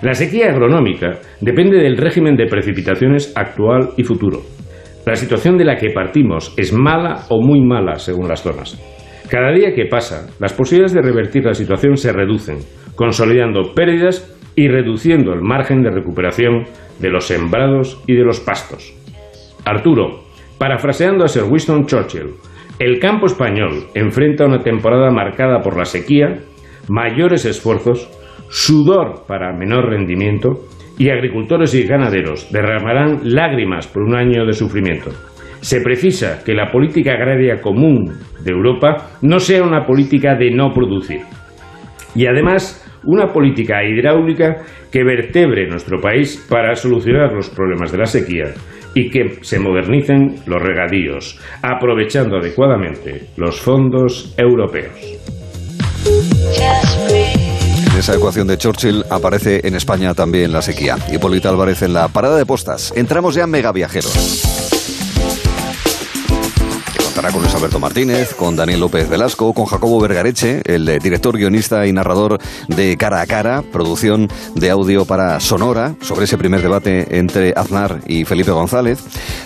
La sequía agronómica depende del régimen de precipitaciones actual y futuro. La situación de la que partimos es mala o muy mala según las zonas. Cada día que pasa, las posibilidades de revertir la situación se reducen, consolidando pérdidas y reduciendo el margen de recuperación de los sembrados y de los pastos. Arturo, parafraseando a Sir Winston Churchill, el campo español enfrenta una temporada marcada por la sequía, mayores esfuerzos, sudor para menor rendimiento y agricultores y ganaderos derramarán lágrimas por un año de sufrimiento. Se precisa que la política agraria común de Europa no sea una política de no producir. Y además, una política hidráulica que vertebre nuestro país para solucionar los problemas de la sequía y que se modernicen los regadíos, aprovechando adecuadamente los fondos europeos. En esa ecuación de Churchill aparece en España también la sequía. Hipólito Álvarez en la parada de postas. Entramos ya en Mega Viajeros. Contará con Luis Alberto Martínez, con Daniel López Velasco, con Jacobo Vergareche, el director, guionista y narrador de Cara a Cara, producción de audio para Sonora, sobre ese primer debate entre Aznar y Felipe González.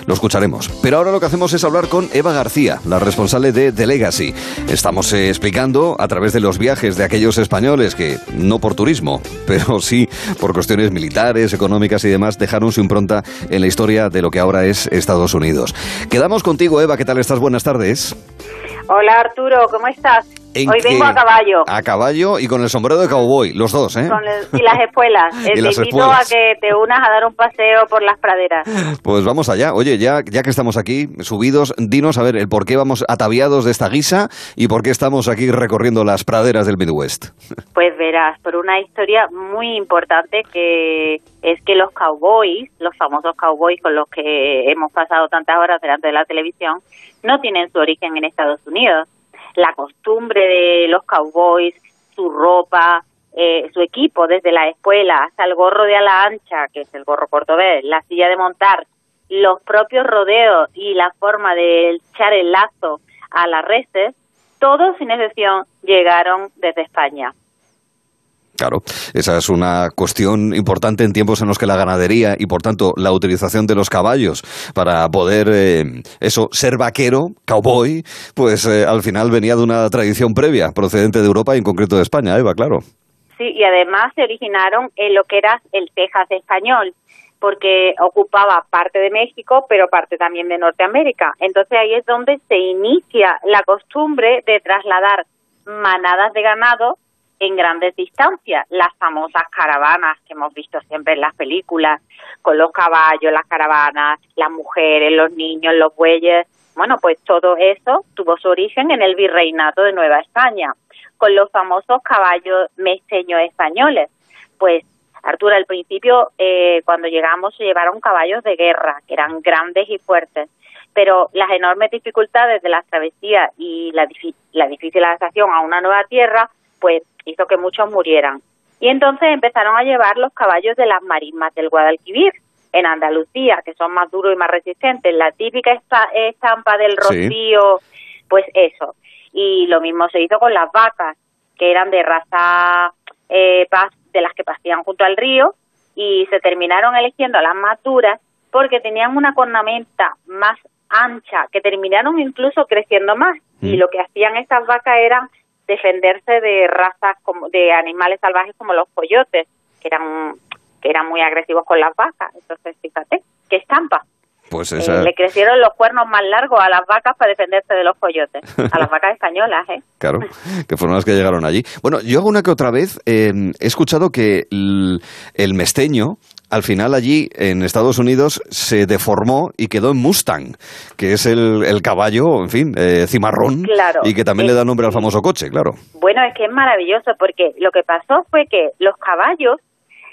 Lo escucharemos. Pero ahora lo que hacemos es hablar con Eva García, la responsable de The Legacy. Estamos eh, explicando a través de los viajes de aquellos españoles que, no por turismo, pero sí por cuestiones militares, económicas y demás, dejaron su impronta en la historia de lo que ahora es Estados Unidos. Quedamos contigo, Eva. ¿Qué tal estás? Buenas tardes. Hola Arturo, ¿cómo estás? ¿En Hoy vengo a caballo. A caballo y con el sombrero de cowboy, los dos, ¿eh? Con el- y las espuelas. Eh, Y te las invito espuelas. a que te unas a dar un paseo por las praderas. Pues vamos allá. Oye, ya, ya que estamos aquí subidos, dinos a ver el por qué vamos ataviados de esta guisa y por qué estamos aquí recorriendo las praderas del Midwest. Pues verás, por una historia muy importante que es que los cowboys, los famosos cowboys con los que hemos pasado tantas horas delante de la televisión, no tienen su origen en Estados Unidos. La costumbre de los cowboys, su ropa, eh, su equipo, desde la espuela hasta el gorro de ala ancha, que es el gorro cordobés, la silla de montar, los propios rodeos y la forma de echar el lazo a las reses, todos sin excepción llegaron desde España. Claro, esa es una cuestión importante en tiempos en los que la ganadería y por tanto la utilización de los caballos para poder eh, eso ser vaquero, cowboy, pues eh, al final venía de una tradición previa procedente de Europa y en concreto de España, Eva, claro. Sí, y además se originaron en lo que era el Texas español, porque ocupaba parte de México, pero parte también de Norteamérica. Entonces ahí es donde se inicia la costumbre de trasladar manadas de ganado en grandes distancias, las famosas caravanas que hemos visto siempre en las películas, con los caballos, las caravanas, las mujeres, los niños, los bueyes. Bueno, pues todo eso tuvo su origen en el virreinato de Nueva España, con los famosos caballos mesteños españoles. Pues Arturo, al principio, eh, cuando llegamos, se llevaron caballos de guerra, que eran grandes y fuertes, pero las enormes dificultades de las travesías y la, la difícil adaptación a una nueva tierra, pues hizo que muchos murieran. Y entonces empezaron a llevar los caballos de las marismas del Guadalquivir, en Andalucía, que son más duros y más resistentes. La típica estampa del rocío, pues eso. Y lo mismo se hizo con las vacas, que eran de raza eh, de las que pasían junto al río, y se terminaron eligiendo las más duras porque tenían una cornamenta más ancha, que terminaron incluso creciendo más. Y lo que hacían estas vacas era defenderse de razas como de animales salvajes como los coyotes, que eran que eran muy agresivos con las vacas. Entonces, fíjate, qué estampa. Pues Eh, esa... le crecieron los cuernos más largos a las vacas para defenderse de los coyotes, a las vacas españolas, ¿eh? Claro, que fueron las que llegaron allí. Bueno, yo una que otra vez eh, he escuchado que el, el mesteño, al final allí en Estados Unidos, se deformó y quedó en Mustang, que es el, el caballo, en fin, eh, cimarrón, Claro. y que también le da nombre al famoso coche, claro. Bueno, es que es maravilloso porque lo que pasó fue que los caballos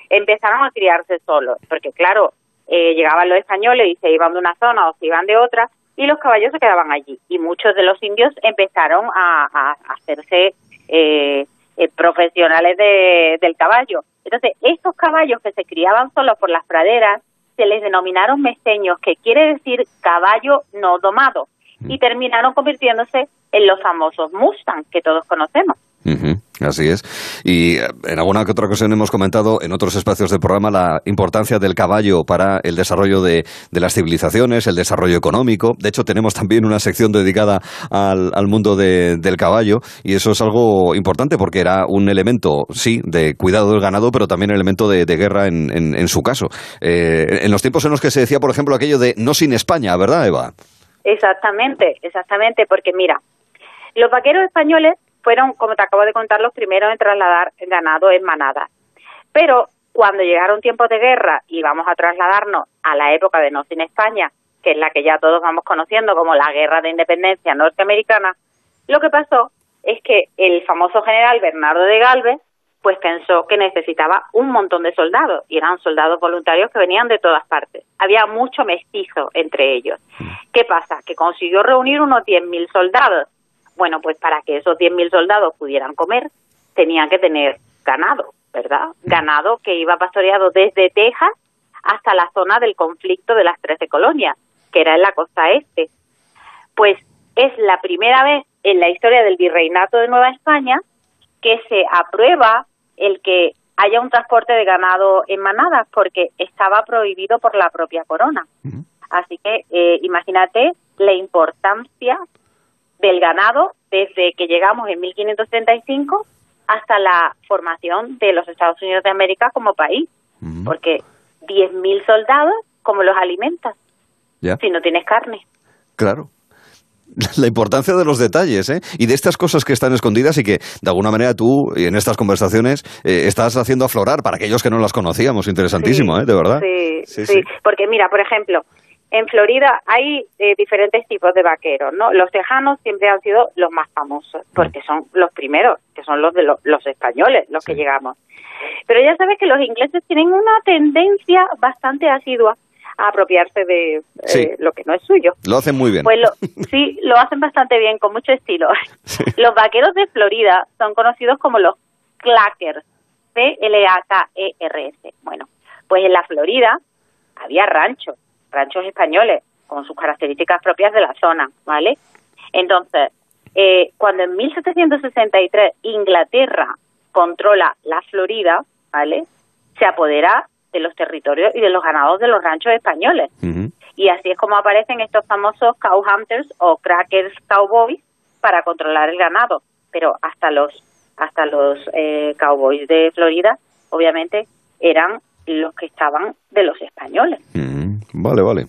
empezaron a criarse solos, porque claro, eh, llegaban los españoles y se iban de una zona o se iban de otra y los caballos se quedaban allí y muchos de los indios empezaron a, a- a hacerse eh, eh, profesionales de- del caballo. Entonces, estos caballos que se criaban solos por las praderas se les denominaron mesteños, que quiere decir caballo no domado, y terminaron convirtiéndose en los famosos Mustang que todos conocemos. Así es. Y eh, en alguna que otra ocasión hemos comentado en otros espacios del programa la importancia del caballo para el desarrollo de, las civilizaciones, el desarrollo económico. De hecho, tenemos también una sección dedicada al, mundo de- del caballo y eso es algo importante porque era un elemento, sí, de cuidado del ganado, pero también elemento de, de guerra en, en- en su caso. Eh, en los tiempos en los que se decía, por ejemplo, aquello de no sin España, ¿verdad, Eva? Exactamente, exactamente, porque mira, los vaqueros españoles fueron, como te acabo de contar, los primeros en trasladar ganado en manadas. Pero cuando llegaron tiempos de guerra y vamos a trasladarnos a la época de No sin España, que es la que ya todos vamos conociendo como la Guerra de Independencia norteamericana, lo que pasó es que el famoso general Bernardo de Galvez pues pensó que necesitaba un montón de soldados y eran soldados voluntarios que venían de todas partes. Había mucho mestizo entre ellos. ¿Qué pasa? Que consiguió reunir unos 10.000 soldados. Bueno, pues para que esos 10.000 soldados pudieran comer, tenían que tener ganado, ¿verdad? Ganado que iba pastoreado desde Texas hasta la zona del conflicto de las 13 colonias, que era en la costa este. Pues es la primera vez en la historia del virreinato de Nueva España que se aprueba el que haya un transporte de ganado en manadas porque estaba prohibido por la propia corona. Así que eh, imagínate la importancia del ganado desde que llegamos en 1535 hasta la formación de los Estados Unidos de América como país, porque 10.000 soldados, ¿cómo los alimentas Ya. si no tienes carne? Claro. La importancia de los detalles, ¿eh? Y de estas cosas que están escondidas y que, de alguna manera, tú, en estas conversaciones, eh, estás haciendo aflorar para aquellos que no las conocíamos. Interesantísimo, ¿eh? De verdad. Sí, Sí, sí, sí. porque mira, por ejemplo, en Florida hay eh, diferentes tipos de vaqueros, ¿no? Los tejanos siempre han sido los más famosos, porque son los primeros, que son los de lo- los españoles, los que llegamos. Pero ya sabes que los ingleses tienen una tendencia bastante asidua a apropiarse de eh, lo que no es suyo. Lo hacen muy bien. Pues lo, sí, lo hacen bastante bien, con mucho estilo. Los vaqueros de Florida son conocidos como los clackers. C-L-A-K-E-R-S. Bueno, pues en la Florida había ranchos, ranchos españoles, con sus características propias de la zona, ¿vale? Entonces, eh, cuando en 1763 Inglaterra controla la Florida, ¿vale? Se apodera de los territorios y de los ganados de los ranchos españoles. Y así es como aparecen estos famosos cow hunters o crackers cowboys para controlar el ganado. Pero hasta los hasta los eh, cowboys de Florida, obviamente, eran los que estaban de los españoles. Mm, vale, vale.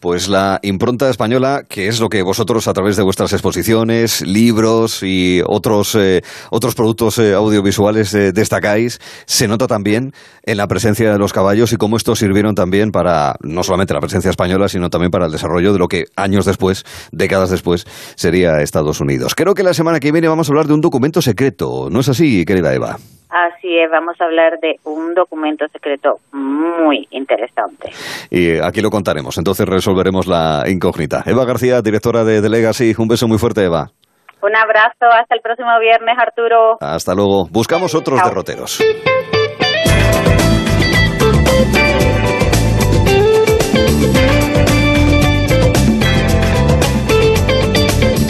Pues la impronta española, que es lo que vosotros a través de vuestras exposiciones, libros y otros, eh, otros productos eh, audiovisuales eh, destacáis, se nota también en la presencia de los caballos y cómo estos sirvieron también para no solamente la presencia española, sino también para el desarrollo de lo que años después, décadas después, sería Estados Unidos. Creo que la semana que viene vamos a hablar de un documento secreto, ¿no es así, querida Eva? Así es, vamos a hablar de un documento secreto muy interesante. Y aquí lo contaremos, entonces resolveremos la incógnita. Eva García, directora de, de Legacy, un beso muy fuerte, Eva. Un abrazo, hasta el próximo viernes, Arturo. Hasta luego. Buscamos otros Chao. derroteros.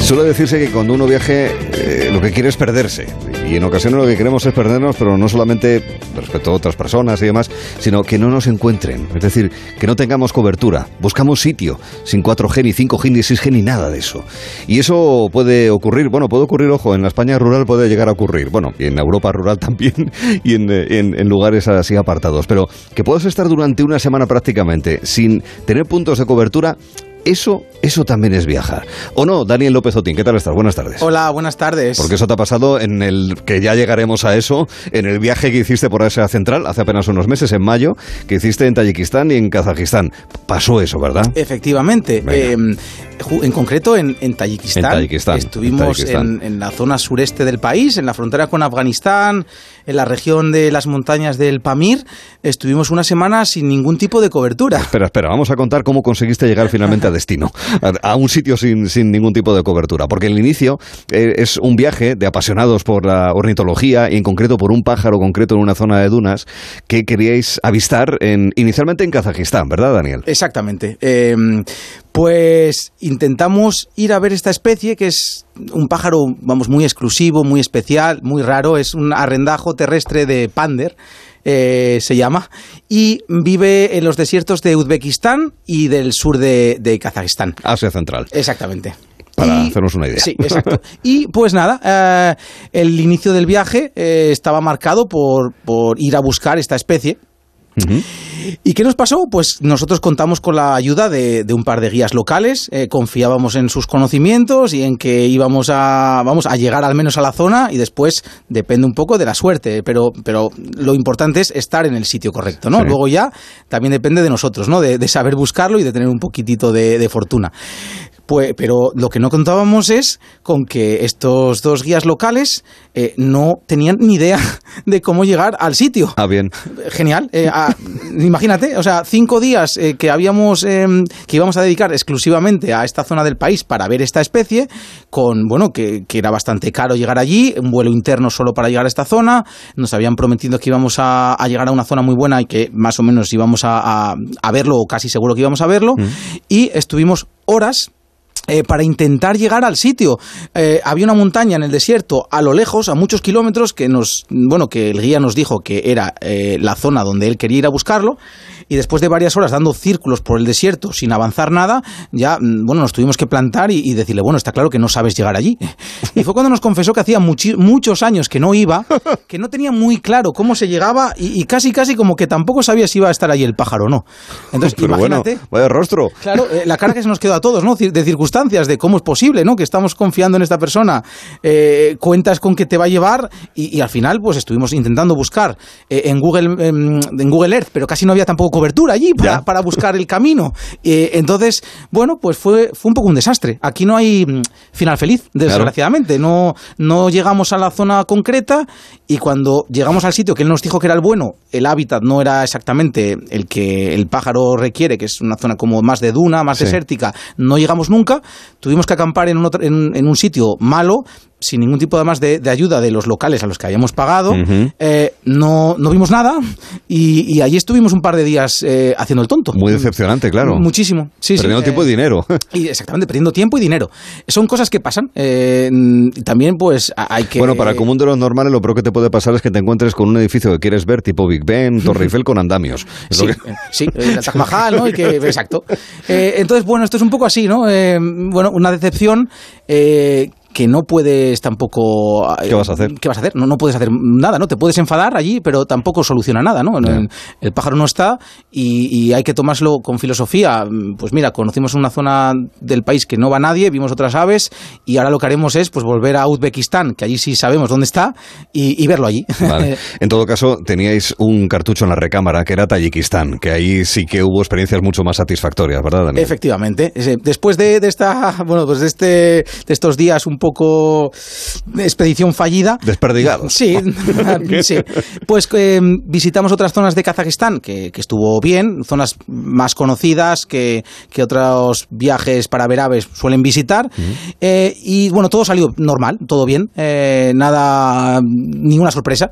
Suele decirse que cuando uno viaje eh, lo que quiere es perderse. Y en ocasiones lo que queremos es perdernos, pero no solamente respecto a otras personas y demás, sino que no nos encuentren. Es decir, que no tengamos cobertura. Buscamos sitio sin 4G, ni 5G, ni 6G, ni nada de eso. Y eso puede ocurrir, bueno, puede ocurrir, ojo, en la España rural puede llegar a ocurrir. Bueno, y en Europa rural también, y eh, en- en lugares así apartados. Pero que puedas estar durante una semana prácticamente sin tener puntos de cobertura, eso, eso también es viajar. ¿O no, Daniel López Otín? ¿Qué tal estás? Buenas tardes. Hola, buenas tardes. Porque eso te ha pasado en el que ya llegaremos a eso, en el viaje que hiciste por Asia Central hace apenas unos meses, en mayo, que hiciste en Tayikistán y en Kazajistán. Pasó eso, ¿verdad? Efectivamente. eh, ju- en concreto en, en Tayikistán. En Tayikistán, Estuvimos en Tayikistán. En, en la zona sureste del país, en la frontera con Afganistán, en la región de las montañas del Pamir. Estuvimos una semana sin ningún tipo de cobertura. Espera, espera, vamos a contar cómo conseguiste llegar finalmente a destino, a, a un sitio sin, sin ningún tipo de cobertura. Porque el inicio eh, es un viaje de apasionados por la ornitología y en concreto por un pájaro concreto en una zona de dunas que queríais avistar en, inicialmente en Kazajistán, ¿verdad, Daniel? Exactamente. Eh, pues intentamos ir a ver esta especie que es un pájaro, vamos, muy exclusivo, muy especial, muy raro. Es un arrendajo terrestre de pander. eh, se llama, y vive en los desiertos de Uzbekistán y del sur de, de Kazajistán. Asia Central. Exactamente. Para hacernos una idea. Sí, exacto. Y pues nada, eh, el inicio del viaje eh, estaba marcado por, por ir a buscar esta especie. ¿Y qué nos pasó? Pues nosotros contamos con la ayuda de, de un par de guías locales, eh, confiábamos en sus conocimientos y en que íbamos a, vamos, a llegar al menos a la zona y después depende un poco de la suerte, pero, pero lo importante es estar en el sitio correcto, ¿no? Sí. Luego ya también depende de nosotros, ¿no? De, de saber buscarlo y de tener un poquitito de, de fortuna. Pues, pero lo que no contábamos es con que estos dos guías locales eh, no tenían ni idea de cómo llegar al sitio. Ah, bien. Genial. Eh, imagínate, o sea, cinco días eh, que habíamos eh, que íbamos a dedicar exclusivamente a esta zona del país para ver esta especie, con bueno que, que era bastante caro llegar allí, un vuelo interno solo para llegar a esta zona. Nos habían prometido que íbamos a, a llegar a una zona muy buena y que más o menos íbamos a, verlo, o casi seguro que íbamos a verlo. Y estuvimos horas eh, para intentar llegar al sitio. Eh, había una montaña en el desierto a lo lejos, a muchos kilómetros, que nos, bueno, que el guía nos dijo que era eh, la zona donde él quería ir a buscarlo. Y después de varias horas dando círculos por el desierto sin avanzar nada, ya, mm, bueno, nos tuvimos que plantar y, y decirle, bueno, está claro que no sabes llegar allí. Y fue cuando nos confesó que hacía muchos años que no iba, que no tenía muy claro cómo se llegaba y, y casi, casi como que tampoco sabía si iba a estar allí el pájaro o no. Entonces, Pero bueno, imagínate. vaya rostro. Claro, eh, la cara que se nos quedó a todos, ¿no? De circunstancias, de cómo es posible, ¿no? Que estamos confiando en esta persona, eh, cuentas con que te va a llevar y, y al final, pues estuvimos intentando buscar eh, en Google em, en Google Earth, pero casi no había tampoco cobertura allí para, para buscar el camino. Eh, entonces, bueno, pues fue, fue un poco un desastre. Aquí no hay mm, final feliz, desgraciadamente. No, no llegamos a la zona concreta y cuando llegamos al sitio que él nos dijo que era el bueno, el hábitat no era exactamente el que el pájaro requiere, que es una zona como más de duna, más Sí. desértica, no llegamos nunca. Tuvimos que acampar en un, otro- en, en un sitio malo sin ningún tipo además de, de ayuda de los locales a los que habíamos pagado, eh, no, no vimos nada y, y allí estuvimos un par de días eh, haciendo el tonto. Muy decepcionante, claro. Muchísimo. Sí, sí, Perdiendo eh, tiempo y dinero. y exactamente, perdiendo tiempo y dinero. Son cosas que pasan. eh, y también, pues, hay que. Bueno, para el común de los normales, lo peor que te puede pasar es que te encuentres con un edificio que quieres ver, tipo Big Ben, Torre Eiffel, con andamios. Sí, que- eh, sí, eh, el Taj Mahal, ¿no? Y que, exacto. Eh, entonces, bueno, esto es un poco así, ¿no? Eh, bueno, una decepción eh, que no puedes tampoco... eh, ¿Qué vas a hacer? ¿Qué vas a hacer? No, no puedes hacer nada, ¿no? Te puedes enfadar allí, pero tampoco soluciona nada, ¿no? El, el pájaro no está y, y hay que tomárselo con filosofía. Pues mira, conocimos una zona del país que no va nadie, vimos otras aves y ahora lo que haremos es pues volver a Uzbekistán, que allí sí sabemos dónde está, y, y verlo allí. Vale. En todo caso, teníais un cartucho en la recámara que era Tayikistán, que ahí sí que hubo experiencias mucho más satisfactorias, ¿verdad, Daniel? Efectivamente. Después de, de esta, bueno, pues de este, de estos días un poco de expedición fallida. Desperdigados. Sí, sí. Pues eh, visitamos otras zonas de Kazajistán que, que estuvo bien, zonas más conocidas que, que otros viajes para ver aves suelen visitar. Eh, y bueno, todo salió normal, todo bien, eh, nada, ninguna sorpresa.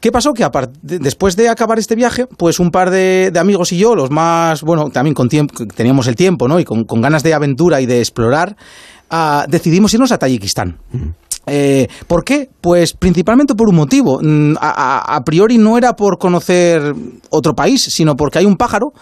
¿Qué pasó? Que después de acabar este viaje, pues un par de, de amigos y yo, los más, bueno, también con tiempo, teníamos el tiempo, ¿no? Y con, con ganas de aventura y de explorar, decidimos irnos a Tayikistán. Eh, ¿Por qué? Pues principalmente por un motivo. Mm, A, priori no era por conocer otro país, sino porque hay un pájaro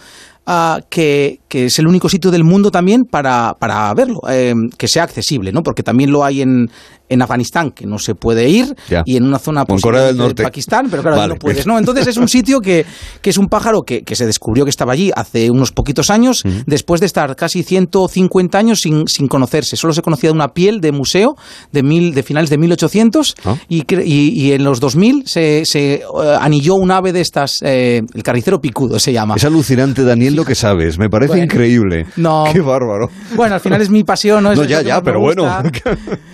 ah, que, que es el único sitio del mundo también para, para verlo, eh, que sea accesible, ¿no? Porque también lo hay en, en Afganistán, que no se puede ir, Ya. y en una zona pues, del de Norte. Pakistán, pero claro, Vale. no puedes, ¿no? Entonces es un sitio que, que es un pájaro que, que se descubrió que estaba allí hace unos poquitos años, después de estar casi 150 años sin, sin conocerse. Solo se conocía de una piel de museo de, mil, de finales de 1800 y, cre- y, y en los 2000 se, se eh, anilló un ave de estas, eh, el carricero picudo se llama. Es alucinante, Daniel, lo que sabes. Me parece Bueno. increíble. No. Qué bárbaro. Bueno, al final es mi pasión, ¿no? Es No, lo ya, ya, pero bueno.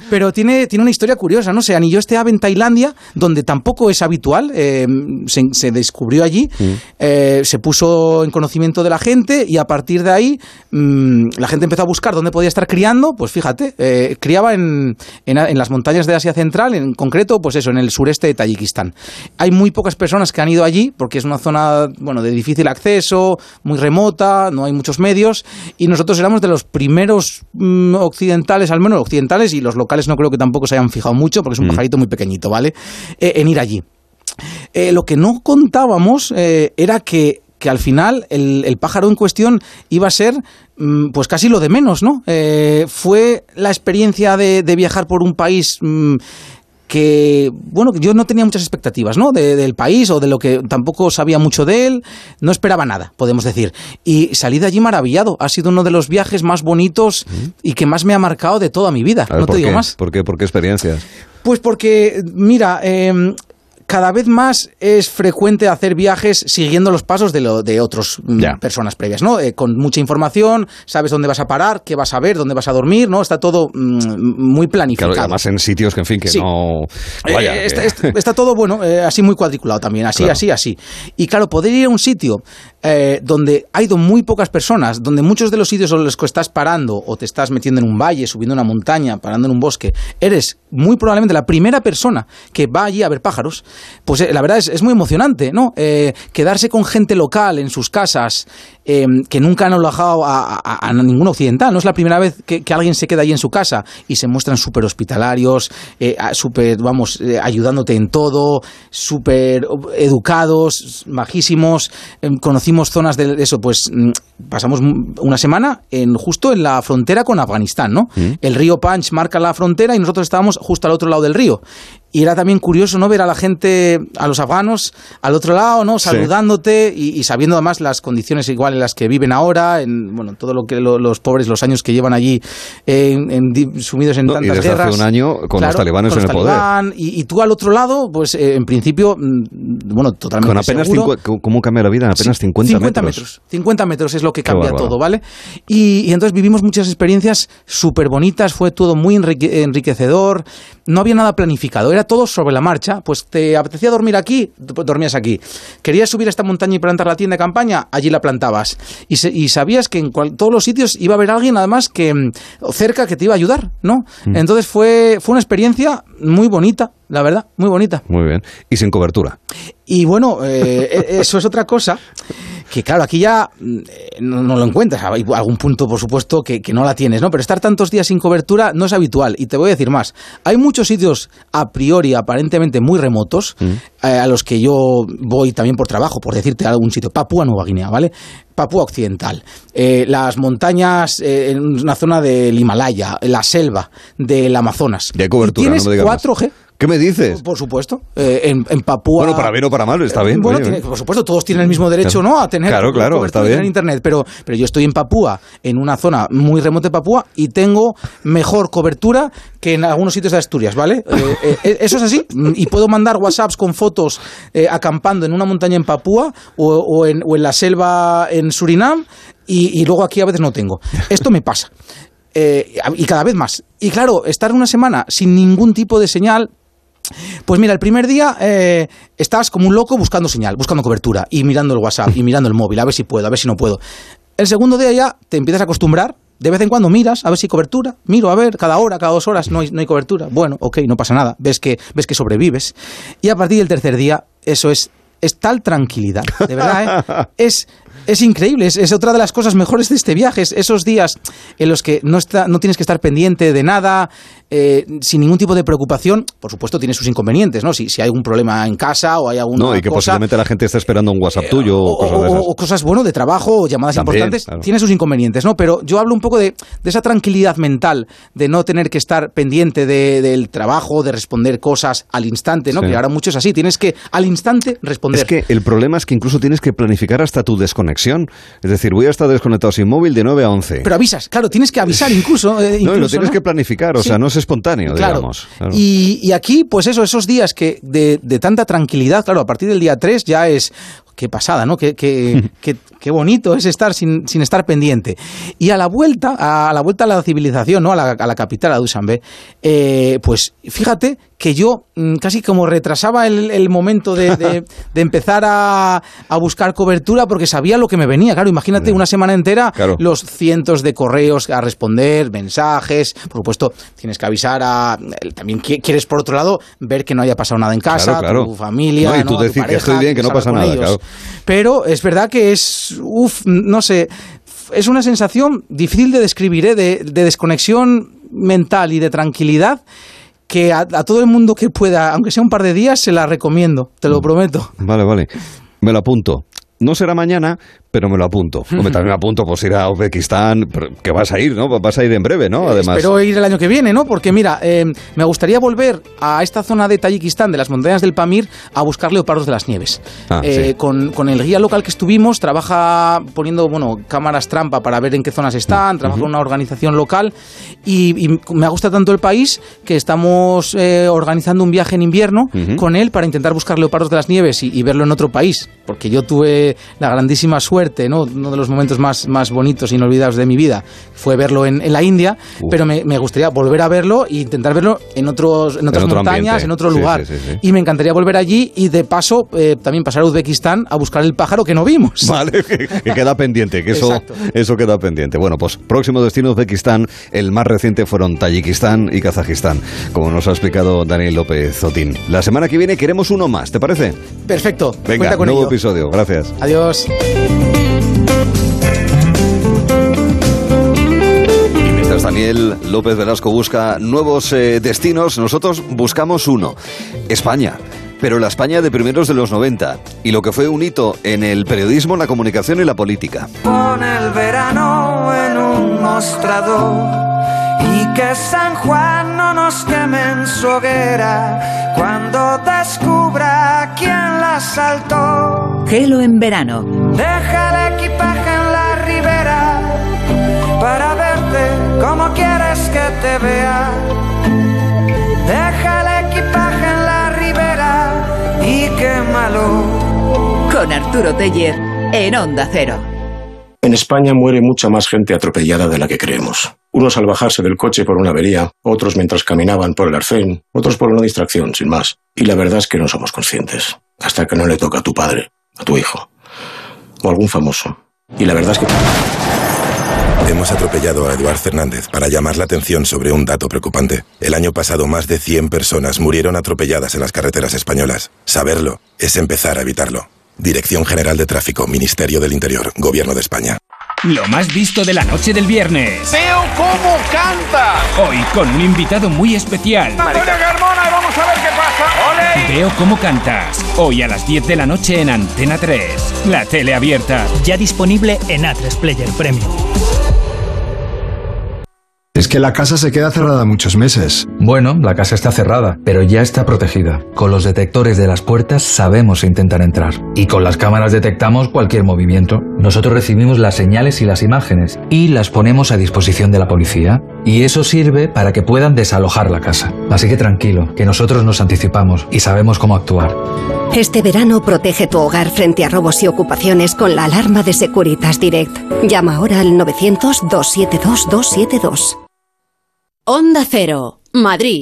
Pero tiene, tiene una historia curiosa, ¿no? Se anilló este ave en Tailandia, donde tampoco es habitual, eh, se, se descubrió allí, eh, se puso en conocimiento de la gente y a partir de ahí mm, la gente empezó a buscar dónde podía estar criando, pues fíjate, eh, criaba en, en, en las montañas de Asia Central, en concreto, pues eso, en el sureste de Tayikistán. Hay muy pocas personas que han ido allí, porque es una zona, bueno, de difícil acceso, muy remota, no hay muchos medios, y nosotros éramos de los primeros mm, occidentales, al menos occidentales, y los locales no creo que tampoco se hayan fijado mucho, porque es un pajarito muy pequeñito, ¿vale? Eh, en ir allí. Eh, lo que no contábamos eh, era que, que al final el, el pájaro en cuestión iba a ser mm, pues casi lo de menos, ¿no? Fue la experiencia de, de viajar por un país mm, que, bueno, yo no tenía muchas expectativas, ¿no? De- del país o de lo que tampoco sabía mucho de él, no esperaba nada, podemos decir. Y salí de allí maravillado. Ha sido uno de los viajes más bonitos y que más me ha marcado de toda mi vida. Ver, no te ¿por digo qué? más. ¿Por qué? ¿Por qué experiencias? Pues porque, mira, eh, cada vez más es frecuente hacer viajes siguiendo los pasos de, lo, de otras personas previas, ¿no? Eh, con mucha información, sabes dónde vas a parar, qué vas a ver, dónde vas a dormir, ¿no? Está todo mm, muy planificado. Claro, además en sitios que, en fin, que Sí. no... Eh, Vaya, está, que- está- está todo, bueno, eh, así muy cuadriculado también, así, Claro. así, así. Y claro, poder ir a un sitio eh, donde ha ido muy pocas personas, donde muchos de los sitios en los que estás parando o te estás metiendo en un valle, subiendo una montaña, parando en un bosque, eres muy probablemente la primera persona que va allí a ver pájaros, pues eh, la verdad es, es muy emocionante, ¿no? Eh, quedarse con gente local en sus casas eh, que nunca han alojado a, a- a ningún occidental, no es la primera vez que, que alguien se queda allí en su casa y se muestran súper hospitalarios, eh, súper, vamos, ayudándote en todo, súper educados, majísimos. Eh, conocimos zonas de eso, pues mm, pasamos una semana en justo en la frontera con Afganistán, ¿no? El río Panch marca la frontera y nosotros estábamos justo al otro lado del río. Y era también curioso, ¿no? Ver a la gente, a los afganos, al otro lado, ¿no? Sí. Saludándote y, y sabiendo además las condiciones igual en las que viven ahora, en, bueno, todo lo que lo- los pobres, los años que llevan allí en- sumidos en No, y tantas desde hace guerras. un año con los talibanes con en el poder. y, y tú al otro lado, pues eh, en principio, mm, bueno, totalmente Con apenas seguro. 50 ¿Cómo cambia la vida? En apenas 50, 50 metros. metros. 50 metros es lo que cambia todo, ¿vale? Y, y entonces vivimos muchas experiencias súper bonitas, fue todo muy enrique- enriquecedor, no había nada planificado, era todo sobre la marcha. Pues te apetecía dormir aquí, dormías aquí. Querías subir a esta montaña y plantar la tienda de campaña, allí la plantabas. Y, y sabías que en todos los sitios iba a haber alguien además que mm, cerca que te iba a ayudar, ¿no? Mm. Entonces fue, fue una experiencia muy bonita, la verdad, muy bonita. Muy bien. Y sin cobertura. Y bueno, eh, e, eso es otra cosa que claro, aquí ya mm, no, lo encuentras. Hay algún punto, por supuesto, que, no la tienes, ¿no? Pero estar tantos días sin cobertura no es habitual. Y te voy a decir más. Hay muchos sitios a priori aparentemente muy remotos mm. eh, a los que yo voy también por trabajo, por decirte algún sitio. Papúa Nueva Guinea, ¿vale? Papúa Occidental, eh, las montañas en una zona del Himalaya, la selva del Amazonas. De cobertura, tienes no me 4G. ¿Qué me dices? Por supuesto. Eh, en, en, Papúa. Bueno, para bien o para mal, está bien. Bueno, por supuesto, todos tienen el mismo derecho, ¿no? A tener claro, claro, está bien. internet. Pero, pero yo estoy en Papúa, en una zona muy remota de Papúa, y tengo mejor cobertura que en algunos sitios de Asturias, ¿vale? Eh, eh, eso es así. Y puedo mandar WhatsApps con fotos acampando en una montaña en Papúa o, en, o en, la selva en Surinam, y, y luego aquí a veces no tengo. Esto me pasa. y cada vez más. Y claro, estar una semana sin ningún tipo de señal, pues mira, el primer día eh, estás como un loco buscando señal, buscando cobertura y mirando el WhatsApp y mirando el móvil, a ver si puedo, a ver si no puedo. El segundo día ya te empiezas a acostumbrar, de vez en cuando miras a ver si hay cobertura, miro a ver, cada hora, cada dos horas no hay, no hay cobertura. Bueno, ok, no pasa nada, ves que, ves que sobrevives. Y a partir del tercer día, eso es, es tal tranquilidad, de verdad, ¿eh? es es increíble, es, otra de las cosas mejores de este viaje, esos días en los que no, está, no tienes que estar pendiente de nada, eh, sin ningún tipo de preocupación. Por supuesto, tiene sus inconvenientes, ¿no? Si, si hay algún problema en casa o hay alguna No, y que posiblemente la gente está esperando un WhatsApp tuyo o, cosas de esas. O, cosas, bueno, de trabajo o llamadas importantes, tiene sus inconvenientes, ¿no? Pero yo hablo un poco de, esa tranquilidad mental, de no tener que estar pendiente del trabajo, de responder cosas al instante, ¿no? Que ahora mucho es así, tienes que al instante responder. Es que el problema es que incluso tienes que planificar hasta tu desconexión es decir, voy a estar desconectado sin móvil de 9 a 11. Pero avisas, claro, tienes que avisar incluso. Eh, no, lo tienes que planificar, o sea, no es espontáneo, digamos. Y, aquí, pues eso, esos días que de, de tanta tranquilidad, claro, a partir del día 3 ya es, qué pasada, ¿no? Qué, qué, qué, bonito es estar sin, sin, estar pendiente. Y a la vuelta, a, la vuelta a la civilización, ¿no? A la, a la capital, a Dushanbe, eh, pues fíjate que yo mm, casi como retrasaba el, momento de, empezar a, buscar cobertura porque sabía lo que me venía. Claro, imagínate una semana entera los cientos de correos a responder, mensajes. Por supuesto, tienes que avisar a. También quieres, por otro lado, ver que no haya pasado nada en casa, tu familia. y tú decir que estoy bien, que no pasa nada. Pero es verdad que es. Uf, no sé. Es una sensación difícil de describir, ¿eh? de, de desconexión mental y de tranquilidad que a, todo el mundo que pueda, aunque sea un par de días, se la recomiendo, te lo mm. prometo. Vale, vale. Me lo apunto. No será mañana, pero me lo apunto. Hombre, también me apunto pues ir a Uzbekistán, que vas a ir, ¿no? Vas a ir en breve, ¿no? Además. Espero ir el año que viene, ¿no? Porque mira, eh, me gustaría volver a esta zona de Tayikistán, de las montañas del Pamir, a buscar leopardos de las nieves. Ah, eh, con, con, el guía local que estuvimos, trabaja poniendo, bueno, cámaras trampa para ver en qué zonas están, trabaja con una organización local y, me gusta tanto el país que estamos eh, organizando un viaje en invierno con él para intentar buscar leopardos de las nieves y, y verlo en otro país. Porque yo tuve la grandísima suerte, ¿no? uno de los momentos más, más bonitos inolvidables de mi vida fue verlo en, en la India, pero me, me, gustaría volver a verlo e intentar verlo en, otros, en otras montañas, en otro lugar. y me encantaría volver allí y de paso eh, también pasar a Uzbekistán a buscar el pájaro que no vimos. Vale, que, queda pendiente, que eso, eso queda pendiente. Bueno, pues próximo destino Uzbekistán, el más reciente fueron Tayikistán y Kazajistán, como nos ha explicado Daniel López Zotín. La semana que viene queremos uno más, ¿te parece? Perfecto. Venga, nuevo episodio. Gracias. Adiós. Daniel López Velasco busca nuevos eh, destinos, nosotros buscamos uno, España pero la España de primeros de los 90 y lo que fue un hito en el periodismo, la comunicación y la política. Pon el verano en un mostrador y que San Juan no nos queme en su hoguera cuando descubra quién la saltó. Gelo en verano. Deja el equipaje en la ribera para verte como quieres que te vea. Deja el equipaje en la ribera y quémalo. Con Arturo Teller en Onda Cero. En España muere mucha más gente atropellada de la que creemos. Unos al bajarse del coche por una avería, otros mientras caminaban por el arcén, otros por una distracción, sin más. Y la verdad es que no somos conscientes. Hasta que no le toca a tu padre, a tu hijo, o algún famoso. Y la verdad es que... Hemos atropellado a Eduard Fernández para llamar la atención sobre un dato preocupante. El año pasado más de 100 personas murieron atropelladas en las carreteras españolas. Saberlo es empezar a evitarlo. Dirección General de Tráfico, Ministerio del Interior, Gobierno de España. Lo más visto de la noche del viernes. ¡Veo cómo canta! Hoy con un invitado muy especial. Antonio Carmona, vamos a ver qué pasa. ¡Ole! Veo cómo cantas. Hoy a las 10 de la noche en Antena 3. La tele abierta. Ya disponible en A3 Player Premium. Es que la casa se queda cerrada muchos meses. Bueno, la casa está cerrada, pero ya está protegida. Con los detectores de las puertas sabemos intentar entrar. Y con las cámaras detectamos cualquier movimiento. Nosotros recibimos las señales y las imágenes y las ponemos a disposición de la policía. Y eso sirve para que puedan desalojar la casa. Así que tranquilo, que nosotros nos anticipamos y sabemos cómo actuar. Este verano protege tu hogar frente a robos y ocupaciones con la alarma de Securitas Direct. Llama ahora al 900-272-272. Onda Cero, Madrid.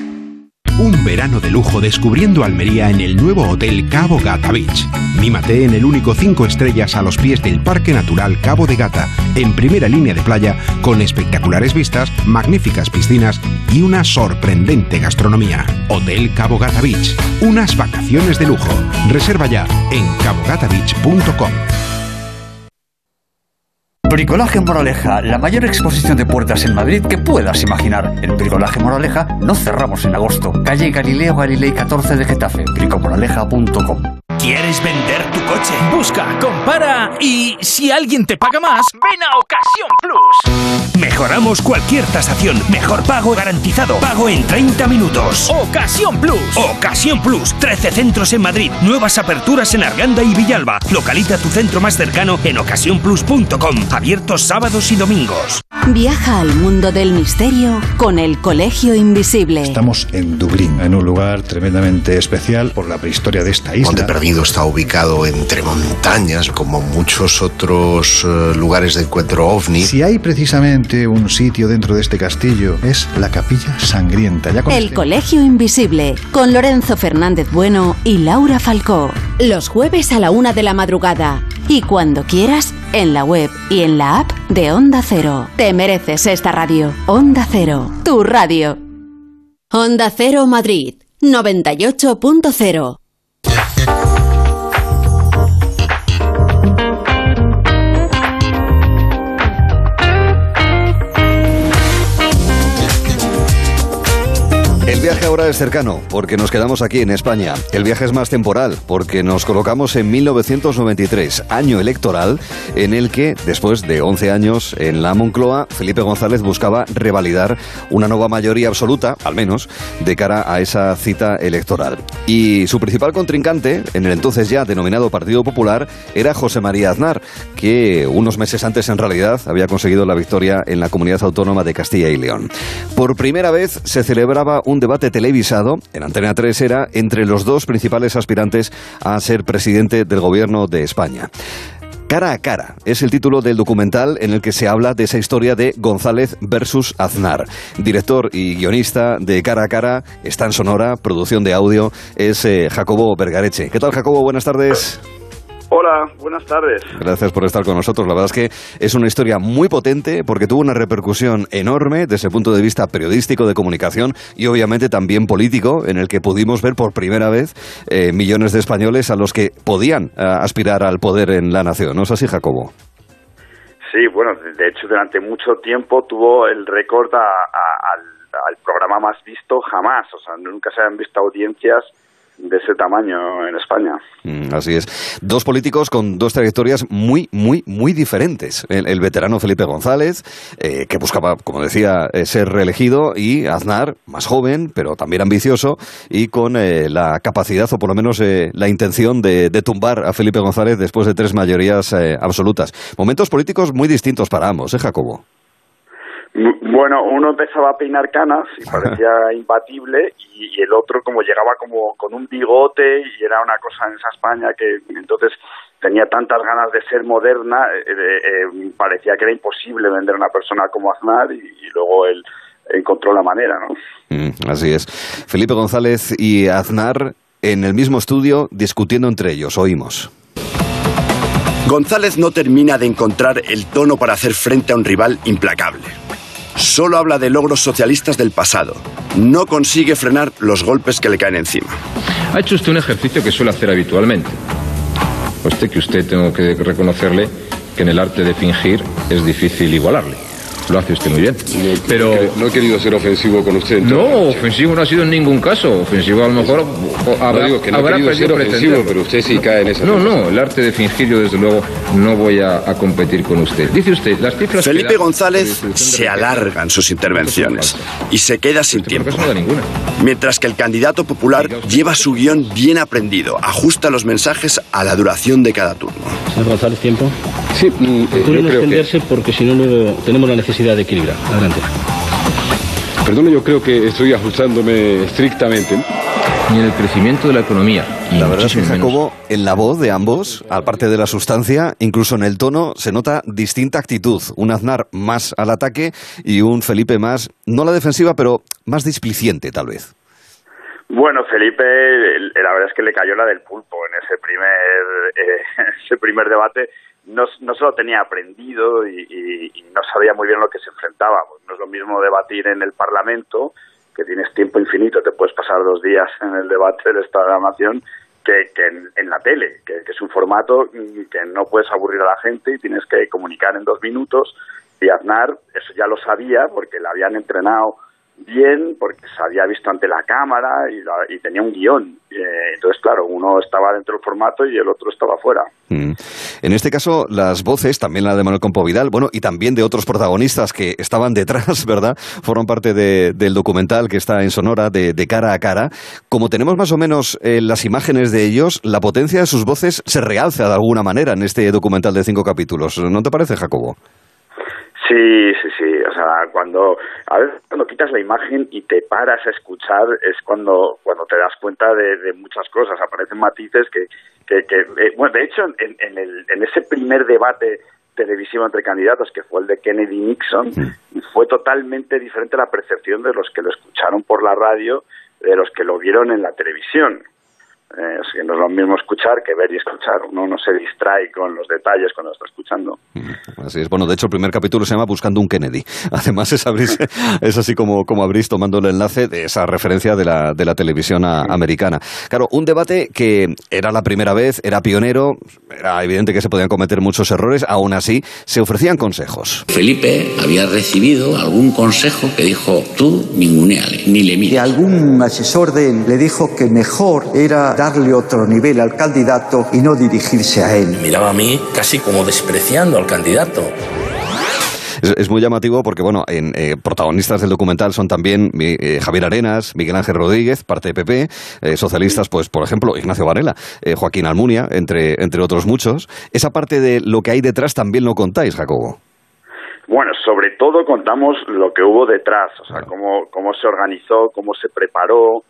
Un verano de lujo descubriendo Almería en el nuevo Hotel Cabo Gata Beach. Mímate en el único 5 estrellas a los pies del Parque Natural Cabo de Gata, en primera línea de playa, con espectaculares vistas, magníficas piscinas y una sorprendente gastronomía. Hotel Cabo Gata Beach. Unas vacaciones de lujo. Reserva ya en cabogatabeach.com. Bricolaje Moraleja, la mayor exposición de puertas en Madrid que puedas imaginar. En Bricolaje Moraleja no cerramos en agosto. Calle Galileo Galilei 14 de Getafe, bricomoraleja.com. ¿Quieres vender tu coche? Busca, compara y si alguien te paga más, ven a Ocasión Plus. Mejoramos cualquier tasación. Mejor pago garantizado. Pago en 30 minutos. Ocasión Plus. Ocasión Plus. 13 centros en Madrid. Nuevas aperturas en Arganda y Villalba. Localiza tu centro más cercano en ocasiónplus.com. Abiertos sábados y domingos. Viaja al mundo del misterio con el Colegio Invisible. Estamos en Dublín, en un lugar tremendamente especial por la prehistoria de esta isla. Está ubicado entre montañas, como muchos otros eh, lugares de encuentro ovni. Si hay precisamente un sitio dentro de este castillo, es la Capilla Sangrienta. Ya El este- Colegio Invisible, con Lorenzo Fernández Bueno y Laura Falcó. Los jueves a la una de la madrugada. Y cuando quieras, en la web y en la app de Onda Cero. Te mereces esta radio. Onda Cero, tu radio. Onda Cero Madrid, 98.0. El viaje ahora es cercano, porque nos quedamos aquí en España. El viaje es más temporal, porque nos colocamos en 1993, año electoral, en el que, después de 11 años en la Moncloa, Felipe González buscaba revalidar una nueva mayoría absoluta, al menos, de cara a esa cita electoral. Y su principal contrincante, en el entonces ya denominado Partido Popular, era José María Aznar, que unos meses antes en realidad había conseguido la victoria en la comunidad autónoma de Castilla y León. Por primera vez se celebraba un debate televisado, en Antena 3 era, entre los dos principales aspirantes a ser presidente del gobierno de España. Cara a cara es el título del documental en el que se habla de esa historia de González versus Aznar. Director y guionista de Cara a Cara, está en Sonora, producción de audio, es eh, Jacobo Bergareche. ¿Qué tal, Jacobo? Buenas tardes. Hola, buenas tardes. Gracias por estar con nosotros. La verdad es que es una historia muy potente porque tuvo una repercusión enorme desde el punto de vista periodístico, de comunicación y obviamente también político, en el que pudimos ver por primera vez eh, millones de españoles a los que podían eh, aspirar al poder en la nación. ¿No es así, Jacobo? Sí, bueno, de hecho durante mucho tiempo tuvo el récord a- a- al, al programa más visto jamás. O sea, nunca se han visto audiencias de ese tamaño en España. Mm, así es. Dos políticos con dos trayectorias muy, muy, muy diferentes. El, veterano Felipe González, eh, que buscaba, como decía, eh, ser reelegido, y Aznar, más joven, pero también ambicioso, y con eh, la capacidad, o por lo menos la intención de, de, tumbar a Felipe González después de tres mayorías absolutas. Momentos políticos muy distintos para ambos, ¿eh, Jacobo? Bueno, uno empezaba a peinar canas y parecía imbatible y, el otro como llegaba como con un bigote y era una cosa en esa España que entonces tenía tantas ganas de ser moderna, eh, eh, parecía que era imposible vender a una persona como Aznar y, luego él encontró la manera, ¿no? Mm, así es. Felipe González y Aznar en el mismo estudio discutiendo entre ellos, oímos. González no termina de encontrar el tono para hacer frente a un rival implacable. Solo habla de logros socialistas del pasado. No consigue frenar los golpes que le caen encima. Ha hecho usted un ejercicio que suele hacer habitualmente. Usted que usted tengo que reconocerle que en el arte de fingir es difícil igualarle. Lo hace usted muy bien. pero no he querido ser ofensivo con usted. No, ofensivo no ha sido en ningún caso. Ofensivo a lo mejor habrá, digo que no he querido ser ofensivo, pero usted sí cae en esa. No, no, el arte de fingir yo desde luego no voy a, competir con usted. Dice usted, las cifras Felipe González se alargan sus intervenciones y se queda sin tiempo. Mientras que el candidato popular lleva su guion bien aprendido, ajusta los mensajes a la duración de cada turno. Señor González, tiempo. Sí, mm, eh, yo extenderse porque si no tenemos la necesidad de equilibrar. Adelante. Perdone, yo creo que estoy ajustándome estrictamente. Ni en el crecimiento de la economía. La verdad es que Jacobo, en la voz de ambos, aparte de la sustancia, incluso en el tono, se nota distinta actitud. Un Aznar más al ataque y un Felipe más, no la defensiva, pero más displiciente, tal vez. Bueno, Felipe, la verdad es que le cayó la del pulpo en ese primer, eh, ese primer debate no, no se lo tenía aprendido y, no sabía muy bien lo que se enfrentaba. No es lo mismo debatir en el Parlamento, que tienes tiempo infinito, te puedes pasar dos días en el debate de la Nación, que, que en, la tele, que, es un formato que no puedes aburrir a la gente y tienes que comunicar en dos minutos. Y Aznar, eso ya lo sabía porque le habían entrenado bien porque se había visto ante la cámara y, tenía un guion. Eh, entonces, claro, uno estaba dentro del formato y el otro estaba fuera. Mm. En este caso, las voces, también la de Manuel Compo Vidal, bueno, y también de otros protagonistas que estaban detrás, ¿verdad? Fueron parte del documental que está en Sonora, de, cara a cara. Como tenemos más o menos eh, las imágenes de ellos, la potencia de sus voces se realza de alguna manera en este documental de cinco capítulos. ¿No te parece, Jacobo? Sí, sí, sí. O sea, cuando a veces cuando quitas la imagen y te paras a escuchar es cuando cuando te das cuenta de, muchas cosas. Aparecen matices que, que, que eh, bueno, de hecho, en, en, el, en ese primer debate televisivo entre candidatos, que fue el de Kennedy Nixon, fue totalmente diferente la percepción de los que lo escucharon por la radio de los que lo vieron en la televisión. Eh, que no es lo mismo escuchar que ver y escuchar. Uno no se distrae con los detalles cuando está escuchando. Mm, así es. Bueno, de hecho, el primer capítulo se llama Buscando un Kennedy. Además, es, es así como, como abrís tomando el enlace de esa referencia de la, de la televisión americana. Claro, un debate que era la primera vez, era pionero, era evidente que se podían cometer muchos errores, aún así se ofrecían consejos. Felipe había recibido algún consejo que dijo, tú ninguneale, ni le mires. Y algún asesor de él le dijo que mejor era darle otro nivel al candidato y no dirigirse a él. Miraba a mí casi como despreciando al candidato. Es, muy llamativo porque, bueno, en, eh, protagonistas del documental son también eh, Javier Arenas, Miguel Ángel Rodríguez, parte de PP, eh, socialistas, pues, por ejemplo, Ignacio Varela, Joaquín Almunia, entre, entre otros muchos. Esa parte de lo que hay detrás también lo contáis, Jacobo. Bueno, sobre todo contamos lo que hubo detrás, o sea, cómo, cómo se organizó, cómo se preparó,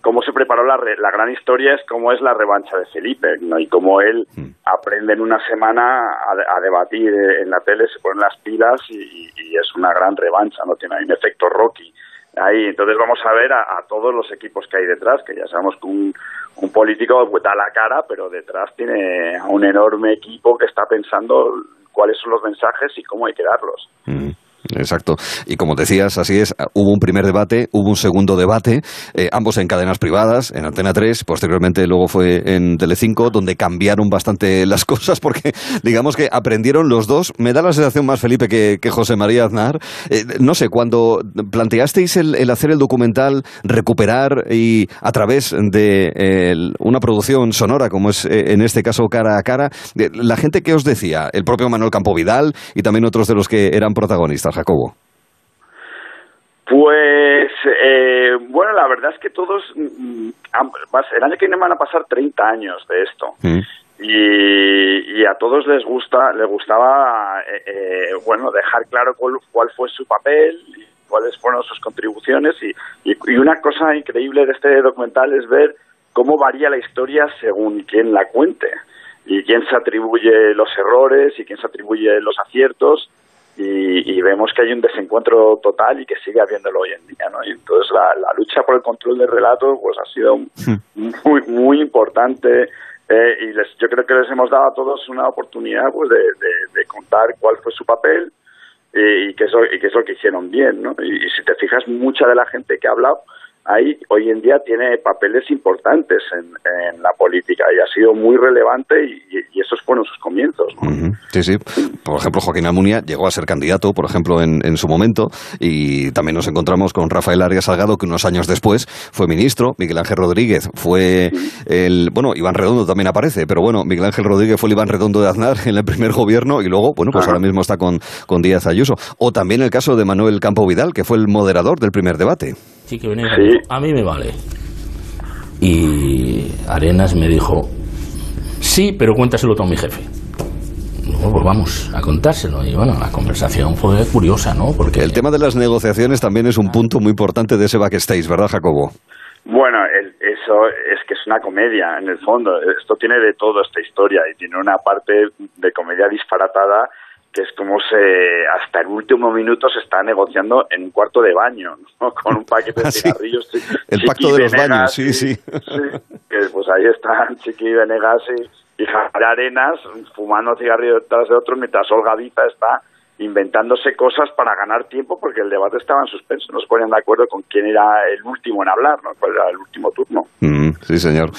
cómo se preparó la, la gran historia es cómo es la revancha de Felipe ¿no? y cómo él hmm. aprende en una semana a, debatir en la tele, se pone las pilas y, es una gran revancha, no tiene un efecto Rocky. Ahí, entonces vamos a ver a, todos los equipos que hay detrás, que ya sabemos que un, un político da la cara, pero detrás tiene un enorme equipo que está pensando cuáles son los mensajes y cómo hay que darlos. Hmm. Exacto. Y como decías, así es, hubo un primer debate, hubo un segundo debate, eh, ambos en cadenas privadas, en Antena 3, posteriormente luego fue en Telecinco, donde cambiaron bastante las cosas porque digamos que aprendieron los dos. Me da la sensación más, Felipe, que, José María Aznar. Eh, no sé, cuando planteasteis el, hacer el documental, recuperar y a través de una producción sonora, como es eh, en este caso cara a cara, la gente que os decía, el propio Manuel Campo Vidal y también otros de los que eran protagonistas, Jacobo. Pues eh, bueno, la verdad es que todos, mm, el año que viene van a pasar 30 años de esto. Mm. Y, a todos les gusta, les gustaba, eh, eh, bueno, dejar claro cuál, fue su papel y cuáles fueron sus contribuciones. Y, y, una cosa increíble de este documental es ver cómo varía la historia según quien la cuente y quién se atribuye los errores y quién se atribuye los aciertos y, vemos que hay un desencuentro total y que sigue habiéndolo hoy en día, ¿no? Y entonces la, lucha por el control del relato pues ha sido muy muy importante eh, y les, yo creo que les hemos dado a todos una oportunidad pues de, contar cuál fue su papel y, que eso y que es lo que hicieron bien, ¿no? Y, y si te fijas mucha de la gente que ha hablado ahí hoy en día tiene papeles importantes en, la política y ha sido muy relevante y, esos fueron sus comienzos. Sí, sí. Por ejemplo, Joaquín Almunia llegó a ser candidato, por ejemplo, en, su momento y también nos encontramos con Rafael Arias Salgado, que unos años después fue ministro, Miguel Ángel Rodríguez fue el... Bueno, Iván Redondo también aparece, pero bueno, Miguel Ángel Rodríguez fue el Iván Redondo de Aznar en el primer gobierno y luego, bueno, pues ahora mismo está con, con Díaz Ayuso. O también el caso de Manuel Campo Vidal, que fue el moderador del primer debate. Sí, que venía a mí me vale. Y Arenas me dijo, sí, pero cuéntaselo tú a mi jefe. No, pues vamos a contárselo. Y bueno, la conversación fue curiosa, ¿no? Porque el tema de las negociaciones también es un punto muy importante de ese backstage, ¿verdad, Jacobo? Bueno, eso es que es una comedia, en el fondo. Esto tiene de todo esta historia y tiene una parte de comedia disparatada que es como se hasta el último minuto se está negociando en un cuarto de baño, ¿no? con un paquete de ah, cigarrillos. El pacto de los baños, sí, sí. que pues ahí están Chiqui Venegas y, y Arenas fumando cigarrillos detrás de otro mientras Olga está inventándose cosas para ganar tiempo porque el debate estaba en suspenso. No se ponían de acuerdo con quién era el último en hablar, ¿no? era el último turno. Mm, sí, señor.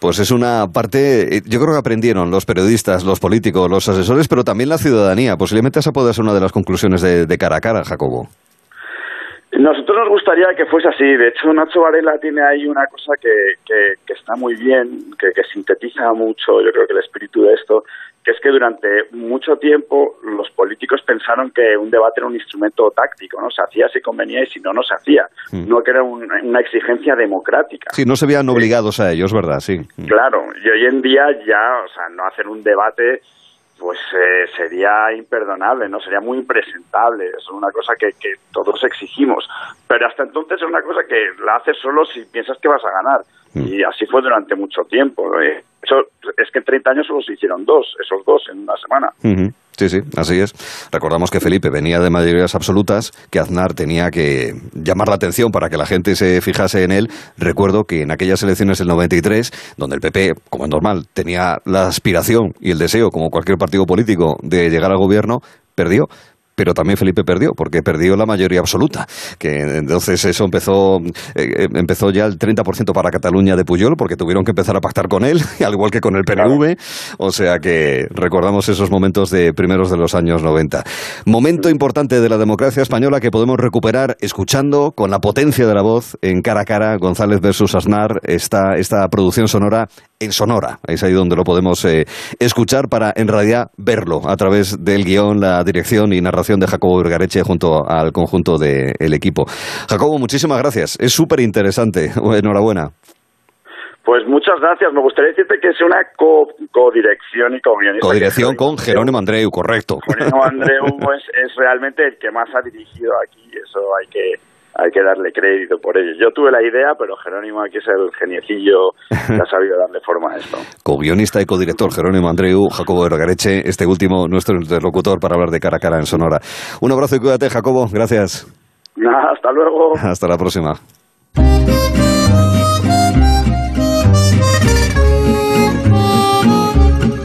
Pues es una parte, eh, yo creo que aprendieron los periodistas, los políticos, los asesores, pero también la ciudadanía. Posiblemente esa pueda ser una de las conclusiones de, cara a cara, Jacobo. Nosotros nos gustaría que fuese así. De hecho, Nacho Varela tiene ahí una cosa que, que, está muy bien, que, que, sintetiza mucho, yo creo que el espíritu de esto, que es que durante mucho tiempo los políticos pensaron que un debate era un instrumento táctico, ¿no? Se hacía si convenía y si no, no se hacía. Mm. No que era una exigencia democrática. Sí, no se veían obligados a ellos, ¿verdad? Sí. Claro, y hoy en día ya, o sea, no hacer un debate pues eh, sería imperdonable, no sería muy impresentable. Es una cosa que, que todos exigimos. Pero hasta entonces es una cosa que la haces solo si piensas que vas a ganar. Mm. Y así fue durante mucho tiempo. Eso, es que en 30 años solo se hicieron dos, esos dos en una semana. Sí, sí, así es. Recordamos que Felipe venía de mayorías absolutas, que Aznar tenía que llamar la atención para que la gente se fijase en él. Recuerdo que en aquellas elecciones del 93, donde el PP, como es normal, tenía la aspiración y el deseo, como cualquier partido político, de llegar al gobierno, perdió pero también Felipe perdió, porque perdió la mayoría absoluta. Que entonces eso empezó, eh, empezó ya el 30% para Cataluña de Puyol, porque tuvieron que empezar a pactar con él, al igual que con el PNV. O sea que recordamos esos momentos de primeros de los años 90. Momento importante de la democracia española que podemos recuperar escuchando con la potencia de la voz en cara a cara González versus Aznar esta, esta producción sonora en Sonora. Es ahí donde lo podemos eh, escuchar para en realidad verlo a través del guion, la dirección y narración de Jacobo Vergareche junto al conjunto del equipo. Jacobo, muchísimas gracias. Es súper interesante. Enhorabuena. Pues muchas gracias. Me gustaría decirte que es una codirección y co Codirección con Jerónimo Andreu, correcto. Jerónimo Andreu es, es realmente el que más ha dirigido aquí. Eso hay que hay que darle crédito por ello. Yo tuve la idea, pero Jerónimo aquí es el geniecillo que ha sabido darle forma a esto. Co-guionista y codirector Jerónimo Andreu, Jacobo Vergareche, este último nuestro interlocutor para hablar de cara a cara en Sonora. Un abrazo y cuídate, Jacobo. Gracias. hasta luego. Hasta la próxima.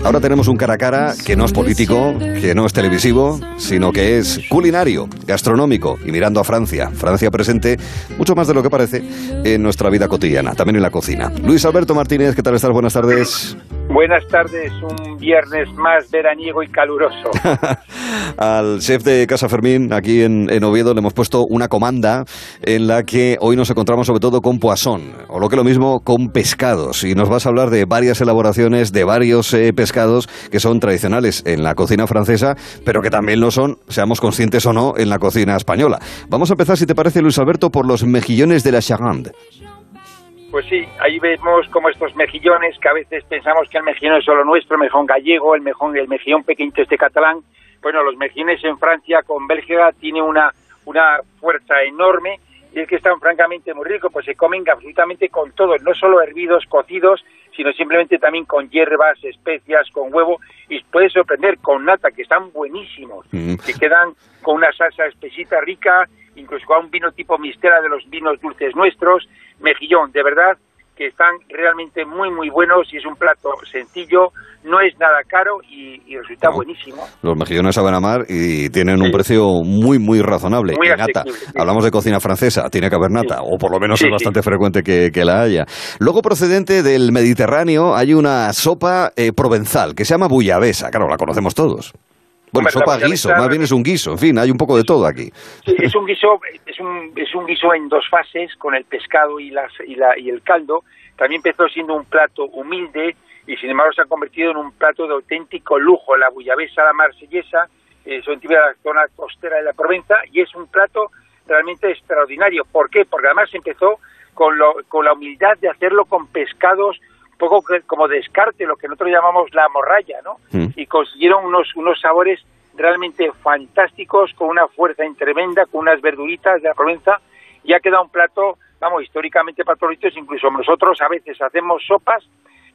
Ahora tenemos un cara a cara que no es político, que no es televisivo, sino que es culinario, gastronómico y mirando a Francia. Francia presente mucho más de lo que parece en nuestra vida cotidiana, también en la cocina. Luis Alberto Martínez, ¿qué tal estás? Buenas tardes. Buenas tardes, un viernes más veraniego y caluroso. Al chef de Casa Fermín, aquí en, Oviedo, le hemos puesto una comanda en la que hoy nos encontramos sobre todo con poisson, o lo que lo mismo con pescados. Y nos vas a hablar de varias elaboraciones, de varios eh, pescados que son tradicionales en la cocina francesa, pero que también lo son, seamos conscientes o no, en la cocina española. Vamos a empezar, si te parece, Luis Alberto, por los mejillones de la Charande. Pues sí, ahí vemos como estos mejillones, que a veces pensamos que el mejillón es solo nuestro, el mejillón gallego, el mejillón, el mejillón pequeñito este catalán. Bueno, los mejillones en Francia con Bélgica tienen una, una fuerza enorme y es que están francamente muy ricos, pues se comen absolutamente con todo, no solo hervidos, cocidos, sino simplemente también con hierbas, especias, con huevo, y puede sorprender con nata, que están buenísimos, mm. que quedan con una salsa espesita rica, incluso con un vino tipo mistera de los vinos dulces nuestros, mejillón, de verdad que están realmente muy muy buenos y es un plato sencillo, no es nada caro y, resulta buenísimo. Los mejillones saben amar y tienen un precio muy muy razonable. Muy nata, hablamos de cocina francesa, tiene que haber nata, o por lo menos es bastante frecuente que, la haya. Luego procedente del Mediterráneo hay una sopa eh, provenzal que se llama bullabesa, claro, la conocemos todos. Bueno, sopa guiso, más bien es un guiso, en fin, hay un poco de todo aquí. Sí, es un guiso, es un, es un guiso en dos fases, con el pescado y, las, y, la, y el caldo. También empezó siendo un plato humilde y sin embargo se ha convertido en un plato de auténtico lujo. La bullabesa, la marsellesa, eh, son típicas de la zona costera de la Provenza y es un plato realmente extraordinario. ¿Por qué? Porque además empezó con, lo, con la humildad de hacerlo con pescados poco como descarte, lo que nosotros llamamos la morralla, ¿no? Mm. Y consiguieron unos, unos sabores realmente fantásticos, con una fuerza tremenda, con unas verduritas de la Provenza, y ha quedado un plato, vamos, históricamente para incluso nosotros a veces hacemos sopas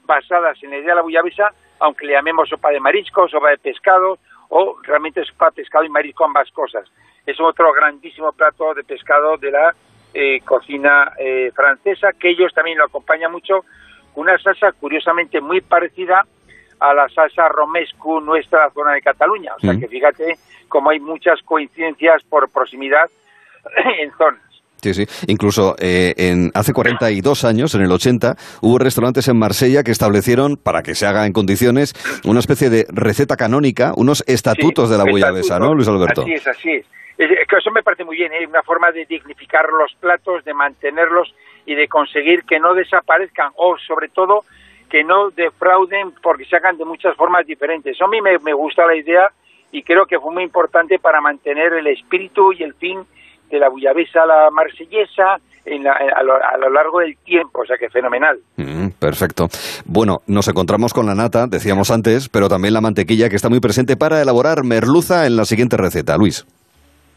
basadas en la idea de la bullabesa, aunque le llamemos sopa de marisco, sopa de pescado, o realmente sopa de pescado y marisco, ambas cosas. Es otro grandísimo plato de pescado de la eh, cocina eh, francesa, que ellos también lo acompañan mucho una salsa curiosamente muy parecida a la salsa romescu nuestra zona de Cataluña. O sea mm. que fíjate cómo hay muchas coincidencias por proximidad en zonas. Sí, sí. Incluso eh, en, hace 42 años, en el 80, hubo restaurantes en Marsella que establecieron, para que se haga en condiciones, una especie de receta canónica, unos estatutos de la bullabesa, ¿no, Luis Alberto? Así es, así es. Eso me parece muy bien, ¿eh? una forma de dignificar los platos, de mantenerlos y de conseguir que no desaparezcan o sobre todo que no defrauden porque se hagan de muchas formas diferentes. a mí me, gusta la idea y creo que fue muy importante para mantener el espíritu y el fin de la bullabesa la marsellesa a, lo, largo del tiempo, o sea que fenomenal. Mm, perfecto. Bueno, nos encontramos con la nata, decíamos antes, pero también la mantequilla que está muy presente para elaborar merluza en la siguiente receta. Luis.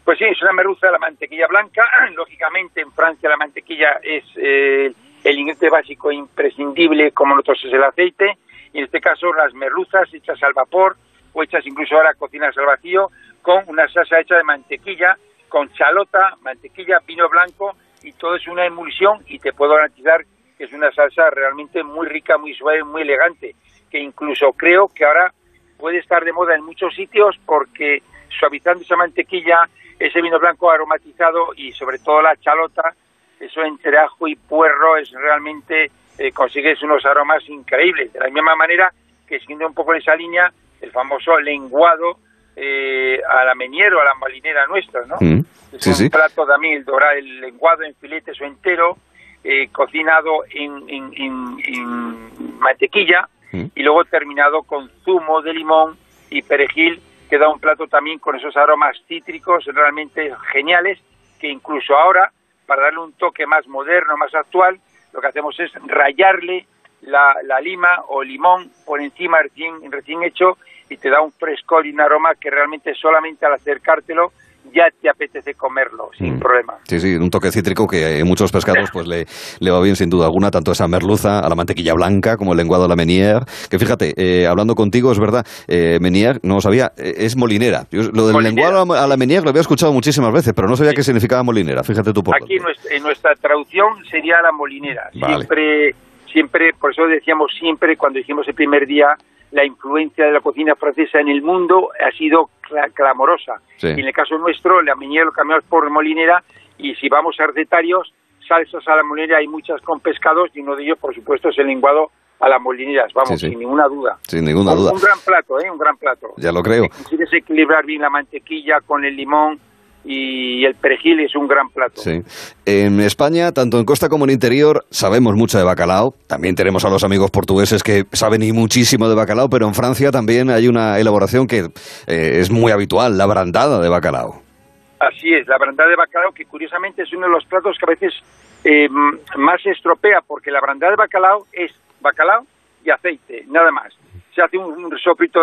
Pues sí, es una merluza la mantequilla blanca. Lógicamente, en Francia la mantequilla es eh, el ingrediente básico imprescindible, como nosotros es el aceite. Y en este caso, las merluzas hechas al vapor o hechas incluso ahora cocinas al vacío, con una salsa hecha de mantequilla, con chalota, mantequilla, vino blanco, y todo es una emulsión. Y te puedo garantizar que es una salsa realmente muy rica, muy suave, muy elegante, que incluso creo que ahora puede estar de moda en muchos sitios porque suavizando esa mantequilla ese vino blanco aromatizado y sobre todo la chalota, eso entre ajo y puerro es realmente, eh, consigues unos aromas increíbles. De la misma manera que siguiendo un poco en esa línea, el famoso lenguado eh, a la meniero, a la malinera nuestra, ¿no? Mm. es un plato también, el dorado, el lenguado en filetes o entero, eh, cocinado en, en, mantequilla mm. y luego terminado con zumo de limón y perejil queda un plato también con esos aromas cítricos realmente geniales, que incluso ahora, para darle un toque más moderno, más actual, lo que hacemos es rayarle la, la lima o limón por encima recién, recién hecho y te da un frescor y un aroma que realmente solamente al acercártelo ya te apetece comerlo sin mm. problema. Sí, sí, un toque cítrico que en muchos pescados pues le, le, va bien sin duda alguna, tanto esa merluza a la mantequilla blanca como el lenguado a la menier, que fíjate, eh, hablando contigo es verdad, eh, menier, no sabía, eh, es molinera. lo del lenguado a la menier lo había escuchado muchísimas veces, pero no sabía qué significaba molinera, fíjate tú por Aquí en nuestra, traducción sería la molinera, siempre, siempre, por eso decíamos siempre cuando hicimos el primer día la influencia de la cocina francesa en el mundo ha sido clamorosa. Y en el caso nuestro, la meñera lo cambiamos por molinera y si vamos a recetarios, salsas a la molinera hay muchas con pescados y uno de ellos, por supuesto, es el lenguado a las molineras, vamos, sin ninguna duda. Sin ninguna duda. Un gran plato, ¿eh? Un gran plato. Ya lo creo. Si quieres equilibrar bien la mantequilla con el limón, y el perejil es un gran plato. Sí. En España, tanto en costa como en interior, sabemos mucho de bacalao. También tenemos a los amigos portugueses que saben y muchísimo de bacalao, pero en Francia también hay una elaboración que eh, es muy habitual, la brandada de bacalao. Así es, la brandada de bacalao, que curiosamente es uno de los platos que a veces eh, más se estropea, porque la brandada de bacalao es bacalao y aceite, nada más. Se hace un, un de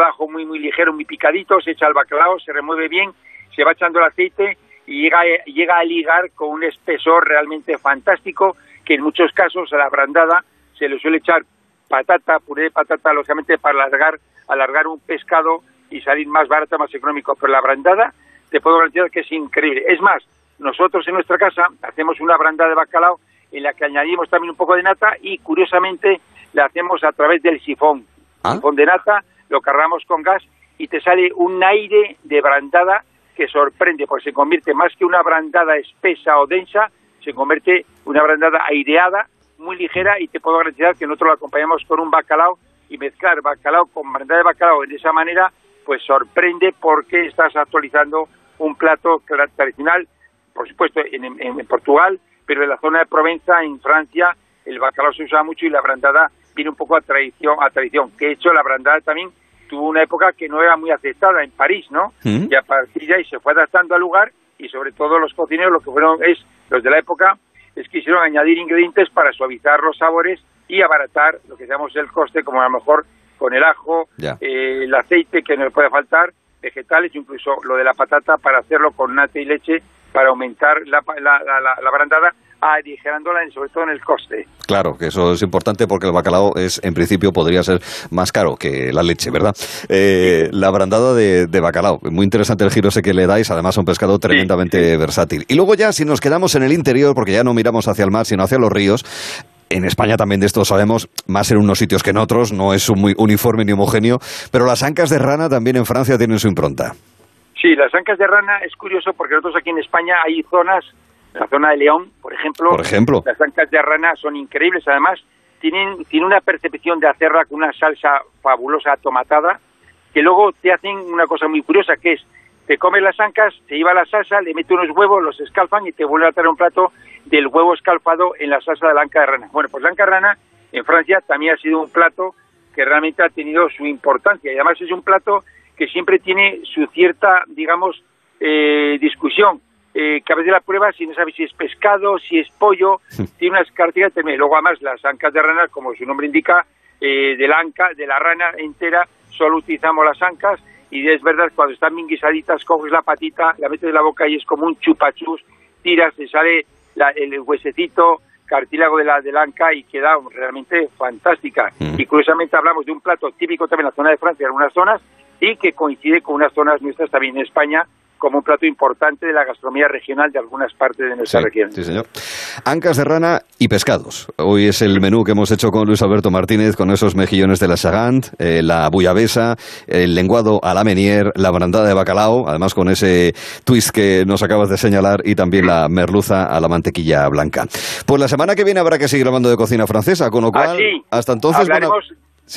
ajo muy, muy ligero, muy picadito, se echa el bacalao, se remueve bien se va echando el aceite y llega, llega a ligar con un espesor realmente fantástico que en muchos casos a la brandada se le suele echar patata, puré de patata, lógicamente para alargar, alargar un pescado y salir más barato, más económico. Pero la brandada te puedo garantizar que es increíble. Es más, nosotros en nuestra casa hacemos una brandada de bacalao en la que añadimos también un poco de nata y curiosamente la hacemos a través del sifón. ¿Ah? Sifón de nata, lo cargamos con gas y te sale un aire de brandada que sorprende, porque se convierte más que una brandada espesa o densa, se convierte una brandada aireada, muy ligera, y te puedo garantizar que nosotros lo acompañamos con un bacalao, y mezclar bacalao con brandada de bacalao de esa manera, pues sorprende porque estás actualizando un plato tradicional, por supuesto en, en Portugal, pero en la zona de Provenza, en Francia, el bacalao se usa mucho y la brandada viene un poco a tradición, a tradición. Que he hecho la brandada también tuvo una época que no era muy aceptada en París, ¿no? Mm. Y a partir de ahí se fue adaptando al lugar y sobre todo los cocineros lo que fueron es, los de la época, es que quisieron añadir ingredientes para suavizar los sabores y abaratar lo que llamamos el coste, como a lo mejor con el ajo, eh, el aceite que no puede faltar, vegetales, incluso lo de la patata para hacerlo con nata y leche para aumentar la, la, la, la brandada aligerándola sobre todo en el coste. Claro, que eso es importante porque el bacalao es, en principio, podría ser más caro que la leche, ¿verdad? Eh, la brandada de, bacalao, muy interesante el giro ese que le dais, además un pescado tremendamente versátil. Y luego ya, si nos quedamos en el interior, porque ya no miramos hacia el mar, sino hacia los ríos, en España también de esto sabemos, más en unos sitios que en otros, no es muy uniforme ni homogéneo, pero las ancas de rana también en Francia tienen su impronta. Sí, las ancas de rana es curioso porque nosotros aquí en España hay zonas la zona de León, por ejemplo, por ejemplo. las ancas de rana son increíbles. Además, tienen, tienen una percepción de hacerla con una salsa fabulosa tomatada, que luego te hacen una cosa muy curiosa, que es, te comes las ancas, te lleva la salsa, le metes unos huevos, los escalfan y te vuelve a traer un plato del huevo escalfado en la salsa de la anca de rana. Bueno, pues la anca de rana en Francia también ha sido un plato que realmente ha tenido su importancia y además es un plato que siempre tiene su cierta, digamos, eh, discusión eh, que a veces la prueba si no sabes si es pescado, si es pollo, tiene unas características también. Luego además las ancas de rana, como su nombre indica, eh, de la anca, de la rana entera, solo utilizamos las ancas y es verdad cuando están bien guisaditas coges la patita, la metes en la boca y es como un chupachus, tiras, se sale el huesecito, cartílago de la, de la anca y queda realmente fantástica. Mm. Y curiosamente hablamos de un plato típico también en la zona de Francia, en algunas zonas, y que coincide con unas zonas nuestras también en España, como un plato importante de la gastronomía regional de algunas partes de nuestra región. Sí, señor. Ancas de rana y pescados. Hoy es el menú que hemos hecho con Luis Alberto Martínez, con esos mejillones de la Sagant, eh, la buyabesa, el lenguado a la menier, la brandada de bacalao, además con ese twist que nos acabas de señalar, y también la merluza a la mantequilla blanca. Pues la semana que viene habrá que seguir hablando de cocina francesa, con lo cual, hasta entonces...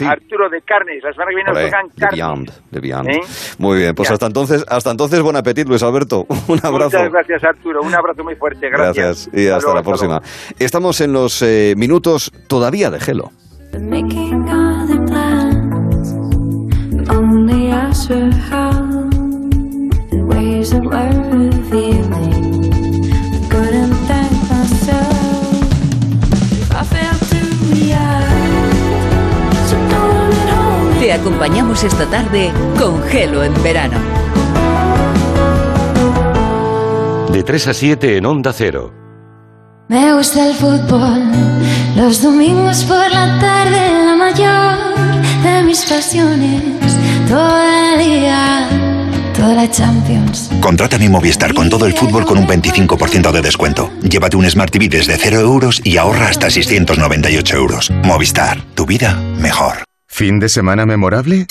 Arturo de carnes. La semana que viene nos tocan carnes. De Beyond, ¿Eh? Muy bien, pues hasta entonces, hasta entonces, buen apetito, Luis Alberto. Un abrazo. Muchas gracias, Arturo. Un abrazo muy fuerte. Gracias. y hasta, la próxima. Estamos en los eh, minutos todavía de gelo. Te acompañamos esta tarde con Gelo en verano. De 3 a 7 en Onda Cero. Me gusta el fútbol, los domingos por la tarde, la mayor de mis pasiones, todo el día. Toda la Champions. Contrata mi Movistar con todo el fútbol con un 25% de descuento. Llévate un Smart TV desde 0 euros y ahorra hasta 698 euros. Movistar, tu vida mejor. ¿Fin de semana memorable?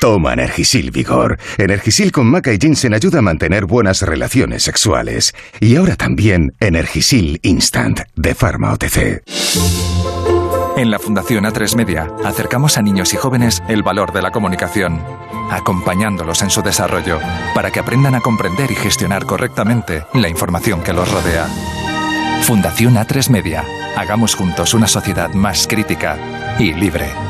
Toma Energisil Vigor. Energisil con maca y ginseng ayuda a mantener buenas relaciones sexuales. Y ahora también Energisil Instant de Pharma OTC. En la Fundación A3 Media acercamos a niños y jóvenes el valor de la comunicación, acompañándolos en su desarrollo para que aprendan a comprender y gestionar correctamente la información que los rodea. Fundación A3 Media. Hagamos juntos una sociedad más crítica y libre.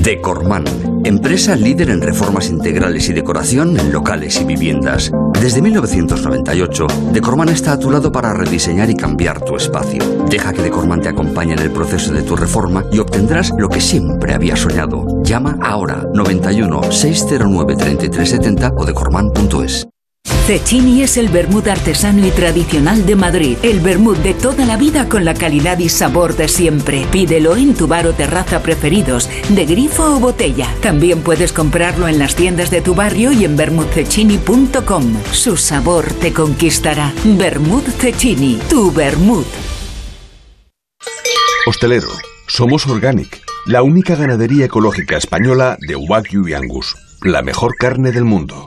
Decorman, empresa líder en reformas integrales y decoración en locales y viviendas. Desde 1998, Decorman está a tu lado para rediseñar y cambiar tu espacio. Deja que Decorman te acompañe en el proceso de tu reforma y obtendrás lo que siempre habías soñado. Llama ahora 91 609 3370 o decorman.es. Cecchini es el vermut artesano y tradicional de Madrid. El vermut de toda la vida con la calidad y sabor de siempre. Pídelo en tu bar o terraza preferidos, de grifo o botella. También puedes comprarlo en las tiendas de tu barrio y en vermutcecchini.com. Su sabor te conquistará. Vermut Cecchini, tu vermut. Hostelero, somos Organic, la única ganadería ecológica española de Wagyu y Angus, la mejor carne del mundo.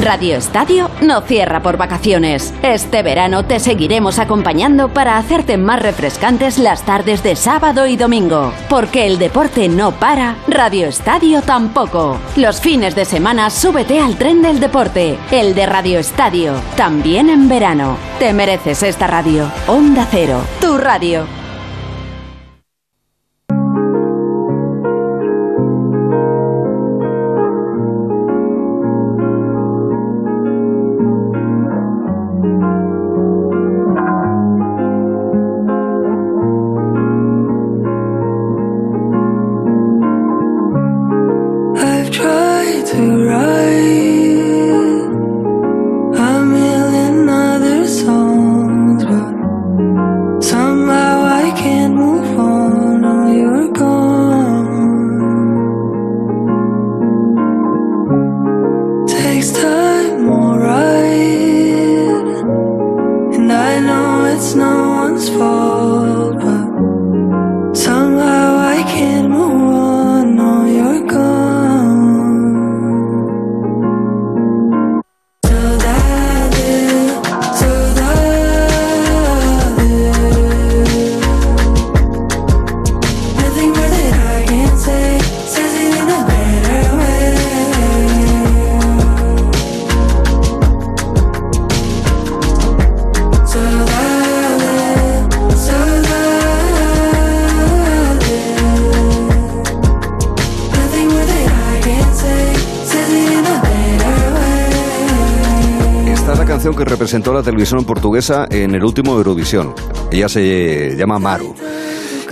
Radio Estadio no cierra por vacaciones. Este verano te seguiremos acompañando para hacerte más refrescantes las tardes de sábado y domingo. Porque el deporte no para, Radio Estadio tampoco. Los fines de semana súbete al tren del deporte, el de Radio Estadio, también en verano. Te mereces esta radio. Onda Cero, tu radio. Televisión portuguesa en el último Eurovisión. Ella se llama Maru.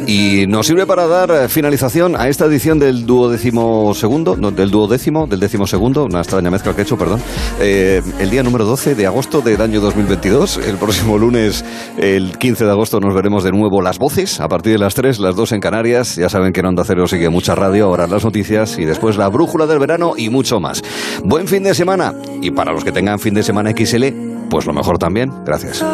Y nos sirve para dar eh, finalización a esta edición del duodécimo segundo, no, del duodécimo, del décimo segundo, una extraña mezcla que he hecho, perdón, eh, el día número 12 de agosto del año 2022. El próximo lunes, el 15 de agosto, nos veremos de nuevo las voces, a partir de las 3, las 2 en Canarias. Ya saben que en Onda Cero sigue mucha radio, ahora las noticias y después la brújula del verano y mucho más. Buen fin de semana y para los que tengan fin de semana XL, pues lo mejor también. Gracias.